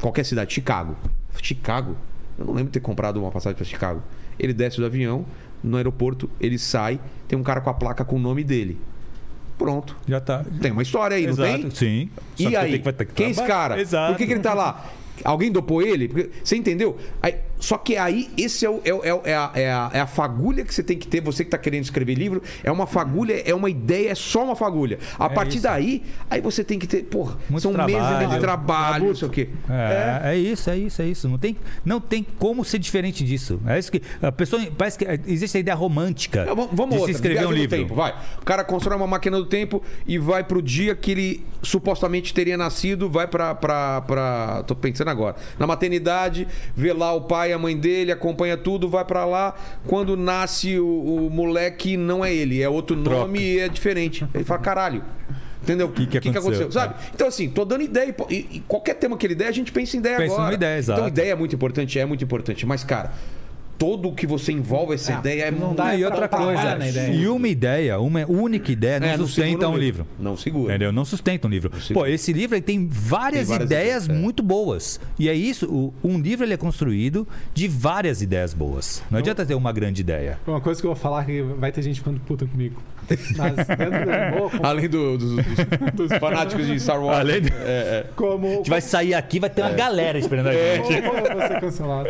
[SPEAKER 1] qualquer cidade, Chicago. Chicago? Eu não lembro de ter comprado uma passagem pra Chicago. Ele desce do avião, no aeroporto, ele sai, tem um cara com a placa com o nome dele. Pronto.
[SPEAKER 4] Já tá.
[SPEAKER 1] Tem uma história aí,
[SPEAKER 4] Exato,
[SPEAKER 1] não tem?
[SPEAKER 4] sim. Só
[SPEAKER 1] E
[SPEAKER 4] que
[SPEAKER 1] aí,
[SPEAKER 4] que- que
[SPEAKER 1] quem é esse cara?
[SPEAKER 4] Exato.
[SPEAKER 1] Por que, que ele tá lá? Alguém dopou ele? Porque- Você entendeu? Aí- só que aí, esse é, o- é é é a, é, a, é a fagulha que você tem que ter, você que tá querendo escrever livro, é uma fagulha, é uma ideia, é só uma fagulha. A
[SPEAKER 4] É
[SPEAKER 1] partir
[SPEAKER 4] isso.
[SPEAKER 1] daí, aí você tem que ter, porra,
[SPEAKER 4] Muito
[SPEAKER 1] são meses e meses de
[SPEAKER 4] trabalho.
[SPEAKER 1] trabalho, não sei o quê.
[SPEAKER 4] É, é isso, é isso, é isso. Não tem, não tem como ser diferente disso. É isso que a pessoa parece que existe a ideia romântica
[SPEAKER 1] vamos vamos
[SPEAKER 4] de se escrever um livro.
[SPEAKER 1] Tempo, vai. O cara constrói uma máquina do tempo e vai pro dia que ele supostamente teria nascido, vai pra. pra, pra tô pensando agora. Na maternidade, vê lá o pai, a mãe dele, acompanha tudo, vai pra lá. Quando nasce o, o moleque, não é ele, é outro nome e é diferente. Ele fala, caralho. Entendeu? O
[SPEAKER 4] que aconteceu?
[SPEAKER 1] Sabe? Então, assim, tô dando ideia. E, e qualquer tema que ele der, a gente pensa em ideia
[SPEAKER 4] Pensa
[SPEAKER 1] agora.
[SPEAKER 4] numa ideia, exato.
[SPEAKER 1] Então, ideia é muito importante, é muito importante. Mas, cara, todo o que você envolve essa ideia é
[SPEAKER 3] não
[SPEAKER 1] muito
[SPEAKER 3] dá
[SPEAKER 4] e outra coisa,
[SPEAKER 3] na ideia.
[SPEAKER 4] e uma ideia, uma única ideia não
[SPEAKER 1] É, não
[SPEAKER 4] sustenta um
[SPEAKER 1] o
[SPEAKER 4] livro.
[SPEAKER 1] Não segura.
[SPEAKER 4] Entendeu? Não sustenta um livro. Pô, esse livro ele tem várias,
[SPEAKER 1] Tem várias
[SPEAKER 4] ideias
[SPEAKER 1] ideias, é.
[SPEAKER 4] muito boas. E é isso, o- um livro ele é construído de várias ideias boas. Não adianta ter uma grande ideia.
[SPEAKER 3] Uma coisa que eu vou falar que vai ter gente ficando puta comigo. Mas dentro como,
[SPEAKER 1] Além do- dos, dos- dos fanáticos de Star Wars.
[SPEAKER 4] Além de-
[SPEAKER 3] como,
[SPEAKER 4] A gente vai sair aqui vai ter
[SPEAKER 1] É.
[SPEAKER 4] uma galera esperando a gente.
[SPEAKER 3] Como eu vou ser cancelado.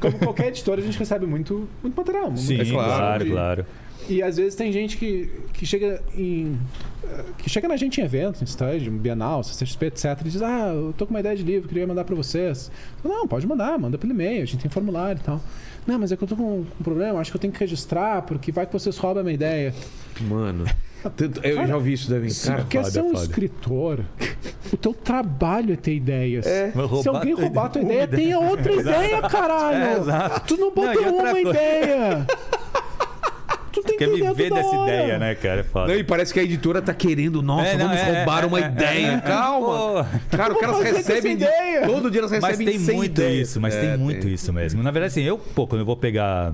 [SPEAKER 3] Como qualquer editora, a gente recebe muito, muito material. muito
[SPEAKER 4] Sim,
[SPEAKER 3] material
[SPEAKER 4] claro,
[SPEAKER 3] de-
[SPEAKER 4] claro.
[SPEAKER 3] E às vezes tem gente que, que chega em. que chega na gente em eventos, em stage, Bienal, CCXP, etc. E diz: Ah, eu tô com uma ideia de livro, queria mandar pra vocês. Não, pode mandar, manda pelo e-mail, a gente tem formulário e tal. Não, mas é que eu tô com um problema, acho que eu tenho que registrar, porque vai que vocês roubam a minha ideia.
[SPEAKER 1] Mano. tanto- Eu já ouvi isso também.
[SPEAKER 3] Se
[SPEAKER 1] Cara,
[SPEAKER 3] tu quer ser um
[SPEAKER 4] foda.
[SPEAKER 3] escritor, o teu trabalho é ter ideias.
[SPEAKER 4] Vai
[SPEAKER 3] Se alguém roubar a tua
[SPEAKER 4] ideia.
[SPEAKER 3] ideia, tenha outra ideia, caralho.
[SPEAKER 4] É.
[SPEAKER 3] Tu não bota
[SPEAKER 4] Não, outra
[SPEAKER 3] uma
[SPEAKER 4] coisa.
[SPEAKER 3] ideia. Tu tem
[SPEAKER 4] quer
[SPEAKER 3] Tudo
[SPEAKER 4] viver dessa
[SPEAKER 3] hora.
[SPEAKER 4] ideia, né, cara? É foda.
[SPEAKER 1] Não, e parece que a editora tá querendo, nossa,
[SPEAKER 4] É, não,
[SPEAKER 1] vamos
[SPEAKER 4] é,
[SPEAKER 1] roubar
[SPEAKER 4] é,
[SPEAKER 1] uma
[SPEAKER 4] é,
[SPEAKER 1] ideia.
[SPEAKER 4] é, é.
[SPEAKER 1] Calma.
[SPEAKER 4] Pô.
[SPEAKER 1] Cara, recebem. de-
[SPEAKER 3] ideia?
[SPEAKER 1] Todo dia elas
[SPEAKER 4] Mas
[SPEAKER 1] recebem
[SPEAKER 4] tem
[SPEAKER 1] 100
[SPEAKER 4] muito
[SPEAKER 1] ideias.
[SPEAKER 4] isso, mas
[SPEAKER 1] É,
[SPEAKER 4] tem muito isso mesmo. Na verdade, assim, eu, pô, quando eu vou pegar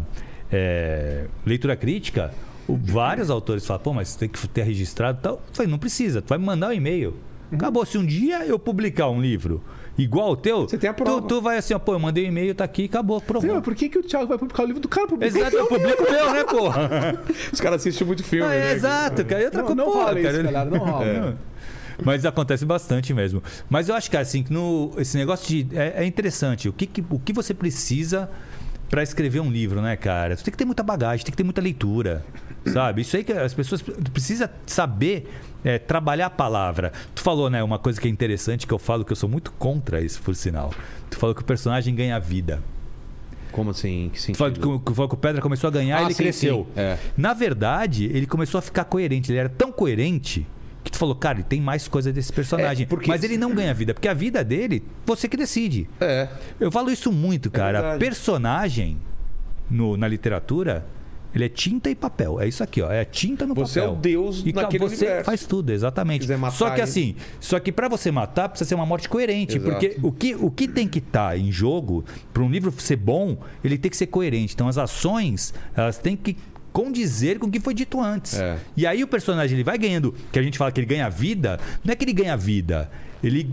[SPEAKER 4] é, leitura crítica, o- vários autores falam, pô, mas tem que ter registrado e tal. Eu falei, não precisa, tu vai me mandar um e-mail. Acabou. Se um dia eu publicar um livro igual o teu,
[SPEAKER 1] Você tem a prova.
[SPEAKER 4] Tu, tu vai assim, ó, pô, eu mandei um e-mail, tá aqui, acabou,
[SPEAKER 3] Sim, mas por que, que o Thiago vai publicar o livro do cara? Publica
[SPEAKER 4] Exato, eu publico o meu, né, porra?
[SPEAKER 1] Os caras assistem muito filme,
[SPEAKER 4] Ah, é,
[SPEAKER 1] né?
[SPEAKER 4] exato, cara. E outra
[SPEAKER 3] Não, não
[SPEAKER 4] porra,
[SPEAKER 3] rola isso,
[SPEAKER 4] cara.
[SPEAKER 3] galera, não rola.
[SPEAKER 4] É. Mas acontece bastante mesmo. Mas eu acho, cara, assim, que no, esse negócio de. É, é interessante. O que, que- o que você precisa para escrever um livro, né, cara? Você tem que ter muita bagagem, tem que ter muita leitura. Sabe? Isso aí que as pessoas precisam saber é, trabalhar a palavra. Tu falou, né, uma coisa que é interessante que eu falo que eu sou muito contra isso, por sinal. Tu falou que o personagem ganha vida.
[SPEAKER 1] Como assim? Que
[SPEAKER 4] Tu falou que,
[SPEAKER 1] sentido?
[SPEAKER 4] o- que o Pedra começou a ganhar
[SPEAKER 1] Ah,
[SPEAKER 4] e ele
[SPEAKER 1] sim,
[SPEAKER 4] cresceu.
[SPEAKER 1] sim. É.
[SPEAKER 4] Na verdade, ele começou a ficar coerente. Ele era tão coerente que tu falou, cara, tem mais coisa desse personagem.
[SPEAKER 1] É, porque-
[SPEAKER 4] Mas ele não ganha vida, porque a vida dele, você que decide.
[SPEAKER 1] É.
[SPEAKER 4] Eu falo isso muito, cara.
[SPEAKER 1] verdade.
[SPEAKER 4] Personagem no- na literatura, ele é tinta e papel. É isso aqui, ó. É tinta no
[SPEAKER 1] Você é
[SPEAKER 4] papel.
[SPEAKER 1] o deus
[SPEAKER 4] e
[SPEAKER 1] naquele
[SPEAKER 4] você
[SPEAKER 1] universo.
[SPEAKER 4] faz tudo, exatamente. Só que assim, só que para você matar precisa ser uma morte coerente,
[SPEAKER 1] Exato.
[SPEAKER 4] porque o que, o que tem que estar em jogo para um livro ser bom, ele tem que ser coerente. Então as ações, elas têm que condizer com o que foi dito antes.
[SPEAKER 1] É.
[SPEAKER 4] E aí o personagem ele vai ganhando, que a gente fala que ele ganha vida, não é que ele ganha vida, ele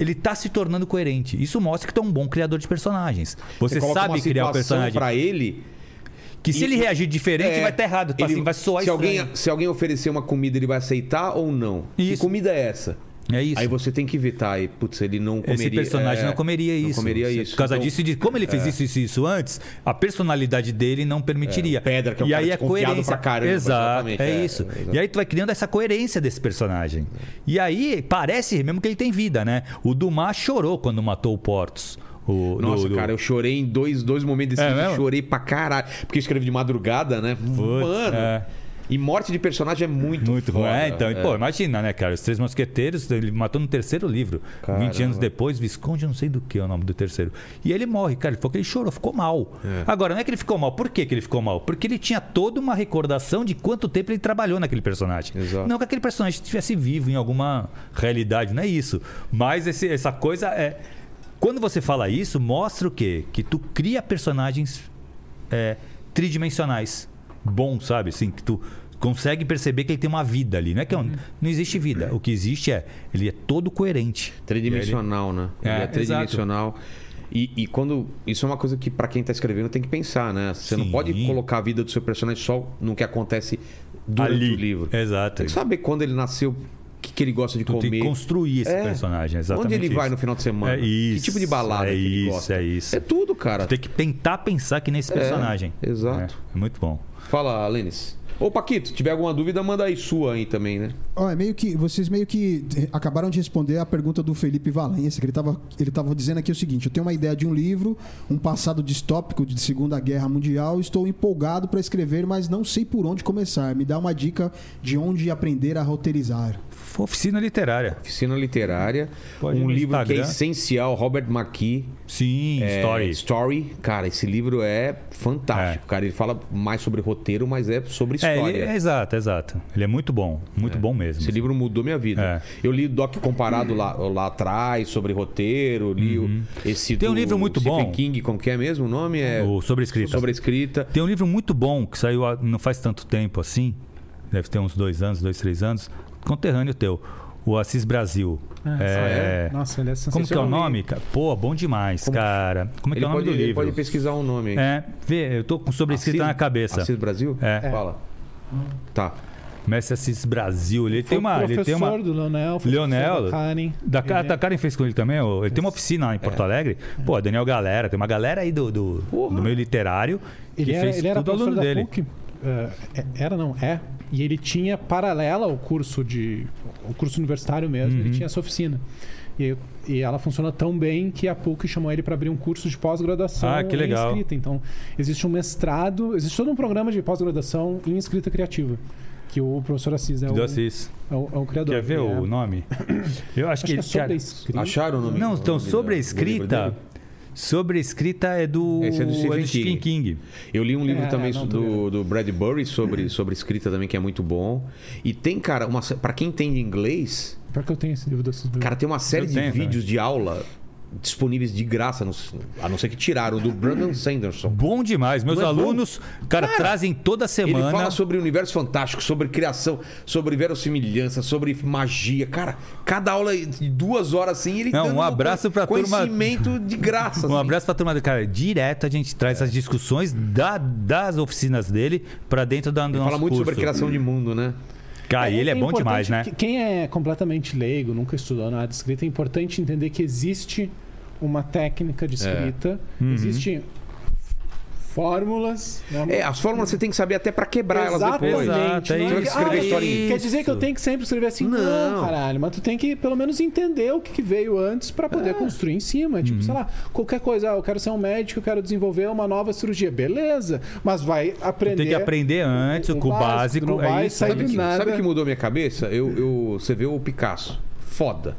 [SPEAKER 4] ele tá se tornando coerente. Isso mostra que tu é um bom criador de personagens. Você,
[SPEAKER 1] coloca
[SPEAKER 4] sabe criar o
[SPEAKER 1] situação
[SPEAKER 4] personagem.
[SPEAKER 1] pra ele.
[SPEAKER 4] Que se
[SPEAKER 1] e-
[SPEAKER 4] ele reagir diferente,
[SPEAKER 1] É,
[SPEAKER 4] vai estar errado. Tu fala
[SPEAKER 1] ele-
[SPEAKER 4] assim, vai soar
[SPEAKER 1] se
[SPEAKER 4] estranho.
[SPEAKER 1] alguém, se alguém oferecer uma comida, ele vai aceitar ou não? Que
[SPEAKER 4] Isso.
[SPEAKER 1] comida é essa?
[SPEAKER 4] É isso.
[SPEAKER 1] Aí você tem que evitar. E, putz, ele não comeria.
[SPEAKER 4] Esse personagem
[SPEAKER 1] é,
[SPEAKER 4] não comeria isso.
[SPEAKER 1] Não comeria isso.
[SPEAKER 4] Por causa
[SPEAKER 1] Então,
[SPEAKER 4] disso, de como ele fez isso, isso e isso antes, a personalidade dele não permitiria.
[SPEAKER 1] É, Pedra, que é um
[SPEAKER 4] e
[SPEAKER 1] cara
[SPEAKER 4] aí a
[SPEAKER 1] desconfiado
[SPEAKER 4] coerência.
[SPEAKER 1] pra caramba,
[SPEAKER 4] Exato,
[SPEAKER 1] exatamente,
[SPEAKER 4] é,
[SPEAKER 1] é,
[SPEAKER 4] isso. E aí tu vai criando essa coerência desse personagem. E aí parece mesmo que ele tem vida, né? O Dumas chorou quando matou o Portos. O,
[SPEAKER 1] Nossa,
[SPEAKER 4] do- do-
[SPEAKER 1] cara, eu chorei em dois, dois momentos desse
[SPEAKER 4] É
[SPEAKER 1] livro,
[SPEAKER 4] mesmo?
[SPEAKER 1] chorei pra caralho. Porque eu escrevo de madrugada, né?
[SPEAKER 4] Putz,
[SPEAKER 1] Mano.
[SPEAKER 4] é.
[SPEAKER 1] E morte de personagem é muito
[SPEAKER 4] Muito
[SPEAKER 1] foda.
[SPEAKER 4] É, então, pô, imagina, né, cara? Os Três Mosqueteiros, ele matou no terceiro livro.
[SPEAKER 1] Caramba.
[SPEAKER 4] 20 anos depois, Visconde, não sei do que é o nome do terceiro. E ele morre, cara. Ele falou que ele chorou, ficou mal.
[SPEAKER 1] É.
[SPEAKER 4] Agora, não é que ele ficou mal. Por que, que ele ficou mal? Porque ele tinha toda uma recordação de quanto tempo ele trabalhou naquele personagem.
[SPEAKER 1] Exato.
[SPEAKER 4] Não que aquele personagem estivesse vivo em alguma realidade, não é isso. Mas esse- essa coisa é. Quando você fala isso, mostra o quê? Que tu cria personagens é, tridimensionais. Bom, sabe? Assim, que tu consegue perceber que ele tem uma vida ali. Não é que é um- não existe vida. O que existe é. Ele é todo coerente.
[SPEAKER 1] Tridimensional, né?
[SPEAKER 4] É,
[SPEAKER 1] Ele é
[SPEAKER 4] exato.
[SPEAKER 1] tridimensional. E, e quando. Isso é uma coisa que, pra quem tá escrevendo, tem que pensar, né? Você não
[SPEAKER 4] Sim.
[SPEAKER 1] pode colocar a vida do seu personagem só no que acontece durante
[SPEAKER 4] ali.
[SPEAKER 1] o livro.
[SPEAKER 4] Exato.
[SPEAKER 1] Tem que saber quando ele nasceu, que, que ele gosta de
[SPEAKER 4] Tu
[SPEAKER 1] comer.
[SPEAKER 4] tem que construir esse
[SPEAKER 1] É.
[SPEAKER 4] personagem, exatamente.
[SPEAKER 1] Onde ele vai
[SPEAKER 4] isso.
[SPEAKER 1] no final de semana?
[SPEAKER 4] É isso,
[SPEAKER 1] que tipo de balada
[SPEAKER 4] é
[SPEAKER 1] que ele
[SPEAKER 4] isso,
[SPEAKER 1] gosta?
[SPEAKER 4] é isso.
[SPEAKER 1] É tudo, cara.
[SPEAKER 4] Tu tem que tentar pensar que nesse personagem.
[SPEAKER 1] exato.
[SPEAKER 4] É, é muito bom.
[SPEAKER 1] Fala, Lênis. Ô, Paquito, se tiver alguma dúvida, manda aí sua aí também, né?
[SPEAKER 6] Ó, é meio que vocês meio que acabaram de responder a pergunta do Felipe Valença, que ele estava ele tava dizendo aqui o seguinte: eu tenho uma ideia de um livro, um passado distópico de Segunda Guerra Mundial, estou empolgado para escrever, mas não sei por onde começar. Me dá uma dica de onde aprender a roteirizar.
[SPEAKER 4] Oficina literária.
[SPEAKER 1] Oficina Literária.
[SPEAKER 4] Pode
[SPEAKER 1] um livro que é
[SPEAKER 4] Instagram.
[SPEAKER 1] essencial, Robert McKee.
[SPEAKER 4] Sim,
[SPEAKER 1] É,
[SPEAKER 4] story.
[SPEAKER 1] Story. Cara, esse livro é fantático. Cara, ele fala mais sobre roteiro, mas é sobre
[SPEAKER 4] É,
[SPEAKER 1] história.
[SPEAKER 4] ele- é exato, exato. Ele é muito bom, muito bom mesmo.
[SPEAKER 1] Esse livro mudou minha vida.
[SPEAKER 4] É.
[SPEAKER 1] Eu li o Doc comparado lá, lá atrás sobre roteiro, li o- esse
[SPEAKER 4] Tem um livro muito
[SPEAKER 1] Stephen
[SPEAKER 4] bom.
[SPEAKER 1] King, como que é mesmo o nome? É
[SPEAKER 4] O Sobre Escrita.
[SPEAKER 1] Sobre escrita.
[SPEAKER 4] Tem um livro muito bom que saiu não faz tanto tempo assim, deve ter uns dois anos, dois, três anos, conterrâneo teu, o Assis Brasil. É,
[SPEAKER 3] Nossa, ele é sensacional.
[SPEAKER 4] Como que é o nome? Pô, bom demais, cara. Como é que
[SPEAKER 1] Ele
[SPEAKER 4] é o nome
[SPEAKER 1] pode,
[SPEAKER 4] do
[SPEAKER 1] ele
[SPEAKER 4] livro?
[SPEAKER 1] pode pesquisar um nome aí.
[SPEAKER 4] É, vê, eu tô com sobre escrita
[SPEAKER 1] Assis-
[SPEAKER 4] na cabeça.
[SPEAKER 1] Assis Brasil?
[SPEAKER 4] É.
[SPEAKER 1] Fala. Tá.
[SPEAKER 4] Mestre Assis Brasil, ele
[SPEAKER 3] Foi
[SPEAKER 4] tem uma, ele tem uma
[SPEAKER 3] professor do Leonel.
[SPEAKER 4] Leonel,
[SPEAKER 3] da Karen.
[SPEAKER 4] Da, Ka-
[SPEAKER 3] Ele
[SPEAKER 4] da
[SPEAKER 3] é-
[SPEAKER 4] Karen fez com ele também. Ele tem uma oficina lá em Porto Alegre. Pô, Daniel Galera, tem uma galera aí do, do, do meio literário que
[SPEAKER 3] Ele era,
[SPEAKER 4] fez
[SPEAKER 3] ele era
[SPEAKER 4] tudo aluno
[SPEAKER 3] da
[SPEAKER 4] dele.
[SPEAKER 3] PUC. é, é- era, não, é. E ele tinha paralela ao curso de. o curso universitário mesmo,
[SPEAKER 4] Uhum.
[SPEAKER 3] ele tinha essa oficina. E, e ela funciona tão bem que a PUC chamou ele para abrir um curso de pós-graduação
[SPEAKER 4] Ah, que legal.
[SPEAKER 3] em escrita. Então, existe um mestrado, existe todo um programa de pós-graduação em escrita criativa. Que o professor Assis é o,
[SPEAKER 4] Assis.
[SPEAKER 3] é o, é o criador.
[SPEAKER 4] Quer ver
[SPEAKER 3] é-
[SPEAKER 4] o nome? Eu acho,
[SPEAKER 3] Acho que é
[SPEAKER 4] que,
[SPEAKER 3] sobre
[SPEAKER 4] cara,
[SPEAKER 3] a escrita.
[SPEAKER 1] Acharam o nome?
[SPEAKER 4] Não, então sobre a escrita. Sobre escrita é do,
[SPEAKER 1] Esse é do Stephen
[SPEAKER 4] Stephen
[SPEAKER 1] King.
[SPEAKER 4] King.
[SPEAKER 1] Eu li um livro
[SPEAKER 3] É,
[SPEAKER 1] também
[SPEAKER 3] não,
[SPEAKER 1] do, do Bradbury sobre, sobre escrita também, que é muito bom. E tem, cara, uma, para quem entende inglês,
[SPEAKER 3] Pior que eu tenho esse livro desses dois.
[SPEAKER 1] cara, tem uma série
[SPEAKER 4] Eu
[SPEAKER 1] de
[SPEAKER 4] tenho
[SPEAKER 1] vídeos de aula disponíveis de graça, a não ser que tiraram, do Brandon Sanderson.
[SPEAKER 4] Bom demais. Meus
[SPEAKER 1] é
[SPEAKER 4] alunos, cara, trazem toda
[SPEAKER 1] Ele
[SPEAKER 4] semana.
[SPEAKER 1] fala sobre o universo fantástico, sobre criação, sobre verossimilhança, sobre magia. Cara, cada aula de duas horas assim, ele
[SPEAKER 4] Não, um abraço pra turma-
[SPEAKER 1] conhecimento de graça.
[SPEAKER 4] Um
[SPEAKER 1] assim.
[SPEAKER 4] abraço pra turma cara. Direto a gente traz as discussões da- das oficinas dele pra dentro da, do
[SPEAKER 1] Ele
[SPEAKER 4] nosso
[SPEAKER 1] fala muito
[SPEAKER 4] curso.
[SPEAKER 1] sobre criação de mundo, né?
[SPEAKER 4] Cara, e ele é, bom
[SPEAKER 3] importante
[SPEAKER 4] demais, né?
[SPEAKER 3] que Quem é completamente leigo, nunca estudou nada de escrita, é importante entender que existe uma técnica de escrita,
[SPEAKER 4] Uhum.
[SPEAKER 3] existe fórmulas. né?
[SPEAKER 1] É, as fórmulas você tem que saber até pra quebrar elas depois.
[SPEAKER 3] Exatamente.
[SPEAKER 4] Exato, é
[SPEAKER 3] não é
[SPEAKER 4] isso.
[SPEAKER 3] que,
[SPEAKER 1] Escrever
[SPEAKER 3] ah,
[SPEAKER 1] historinha.
[SPEAKER 3] Quer dizer que eu tenho que sempre escrever assim?
[SPEAKER 1] Não.
[SPEAKER 3] Não, caralho. Mas tu tem que pelo menos entender o que veio antes pra
[SPEAKER 1] É.
[SPEAKER 3] poder construir em cima.
[SPEAKER 1] Uhum.
[SPEAKER 3] Tipo, sei lá, qualquer coisa. Ah, eu quero ser um médico, eu quero desenvolver uma nova cirurgia. Beleza. Mas vai aprender.
[SPEAKER 4] Tem que aprender antes, o,
[SPEAKER 3] o
[SPEAKER 4] o básico.
[SPEAKER 3] básico, não vai
[SPEAKER 4] é isso.
[SPEAKER 3] sair
[SPEAKER 1] Sabe que,
[SPEAKER 3] nada.
[SPEAKER 1] sabe que mudou minha cabeça? Eu, eu- você vê o Picasso. Foda.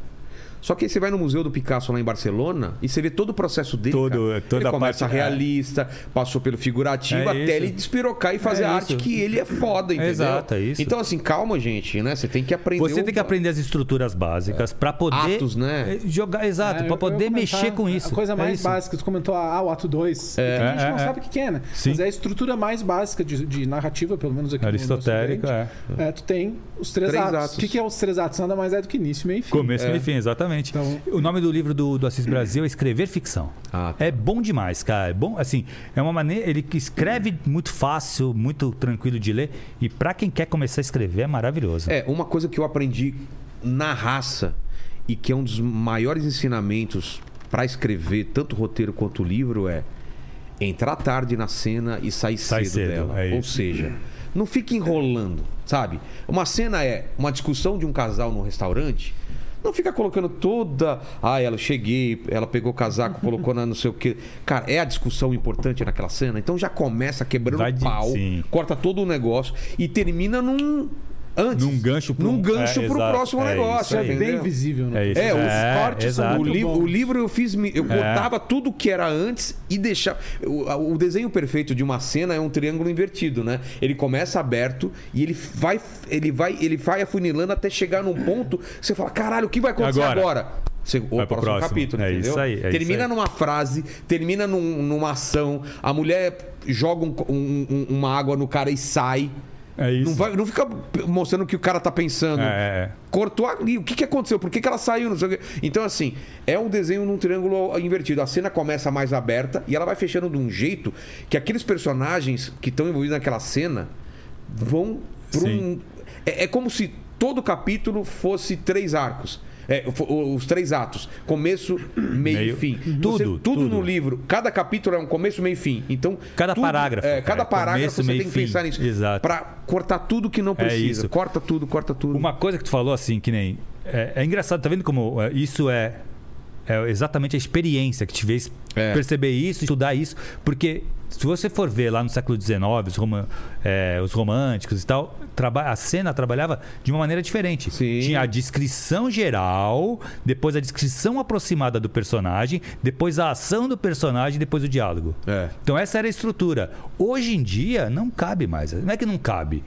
[SPEAKER 1] Só que aí você vai no Museu do Picasso lá em Barcelona e você vê todo o processo dele.
[SPEAKER 4] Todo-
[SPEAKER 1] cara.
[SPEAKER 4] toda
[SPEAKER 1] ele
[SPEAKER 4] a
[SPEAKER 1] começa
[SPEAKER 4] parte-
[SPEAKER 1] realista, passou pelo figurativo,
[SPEAKER 4] É
[SPEAKER 1] até
[SPEAKER 4] isso.
[SPEAKER 1] ele despirocar e fazer
[SPEAKER 4] É
[SPEAKER 1] a arte
[SPEAKER 4] isso.
[SPEAKER 1] que ele é foda, entendeu?
[SPEAKER 4] Exato, é isso.
[SPEAKER 1] Então, assim, calma, gente, né? Você tem que aprender.
[SPEAKER 4] Você
[SPEAKER 1] o-
[SPEAKER 4] tem que aprender as estruturas básicas pra poder
[SPEAKER 1] Atos, né?
[SPEAKER 4] jogar, exato,
[SPEAKER 3] É, eu
[SPEAKER 4] poder mexer com isso.
[SPEAKER 3] A coisa
[SPEAKER 4] É
[SPEAKER 3] mais
[SPEAKER 4] isso.
[SPEAKER 3] básica, tu comentou ah, o ato 2.
[SPEAKER 4] É,
[SPEAKER 3] a gente
[SPEAKER 4] é,
[SPEAKER 3] não
[SPEAKER 4] é.
[SPEAKER 3] sabe o que que é, né?
[SPEAKER 4] Sim.
[SPEAKER 3] Mas é a estrutura mais básica de, de narrativa, pelo menos aqui no
[SPEAKER 4] Aristotélico,
[SPEAKER 3] no
[SPEAKER 4] é.
[SPEAKER 3] Ocidente. é. Tu tem os três,
[SPEAKER 1] Três
[SPEAKER 3] atos.
[SPEAKER 1] atos.
[SPEAKER 3] O que, que é os três atos? Nada mais é do que início, meio e fim.
[SPEAKER 4] Começo,
[SPEAKER 1] É.
[SPEAKER 4] meio e fim, exatamente.
[SPEAKER 3] Então-
[SPEAKER 4] O nome do livro do, do Assis Brasil é Escrever Ficção.
[SPEAKER 1] Ah, tá.
[SPEAKER 4] É bom demais, cara. É bom, assim, é uma maneira. Ele que escreve muito fácil, muito tranquilo de ler. E pra quem quer começar a escrever é maravilhoso.
[SPEAKER 1] É, uma coisa que eu aprendi na raça e que é um dos maiores ensinamentos pra escrever tanto roteiro quanto o livro é entrar tarde na cena e sair
[SPEAKER 4] Sai
[SPEAKER 1] cedo,
[SPEAKER 4] cedo,
[SPEAKER 1] dela.
[SPEAKER 4] é
[SPEAKER 1] Ou seja, não fique enrolando, sabe? Uma cena é uma discussão de um casal num restaurante. Não fica colocando toda. Ah, ela cheguei, ela pegou o casaco, colocou na não sei o quê. Cara, é a discussão importante naquela cena. Então já começa quebrando
[SPEAKER 4] de-
[SPEAKER 1] pau,
[SPEAKER 4] sim.
[SPEAKER 1] corta todo o negócio e termina num. Antes.
[SPEAKER 4] Num gancho pro-
[SPEAKER 1] Num gancho
[SPEAKER 4] é,
[SPEAKER 1] pro
[SPEAKER 4] exato.
[SPEAKER 1] próximo
[SPEAKER 4] É
[SPEAKER 1] negócio.
[SPEAKER 4] isso aí.
[SPEAKER 3] É bem
[SPEAKER 1] entendeu?
[SPEAKER 3] visível, né?
[SPEAKER 4] É isso.
[SPEAKER 1] É, os
[SPEAKER 4] É,
[SPEAKER 3] cortes.
[SPEAKER 1] O,
[SPEAKER 3] muito
[SPEAKER 1] li-
[SPEAKER 3] bons.
[SPEAKER 1] o livro eu fiz. Eu
[SPEAKER 4] É.
[SPEAKER 1] cortava tudo que era antes e deixava. O, o desenho perfeito de uma cena é um triângulo invertido, né? Ele começa aberto e ele vai. Ele vai. Ele vai afunilando até chegar num ponto que você fala: caralho, o que vai acontecer
[SPEAKER 4] Agora.
[SPEAKER 1] agora? Você, o
[SPEAKER 4] Vai pro
[SPEAKER 1] próximo,
[SPEAKER 4] próximo.
[SPEAKER 1] capítulo,
[SPEAKER 4] É
[SPEAKER 1] entendeu?
[SPEAKER 4] isso aí, é
[SPEAKER 1] termina
[SPEAKER 4] isso aí.
[SPEAKER 1] numa frase, termina num- numa ação, a mulher joga um- um- uma água no cara e sai.
[SPEAKER 4] É isso.
[SPEAKER 1] Não, vai- não fica mostrando o que o cara tá pensando.
[SPEAKER 4] É, é.
[SPEAKER 1] Cortou ali. O que, que aconteceu? Por que, que ela saiu? Então, assim, é um desenho num triângulo invertido. A cena começa mais aberta e ela vai fechando de um jeito que aqueles personagens que estão envolvidos naquela cena vão para um. É, é como se todo capítulo fosse três arcos. É, os três atos. Começo, meio,
[SPEAKER 4] Meio.
[SPEAKER 1] e fim.
[SPEAKER 4] Tudo,
[SPEAKER 1] Você- tudo
[SPEAKER 4] tudo.
[SPEAKER 1] no livro. Cada capítulo é um começo, meio e fim. Então.
[SPEAKER 4] Cada
[SPEAKER 1] tudo-
[SPEAKER 4] parágrafo,
[SPEAKER 1] É, cada
[SPEAKER 4] é,
[SPEAKER 1] parágrafo
[SPEAKER 4] começo,
[SPEAKER 1] você
[SPEAKER 4] meio
[SPEAKER 1] tem que
[SPEAKER 4] fim.
[SPEAKER 1] pensar nisso.
[SPEAKER 4] Exato.
[SPEAKER 1] Pra cortar tudo que não precisa.
[SPEAKER 4] isso.
[SPEAKER 1] Corta tudo, corta tudo.
[SPEAKER 4] Uma coisa que tu falou assim, que nem. É, é engraçado, tá vendo como é, isso é, é exatamente a experiência que te fez
[SPEAKER 1] É.
[SPEAKER 4] perceber isso, estudar isso. Porque se você for ver lá no século XIX, os, roma- é, os românticos e tal, a cena trabalhava de uma maneira diferente.
[SPEAKER 1] Sim.
[SPEAKER 4] Tinha a descrição geral, depois a descrição aproximada do personagem, depois a ação do personagem, depois o diálogo.
[SPEAKER 1] É.
[SPEAKER 4] Então essa era a estrutura. Hoje em dia não cabe mais. Não é que não cabe.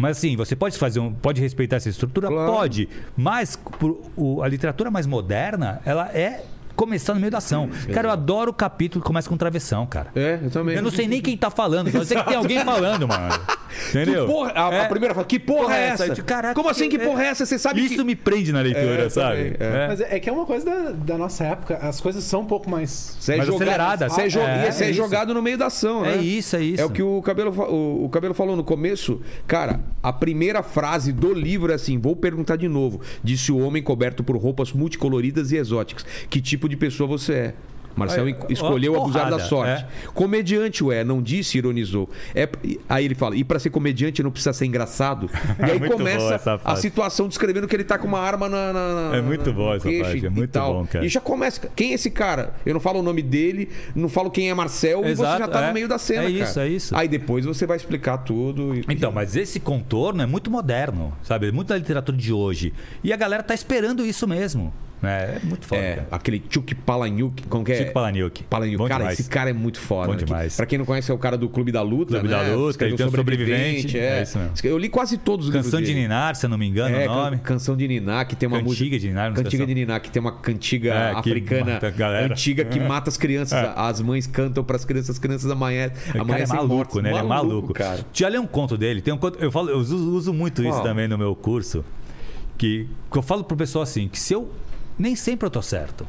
[SPEAKER 4] Mas assim, você pode fazer um, pode respeitar essa estrutura?
[SPEAKER 1] Claro.
[SPEAKER 4] Pode. Mas por- o- a literatura mais moderna, ela é começar no meio da ação. Cara, eu adoro o capítulo que começa com travessão, cara.
[SPEAKER 1] É, eu também.
[SPEAKER 4] Eu não sei nem quem tá falando, só sei que tem alguém falando, mano. Entendeu?
[SPEAKER 1] Porra, a,
[SPEAKER 4] É.
[SPEAKER 1] a primeira fala, que porra, é essa?
[SPEAKER 4] Eu digo, Caraca,
[SPEAKER 1] Como assim, que porra é essa? Você sabe
[SPEAKER 4] Isso
[SPEAKER 1] que...
[SPEAKER 4] me prende na leitura,
[SPEAKER 1] É,
[SPEAKER 4] sabe?
[SPEAKER 1] é.
[SPEAKER 4] É.
[SPEAKER 3] Mas é, é que é uma coisa da, da nossa época. As coisas são um pouco mais.
[SPEAKER 1] Você é
[SPEAKER 4] Mas
[SPEAKER 1] jogado,
[SPEAKER 4] acelerada.
[SPEAKER 1] Você é, jo-
[SPEAKER 4] É,
[SPEAKER 1] você é
[SPEAKER 4] é
[SPEAKER 1] jogado no meio da ação, né?
[SPEAKER 4] É isso, é isso.
[SPEAKER 1] É o que o cabelo, o, o cabelo falou no começo. Cara, a primeira frase do livro é assim: vou perguntar de novo. Disse o homem coberto por roupas multicoloridas e exóticas. Que tipo de pessoa você é? Marcel en- escolheu
[SPEAKER 4] ó,
[SPEAKER 1] abusar da sorte. Comediante, ué, não disse, ironizou. É, aí ele fala: e pra ser comediante não precisa ser engraçado? E aí
[SPEAKER 4] boa
[SPEAKER 1] começa a situação descrevendo que ele tá com uma arma na. na- na-
[SPEAKER 4] É muito
[SPEAKER 1] no
[SPEAKER 4] essa parte, é muito bom, cara.
[SPEAKER 1] E já começa. Quem é esse cara? Eu não falo o nome dele, não falo quem é Marcel, e você
[SPEAKER 4] Exato,
[SPEAKER 1] já tá
[SPEAKER 4] é.
[SPEAKER 1] no meio da cena,
[SPEAKER 4] É
[SPEAKER 1] cara.
[SPEAKER 4] isso, é isso.
[SPEAKER 1] Aí depois você vai explicar tudo. e-
[SPEAKER 4] Então, mas esse contorno é muito moderno, sabe? É muito da literatura de hoje. E a galera tá esperando isso mesmo. Né? É muito foda.
[SPEAKER 1] É,
[SPEAKER 4] cara.
[SPEAKER 1] aquele Chuk Palahniuk, como que é?
[SPEAKER 4] Chico Palahniuk.
[SPEAKER 1] Palahniuk.
[SPEAKER 4] Bom
[SPEAKER 1] Cara,
[SPEAKER 4] demais.
[SPEAKER 1] esse cara é muito foda.
[SPEAKER 4] Bom
[SPEAKER 1] né?
[SPEAKER 4] Demais.
[SPEAKER 1] Pra quem não conhece, é o cara do Clube da Luta,
[SPEAKER 4] Clube
[SPEAKER 1] né?
[SPEAKER 4] da Luta, ele tem o Sobrevivente,
[SPEAKER 1] É.
[SPEAKER 4] é isso mesmo.
[SPEAKER 1] Eu li quase todos os
[SPEAKER 4] Canção de. Ninar, se eu não me engano
[SPEAKER 1] É,
[SPEAKER 4] o nome.
[SPEAKER 1] can- Canção de Niná, que tem uma música.
[SPEAKER 4] Cantiga de Ninar, não sei
[SPEAKER 1] Cantiga
[SPEAKER 4] se-
[SPEAKER 1] de Niná, que tem uma cantiga
[SPEAKER 4] É,
[SPEAKER 1] africana antiga que mata as crianças.
[SPEAKER 4] É.
[SPEAKER 1] As mães cantam pras crianças, as crianças
[SPEAKER 4] cara é maluco, né? Ele é maluco.
[SPEAKER 1] cara.
[SPEAKER 4] Já leu um conto dele? Tem um conto, eu, falo, eu uso, muito isso também no meu curso. Que, que eu falo pro pessoal assim: que se eu. Nem sempre eu tô certo.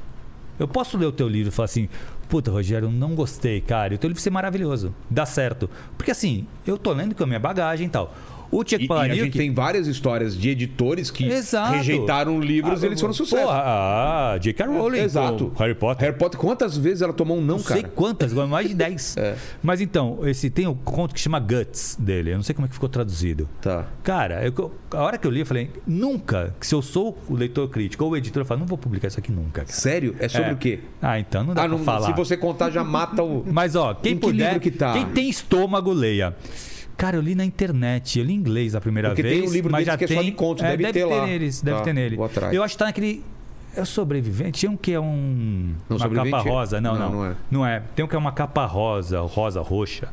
[SPEAKER 4] Eu posso ler o teu livro e falar assim: Puta, Rogério, não gostei, cara. E o teu livro ser maravilhoso. Dá certo. Porque assim, eu tô lendo com a minha bagagem e tal. O Tchek
[SPEAKER 1] E, e a gente
[SPEAKER 4] Palahniuk.
[SPEAKER 1] tem várias histórias de editores que
[SPEAKER 4] Exato.
[SPEAKER 1] rejeitaram livros
[SPEAKER 4] Ah,
[SPEAKER 1] e eles foram sucesso.
[SPEAKER 4] Porra, ah, J.K. Rowling.
[SPEAKER 1] Exato.
[SPEAKER 4] Harry Potter.
[SPEAKER 1] Harry Potter, quantas vezes ela tomou um não,
[SPEAKER 4] Não
[SPEAKER 1] cara?
[SPEAKER 4] sei quantas, mais de 10.
[SPEAKER 1] É.
[SPEAKER 4] Mas então, esse tem um conto que chama Guts dele. Eu não sei como é que ficou traduzido.
[SPEAKER 1] Tá.
[SPEAKER 4] Cara, eu- a hora que eu li, eu falei, nunca, que se eu sou o leitor crítico ou o editor, eu falo, não vou publicar isso aqui nunca. Cara.
[SPEAKER 1] Sério? É sobre
[SPEAKER 4] É.
[SPEAKER 1] o quê?
[SPEAKER 4] Ah, então não dá
[SPEAKER 1] Ah,
[SPEAKER 4] pra
[SPEAKER 1] não,
[SPEAKER 4] falar.
[SPEAKER 1] se você contar, já mata o.
[SPEAKER 4] Mas ó, quem
[SPEAKER 1] Em que
[SPEAKER 4] puder,
[SPEAKER 1] que tá?
[SPEAKER 4] quem tem estômago, leia. Cara, eu li na internet, eu li em inglês a primeira
[SPEAKER 1] Porque
[SPEAKER 4] vez.
[SPEAKER 1] tem um livro
[SPEAKER 4] mas já
[SPEAKER 1] que é só
[SPEAKER 4] tem,
[SPEAKER 1] de contos, deve ter lá.
[SPEAKER 4] neles, deve
[SPEAKER 1] Tá,
[SPEAKER 4] ter nele. Eu acho que tá naquele. É o sobrevivente? Tinha um que é um.
[SPEAKER 1] Não,
[SPEAKER 4] uma capa
[SPEAKER 1] é-
[SPEAKER 4] rosa. Não,
[SPEAKER 1] não,
[SPEAKER 4] não.
[SPEAKER 1] não é.
[SPEAKER 4] Não é. Tem um que é uma capa rosa, rosa, roxa.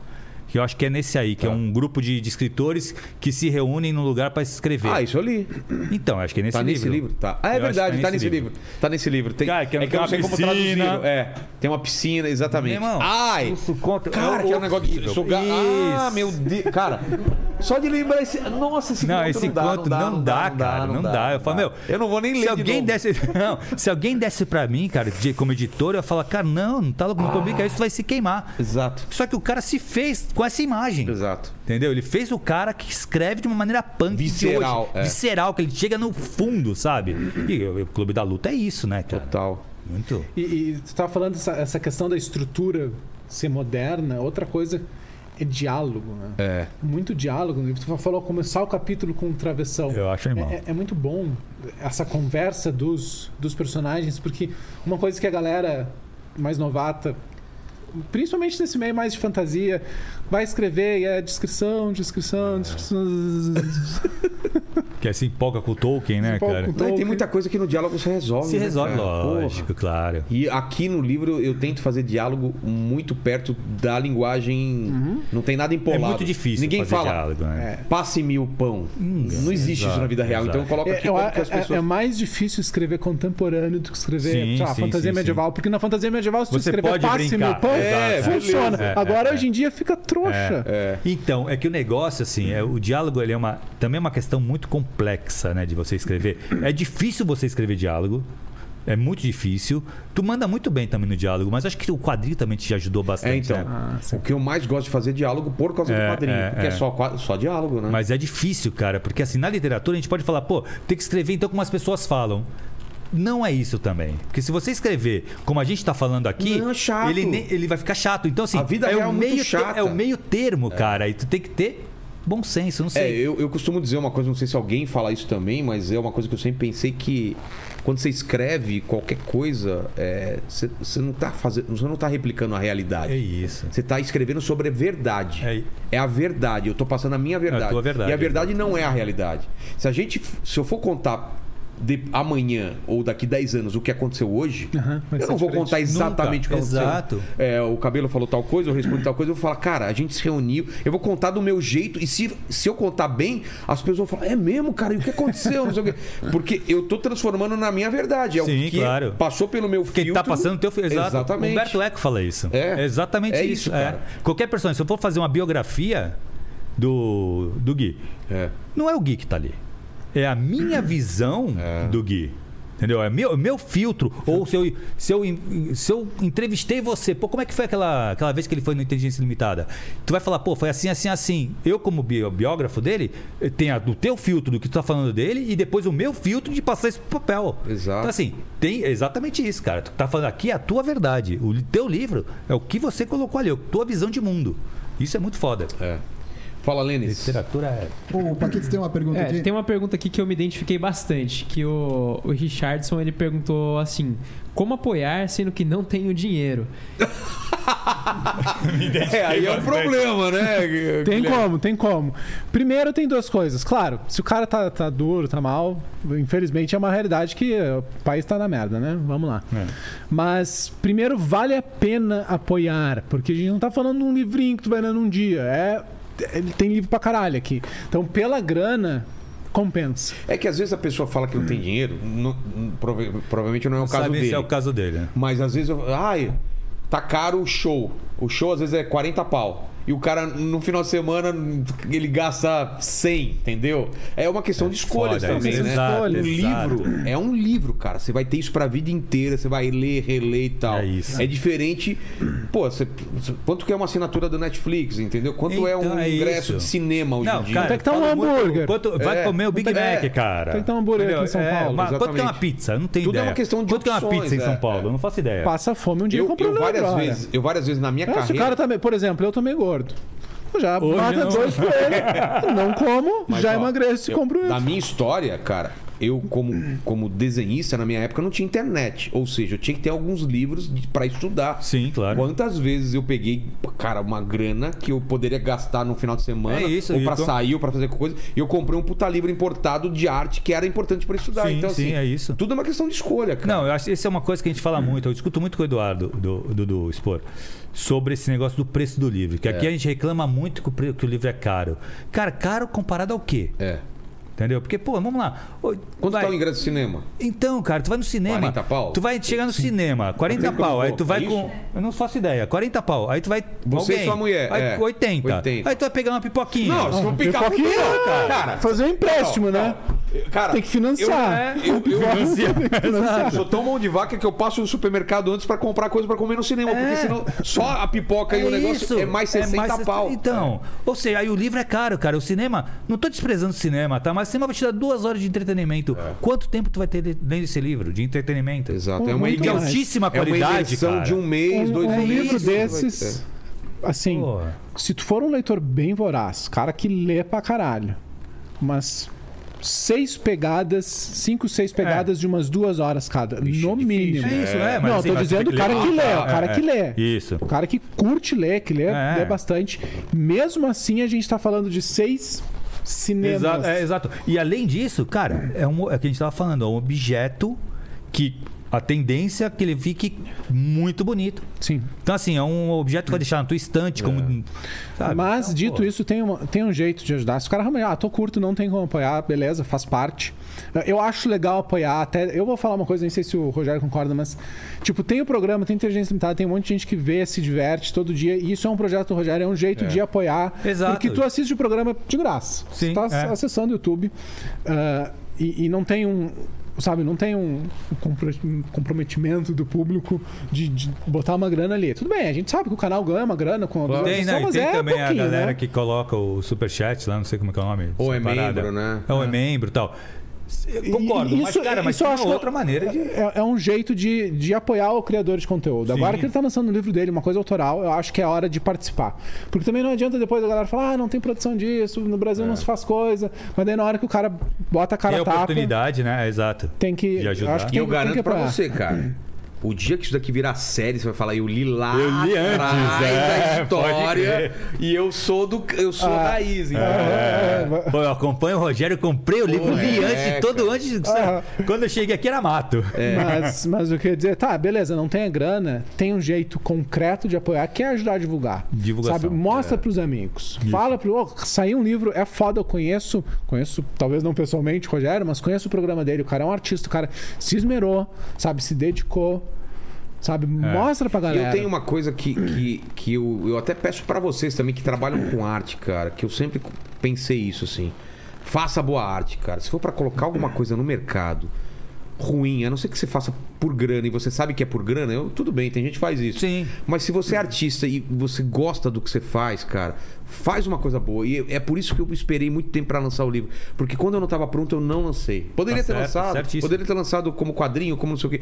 [SPEAKER 4] Que eu acho que é nesse aí, que
[SPEAKER 1] Tá.
[SPEAKER 4] é um grupo de, de escritores que se reúnem num lugar para escrever.
[SPEAKER 1] Ah, isso eu li.
[SPEAKER 4] Então, acho que é nesse
[SPEAKER 1] Tá
[SPEAKER 4] livro.
[SPEAKER 1] nesse livro? Tá. Ah, é
[SPEAKER 4] Eu
[SPEAKER 1] verdade,
[SPEAKER 4] que
[SPEAKER 1] tá nesse livro. Tá nesse livro. Tem,
[SPEAKER 4] Cara, que
[SPEAKER 1] é que eu não sei
[SPEAKER 4] tem
[SPEAKER 1] como traduzir.
[SPEAKER 4] piscina.
[SPEAKER 1] É, tem uma piscina, exatamente.
[SPEAKER 4] Meu irmão,
[SPEAKER 1] Ai!
[SPEAKER 4] isso conta-
[SPEAKER 1] Cara, que é um negócio de sugar. Ah,
[SPEAKER 4] Isso.
[SPEAKER 1] meu Deus. Cara, só de lembrar esse. Nossa, esse
[SPEAKER 4] Não,
[SPEAKER 1] conto
[SPEAKER 4] esse
[SPEAKER 1] não dá,
[SPEAKER 4] conto não dá, cara. Não dá. Eu falo, meu.
[SPEAKER 1] Eu não vou nem ler.
[SPEAKER 4] Se
[SPEAKER 1] de
[SPEAKER 4] alguém
[SPEAKER 1] novo.
[SPEAKER 4] desse. Não, se alguém desse pra mim, cara, de- como editor, eu ia falar, cara, não, não tá louco, não publica isso, vai se queimar.
[SPEAKER 1] Exato.
[SPEAKER 4] Só que o cara se fez com essa imagem.
[SPEAKER 1] Exato.
[SPEAKER 4] Entendeu? Ele fez o cara que escreve de uma maneira punk de
[SPEAKER 1] Visceral,
[SPEAKER 4] hoje.
[SPEAKER 1] é.
[SPEAKER 4] Visceral, que ele chega no fundo, sabe? E o, o Clube da Luta é isso, né, cara?
[SPEAKER 1] Total.
[SPEAKER 4] Muito.
[SPEAKER 3] E, e tu tava falando essa, essa questão da estrutura ser moderna, outra coisa é diálogo, né?
[SPEAKER 1] É.
[SPEAKER 3] Muito diálogo livro. Tu falou começar o capítulo com travessão.
[SPEAKER 4] Eu acho animal.
[SPEAKER 3] É, é- é muito bom essa conversa dos, dos personagens, porque uma coisa que a galera mais novata, principalmente nesse meio mais de fantasia, vai escrever e é descrição, descrição, descrição.
[SPEAKER 4] Que se empolga com o Tolkien, né, cara?
[SPEAKER 3] com o
[SPEAKER 1] Não, e tem
[SPEAKER 3] Tolkien.
[SPEAKER 1] muita coisa que no diálogo se resolve.
[SPEAKER 4] Se
[SPEAKER 1] né,
[SPEAKER 4] resolve,
[SPEAKER 1] cara?
[SPEAKER 4] lógico,
[SPEAKER 1] Porra.
[SPEAKER 4] claro.
[SPEAKER 1] E aqui no livro eu tento fazer diálogo muito perto da linguagem. Não tem nada empolado.
[SPEAKER 4] É muito difícil
[SPEAKER 1] Ninguém
[SPEAKER 4] fazer
[SPEAKER 1] fala.
[SPEAKER 4] diálogo, né?
[SPEAKER 1] Passe-me o pão. não existe isso
[SPEAKER 4] exato,
[SPEAKER 1] na vida real.
[SPEAKER 4] exato.
[SPEAKER 1] Então eu coloco
[SPEAKER 3] É,
[SPEAKER 1] aqui
[SPEAKER 3] eu-
[SPEAKER 1] como que
[SPEAKER 3] é-
[SPEAKER 1] as
[SPEAKER 3] é-
[SPEAKER 1] pessoas.
[SPEAKER 3] é mais difícil escrever contemporâneo do que escrever
[SPEAKER 4] Sim,
[SPEAKER 3] lá,
[SPEAKER 4] sim,
[SPEAKER 3] fantasia
[SPEAKER 4] sim,
[SPEAKER 3] medieval. Porque na fantasia medieval, se
[SPEAKER 4] Você
[SPEAKER 3] escrever
[SPEAKER 4] pode
[SPEAKER 3] passe
[SPEAKER 4] brincar.
[SPEAKER 3] meu pão,
[SPEAKER 1] É,
[SPEAKER 3] funciona.
[SPEAKER 4] beleza. É,
[SPEAKER 3] Agora,
[SPEAKER 4] é,
[SPEAKER 3] hoje em dia, fica trouxa.
[SPEAKER 1] É.
[SPEAKER 4] Então, é que o negócio, assim, é, o diálogo ele é uma, também é uma questão muito complexa, né, de você escrever. É difícil você escrever diálogo. É muito difícil. Tu manda muito bem também no diálogo, mas acho que o quadrinho também te ajudou
[SPEAKER 1] É,
[SPEAKER 4] bastante.
[SPEAKER 1] então.
[SPEAKER 4] né?
[SPEAKER 3] Ah,
[SPEAKER 1] o que eu mais gosto de fazer é diálogo por causa
[SPEAKER 4] É,
[SPEAKER 1] do quadrinho.
[SPEAKER 4] é,
[SPEAKER 1] porque é,
[SPEAKER 4] é.
[SPEAKER 1] só, só diálogo, né?
[SPEAKER 4] Mas é difícil, cara, porque assim, na literatura a gente pode falar, pô, tem que escrever então como as pessoas falam. Não é isso também. Porque se você escrever como a gente está falando aqui,
[SPEAKER 1] Não, é.
[SPEAKER 4] Ele, nem- ele vai ficar chato. Então, assim,
[SPEAKER 1] A vida
[SPEAKER 4] é, o
[SPEAKER 1] é
[SPEAKER 4] meio
[SPEAKER 1] chata.
[SPEAKER 4] é o meio termo, cara. E tu tem que ter bom senso, não
[SPEAKER 1] É,
[SPEAKER 4] sei.
[SPEAKER 1] eu, eu costumo dizer uma coisa, não sei se alguém fala isso também, mas é uma coisa que eu sempre pensei que quando você escreve qualquer coisa, é, você, você não tá fazendo, você não tá replicando a realidade.
[SPEAKER 4] É isso.
[SPEAKER 1] Você está escrevendo sobre a verdade.
[SPEAKER 4] É.
[SPEAKER 1] É, a verdade. Eu estou passando a minha verdade.
[SPEAKER 4] tua verdade.
[SPEAKER 1] E a verdade não é a realidade. Se a gente, se eu for contar de amanhã ou daqui 10 anos o que aconteceu hoje,
[SPEAKER 3] vai
[SPEAKER 1] eu não vou
[SPEAKER 3] diferente.
[SPEAKER 1] contar exatamente
[SPEAKER 4] Nunca.
[SPEAKER 1] o que aconteceu.
[SPEAKER 4] Exato.
[SPEAKER 1] É, o cabelo falou tal coisa, eu respondo tal coisa, eu vou falar, cara, a gente se reuniu, eu vou contar do meu jeito, e se, se eu contar bem, as pessoas vão falar, é mesmo, cara, e o que aconteceu? Não sei o quê. Porque eu tô transformando na minha verdade. É
[SPEAKER 4] Sim,
[SPEAKER 1] o que
[SPEAKER 4] claro.
[SPEAKER 1] passou pelo meu filtro.
[SPEAKER 4] Quem tá passando o teu filho. Exato.
[SPEAKER 1] Exatamente.
[SPEAKER 4] Humberto Eco fala isso.
[SPEAKER 1] É.
[SPEAKER 4] exatamente
[SPEAKER 1] É
[SPEAKER 4] isso.
[SPEAKER 1] isso,
[SPEAKER 4] é.
[SPEAKER 1] cara.
[SPEAKER 4] Qualquer personagem, se eu for fazer uma biografia do, do Gui,
[SPEAKER 1] É.
[SPEAKER 4] não é o Gui que tá ali. É a minha visão do Gui. Entendeu? É meu, meu filtro. Ou se eu, se, eu, se eu entrevistei você, pô, como é que foi aquela, aquela vez que ele foi no Inteligência Limitada? Tu vai falar, pô, foi assim, assim, assim. Eu, como bi- biógrafo dele, a, o teu filtro do que tu tá falando dele e depois o meu filtro de passar isso pro papel.
[SPEAKER 1] Exato.
[SPEAKER 4] Então, assim, tem exatamente isso, cara. Tu tá falando aqui é a tua verdade. O teu livro é o que você colocou ali, a tua visão de mundo. Isso é muito foda.
[SPEAKER 1] É. Fala, Lênis.
[SPEAKER 4] Literatura é.
[SPEAKER 6] O Paquito tem uma pergunta
[SPEAKER 2] É,
[SPEAKER 6] aqui.
[SPEAKER 2] tem uma pergunta aqui que eu me identifiquei bastante, que o, o Richardson ele perguntou assim: como apoiar sendo que não tenho dinheiro?
[SPEAKER 1] É, aí é um problema, né?
[SPEAKER 3] Tem como, tem como. Primeiro tem duas coisas. Claro, se o cara tá, tá duro, tá mal, infelizmente é uma realidade que o país tá na merda, né? Vamos lá.
[SPEAKER 4] É.
[SPEAKER 3] Mas, primeiro, vale a pena apoiar, porque a gente não tá falando de um livrinho que tu vai ler num dia. É, ele tem livro pra caralho aqui. Então, pela grana, compensa.
[SPEAKER 1] É que às vezes a pessoa fala que não tem dinheiro, não- prova- provavelmente não é o caso
[SPEAKER 4] Sabe
[SPEAKER 1] dele.
[SPEAKER 4] se é o caso dele, né?
[SPEAKER 1] Mas às vezes eu. Ai, tá caro o show. O show às vezes é 40 pau. E o cara, no final de semana, ele gasta 100, entendeu? É uma questão de escolhas
[SPEAKER 4] foda,
[SPEAKER 1] também,
[SPEAKER 3] é
[SPEAKER 1] né?
[SPEAKER 3] exato,
[SPEAKER 1] um
[SPEAKER 4] exato.
[SPEAKER 1] livro é um livro, cara. Você vai ter isso pra vida inteira, você vai ler, reler e tal.
[SPEAKER 4] É isso.
[SPEAKER 1] É diferente. Pô, você- quanto que é uma assinatura do Netflix, entendeu? Quanto é um
[SPEAKER 4] Então, é
[SPEAKER 1] ingresso
[SPEAKER 4] isso.
[SPEAKER 1] de cinema hoje
[SPEAKER 4] Não,
[SPEAKER 1] em dia?
[SPEAKER 4] cara,
[SPEAKER 3] Tem que tá um hambúrguer.
[SPEAKER 4] quanto- vai
[SPEAKER 1] É.
[SPEAKER 4] comer o Big
[SPEAKER 1] é?
[SPEAKER 4] Mac, cara.
[SPEAKER 3] Tem que ter um hambúrguer aqui em São Paulo,
[SPEAKER 4] mas quanto que é uma pizza? Eu não tenho
[SPEAKER 1] Tudo é
[SPEAKER 4] ideia.
[SPEAKER 1] uma questão de
[SPEAKER 4] Quanto que é uma pizza em São
[SPEAKER 1] é,
[SPEAKER 4] Paulo?
[SPEAKER 1] é.
[SPEAKER 4] Eu não faço ideia.
[SPEAKER 3] Passa fome um dia
[SPEAKER 1] Eu,
[SPEAKER 3] compra um
[SPEAKER 1] eu várias vezes, eu várias vezes na minha
[SPEAKER 3] É,
[SPEAKER 1] carreira.
[SPEAKER 3] cara tá meio, por exemplo, eu tô meio gordo. Eu já
[SPEAKER 4] Hoje
[SPEAKER 3] mata
[SPEAKER 4] não.
[SPEAKER 3] dois coelhos, não como,
[SPEAKER 1] Mas,
[SPEAKER 3] já
[SPEAKER 1] ó,
[SPEAKER 3] emagreço e
[SPEAKER 1] eu-
[SPEAKER 3] compro
[SPEAKER 1] Da
[SPEAKER 3] livro.
[SPEAKER 1] minha história, cara, eu como, como desenhista na minha época não tinha internet. Ou seja, eu tinha que ter alguns livros pra estudar.
[SPEAKER 4] Sim, claro.
[SPEAKER 1] Quantas vezes eu peguei, cara, uma grana que eu poderia gastar no final de semana
[SPEAKER 4] É isso,
[SPEAKER 1] ou pra
[SPEAKER 4] com-
[SPEAKER 1] sair ou pra fazer coisa, e eu comprei um puta livro importado de arte que era importante pra estudar.
[SPEAKER 4] Sim,
[SPEAKER 1] então,
[SPEAKER 4] sim,
[SPEAKER 1] assim,
[SPEAKER 4] é isso.
[SPEAKER 1] Tudo é uma questão de escolha, cara.
[SPEAKER 4] Não, eu acho que isso é uma coisa que a gente fala muito. Eu discuto muito com o Eduardo do, do, do Expor sobre esse negócio do preço do livro. Que aqui
[SPEAKER 1] É.
[SPEAKER 4] a gente reclama muito que o, que o livro é caro. Cara, caro comparado ao quê?
[SPEAKER 1] É.
[SPEAKER 4] Entendeu? Porque, pô, vamos lá.
[SPEAKER 1] Quanto
[SPEAKER 4] vai-
[SPEAKER 1] tá o ingresso de cinema?
[SPEAKER 4] Então, cara, tu vai no cinema.
[SPEAKER 1] 40 pau?
[SPEAKER 4] Tu vai chegar no cinema, 40
[SPEAKER 1] tempo que eu
[SPEAKER 4] pau. Aí tu vai
[SPEAKER 1] é
[SPEAKER 4] com.
[SPEAKER 1] isso?
[SPEAKER 4] Eu não faço ideia. 40 pau. Aí tu vai.
[SPEAKER 1] Você e
[SPEAKER 4] alguém,
[SPEAKER 1] sua mulher,
[SPEAKER 4] Aí,
[SPEAKER 1] é.
[SPEAKER 4] 80.
[SPEAKER 1] 80.
[SPEAKER 4] Aí tu vai pegar uma pipoquinha.
[SPEAKER 1] Não, se for picar
[SPEAKER 3] Pipoquinha,
[SPEAKER 1] não,
[SPEAKER 3] cara.
[SPEAKER 1] cara.
[SPEAKER 3] Fazer um empréstimo,
[SPEAKER 1] Não,
[SPEAKER 3] né?
[SPEAKER 1] não. Cara,
[SPEAKER 3] Tem que financiar.
[SPEAKER 1] Eu, eu, eu,
[SPEAKER 3] Financiar.
[SPEAKER 1] eu sou tão mão de vaca que eu passo no supermercado antes pra comprar coisa pra comer no cinema. Porque
[SPEAKER 4] É.
[SPEAKER 1] senão só a pipoca e o negócio é mais 60 pau.
[SPEAKER 4] Então, ou seja, aí o livro é caro, cara. O cinema, não tô desprezando o cinema, tá? Mas o cinema vai te dar duas horas de entretenimento. lendo tempo tu vai ter lendo esse livro de entretenimento?
[SPEAKER 1] Exato. É uma,
[SPEAKER 4] De altíssima
[SPEAKER 1] é uma
[SPEAKER 4] qualidade,
[SPEAKER 1] imersão
[SPEAKER 4] cara.
[SPEAKER 1] de um mês,
[SPEAKER 3] Um,
[SPEAKER 1] dois
[SPEAKER 3] um
[SPEAKER 1] meses.
[SPEAKER 3] livro
[SPEAKER 1] Isso vai
[SPEAKER 3] desses, assim,
[SPEAKER 4] Pô.
[SPEAKER 3] se tu for um leitor bem voraz, cara que lê pra caralho, umas seis pegadas, cinco, seis pegadas de umas duas horas cada,
[SPEAKER 1] Vixe,
[SPEAKER 3] no
[SPEAKER 1] difícil.
[SPEAKER 3] mínimo.
[SPEAKER 4] É isso, é, mas
[SPEAKER 3] Não,
[SPEAKER 4] assim,
[SPEAKER 3] tô
[SPEAKER 4] mas
[SPEAKER 3] dizendo
[SPEAKER 4] tem
[SPEAKER 3] o cara que lê, o cara
[SPEAKER 4] é,
[SPEAKER 3] que
[SPEAKER 4] é.
[SPEAKER 3] lê.
[SPEAKER 4] Isso.
[SPEAKER 3] O cara que curte ler, que lê,
[SPEAKER 4] É.
[SPEAKER 3] lê bastante. Mesmo assim, a gente tá falando de seis cinemas.
[SPEAKER 4] Exato, é, exato. E além disso, cara, é, um, é o que a gente tava falando, é um objeto que a tendência é que ele fique muito bonito.
[SPEAKER 3] Sim.
[SPEAKER 4] Então, assim, é um objeto que vai deixar na tua estante, como. sabe?
[SPEAKER 3] Mas,
[SPEAKER 4] Então,
[SPEAKER 3] dito
[SPEAKER 4] pô,
[SPEAKER 3] isso, tem, uma- tem um jeito de ajudar. Se o cara realmente, ah, tô curto, não tem como apoiar, beleza, faz parte. Eu acho legal apoiar, até. Eu vou falar uma coisa, nem sei se o Rogério concorda, mas, tipo, tem o programa, tem inteligência limitada, tem um monte de gente que vê, se diverte todo dia, e isso é um projeto do Rogério, é um jeito de apoiar.
[SPEAKER 4] Exato.
[SPEAKER 3] Porque tu assiste o programa de graça.
[SPEAKER 4] Sim,
[SPEAKER 3] Você tá
[SPEAKER 4] é.
[SPEAKER 3] acessando o YouTube ah, e, e não tem um. Sabe, não tem um compro- um comprometimento do público de, de botar uma grana ali. Tudo bem, a gente sabe que o canal ganha uma grana com a
[SPEAKER 4] Tem, né? E
[SPEAKER 3] mas
[SPEAKER 4] tem
[SPEAKER 3] é
[SPEAKER 4] também a
[SPEAKER 3] pouquinho,
[SPEAKER 4] galera
[SPEAKER 3] né?
[SPEAKER 4] que coloca o superchat lá, não sei como é é o nome.
[SPEAKER 1] Ou é
[SPEAKER 4] parada.
[SPEAKER 1] membro, né?
[SPEAKER 4] Ou é membro e tal. Concordo,
[SPEAKER 3] E
[SPEAKER 4] mas, cara, mas
[SPEAKER 3] isso eu
[SPEAKER 4] tem
[SPEAKER 3] acho
[SPEAKER 4] uma outra maneira de.
[SPEAKER 3] É, é um jeito de, de apoiar o criador de conteúdo.
[SPEAKER 4] Sim.
[SPEAKER 3] Agora que ele tá lançando o livro dele, uma coisa autoral, eu acho que é hora de participar. Porque também não adianta depois a galera falar, ah, não tem produção disso, no Brasil não se faz coisa. Mas daí na hora que o cara bota a cara
[SPEAKER 4] Tem
[SPEAKER 3] a tapa,
[SPEAKER 4] oportunidade, né? Exato.
[SPEAKER 3] tem que.
[SPEAKER 4] de ajudar.
[SPEAKER 3] eu acho que
[SPEAKER 1] E
[SPEAKER 3] tem,
[SPEAKER 1] eu
[SPEAKER 3] tem
[SPEAKER 1] garanto pra
[SPEAKER 3] apoiar.
[SPEAKER 1] você, cara. O dia que isso daqui virar série, você vai falar, eu li lá
[SPEAKER 4] Eu li antes,
[SPEAKER 1] atrás
[SPEAKER 4] é,
[SPEAKER 1] da história e eu sou do eu sou
[SPEAKER 3] Ah,
[SPEAKER 1] raiz, então.
[SPEAKER 3] É,
[SPEAKER 4] Pô, eu acompanho o Rogério, eu comprei o livro, li
[SPEAKER 1] é,
[SPEAKER 4] antes, todo antes.
[SPEAKER 3] Ah.
[SPEAKER 4] Quando eu cheguei aqui era mato.
[SPEAKER 3] Mas, mas eu queria dizer, tá, beleza, não tem a grana, tem um jeito concreto de apoiar, que é ajudar a divulgar.
[SPEAKER 4] Divulgação.
[SPEAKER 3] Sabe? Mostra pros amigos. Fala pro. Oh, saiu um livro, é foda, eu conheço. Conheço, talvez não pessoalmente, o Rogério, mas conheço o programa dele. O cara é um artista, o cara se esmerou, sabe? Se dedicou. Sabe? Mostra pra galera.
[SPEAKER 1] eu tenho uma coisa que, que, que eu, eu até peço pra vocês também que trabalham com arte, cara, que eu sempre pensei isso assim. Faça boa arte, cara. Se for pra colocar alguma coisa no mercado ruim, a não ser que você faça por grana e você sabe que é por grana, eu, tudo bem, tem gente que faz isso.
[SPEAKER 4] Sim.
[SPEAKER 1] Mas se você é artista e você gosta do que você faz, cara, faz uma coisa boa. E é por isso que eu esperei muito tempo pra lançar o livro. Porque quando eu não tava pronto, eu não lancei. Poderia
[SPEAKER 4] Tá
[SPEAKER 1] ter
[SPEAKER 4] certo,
[SPEAKER 1] lançado,
[SPEAKER 4] certíssimo.
[SPEAKER 1] poderia ter lançado como quadrinho, como não sei o quê.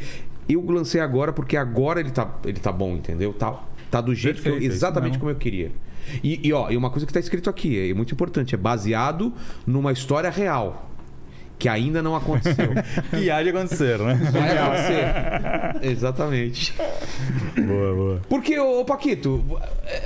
[SPEAKER 1] Eu lancei agora porque agora ele tá, ele tá bom, entendeu? Tá, tá do jeito que eu,
[SPEAKER 4] Perfeito, é
[SPEAKER 1] exatamente como eu queria. E, e, ó, e uma coisa que tá escrito aqui, é muito importante, é baseado numa história real. Que ainda não aconteceu.
[SPEAKER 4] E há de acontecer, né?
[SPEAKER 1] Vai acontecer. Exatamente.
[SPEAKER 4] boa, boa.
[SPEAKER 1] Porque, ô Paquito,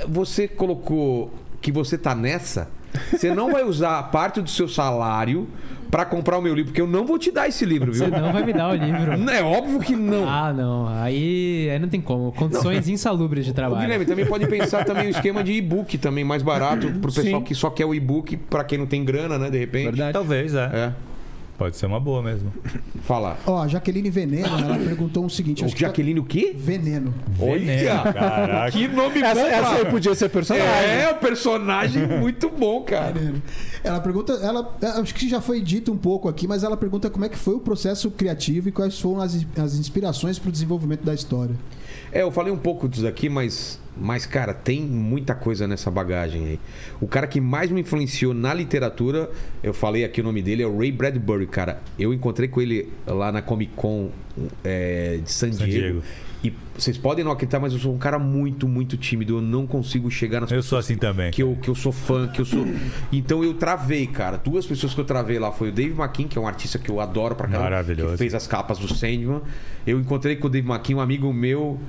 [SPEAKER 1] você colocou que você tá nessa, você não vai usar parte do seu salário pra comprar o meu livro, porque eu não vou te dar esse livro, viu?
[SPEAKER 2] Você não vai me dar o livro.
[SPEAKER 1] É óbvio que não.
[SPEAKER 2] Ah, não. Aí, aí não tem como. Condições insalubres de
[SPEAKER 1] O
[SPEAKER 2] trabalho.
[SPEAKER 1] Guilherme também pode pensar também o esquema de e-book também mais barato pro pessoal
[SPEAKER 3] Sim.
[SPEAKER 1] que só quer o e-book, pra quem não tem grana, né, de repente.
[SPEAKER 3] Verdade.
[SPEAKER 4] Talvez, é.
[SPEAKER 1] É.
[SPEAKER 4] Pode ser uma boa mesmo.
[SPEAKER 1] Fala.
[SPEAKER 6] Ó, a Jaqueline Veneno, ela perguntou o seguinte.
[SPEAKER 1] O
[SPEAKER 6] acho que tá-
[SPEAKER 1] Jaqueline o quê?
[SPEAKER 6] Veneno.
[SPEAKER 1] Olha!
[SPEAKER 4] Caraca.
[SPEAKER 1] Que nome bom,
[SPEAKER 3] Essa, essa aí podia ser personagem.
[SPEAKER 1] É, o personagem muito bom, cara.
[SPEAKER 6] Veneno. Ela pergunta, ela é, acho que já foi dito um pouco aqui, mas ela pergunta como é que foi o processo criativo e quais foram as, as inspirações para o desenvolvimento da história.
[SPEAKER 1] É, eu falei um pouco disso aqui, mas, mas, cara, tem muita coisa nessa bagagem aí. O cara que mais me influenciou na literatura, eu falei aqui o nome dele, é o Ray Bradbury, cara. Eu encontrei com ele lá na Comic Con é, de San,
[SPEAKER 4] San
[SPEAKER 1] Diego.
[SPEAKER 4] Diego.
[SPEAKER 1] E vocês podem não acreditar, mas eu sou um cara muito, muito tímido. Eu não consigo chegar nas
[SPEAKER 4] Eu sou assim também.
[SPEAKER 1] que eu, que eu sou fã, que eu sou. Então eu travei, cara. Duas pessoas que eu travei lá foi o Dave McKean, que é um artista que eu adoro pra caramba.
[SPEAKER 4] Maravilhoso.
[SPEAKER 1] Que fez as capas do Sandman. Eu encontrei com o Dave McKean, um amigo meu.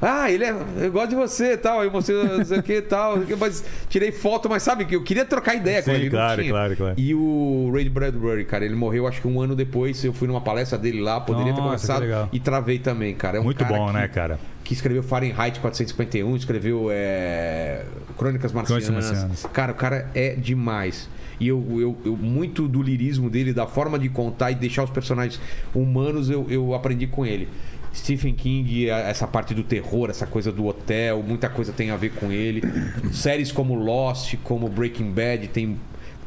[SPEAKER 1] Ah, ele é. Eu gosto de você e tal. Eu mostrei não sei o que e tal. Mas tirei foto, mas sabe que eu queria trocar ideia com
[SPEAKER 4] Sim,
[SPEAKER 1] ele. não
[SPEAKER 4] claro, claro, claro.
[SPEAKER 1] E o Ray Bradbury, cara, ele morreu acho que um ano depois. Eu fui numa palestra dele lá, poderia ter
[SPEAKER 4] Nossa, que legal.
[SPEAKER 1] E travei também, cara. É um
[SPEAKER 4] Muito
[SPEAKER 1] cara
[SPEAKER 4] bom,
[SPEAKER 1] que-
[SPEAKER 4] né, cara?
[SPEAKER 1] que escreveu Fahrenheit 451, escreveu é, Crônicas Marcianas.
[SPEAKER 4] Crônicas Marcianas.
[SPEAKER 1] Cara, o cara é demais. E eu, eu, eu- muito do lirismo dele, da forma de contar e deixar os personagens humanos, eu, eu aprendi com ele. Stephen King, essa parte do terror, essa coisa do hotel, muita coisa tem a ver com ele. Séries como Lost, como Breaking Bad, tem,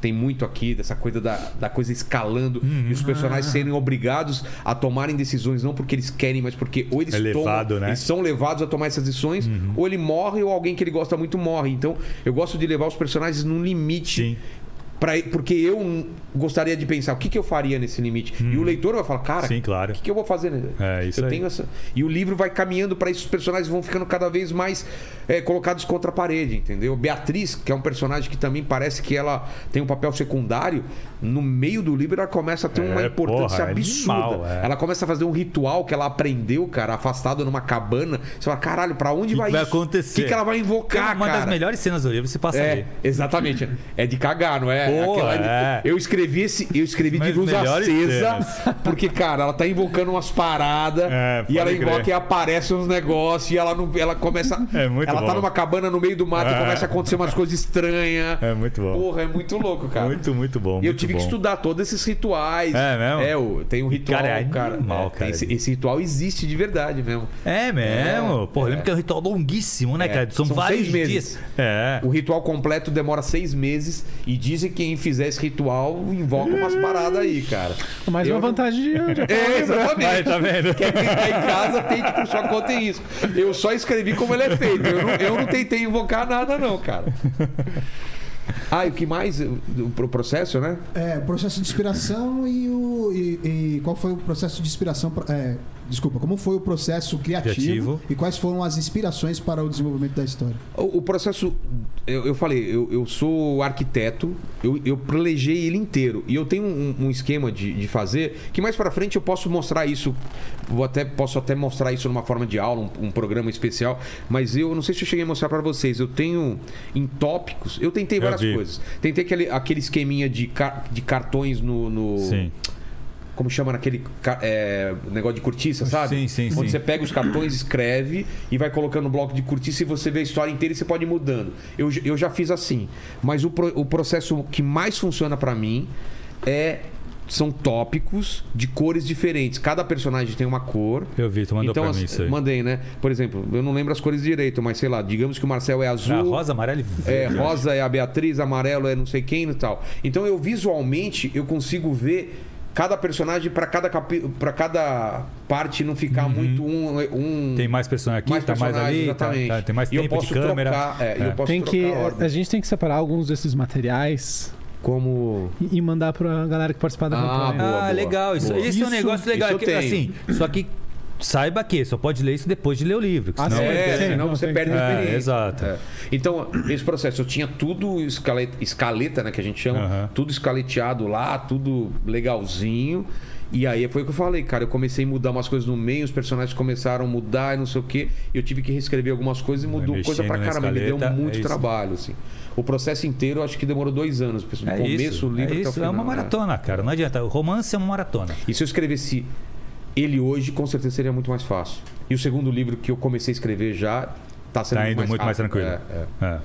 [SPEAKER 1] tem muito aqui dessa coisa da, da coisa escalando
[SPEAKER 4] Uhum.
[SPEAKER 1] e os personagens serem obrigados a tomarem decisões não porque eles querem, mas porque ou eles
[SPEAKER 4] É
[SPEAKER 1] tomam,
[SPEAKER 4] levado, né?
[SPEAKER 1] eles são levados a tomar essas decisões, ou ele morre ou alguém que ele gosta muito morre. Então, eu gosto de levar os personagens num limite
[SPEAKER 4] Sim.
[SPEAKER 1] Pra, porque eu gostaria de pensar o que, que eu faria nesse limite. E o leitor vai falar, cara,
[SPEAKER 4] Uhum. Sim, claro.
[SPEAKER 1] o que, que eu vou fazer? né?
[SPEAKER 4] É, isso
[SPEAKER 1] eu
[SPEAKER 4] aí.
[SPEAKER 1] tenho essa. E o livro vai caminhando para isso, os personagens vão ficando cada vez mais é, colocados contra a parede, entendeu? Beatriz, que é um personagem que também parece que ela tem um papel secundário, no meio do livro ela começa a ter uma
[SPEAKER 4] É,
[SPEAKER 1] importância
[SPEAKER 4] porra, é
[SPEAKER 1] absurda.
[SPEAKER 4] animal, é.
[SPEAKER 1] Ela começa a fazer um ritual que ela aprendeu, cara, afastada numa cabana. Você fala, caralho, pra onde
[SPEAKER 4] que
[SPEAKER 1] vai,
[SPEAKER 4] vai
[SPEAKER 1] isso?
[SPEAKER 4] acontecer?
[SPEAKER 1] O que, que ela vai invocar,
[SPEAKER 4] Uma
[SPEAKER 1] cara?
[SPEAKER 4] das melhores cenas do livro se passa
[SPEAKER 1] É,
[SPEAKER 4] ali.
[SPEAKER 1] exatamente. É de cagar, não é? Aquela-
[SPEAKER 4] é.
[SPEAKER 1] Eu escrevi esse, eu escrevi de luz acesa, porque, cara, ela tá invocando umas paradas
[SPEAKER 4] É,
[SPEAKER 1] e ela
[SPEAKER 4] pode
[SPEAKER 1] invoca
[SPEAKER 4] crer.
[SPEAKER 1] e aparece uns negócios e ela não, ela começa,
[SPEAKER 4] É muito
[SPEAKER 1] ela tá
[SPEAKER 4] bom.
[SPEAKER 1] numa cabana no meio do mato e
[SPEAKER 4] É.
[SPEAKER 1] começa a acontecer umas coisas estranhas.
[SPEAKER 4] É muito bom.
[SPEAKER 1] Porra, é muito louco, cara.
[SPEAKER 4] Muito, muito bom.
[SPEAKER 1] E eu
[SPEAKER 4] muito
[SPEAKER 1] tive
[SPEAKER 4] bom.
[SPEAKER 1] que estudar todos esses rituais.
[SPEAKER 4] É mesmo?
[SPEAKER 1] É, o- tem um ritual,
[SPEAKER 4] Cara, é
[SPEAKER 1] cara.
[SPEAKER 4] animal,
[SPEAKER 1] é, tem
[SPEAKER 4] cara.
[SPEAKER 1] Esse, esse ritual existe de verdade mesmo.
[SPEAKER 4] É mesmo?
[SPEAKER 1] É,
[SPEAKER 4] Pô,
[SPEAKER 1] é.
[SPEAKER 4] lembra que é um ritual longuíssimo, né,
[SPEAKER 1] É,
[SPEAKER 4] cara? São,
[SPEAKER 1] são
[SPEAKER 4] vários
[SPEAKER 1] seis meses.
[SPEAKER 4] dias. É.
[SPEAKER 1] O ritual completo demora seis meses e dizem que quem fizer esse ritual invoca umas paradas aí, cara.
[SPEAKER 3] Mais
[SPEAKER 1] Eu
[SPEAKER 3] uma
[SPEAKER 1] não-
[SPEAKER 3] vantagem de.
[SPEAKER 1] É, exatamente.
[SPEAKER 4] Aí, tá vendo?
[SPEAKER 1] Quem tá em casa tem que puxar conta em isso. Eu só escrevi como ele é feito. Eu não, eu não tentei invocar nada, não, cara. Ah, e o que mais? O, o processo, né?
[SPEAKER 6] É, o processo de inspiração e o. E, e qual foi o processo de inspiração? é, desculpa, como foi o processo criativo,
[SPEAKER 4] Criativo.
[SPEAKER 6] e quais foram as inspirações para o desenvolvimento da história?
[SPEAKER 1] O, o processo, eu, eu falei, eu, eu sou arquiteto, eu, eu planejei ele inteiro. E eu tenho um, um esquema de, de fazer que mais pra frente eu posso mostrar isso. Vou até, posso até mostrar isso numa forma de aula, um, um programa especial. Mas eu não sei se eu cheguei a mostrar pra vocês. Eu tenho em tópicos, eu tentei várias coisas. Tentei aquele, aquele esqueminha de, car- de cartões no. no-
[SPEAKER 4] Sim.
[SPEAKER 1] Como chama naquele é, negócio de cortiça, sabe?
[SPEAKER 4] Sim, sim,
[SPEAKER 1] Onde
[SPEAKER 4] sim.
[SPEAKER 1] você pega os cartões, escreve e vai colocando no bloco de cortiça e você vê a história inteira e você pode ir mudando. Eu, eu já fiz assim. Mas o, pro- o processo que mais funciona pra mim é são tópicos de cores diferentes. Cada personagem tem uma cor.
[SPEAKER 4] Eu vi, tu mandou
[SPEAKER 1] então,
[SPEAKER 4] pra mim isso aí.
[SPEAKER 1] mandei, né? Por exemplo, eu não lembro as cores direito, mas sei lá, digamos que o Marcel é azul.
[SPEAKER 4] Ah, rosa, amarelo e
[SPEAKER 1] É,
[SPEAKER 4] verde.
[SPEAKER 1] rosa é a Beatriz, amarelo é não sei quem e tal. Então eu visualmente eu consigo ver cada personagem para cada capi... para cada parte não ficar muito um, um
[SPEAKER 4] Tem mais personagem aqui,
[SPEAKER 1] mais
[SPEAKER 4] tá mais ali, tá,
[SPEAKER 1] exatamente.
[SPEAKER 4] tá, tem mais
[SPEAKER 1] E
[SPEAKER 4] tempo de câmera.
[SPEAKER 1] trocar, é, e eu
[SPEAKER 4] É.
[SPEAKER 1] posso
[SPEAKER 3] Tem que,
[SPEAKER 1] a ordem.
[SPEAKER 3] a gente tem que separar alguns desses materiais
[SPEAKER 1] como
[SPEAKER 3] e e mandar pra galera que participar da
[SPEAKER 1] Ah,
[SPEAKER 3] campanha.
[SPEAKER 1] boa,
[SPEAKER 4] Ah,
[SPEAKER 1] boa,
[SPEAKER 4] legal. Isso,
[SPEAKER 1] boa.
[SPEAKER 4] esse é um
[SPEAKER 3] Isso-
[SPEAKER 4] negócio legal.
[SPEAKER 1] isso eu
[SPEAKER 4] que,
[SPEAKER 1] tenho.
[SPEAKER 4] assim, só que saiba que só pode ler isso depois de ler o livro.
[SPEAKER 3] Ah,
[SPEAKER 4] senão
[SPEAKER 1] É,
[SPEAKER 3] sim,
[SPEAKER 1] senão
[SPEAKER 3] não,
[SPEAKER 1] você perde
[SPEAKER 3] que-
[SPEAKER 1] a
[SPEAKER 4] É,
[SPEAKER 1] experiência.
[SPEAKER 4] exato.
[SPEAKER 1] É. Então, esse processo, eu tinha tudo escaleta, escaleta, né, que a gente chama, tudo escaleteado lá, tudo legalzinho. E aí foi o que eu falei, cara, eu comecei a mudar umas coisas no meio, os personagens começaram a mudar e não sei o quê. Eu tive que reescrever algumas coisas e mudou
[SPEAKER 4] mexendo
[SPEAKER 1] coisa pra caramba, me deu muito
[SPEAKER 4] é
[SPEAKER 1] trabalho, assim. O processo inteiro eu acho que demorou dois anos, do
[SPEAKER 4] É
[SPEAKER 1] começo
[SPEAKER 4] isso,
[SPEAKER 1] do livro
[SPEAKER 4] é,
[SPEAKER 1] até o
[SPEAKER 4] isso,
[SPEAKER 1] final.
[SPEAKER 4] é uma
[SPEAKER 1] né?
[SPEAKER 4] maratona, cara. Não adianta. O romance é uma maratona.
[SPEAKER 1] E se eu escrevesse ele hoje, com certeza seria muito mais fácil. E o segundo livro que eu comecei a escrever já tá sendo
[SPEAKER 4] Tá indo muito mais
[SPEAKER 1] rápido.
[SPEAKER 4] tranquilo.
[SPEAKER 1] É, é.
[SPEAKER 4] É.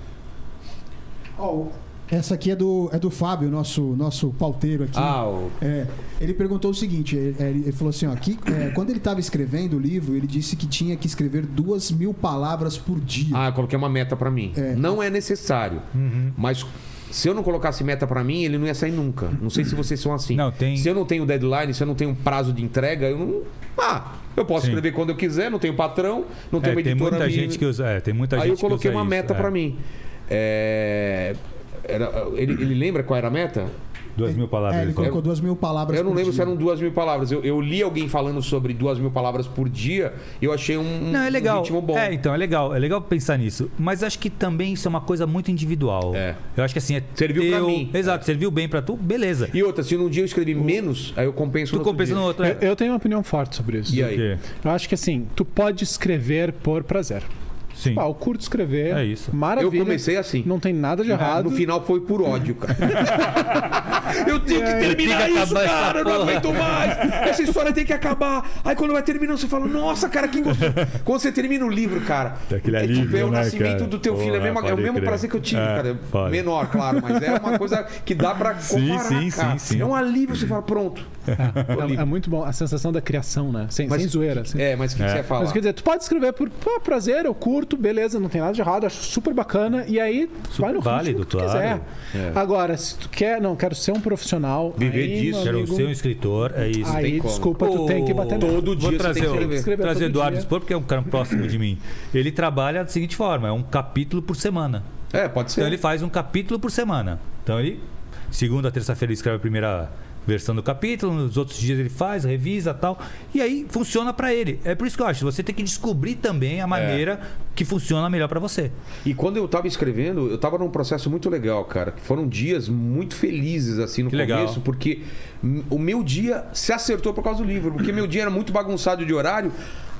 [SPEAKER 6] Ó, essa aqui é do, é do Fábio, nosso, nosso pauteiro aqui.
[SPEAKER 1] Ah, o...
[SPEAKER 6] É, ele perguntou o seguinte: ele, ele falou assim, ó, que, é, quando ele estava escrevendo o livro, ele disse que tinha que escrever duas mil palavras por dia.
[SPEAKER 1] ah, eu coloquei uma meta pra mim.
[SPEAKER 6] É.
[SPEAKER 1] Não é necessário,
[SPEAKER 4] Uhum.
[SPEAKER 1] mas se eu não colocasse meta pra mim, ele não ia sair nunca. Não sei se vocês são assim.
[SPEAKER 4] Não, tem-
[SPEAKER 1] Se eu não tenho deadline, se eu não tenho prazo de entrega, eu não. Ah, eu posso
[SPEAKER 4] Sim.
[SPEAKER 1] escrever quando eu quiser, não tenho patrão, não tenho
[SPEAKER 4] É,
[SPEAKER 1] uma
[SPEAKER 4] tem
[SPEAKER 1] editora.
[SPEAKER 4] muita
[SPEAKER 1] me-
[SPEAKER 4] gente que usa. É, tem muita
[SPEAKER 1] Aí
[SPEAKER 4] gente
[SPEAKER 1] eu coloquei uma
[SPEAKER 4] isso,
[SPEAKER 1] meta
[SPEAKER 4] é.
[SPEAKER 1] pra mim. É, era- ele, ele lembra qual era a meta?
[SPEAKER 4] Duas mil palavras.
[SPEAKER 6] É, ele colocou duas mil palavras
[SPEAKER 1] Eu não
[SPEAKER 6] por
[SPEAKER 1] lembro
[SPEAKER 6] dia.
[SPEAKER 1] se eram duas mil palavras. Eu, eu li alguém falando sobre duas mil palavras por dia e eu achei um,
[SPEAKER 4] Não, é
[SPEAKER 1] um
[SPEAKER 4] legal.
[SPEAKER 1] ritmo bom.
[SPEAKER 4] É, então, é legal. É legal pensar nisso. Mas acho que também isso é uma coisa muito individual.
[SPEAKER 1] É.
[SPEAKER 4] Eu acho que assim, é
[SPEAKER 1] Serviu pra
[SPEAKER 4] teu-
[SPEAKER 1] mim.
[SPEAKER 4] Exato, serviu bem pra tu, beleza.
[SPEAKER 1] E outra, se num dia eu escrevi menos, aí eu compenso
[SPEAKER 4] tu
[SPEAKER 1] no outro
[SPEAKER 4] compensa
[SPEAKER 1] dia.
[SPEAKER 4] no outro. é.
[SPEAKER 3] Eu, eu tenho uma opinião forte sobre isso.
[SPEAKER 1] E aí?
[SPEAKER 3] Eu acho que assim, tu pode escrever por prazer.
[SPEAKER 4] Sim.
[SPEAKER 3] Ah, eu curto escrever.
[SPEAKER 4] É isso.
[SPEAKER 3] Maravilha.
[SPEAKER 1] Eu comecei assim.
[SPEAKER 3] Não tem nada de errado.
[SPEAKER 1] No final foi por ódio, cara. eu tenho que terminar isso, cara. Eu não aguento mais. Essa história tem que acabar. Aí quando vai terminando, você fala, nossa, cara, que gostoso. Quando você termina o livro, cara.
[SPEAKER 4] Daquele
[SPEAKER 1] é, tipo,
[SPEAKER 4] alívio,
[SPEAKER 1] é o
[SPEAKER 4] né,
[SPEAKER 1] nascimento
[SPEAKER 4] cara?
[SPEAKER 1] do teu filho. É, é o mesmo
[SPEAKER 4] crer.
[SPEAKER 1] prazer que eu tive,
[SPEAKER 4] É,
[SPEAKER 1] cara.
[SPEAKER 4] pode.
[SPEAKER 1] Menor, claro, mas é uma coisa que dá pra
[SPEAKER 4] Sim,
[SPEAKER 1] comparar,
[SPEAKER 4] sim,
[SPEAKER 1] cara.
[SPEAKER 4] sim, sim.
[SPEAKER 1] É um alívio, você fala, pronto.
[SPEAKER 3] É,
[SPEAKER 1] livre.
[SPEAKER 3] é muito bom a sensação da criação, né? Sem,
[SPEAKER 1] Mas-
[SPEAKER 3] sem zoeira. assim.
[SPEAKER 1] É, mas o que, que
[SPEAKER 4] É.
[SPEAKER 1] você ia falar?
[SPEAKER 3] Mas quer dizer, tu pode escrever por pô, prazer, eu curto, beleza, não tem nada de errado, acho super bacana. E aí, vai no
[SPEAKER 4] válido,
[SPEAKER 3] ritmo que tu
[SPEAKER 4] claro.
[SPEAKER 3] quiser.
[SPEAKER 1] É.
[SPEAKER 3] Agora, se tu quer, não, quero ser um profissional.
[SPEAKER 1] Viver
[SPEAKER 3] aí,
[SPEAKER 1] disso.
[SPEAKER 4] Quero
[SPEAKER 3] amigo,
[SPEAKER 4] ser um escritor, é isso.
[SPEAKER 3] Aí,
[SPEAKER 1] tem como.
[SPEAKER 3] desculpa, tu tem que bater.
[SPEAKER 1] Todo dia
[SPEAKER 4] Vou trazer,
[SPEAKER 1] tem que
[SPEAKER 4] o-
[SPEAKER 1] escrever.
[SPEAKER 4] Trazer
[SPEAKER 3] todo
[SPEAKER 4] Eduardo. Spor, porque é um cara próximo de mim. Ele trabalha da seguinte forma: é um capítulo por semana.
[SPEAKER 1] É, pode ser.
[SPEAKER 4] Então ele faz um capítulo por semana. Então ele, segunda, terça-feira, ele escreve a primeira versão do capítulo, nos outros dias ele faz, revisa tal. E aí funciona pra ele. É por isso que eu acho, você tem que descobrir também a maneira que funciona melhor pra você.
[SPEAKER 1] E quando eu tava escrevendo, eu tava num processo muito legal, cara. que Foram dias muito felizes, assim, no
[SPEAKER 4] Que
[SPEAKER 1] começo,
[SPEAKER 4] legal.
[SPEAKER 1] porque o meu dia se acertou por causa do livro. Porque meu dia era muito bagunçado de horário.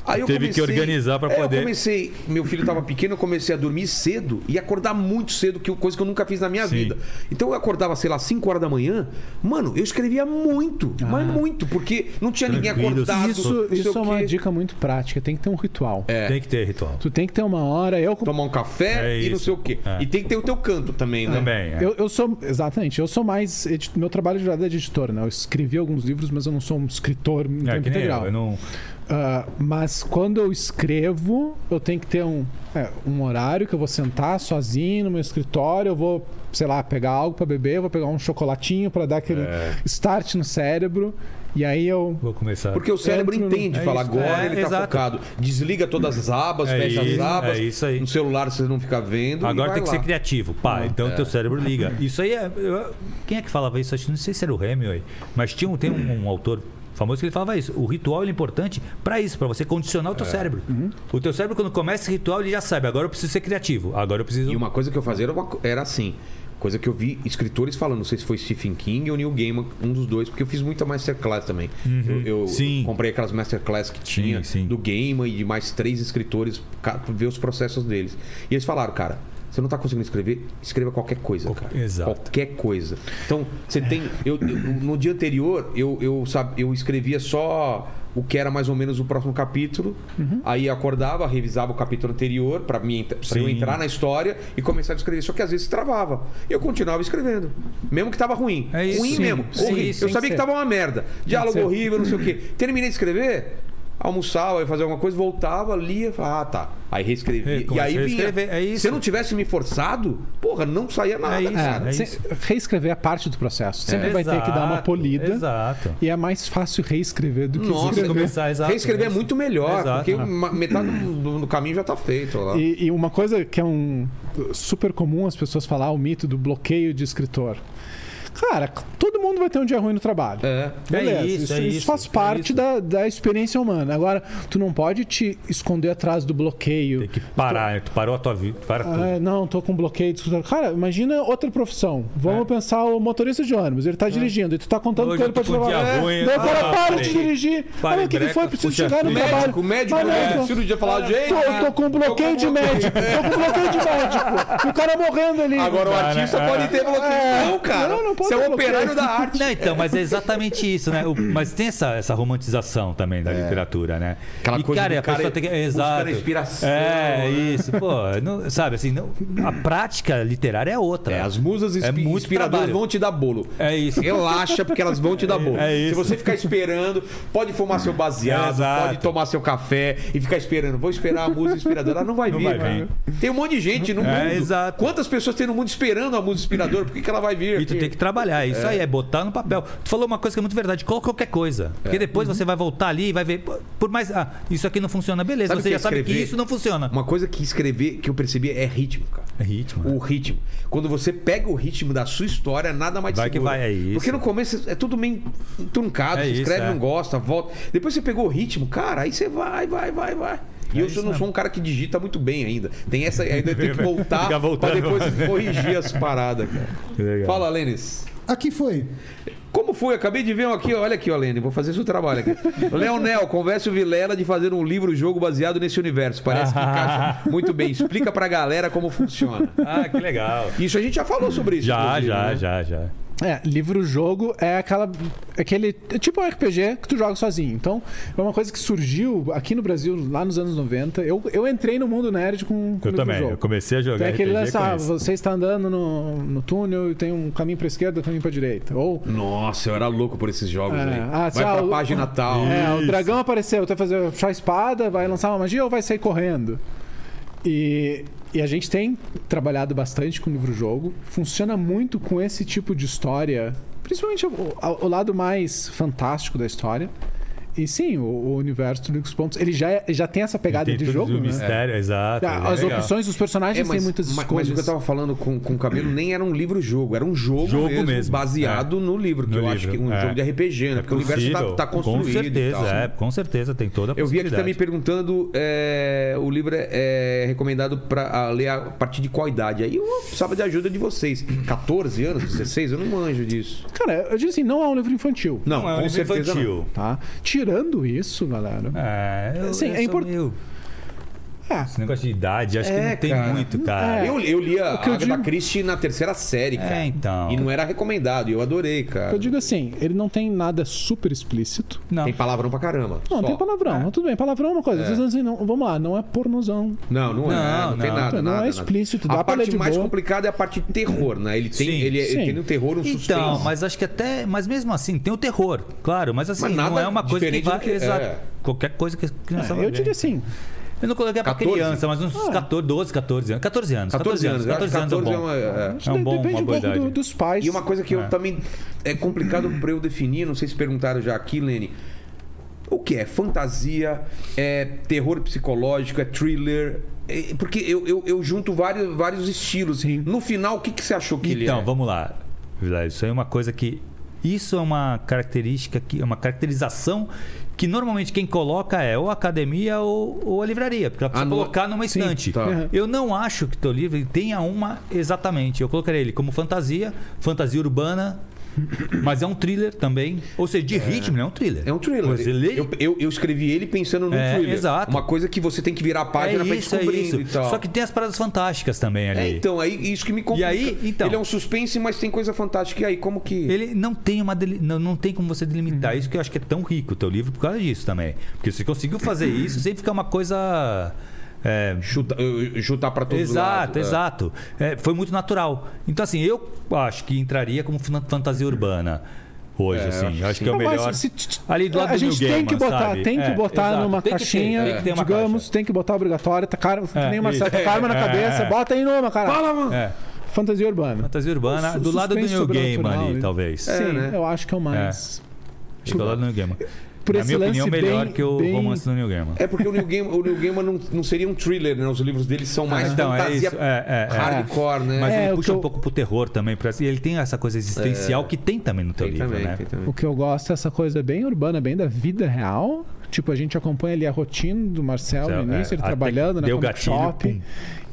[SPEAKER 1] Aí eu
[SPEAKER 4] Teve que
[SPEAKER 1] comecei-
[SPEAKER 4] organizar pra
[SPEAKER 1] É,
[SPEAKER 4] poder.
[SPEAKER 1] Eu comecei, meu filho tava pequeno, eu comecei a dormir cedo e acordar muito cedo, que é coisa que eu nunca fiz na minha
[SPEAKER 4] Sim.
[SPEAKER 1] vida. Então eu acordava, sei lá, 5 horas da manhã. Mano, eu escrevia muito, mas muito, porque não tinha ninguém
[SPEAKER 4] Tranquilo.
[SPEAKER 1] acordado.
[SPEAKER 3] Isso, isso é uma dica muito prática. Tem que ter um ritual.
[SPEAKER 1] É.
[SPEAKER 4] Tem que ter ritual.
[SPEAKER 3] Tu tem que ter uma hora. Eu,
[SPEAKER 1] Tomar um café
[SPEAKER 4] É
[SPEAKER 1] e não sei o quê.
[SPEAKER 4] É.
[SPEAKER 1] E tem que ter o teu canto também, né?
[SPEAKER 4] Também. é.
[SPEAKER 3] Eu, eu sou, exatamente, eu sou mais. Meu trabalho de verdade é de editor, né? Eu escrevi alguns livros, mas eu não sou um escritor em
[SPEAKER 4] É,
[SPEAKER 3] tempo
[SPEAKER 4] que nem
[SPEAKER 3] integral.
[SPEAKER 4] eu, eu não.
[SPEAKER 3] Ah, mas quando eu escrevo, eu tenho que ter um, é, um horário que eu vou sentar sozinho no meu escritório, eu vou, sei lá, pegar algo para beber, eu vou pegar um chocolatinho para dar aquele
[SPEAKER 4] É.
[SPEAKER 3] start no cérebro. E aí eu.
[SPEAKER 4] Vou começar.
[SPEAKER 1] Porque o cérebro
[SPEAKER 3] Entro no-
[SPEAKER 1] entende,
[SPEAKER 4] É
[SPEAKER 1] fala
[SPEAKER 4] isso.
[SPEAKER 1] agora
[SPEAKER 4] É,
[SPEAKER 1] ele tá
[SPEAKER 4] exato.
[SPEAKER 1] focado. Desliga todas as abas,
[SPEAKER 4] É
[SPEAKER 1] fecha
[SPEAKER 4] isso,
[SPEAKER 1] as abas.
[SPEAKER 4] é isso aí.
[SPEAKER 1] No celular você não fica vendo. e
[SPEAKER 4] Agora
[SPEAKER 1] vai
[SPEAKER 4] tem que
[SPEAKER 1] lá.
[SPEAKER 4] ser criativo. Pá, então
[SPEAKER 1] é.
[SPEAKER 4] teu cérebro liga. Isso aí é. eu- quem é que falava isso? Não sei se era o Hemingway, mas tinha um, tem um, um autor famoso que ele falava isso. O ritual é importante para isso, para você condicionar o
[SPEAKER 1] É.
[SPEAKER 4] teu cérebro.
[SPEAKER 1] Uhum.
[SPEAKER 4] O teu cérebro, quando começa esse ritual, ele já sabe. Agora eu preciso ser criativo. Agora eu preciso.
[SPEAKER 1] E uma coisa que eu fazia era, uma era assim. Coisa que eu vi escritores falando, não sei se foi Stephen King ou Neil Gaiman, um dos dois, porque eu fiz muita masterclass também. Eu, eu
[SPEAKER 4] Uhum. Sim.
[SPEAKER 1] comprei aquelas masterclass que
[SPEAKER 4] Sim,
[SPEAKER 1] tinha
[SPEAKER 4] sim.
[SPEAKER 1] do Gaiman e de mais três escritores, ver os processos deles. E eles falaram, cara, você não tá conseguindo escrever, escreva qualquer coisa, cara.
[SPEAKER 4] exato.
[SPEAKER 1] Qualquer coisa. Então, você tem. Eu, eu- no dia anterior, eu, eu, sabe, eu escrevia só o que era mais ou menos o próximo capítulo.
[SPEAKER 4] Uhum.
[SPEAKER 1] Aí acordava, revisava o capítulo anterior para eu entrar na história e começava a escrever. Só que às vezes travava. E eu continuava escrevendo. Mesmo que tava ruim.
[SPEAKER 4] É isso.
[SPEAKER 1] ruim
[SPEAKER 4] Sim,
[SPEAKER 1] mesmo.
[SPEAKER 3] sim,
[SPEAKER 1] eu sabia
[SPEAKER 3] que
[SPEAKER 1] que, tava uma merda. Diálogo horrível, não sei o quê. Terminei de escrever. Almoçava, ia fazer alguma coisa, voltava, lia, falava, ah, tá. Aí reescrevia.
[SPEAKER 4] É,
[SPEAKER 1] e aí vinha.
[SPEAKER 4] é isso.
[SPEAKER 1] Se eu não tivesse me forçado, porra, não saía nada,
[SPEAKER 4] isso,
[SPEAKER 1] cara.
[SPEAKER 3] É,
[SPEAKER 4] é isso.
[SPEAKER 3] reescrever é parte do processo. Sempre
[SPEAKER 4] É,
[SPEAKER 3] vai ter que dar uma
[SPEAKER 4] exato,
[SPEAKER 3] polida.
[SPEAKER 4] Exato.
[SPEAKER 3] E é mais fácil reescrever do que
[SPEAKER 1] Nossa,
[SPEAKER 3] escrever.
[SPEAKER 4] começar, exato.
[SPEAKER 1] Reescrever é muito melhor,
[SPEAKER 4] Exato.
[SPEAKER 1] porque metade do, do caminho já tá feito lá.
[SPEAKER 3] E, e uma coisa que é um super comum as pessoas falar, o mito do bloqueio de escritor. Cara, Todo mundo vai ter um dia ruim no trabalho.
[SPEAKER 1] É.
[SPEAKER 3] Beleza,
[SPEAKER 4] É isso,
[SPEAKER 3] isso,
[SPEAKER 4] é
[SPEAKER 3] isso
[SPEAKER 4] isso,
[SPEAKER 3] faz
[SPEAKER 4] é
[SPEAKER 3] parte
[SPEAKER 4] isso.
[SPEAKER 3] Da, da experiência humana. Agora, tu não pode te esconder atrás do bloqueio.
[SPEAKER 4] Tem que parar. Tu parou a tua vida. Para tudo.
[SPEAKER 3] Ah, não, tô com bloqueio. Cara, imagina outra profissão. Vamos
[SPEAKER 4] É.
[SPEAKER 3] pensar o motorista de ônibus. Ele tá dirigindo e tu tá contando
[SPEAKER 4] Hoje
[SPEAKER 3] com ele pra te
[SPEAKER 4] um
[SPEAKER 3] levar. É.
[SPEAKER 4] ruim.
[SPEAKER 3] Daí o cara
[SPEAKER 4] Ah,
[SPEAKER 3] para
[SPEAKER 4] parei.
[SPEAKER 3] de dirigir. Olha, o que,
[SPEAKER 4] breca,
[SPEAKER 3] foi? Preciso chegar no
[SPEAKER 4] fio.
[SPEAKER 3] trabalho.
[SPEAKER 1] Médico, médico,
[SPEAKER 3] Ah, não,
[SPEAKER 1] é,
[SPEAKER 3] tô-
[SPEAKER 1] cirurgia falar, gente.
[SPEAKER 3] Tô, tô com bloqueio de médico. Tô com bloqueio de médico. E o cara morrendo ali.
[SPEAKER 1] Agora o
[SPEAKER 4] né?
[SPEAKER 1] artista
[SPEAKER 4] É.
[SPEAKER 1] pode ter bloqueio.
[SPEAKER 3] É.
[SPEAKER 1] Não, cara.
[SPEAKER 3] Não, não pode
[SPEAKER 1] Você é um operário da arte.
[SPEAKER 4] Não, então, mas é exatamente isso, né? O- mas tem essa, essa romantização também da literatura, né?
[SPEAKER 1] Aquela
[SPEAKER 4] e,
[SPEAKER 1] coisa
[SPEAKER 4] cara, a
[SPEAKER 1] cara
[SPEAKER 4] pessoa tem que. Exato.
[SPEAKER 1] inspiração,
[SPEAKER 4] É,
[SPEAKER 1] né?
[SPEAKER 4] isso. Pô, não- sabe assim, não- a prática literária é outra.
[SPEAKER 1] É, as musas
[SPEAKER 4] É
[SPEAKER 1] inspi-
[SPEAKER 4] muito
[SPEAKER 1] inspiradoras
[SPEAKER 4] trabalho.
[SPEAKER 1] vão te dar bolo.
[SPEAKER 4] É isso.
[SPEAKER 1] Relaxa, porque elas vão te dar bolo.
[SPEAKER 4] É isso.
[SPEAKER 1] Se você ficar esperando, pode fumar seu baseado, pode tomar seu café e ficar esperando. Vou esperar a música inspiradora. Ela não vai
[SPEAKER 4] Não
[SPEAKER 1] vir,
[SPEAKER 4] vai.
[SPEAKER 1] Tem um monte de gente no
[SPEAKER 4] É,
[SPEAKER 1] mundo.
[SPEAKER 4] exato.
[SPEAKER 1] Quantas pessoas tem no mundo esperando a música inspiradora? Por que, que ela vai vir?
[SPEAKER 4] E tu tem que trabalhar. Isso aí é botar no papel. Tu falou uma coisa que é muito verdade. Coloca qualquer coisa.
[SPEAKER 1] É.
[SPEAKER 4] Porque depois você vai voltar ali e vai ver. Por mais. Ah, isso aqui não funciona. Beleza,
[SPEAKER 1] Sabe
[SPEAKER 4] você já
[SPEAKER 1] é
[SPEAKER 4] sabe que
[SPEAKER 1] escrever?
[SPEAKER 4] isso não funciona.
[SPEAKER 1] Uma coisa que escrever, que eu percebi, é ritmo, cara.
[SPEAKER 4] É ritmo. né?
[SPEAKER 1] O ritmo. Quando você pega o ritmo da sua história, nada mais
[SPEAKER 4] Vai que vai, é isso.
[SPEAKER 1] Porque no começo é tudo meio truncado.
[SPEAKER 4] É
[SPEAKER 1] você
[SPEAKER 4] isso,
[SPEAKER 1] escreve,
[SPEAKER 4] é.
[SPEAKER 1] não gosta, volta. Depois você pegou o ritmo, cara, aí você vai, vai, vai, vai. E
[SPEAKER 4] É
[SPEAKER 1] eu
[SPEAKER 4] isso
[SPEAKER 1] não sou um cara que digita muito bem ainda. Tem essa. Ainda tem que voltar
[SPEAKER 4] voltando.
[SPEAKER 1] depois corrigir as paradas, cara.
[SPEAKER 4] Legal.
[SPEAKER 1] Fala, Lênis.
[SPEAKER 6] Aqui foi.
[SPEAKER 1] Como foi? Acabei de ver um aqui, olha aqui, ó, Lene, vou fazer seu trabalho aqui. Leonel, converse o Vilela de fazer um livro-jogo baseado nesse universo. Parece que encaixa muito bem. Explica pra galera como funciona.
[SPEAKER 4] Ah, que legal.
[SPEAKER 1] Isso a gente já falou sobre isso.
[SPEAKER 4] Já,
[SPEAKER 1] inclusive,
[SPEAKER 4] já,
[SPEAKER 1] né?
[SPEAKER 4] já, já.
[SPEAKER 3] É, livro-jogo é aquela. Aquele. É tipo um RPG que tu joga sozinho. Então, é uma coisa que surgiu aqui no Brasil lá nos anos 90. Eu, eu entrei no mundo nerd com, com
[SPEAKER 4] Eu também. Eu comecei a jogar.
[SPEAKER 3] Tem aquele
[SPEAKER 4] RPG com
[SPEAKER 3] ah,
[SPEAKER 4] isso.
[SPEAKER 3] você está andando no, no túnel e tem um caminho pra esquerda e um caminho pra direita. Ou.
[SPEAKER 1] Nossa, eu era louco por esses jogos
[SPEAKER 3] É.
[SPEAKER 1] aí.
[SPEAKER 3] Ah,
[SPEAKER 1] Vai
[SPEAKER 3] sei
[SPEAKER 1] pra
[SPEAKER 3] o-
[SPEAKER 1] página tal.
[SPEAKER 3] É, o
[SPEAKER 4] Isso.
[SPEAKER 3] dragão apareceu, tu vai fazer puxar a espada, vai lançar uma magia ou vai sair correndo? E, e a gente tem trabalhado bastante com o livro-jogo. Funciona muito com esse tipo de história, principalmente o, o- o lado mais fantástico da história. E sim, o, o universo do X Pontos, ele já, é- já tem essa pegada
[SPEAKER 4] Tem
[SPEAKER 3] de jogo,
[SPEAKER 4] o
[SPEAKER 3] né?
[SPEAKER 4] mistério, exato.
[SPEAKER 3] Ah,
[SPEAKER 4] é
[SPEAKER 3] As
[SPEAKER 4] legal.
[SPEAKER 3] opções dos personagens têm muitas
[SPEAKER 1] mas,
[SPEAKER 3] escolhas.
[SPEAKER 1] mas o que eu tava falando com, com o Cabelo nem era um livro-jogo, era um jogo,
[SPEAKER 4] Jogo
[SPEAKER 1] mesmo,
[SPEAKER 4] mesmo,
[SPEAKER 1] baseado no livro, que
[SPEAKER 4] No
[SPEAKER 1] eu acho que
[SPEAKER 4] livro,
[SPEAKER 1] um
[SPEAKER 4] é.
[SPEAKER 1] jogo de RPG, né? Porque o universo tá, tá construído.
[SPEAKER 4] Com
[SPEAKER 1] e
[SPEAKER 4] certeza,
[SPEAKER 1] tal.
[SPEAKER 4] é. Com certeza, tem toda a
[SPEAKER 1] Eu vi aqui também perguntando: é, o livro é, é recomendado para ler a partir de qual idade? Aí eu precisava de ajuda de vocês. 14 anos, 16? Eu não manjo disso.
[SPEAKER 3] Cara, eu digo assim, não é um livro infantil.
[SPEAKER 1] Não,
[SPEAKER 4] Não é um
[SPEAKER 1] com
[SPEAKER 4] livro
[SPEAKER 1] certeza não.
[SPEAKER 4] infantil.
[SPEAKER 3] Tá? Tirando isso, galera.
[SPEAKER 4] É, eu,
[SPEAKER 3] Sim,
[SPEAKER 4] eu
[SPEAKER 3] é
[SPEAKER 4] sou
[SPEAKER 3] import-
[SPEAKER 4] meio-
[SPEAKER 3] É,
[SPEAKER 4] Esse negócio de idade, acho
[SPEAKER 1] É,
[SPEAKER 4] que não tem
[SPEAKER 1] cara.
[SPEAKER 4] muito, cara.
[SPEAKER 3] É.
[SPEAKER 1] Eu, eu li a Agatha
[SPEAKER 3] digo-
[SPEAKER 1] Christie na terceira série, cara.
[SPEAKER 4] É, então.
[SPEAKER 1] E não era recomendado, e eu adorei, cara.
[SPEAKER 3] eu digo assim, ele não tem nada super explícito.
[SPEAKER 4] Não.
[SPEAKER 1] Tem palavrão pra caramba.
[SPEAKER 3] Não,
[SPEAKER 1] só.
[SPEAKER 3] tem palavrão. mas Tudo bem, palavrão é uma coisa. Vocês dizem assim, não, vamos lá, não é pornozão.
[SPEAKER 1] Não, não é.
[SPEAKER 4] Não,
[SPEAKER 1] Não, tem
[SPEAKER 4] não.
[SPEAKER 1] nada.
[SPEAKER 3] Não é
[SPEAKER 1] nada,
[SPEAKER 3] explícito,
[SPEAKER 1] nada.
[SPEAKER 3] dá
[SPEAKER 1] A parte
[SPEAKER 3] de
[SPEAKER 1] mais
[SPEAKER 3] boa.
[SPEAKER 1] complicada é a parte de terror, né? Ele tem,
[SPEAKER 4] Sim,
[SPEAKER 1] ele, ele
[SPEAKER 3] sim.
[SPEAKER 1] tem um terror, um suspense.
[SPEAKER 4] Então, mas acho que até. Mas mesmo assim, tem o terror, claro. Mas assim,
[SPEAKER 1] Mas nada
[SPEAKER 4] não é uma coisa que
[SPEAKER 1] diferente
[SPEAKER 4] vai. Exato.
[SPEAKER 1] é.
[SPEAKER 4] Qualquer coisa que a criança
[SPEAKER 3] É,
[SPEAKER 4] vai
[SPEAKER 3] eu diria assim,
[SPEAKER 4] Eu não coloquei pra
[SPEAKER 1] 14?
[SPEAKER 4] criança, mas uns 14, 12, 14 anos. 14 anos.
[SPEAKER 1] 14 anos. eu acho que
[SPEAKER 4] 14 anos é
[SPEAKER 1] 14
[SPEAKER 4] bom.
[SPEAKER 1] uma- é.
[SPEAKER 4] É um bom,
[SPEAKER 3] depende
[SPEAKER 4] uma
[SPEAKER 3] um pouco do- dos pais.
[SPEAKER 1] E uma coisa que
[SPEAKER 4] É.
[SPEAKER 1] eu também. É complicado pra eu definir, não sei se perguntaram já aqui, Lene. O que é? Fantasia? É terror psicológico? É thriller? É- porque eu, eu, eu junto vários, vários estilos.
[SPEAKER 3] Sim.
[SPEAKER 1] No final, o que, que você achou que ele
[SPEAKER 4] Então,
[SPEAKER 1] é?
[SPEAKER 4] vamos lá. Vilela, Isso aí é uma coisa que. Isso é uma característica, que, é uma caracterização que normalmente quem coloca é ou a academia ou, ou a livraria, porque ela precisa
[SPEAKER 1] Ah, no-
[SPEAKER 4] colocar numa
[SPEAKER 1] Sim,
[SPEAKER 4] estante.
[SPEAKER 1] tá.
[SPEAKER 3] Uhum.
[SPEAKER 4] Eu não acho que teu livro tenha uma exatamente. Eu colocaria ele como fantasia, fantasia urbana, mas é um thriller também. Ou seja, de ritmo, não é um thriller.
[SPEAKER 1] É um thriller.
[SPEAKER 4] Você lê,
[SPEAKER 1] Eu, eu, eu escrevi ele pensando num
[SPEAKER 4] É,
[SPEAKER 1] thriller.
[SPEAKER 4] exato.
[SPEAKER 1] Uma coisa que você tem que virar a
[SPEAKER 4] é
[SPEAKER 1] página pra ir
[SPEAKER 4] isso, é
[SPEAKER 1] descobrindo
[SPEAKER 4] isso.
[SPEAKER 1] e tal.
[SPEAKER 4] Só que tem as paradas fantásticas também ali.
[SPEAKER 1] É, então, aí isso que me complica.
[SPEAKER 4] E aí, então-
[SPEAKER 1] Ele é um suspense, mas tem coisa fantástica. E aí, como que.
[SPEAKER 4] Ele não tem uma deli- não, não tem como você delimitar.
[SPEAKER 1] Uhum.
[SPEAKER 4] Isso que eu acho que é tão rico o teu livro por causa disso também. Porque você conseguiu fazer isso sem ficar uma coisa. É,
[SPEAKER 1] Chuta, eh, chutar pra todos os
[SPEAKER 4] exato,
[SPEAKER 1] lados. é.
[SPEAKER 4] exato. É, foi muito natural. Então, assim, eu acho que entraria como fan- fantasia urbana hoje,
[SPEAKER 1] É,
[SPEAKER 4] assim.
[SPEAKER 1] acho
[SPEAKER 4] Eu acho
[SPEAKER 1] que
[SPEAKER 4] que é o melhor.
[SPEAKER 3] se- se-
[SPEAKER 4] Ali do lado
[SPEAKER 3] a
[SPEAKER 4] do
[SPEAKER 3] gente tem que botar,
[SPEAKER 4] sabe?
[SPEAKER 3] tem que
[SPEAKER 4] É,
[SPEAKER 3] botar
[SPEAKER 4] exato.
[SPEAKER 3] numa
[SPEAKER 4] Tem que ter,
[SPEAKER 3] caixinha,
[SPEAKER 4] tem que ter uma
[SPEAKER 3] digamos,
[SPEAKER 4] caixa.
[SPEAKER 3] tem que botar obrigatório, tá cara,
[SPEAKER 4] É,
[SPEAKER 3] nem uma
[SPEAKER 4] isso.
[SPEAKER 3] certa karma na
[SPEAKER 4] É,
[SPEAKER 3] cabeça,
[SPEAKER 4] é.
[SPEAKER 3] bota aí numa, cara.
[SPEAKER 1] Fala, mano.
[SPEAKER 4] É,
[SPEAKER 3] Fantasia urbana.
[SPEAKER 4] fantasia urbana,
[SPEAKER 3] Su-
[SPEAKER 4] do lado do New
[SPEAKER 3] sobrenatural,
[SPEAKER 4] ali, talvez.
[SPEAKER 1] É,
[SPEAKER 3] Sim,
[SPEAKER 1] né?
[SPEAKER 3] eu acho que é o mais.
[SPEAKER 4] Acho que do lado do New Gaiman.
[SPEAKER 3] Por
[SPEAKER 4] Na
[SPEAKER 3] esse
[SPEAKER 4] minha
[SPEAKER 3] lance
[SPEAKER 4] opinião, melhor
[SPEAKER 3] bem,
[SPEAKER 4] que o
[SPEAKER 3] bem-
[SPEAKER 4] romance do Neil Gaiman.
[SPEAKER 1] É porque o Neil Gaiman, o Neil Gaiman não, não seria um thriller, né? Os livros dele são mais
[SPEAKER 4] então, é
[SPEAKER 1] fantasia
[SPEAKER 4] isso. É, é, é.
[SPEAKER 1] hardcore, né?
[SPEAKER 4] Mas
[SPEAKER 3] É,
[SPEAKER 4] ele puxa
[SPEAKER 3] que
[SPEAKER 4] um
[SPEAKER 3] eu-
[SPEAKER 4] pouco pro terror também. pra- E ele tem essa coisa existencial que tem também no teu
[SPEAKER 1] tem
[SPEAKER 4] livro,
[SPEAKER 1] também,
[SPEAKER 4] né?
[SPEAKER 3] O que eu gosto é essa coisa bem urbana, bem da vida real. Tipo, a gente acompanha ali a rotina do Marcelo no início,
[SPEAKER 4] é,
[SPEAKER 3] ele trabalhando na Comic
[SPEAKER 4] gatilho,
[SPEAKER 3] Shop.
[SPEAKER 4] pum.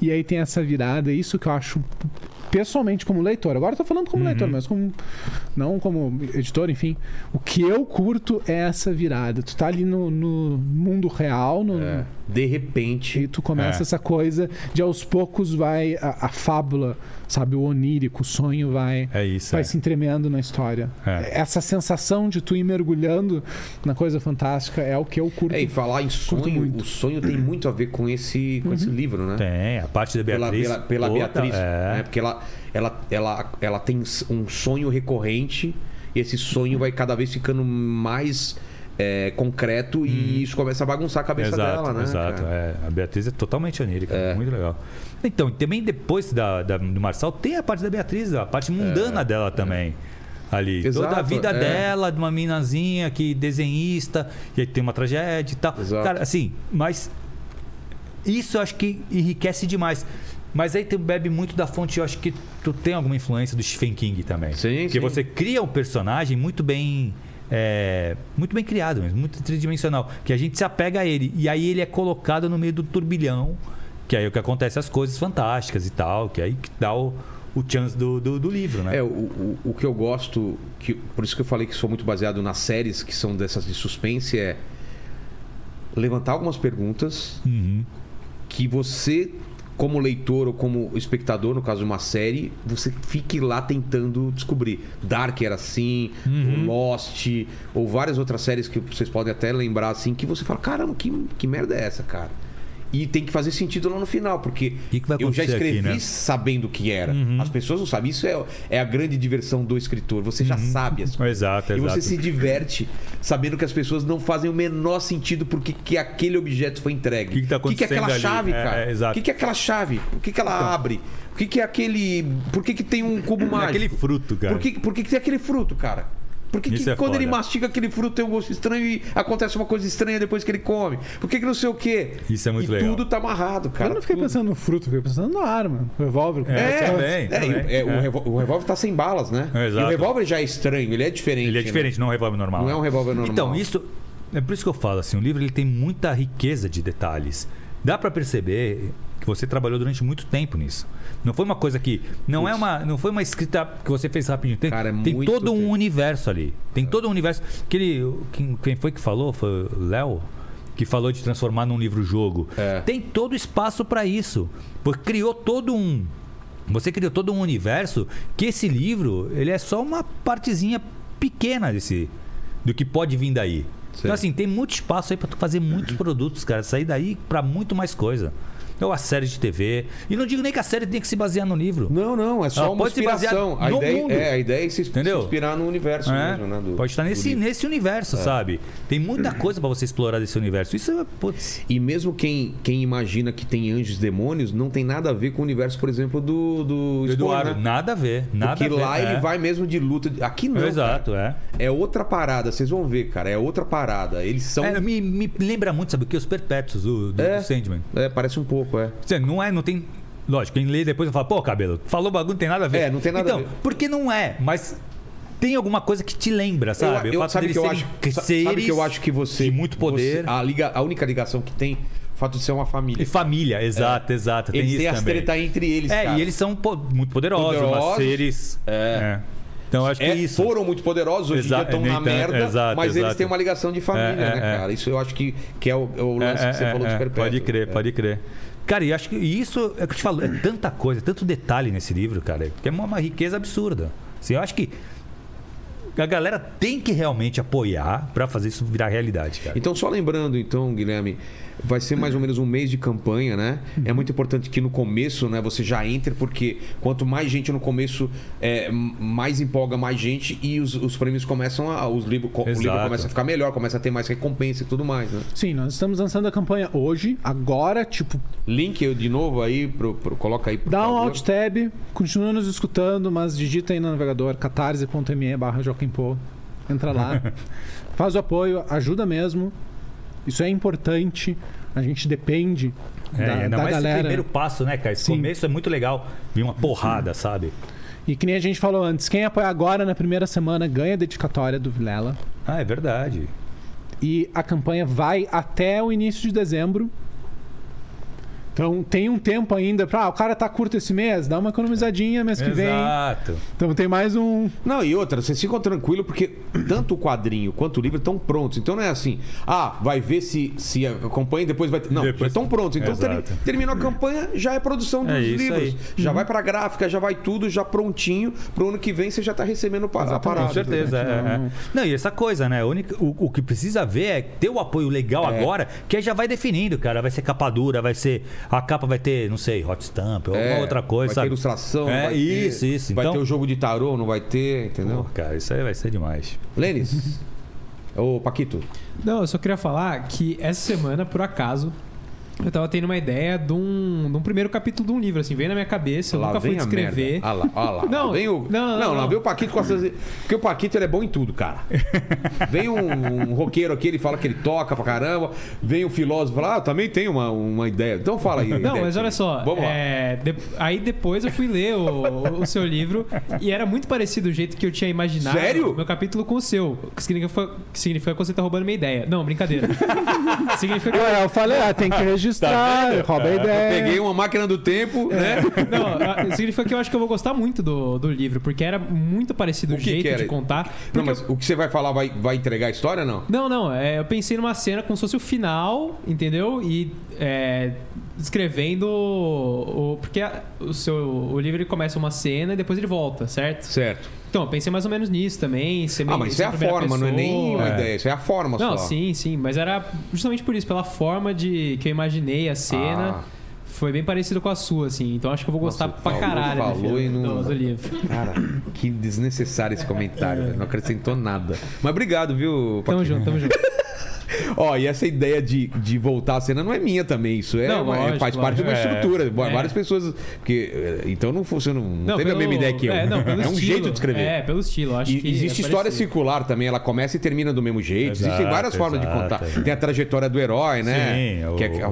[SPEAKER 3] E aí tem essa virada, isso que eu acho pessoalmente como leitor. Agora eu tô falando como
[SPEAKER 4] Uhum.
[SPEAKER 3] leitor, mas como não como editor, enfim. O que eu curto é essa virada. Tu tá ali no, no mundo real, no,
[SPEAKER 1] É. De repente.
[SPEAKER 3] e tu começa
[SPEAKER 4] É.
[SPEAKER 3] essa coisa de aos poucos vai a, a fábula, sabe, o onírico, o sonho vai
[SPEAKER 4] É isso.
[SPEAKER 3] vai
[SPEAKER 4] é.
[SPEAKER 3] se entremeando na história.
[SPEAKER 4] É.
[SPEAKER 3] Essa sensação de tu ir mergulhando na coisa fantástica é o que eu curto.
[SPEAKER 1] É, e falar em sonho,
[SPEAKER 3] muito.
[SPEAKER 1] o sonho tem muito a ver com esse, com esse livro, né?
[SPEAKER 4] Tem, a parte da
[SPEAKER 1] Pela,
[SPEAKER 4] Beatriz.
[SPEAKER 1] pela, pela
[SPEAKER 4] toda,
[SPEAKER 1] Beatriz.
[SPEAKER 4] É.
[SPEAKER 1] né? Porque ela, ela, ela, ela tem um sonho recorrente e esse sonho vai cada vez ficando mais é, concreto e isso começa a bagunçar a cabeça
[SPEAKER 4] Hum. exato,
[SPEAKER 1] dela, né?
[SPEAKER 4] Exato, é. A Beatriz é totalmente onírica, muito legal. Então, também depois da, da- do Marçal tem a parte da Beatriz, a parte mundana dela também. Ali. Toda a
[SPEAKER 1] Exato,
[SPEAKER 4] vida
[SPEAKER 1] é.
[SPEAKER 4] dela, de uma minazinha que desenhista, e aí tem uma tragédia e tal.
[SPEAKER 1] Exato.
[SPEAKER 4] Cara, assim, mas isso eu acho que enriquece demais. Mas aí tu bebe muito da fonte, eu acho que tu tem alguma influência do Stephen King também.
[SPEAKER 1] Sim,
[SPEAKER 4] Porque
[SPEAKER 1] sim.
[SPEAKER 4] você cria um personagem muito bem. É, muito bem criado, mesmo, muito tridimensional. Que a gente se apega a ele. E aí ele é colocado no meio do turbilhão. Que aí é o que acontece as coisas fantásticas e tal. Que aí que dá o, o chance do, do, do livro, né?
[SPEAKER 1] É, o, o, o que eu gosto, que, por isso que eu falei que sou muito baseado nas séries que são dessas de suspense, é levantar algumas perguntas
[SPEAKER 4] Uhum.
[SPEAKER 1] que você, como leitor ou como espectador, no caso de uma série, você fique lá tentando descobrir. Dark era assim,
[SPEAKER 4] Uhum.
[SPEAKER 1] Lost, ou várias outras séries que vocês podem até lembrar assim, que você fala, caramba, que, que merda é essa, cara? E tem que fazer sentido lá no final, porque
[SPEAKER 4] que que
[SPEAKER 1] eu já
[SPEAKER 4] acontecer aqui,
[SPEAKER 1] escrevi
[SPEAKER 4] né?
[SPEAKER 1] sabendo o que era.
[SPEAKER 4] Uhum.
[SPEAKER 1] As pessoas não sabem. Isso é, é a grande diversão do escritor. Você já sabe as coisas.
[SPEAKER 4] Exato,
[SPEAKER 1] E
[SPEAKER 4] exato.
[SPEAKER 1] você se diverte sabendo que as pessoas não fazem o menor sentido porque que aquele objeto foi entregue.
[SPEAKER 4] O que que tá
[SPEAKER 1] O que, é aquela
[SPEAKER 4] acontecendo ali?
[SPEAKER 1] chave,
[SPEAKER 4] É,
[SPEAKER 1] cara?
[SPEAKER 4] é, exato.
[SPEAKER 1] O que, que é aquela chave? Por que, que ela abre? O que, que é aquele. Por que, que tem um cubo mágico?
[SPEAKER 4] Aquele fruto, cara.
[SPEAKER 1] Por que, por que, que tem aquele fruto, cara? Por que, que
[SPEAKER 4] é
[SPEAKER 1] quando ele
[SPEAKER 4] foda.
[SPEAKER 1] mastiga aquele fruto tem um gosto estranho e acontece uma coisa estranha depois que ele come? Por que, que não sei o quê?
[SPEAKER 4] Isso é muito
[SPEAKER 1] e
[SPEAKER 4] legal.
[SPEAKER 1] tudo tá amarrado, cara.
[SPEAKER 3] eu não fiquei
[SPEAKER 1] Tudo.
[SPEAKER 3] pensando no fruto, eu fiquei pensando na arma, no revólver.
[SPEAKER 4] É,
[SPEAKER 1] É,
[SPEAKER 4] também,
[SPEAKER 1] é,
[SPEAKER 4] também.
[SPEAKER 1] é, O,
[SPEAKER 4] É.
[SPEAKER 1] revó- o revólver tá sem balas, né?
[SPEAKER 4] É,
[SPEAKER 1] E
[SPEAKER 4] exato.
[SPEAKER 1] o revólver já é estranho, ele é diferente.
[SPEAKER 4] Ele é
[SPEAKER 1] né?
[SPEAKER 4] diferente, não é um revólver normal.
[SPEAKER 1] Não é um revólver normal.
[SPEAKER 4] Então, isso. É por isso que eu falo assim: o livro ele tem muita riqueza de detalhes. Dá pra perceber que você trabalhou durante muito tempo nisso. Não foi uma coisa que. Não é uma. Não foi uma escrita que você fez rapidinho. Tem,
[SPEAKER 1] Cara, é
[SPEAKER 4] tem todo um
[SPEAKER 1] tempo.
[SPEAKER 4] universo ali. Tem todo um universo. Que ele, quem, quem foi que falou? Foi o Léo? Que falou de transformar num livro-jogo.
[SPEAKER 1] É.
[SPEAKER 4] Tem todo espaço pra isso. Porque criou todo um. Você criou todo um universo que esse livro, ele é só uma partezinha pequena desse do que pode vir daí. Então assim, tem muito espaço aí pra tu fazer muitos produtos, cara, sair daí pra muito mais coisa. Ou a série de TV. E não digo nem que a série tem que se basear no livro.
[SPEAKER 1] Não, não, é só
[SPEAKER 4] Ela
[SPEAKER 1] uma
[SPEAKER 4] pode se
[SPEAKER 1] inspiração. A
[SPEAKER 4] no
[SPEAKER 1] ideia,
[SPEAKER 4] mundo.
[SPEAKER 1] é, a ideia é se, se
[SPEAKER 4] Entendeu?
[SPEAKER 1] inspirar no universo
[SPEAKER 4] É,
[SPEAKER 1] mesmo, né? do-
[SPEAKER 4] pode estar nesse, nesse universo, sabe? Tem muita coisa pra você explorar desse universo. Isso é, putz,
[SPEAKER 1] E mesmo quem, quem imagina que tem anjos e demônios, não tem nada a ver com o universo, por exemplo, do, do
[SPEAKER 4] Eduardo,
[SPEAKER 1] né?
[SPEAKER 4] nada a ver. Nada
[SPEAKER 1] Porque
[SPEAKER 4] a ver.
[SPEAKER 1] lá
[SPEAKER 4] é.
[SPEAKER 1] ele vai mesmo de luta. Aqui não.
[SPEAKER 4] Exato,
[SPEAKER 1] cara.
[SPEAKER 4] é.
[SPEAKER 1] É outra parada, vocês vão ver, cara. É outra parada. Eles são.
[SPEAKER 4] É, me, me lembra muito, sabe o que? Os perpétuos do, do,
[SPEAKER 1] É.
[SPEAKER 4] do Sandman.
[SPEAKER 1] É, parece um pouco, é.
[SPEAKER 4] Você não é, não tem. Lógico, quem lê depois fala, pô, cabelo, falou bagulho, não tem nada a ver.
[SPEAKER 1] É, não tem nada
[SPEAKER 4] então,
[SPEAKER 1] a ver.
[SPEAKER 4] porque não é, mas tem alguma coisa que te lembra, sabe?
[SPEAKER 1] Eu, eu, sabe que eu acho, sa- sabe
[SPEAKER 4] seres
[SPEAKER 1] que eu acho que você
[SPEAKER 4] de muito poder.
[SPEAKER 1] você- a, liga, a única ligação que tem, o fato de ser uma família.
[SPEAKER 4] E família, exato, exato. Tem
[SPEAKER 1] Eles
[SPEAKER 4] isso
[SPEAKER 1] têm as treta entre eles,
[SPEAKER 4] É,
[SPEAKER 1] cara.
[SPEAKER 4] e eles são muito poderosos,
[SPEAKER 1] Poderosos,
[SPEAKER 4] seres.
[SPEAKER 1] É.
[SPEAKER 4] Então eu acho que
[SPEAKER 1] É,
[SPEAKER 4] é isso.
[SPEAKER 1] foram muito poderosos, hoje
[SPEAKER 4] Exato,
[SPEAKER 1] estão na
[SPEAKER 4] tanto,
[SPEAKER 1] merda,
[SPEAKER 4] exato,
[SPEAKER 1] mas eles
[SPEAKER 4] exato.
[SPEAKER 1] têm uma ligação de família,
[SPEAKER 4] É, é,
[SPEAKER 1] né,
[SPEAKER 4] é.
[SPEAKER 1] cara? Isso eu acho que, que é o, é o lance
[SPEAKER 4] É,
[SPEAKER 1] que você
[SPEAKER 4] é,
[SPEAKER 1] falou
[SPEAKER 4] é,
[SPEAKER 1] dos perpétuos.
[SPEAKER 4] Pode crer,
[SPEAKER 1] É.
[SPEAKER 4] pode crer. Cara, e acho que isso é que eu te falo, é tanta coisa, tanto detalhe nesse livro, cara, que é uma, uma riqueza absurda. Assim, eu acho que a galera tem que realmente apoiar pra fazer isso virar realidade, cara.
[SPEAKER 1] Então, só lembrando, então, Guilherme, vai ser mais ou menos um mês de campanha, né? É muito importante que no começo, né, você já entre, porque quanto mais gente no começo, é, mais empolga mais gente e os, os prêmios começam a. Os livros, o livro começa a ficar melhor, começa a ter mais recompensa e tudo mais, né?
[SPEAKER 3] Sim, nós estamos lançando a campanha hoje, agora, tipo,
[SPEAKER 1] Link eu de novo aí, pro, pro- coloca aí pro
[SPEAKER 3] dá um
[SPEAKER 1] favor.
[SPEAKER 3] alt tab, continua nos escutando, mas digita aí no navegador catarse.me barra entra lá. Faz o apoio, ajuda mesmo. Isso é importante. A gente depende
[SPEAKER 4] É,
[SPEAKER 3] da,
[SPEAKER 4] ainda
[SPEAKER 3] da
[SPEAKER 4] mais esse
[SPEAKER 3] galera.
[SPEAKER 4] primeiro passo, né, cara? Esse
[SPEAKER 3] Sim.
[SPEAKER 4] começo é muito legal. Vir uma porrada, sabe?
[SPEAKER 3] E que nem a gente falou antes, quem apoia agora na primeira semana ganha a dedicatória do Vilela.
[SPEAKER 4] Ah, é verdade.
[SPEAKER 3] E a campanha vai até o início de dezembro. Então tem um tempo ainda pra. Ah, o cara tá curto esse mês, dá uma economizadinha mês que vem.
[SPEAKER 4] Exato.
[SPEAKER 3] Então tem mais um.
[SPEAKER 1] Não, e outra, vocês ficam tranquilos porque tanto o quadrinho quanto o livro estão prontos. Então não é assim, ah, vai ver se, se acompanha e depois vai. Não,
[SPEAKER 4] Depois-
[SPEAKER 1] já estão prontos. Então ter, terminou a campanha, já é produção dos
[SPEAKER 4] É isso
[SPEAKER 1] livros.
[SPEAKER 4] aí.
[SPEAKER 1] Já vai pra gráfica, já vai tudo, já prontinho. Pro ano que vem você já tá recebendo a parada.
[SPEAKER 4] Com certeza. é,
[SPEAKER 3] Não,
[SPEAKER 4] é.
[SPEAKER 3] não.
[SPEAKER 4] E essa coisa, né? O, único- o- o que precisa ver é ter o apoio legal
[SPEAKER 1] É.
[SPEAKER 4] agora, que aí já vai definindo, cara. Vai ser capa dura, vai ser. A capa vai ter, não sei, hot stamp ou
[SPEAKER 1] É,
[SPEAKER 4] alguma outra coisa.
[SPEAKER 1] Vai
[SPEAKER 4] sabe?
[SPEAKER 1] ter ilustração.
[SPEAKER 4] É,
[SPEAKER 1] vai ter-
[SPEAKER 4] isso, isso.
[SPEAKER 1] Vai
[SPEAKER 4] Então-
[SPEAKER 1] ter o jogo de tarô, não vai ter, entendeu?
[SPEAKER 4] Pô, cara, isso aí vai ser demais.
[SPEAKER 1] Lênis. Ô, Paquito.
[SPEAKER 2] Não, eu só queria falar que essa semana, por acaso, eu tava tendo uma ideia de um, de um primeiro capítulo de um livro, assim, veio na minha cabeça, eu
[SPEAKER 1] lá
[SPEAKER 2] nunca fui
[SPEAKER 1] vem a
[SPEAKER 2] descrever.
[SPEAKER 1] merda. Ah lá, ah lá.
[SPEAKER 2] Não,
[SPEAKER 1] vem o...
[SPEAKER 2] não, não,
[SPEAKER 1] não,
[SPEAKER 2] não.
[SPEAKER 1] vem o Paquito com essas... Porque o Paquito ele é bom em tudo, cara. Vem um, um roqueiro aqui, ele fala que ele toca pra caramba. Vem um filósofo e fala, ah, eu também tenho uma, uma ideia. Então fala aí.
[SPEAKER 2] Não, mas olha só.
[SPEAKER 1] Vamos lá.
[SPEAKER 2] é, de- aí depois eu fui ler o, o seu livro e era muito parecido o jeito que eu tinha imaginado
[SPEAKER 1] Sério?
[SPEAKER 2] o meu capítulo com o seu. Que significa, que significa que você tá roubando minha ideia. Não, brincadeira. significa que
[SPEAKER 3] É, eu falei, ah, tem que registrar, rouba a
[SPEAKER 1] Eu
[SPEAKER 3] ideia.
[SPEAKER 1] peguei uma máquina do tempo, né?
[SPEAKER 2] Não, significa que eu acho que eu vou gostar muito do, do livro, porque era muito parecido o,
[SPEAKER 1] O que
[SPEAKER 2] jeito
[SPEAKER 1] era?
[SPEAKER 2] de contar.
[SPEAKER 1] Não, mas o que você vai falar vai, vai entregar a história não?
[SPEAKER 2] Não, não. é, eu pensei numa cena como se fosse o final, entendeu? E é, descrevendo o. o- porque a- o, seu, o livro ele começa uma cena e depois ele volta, certo?
[SPEAKER 1] Certo.
[SPEAKER 2] Então, eu pensei mais ou menos nisso também. Ser
[SPEAKER 1] Ah, mas isso é a forma, não é nem
[SPEAKER 2] pessoa.
[SPEAKER 1] uma
[SPEAKER 4] É.
[SPEAKER 1] ideia. Isso é a forma
[SPEAKER 2] Não,
[SPEAKER 1] só.
[SPEAKER 2] sim, sim. Mas era justamente por isso, pela forma de que eu imaginei a cena.
[SPEAKER 1] Ah.
[SPEAKER 2] Foi bem parecido com a sua, assim. Então acho que eu vou gostar
[SPEAKER 1] Nossa,
[SPEAKER 2] pra
[SPEAKER 1] falou-
[SPEAKER 2] caralho
[SPEAKER 1] falou e não-
[SPEAKER 2] do, do livro.
[SPEAKER 1] Cara, que desnecessário esse comentário. velho. Não acrescentou nada. Mas obrigado, viu,
[SPEAKER 2] Tamo
[SPEAKER 1] Paquito?
[SPEAKER 2] junto, tamo junto.
[SPEAKER 1] Ó, e essa ideia de, de voltar à cena não é minha também. Isso é,
[SPEAKER 2] Não,
[SPEAKER 1] uma-
[SPEAKER 2] lógico,
[SPEAKER 1] faz parte de uma
[SPEAKER 2] lógico.
[SPEAKER 1] estrutura.
[SPEAKER 2] É.
[SPEAKER 1] Várias pessoas. Porque, eh, então não funciona. Não,
[SPEAKER 2] Não,
[SPEAKER 1] teve a
[SPEAKER 2] pelo-
[SPEAKER 1] mesma ideia que eu.
[SPEAKER 2] É, não, pelo
[SPEAKER 1] é um
[SPEAKER 2] estilo.
[SPEAKER 1] jeito de escrever.
[SPEAKER 2] É, pelo estilo. Acho
[SPEAKER 1] E
[SPEAKER 2] que
[SPEAKER 1] existe
[SPEAKER 2] é
[SPEAKER 1] história
[SPEAKER 2] parecido.
[SPEAKER 1] circular também, ela começa e termina do mesmo jeito.
[SPEAKER 4] Exato,
[SPEAKER 1] Existem várias formas de
[SPEAKER 4] exato,
[SPEAKER 1] contar.
[SPEAKER 4] exato.
[SPEAKER 1] Tem a trajetória do herói, né?
[SPEAKER 4] Sim, o-
[SPEAKER 1] que é, é o,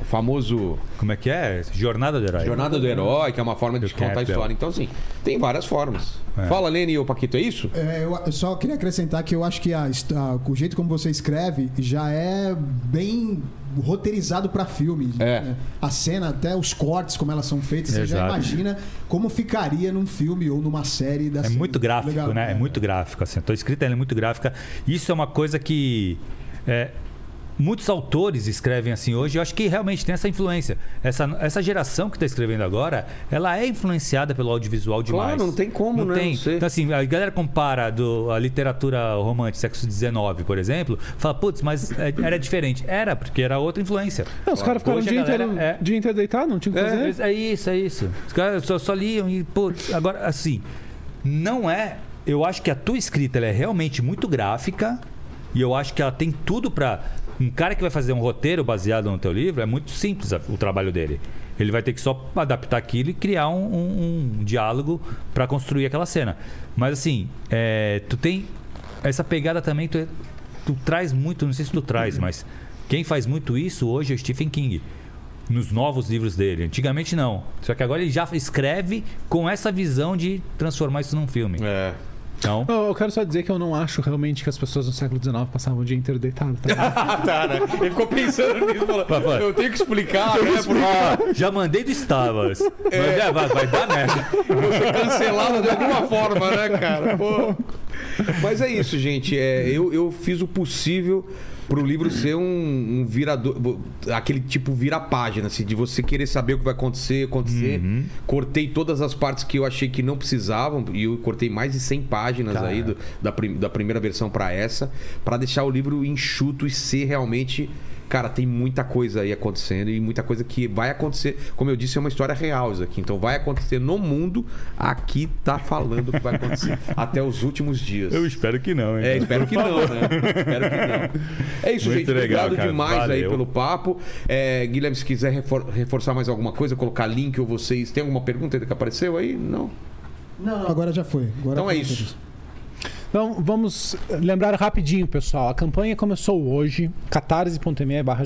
[SPEAKER 1] o famoso
[SPEAKER 4] Como é que é? Jornada do herói.
[SPEAKER 1] Jornada do Herói, que é uma forma de contar a história. Então, assim, tem várias formas.
[SPEAKER 4] É.
[SPEAKER 1] Fala, Lene e o Paquito, é isso?
[SPEAKER 6] É, eu, só queria acrescentar que eu acho que a a- o jeito como você escreve já é bem roteirizado pra filme.
[SPEAKER 1] É.
[SPEAKER 6] A cena, até os cortes, como elas são feitas, você já
[SPEAKER 4] Exato.
[SPEAKER 6] imagina como ficaria num filme ou numa série
[SPEAKER 4] É
[SPEAKER 6] dessa.
[SPEAKER 4] muito gráfico,
[SPEAKER 6] Legal,
[SPEAKER 4] né? É muito gráfico. Assim. A tua escrita é muito gráfica. Isso é uma coisa que é, muitos autores escrevem assim hoje. Eu acho que realmente tem essa influência. Essa, essa geração que está escrevendo agora, ela é influenciada pelo audiovisual demais.
[SPEAKER 1] Claro, não tem como,
[SPEAKER 4] não
[SPEAKER 1] né?
[SPEAKER 4] Tem. Então, assim, a galera compara do, a literatura romântica, sexo XIX, por exemplo, fala, putz, mas é, era diferente. Era, porque era outra influência.
[SPEAKER 3] Não, os caras ficaram o dia
[SPEAKER 4] galera
[SPEAKER 3] inteiro,
[SPEAKER 4] é-
[SPEAKER 3] dia inteiro deitado, não tinha o que fazer.
[SPEAKER 4] É, é isso, é isso. Os caras só, só liam e, putz, agora, assim, não é. Eu acho que a tua escrita é realmente muito gráfica e eu acho que ela tem tudo pra. Um cara que vai fazer um roteiro baseado no teu livro é muito simples o trabalho dele. Ele vai ter que só adaptar aquilo e criar um, um- um diálogo pra construir aquela cena. Mas assim, é, tu tem essa pegada também, tu, é- tu traz muito, não sei se tu traz, mas quem faz muito isso hoje é o Stephen King nos novos livros dele. Antigamente não. Só que agora ele já escreve com essa visão de transformar isso num filme.
[SPEAKER 1] É.
[SPEAKER 4] Então,
[SPEAKER 3] Eu, eu quero só dizer que eu não acho realmente que as pessoas no século XIX passavam o dia inteiro deitado. Tá?
[SPEAKER 1] Tá, né? Ele ficou pensando nisso, falou, eu tenho que explicar, né? Porque
[SPEAKER 4] Ah, já mandei do Star Wars. É, vai, vai dar merda.
[SPEAKER 1] você cancelado de alguma forma, né, cara? Pô. Mas é isso, gente. É, eu, eu fiz o possível pro livro ser um, um virador. Aquele tipo vira-página, assim, de você querer saber o que vai acontecer, acontecer. Cortei todas as partes que eu achei que não precisavam, e eu cortei mais de 100 páginas
[SPEAKER 4] Cara.
[SPEAKER 1] aí do- da, da primeira versão para essa, para deixar o livro enxuto e ser realmente. Cara, tem muita coisa aí acontecendo e muita coisa que vai acontecer. Como eu disse, é uma história real isso aqui. Então vai acontecer no mundo. Aqui tá falando o que vai acontecer até os últimos dias.
[SPEAKER 4] espero que não, hein?
[SPEAKER 1] É, espero que não, né? espero que não. É isso,
[SPEAKER 4] Muito
[SPEAKER 1] gente.
[SPEAKER 4] legal,
[SPEAKER 1] Obrigado
[SPEAKER 4] cara.
[SPEAKER 1] demais aí
[SPEAKER 4] Valeu.
[SPEAKER 1] pelo papo. É, Guilherme, se quiser refor- reforçar mais alguma coisa, colocar link ou vocês. Tem alguma pergunta ainda que apareceu aí? Não?
[SPEAKER 6] Não, não, agora já foi. Agora
[SPEAKER 1] Então é isso.
[SPEAKER 3] Então, vamos lembrar rapidinho, pessoal. A campanha começou hoje, catarse.me barra.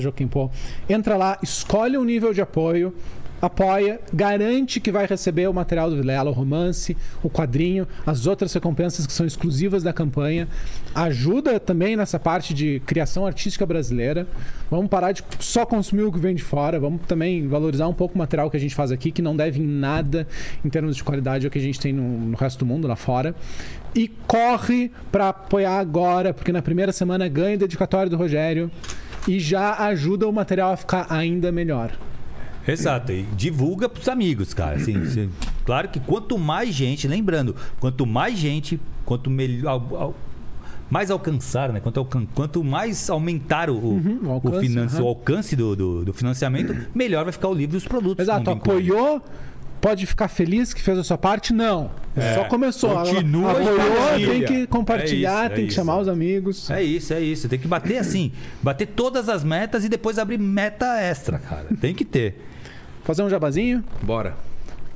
[SPEAKER 3] Entra lá, escolhe o nível de apoio, apoia, garante que vai receber o material do Vilela, o romance, o quadrinho, as outras recompensas que são exclusivas da campanha. Ajuda também nessa parte de criação artística brasileira. Vamos parar de só consumir o que vem de fora. Vamos também valorizar um pouco o material que a gente faz aqui, que não deve em nada em termos de qualidade ao que a gente tem no, no resto do mundo lá fora. E corre para apoiar agora, porque na primeira semana ganha o dedicatório do Rogério e já ajuda o material a ficar ainda melhor.
[SPEAKER 4] Exato, e divulga pros amigos, cara. Assim, você- claro que quanto mais gente, lembrando, quanto mais gente, quanto melhor. al- al- mais alcançar, né? Quanto, alcan- quanto mais aumentar o, o,
[SPEAKER 3] Uhum, o
[SPEAKER 4] o
[SPEAKER 3] alcance,
[SPEAKER 4] finan-
[SPEAKER 3] aham.
[SPEAKER 4] o alcance do, do, do financiamento, melhor vai ficar o livro e os produtos.
[SPEAKER 3] Exato, apoiou. Pode ficar feliz que fez a sua parte? Não. Só começou.
[SPEAKER 4] Continua
[SPEAKER 3] apoiou, tem que compartilhar,
[SPEAKER 4] É isso, é
[SPEAKER 3] tem que
[SPEAKER 4] isso.
[SPEAKER 3] chamar os amigos.
[SPEAKER 4] É isso, é isso. Tem que bater assim. Bater todas as metas e depois abrir meta extra, cara. Tem que ter.
[SPEAKER 3] Fazer um jabazinho.
[SPEAKER 1] Bora.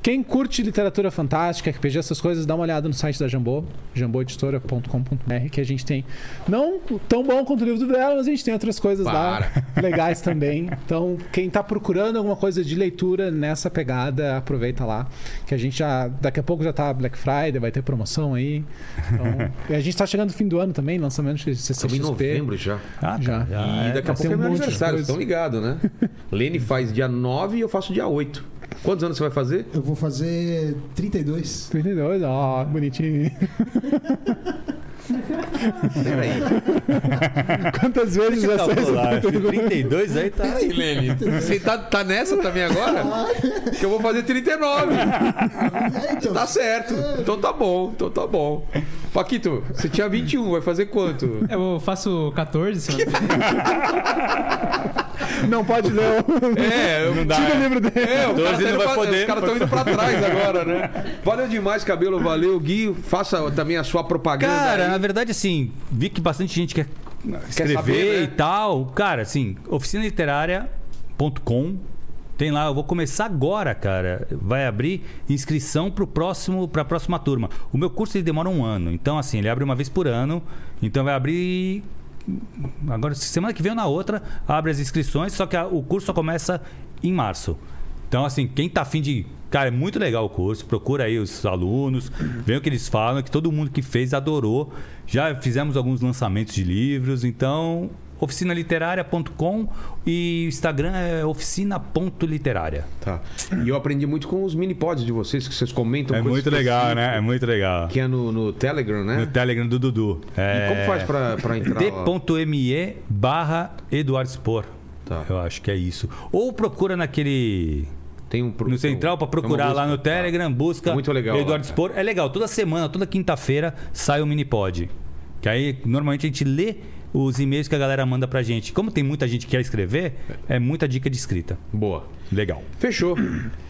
[SPEAKER 3] Quem curte literatura fantástica, RPG, essas coisas, dá uma olhada no site da Jambô, jamboeditora.com.br, que a gente tem não tão bom quanto o livro do Vilela, mas a gente tem outras coisas lá legais também. Então, quem tá procurando alguma coisa de leitura nessa pegada, aproveita lá, que a gente já daqui a pouco já tá Black Friday, vai ter promoção aí. Então, e a gente tá chegando no fim do ano também, lançamento de
[SPEAKER 1] Estamos em
[SPEAKER 3] CCXP.
[SPEAKER 1] novembro já.
[SPEAKER 4] Ah,
[SPEAKER 3] Já.
[SPEAKER 4] cara,
[SPEAKER 1] E
[SPEAKER 4] é,
[SPEAKER 1] daqui a
[SPEAKER 3] tem
[SPEAKER 1] pouco é
[SPEAKER 3] um
[SPEAKER 1] meu aniversário, estão ligados, né? Lene faz dia 9 e eu faço dia 8. Quantos anos você vai fazer?
[SPEAKER 6] Eu vou fazer 32.
[SPEAKER 3] 32, ó, bonitinho.
[SPEAKER 1] Peraí.
[SPEAKER 3] Quantas vezes já
[SPEAKER 4] esse 32 aí tá.
[SPEAKER 1] Peraí, Lene. Você tá, tá nessa também agora? Que eu vou fazer 39.
[SPEAKER 6] É, então,
[SPEAKER 1] Tá certo. Então tá bom. Então tá bom. Paquito, você tinha 21, vai fazer quanto?
[SPEAKER 2] Eu faço 14 semana que vem.
[SPEAKER 3] Não pode ler o...
[SPEAKER 1] É, eu não dá.
[SPEAKER 3] Tira o livro dele.
[SPEAKER 1] É, o
[SPEAKER 4] 12
[SPEAKER 1] cara tá
[SPEAKER 4] não vai
[SPEAKER 1] pra-
[SPEAKER 4] poder.
[SPEAKER 1] Os caras estão indo pra trás agora, né? Valeu demais, cabelo. Valeu, Gui. Faça também a sua propaganda.
[SPEAKER 4] Cara,
[SPEAKER 1] aí.
[SPEAKER 4] Na verdade, assim, vi que bastante gente quer escrever
[SPEAKER 1] saber, né?
[SPEAKER 4] e tal. Cara, assim, oficinaliterária.com. Tem lá, eu vou começar agora, cara. Vai abrir inscrição pro próximo, pra próxima turma. O meu curso ele demora um ano. Então, assim, ele abre uma vez por ano. Então vai abrir. Agora, semana que vem ou na outra, abre as inscrições, só que a- o curso só começa em março. Então, assim, quem tá afim de. Cara, é muito legal o curso. Procura aí os alunos, vê o que eles falam, que todo mundo que fez adorou. Já fizemos alguns lançamentos de livros, então. Oficinaliteraria.com e o Instagram é oficina.literária.
[SPEAKER 1] Tá. E eu aprendi muito com os mini pods de vocês, que vocês comentam
[SPEAKER 4] É muito legal, né? É muito legal.
[SPEAKER 1] Que é no, no Telegram, né?
[SPEAKER 4] No Telegram do Dudu. É
[SPEAKER 1] E como faz pra, pra entrar
[SPEAKER 4] t.me barra Eduardo Spor.
[SPEAKER 1] Tá.
[SPEAKER 4] Eu acho que é isso. Ou procura naquele.
[SPEAKER 1] Tem um pro-
[SPEAKER 4] No Central para procurar lá
[SPEAKER 1] busca.
[SPEAKER 4] no Telegram, busca
[SPEAKER 1] É muito legal
[SPEAKER 4] Eduardo
[SPEAKER 1] lá,
[SPEAKER 4] Spor. É legal, toda semana, toda quinta-feira sai o mini pod. Que aí normalmente a gente lê os e-mails que a galera manda pra gente. Como tem muita gente que quer escrever, é muita dica de escrita.
[SPEAKER 1] Boa.
[SPEAKER 4] Legal.
[SPEAKER 1] Fechou.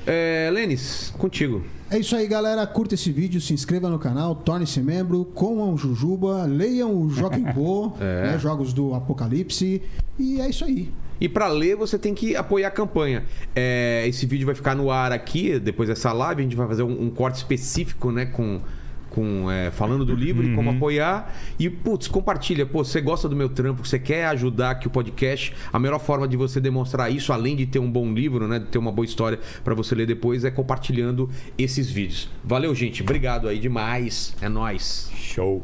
[SPEAKER 1] É, Lênis, contigo.
[SPEAKER 6] É isso aí, galera. Curta esse vídeo, se inscreva no canal, torne-se membro, comam Jujuba, leiam o Joaquim Pô,
[SPEAKER 1] É.
[SPEAKER 6] né, jogos do Apocalipse. E é isso aí.
[SPEAKER 1] E pra ler, você tem que apoiar a campanha. É, esse vídeo vai ficar no ar aqui, depois dessa live, a gente vai fazer um, um corte específico, né, com, com é, falando do livro e como apoiar. E, putz, compartilha. Pô, você gosta do meu trampo, você quer ajudar aqui o podcast. A melhor forma de você demonstrar isso, além de ter um bom livro, né, de ter uma boa história pra você ler depois, é compartilhando esses vídeos. Valeu, gente. Obrigado aí demais. É nóis.
[SPEAKER 4] Show.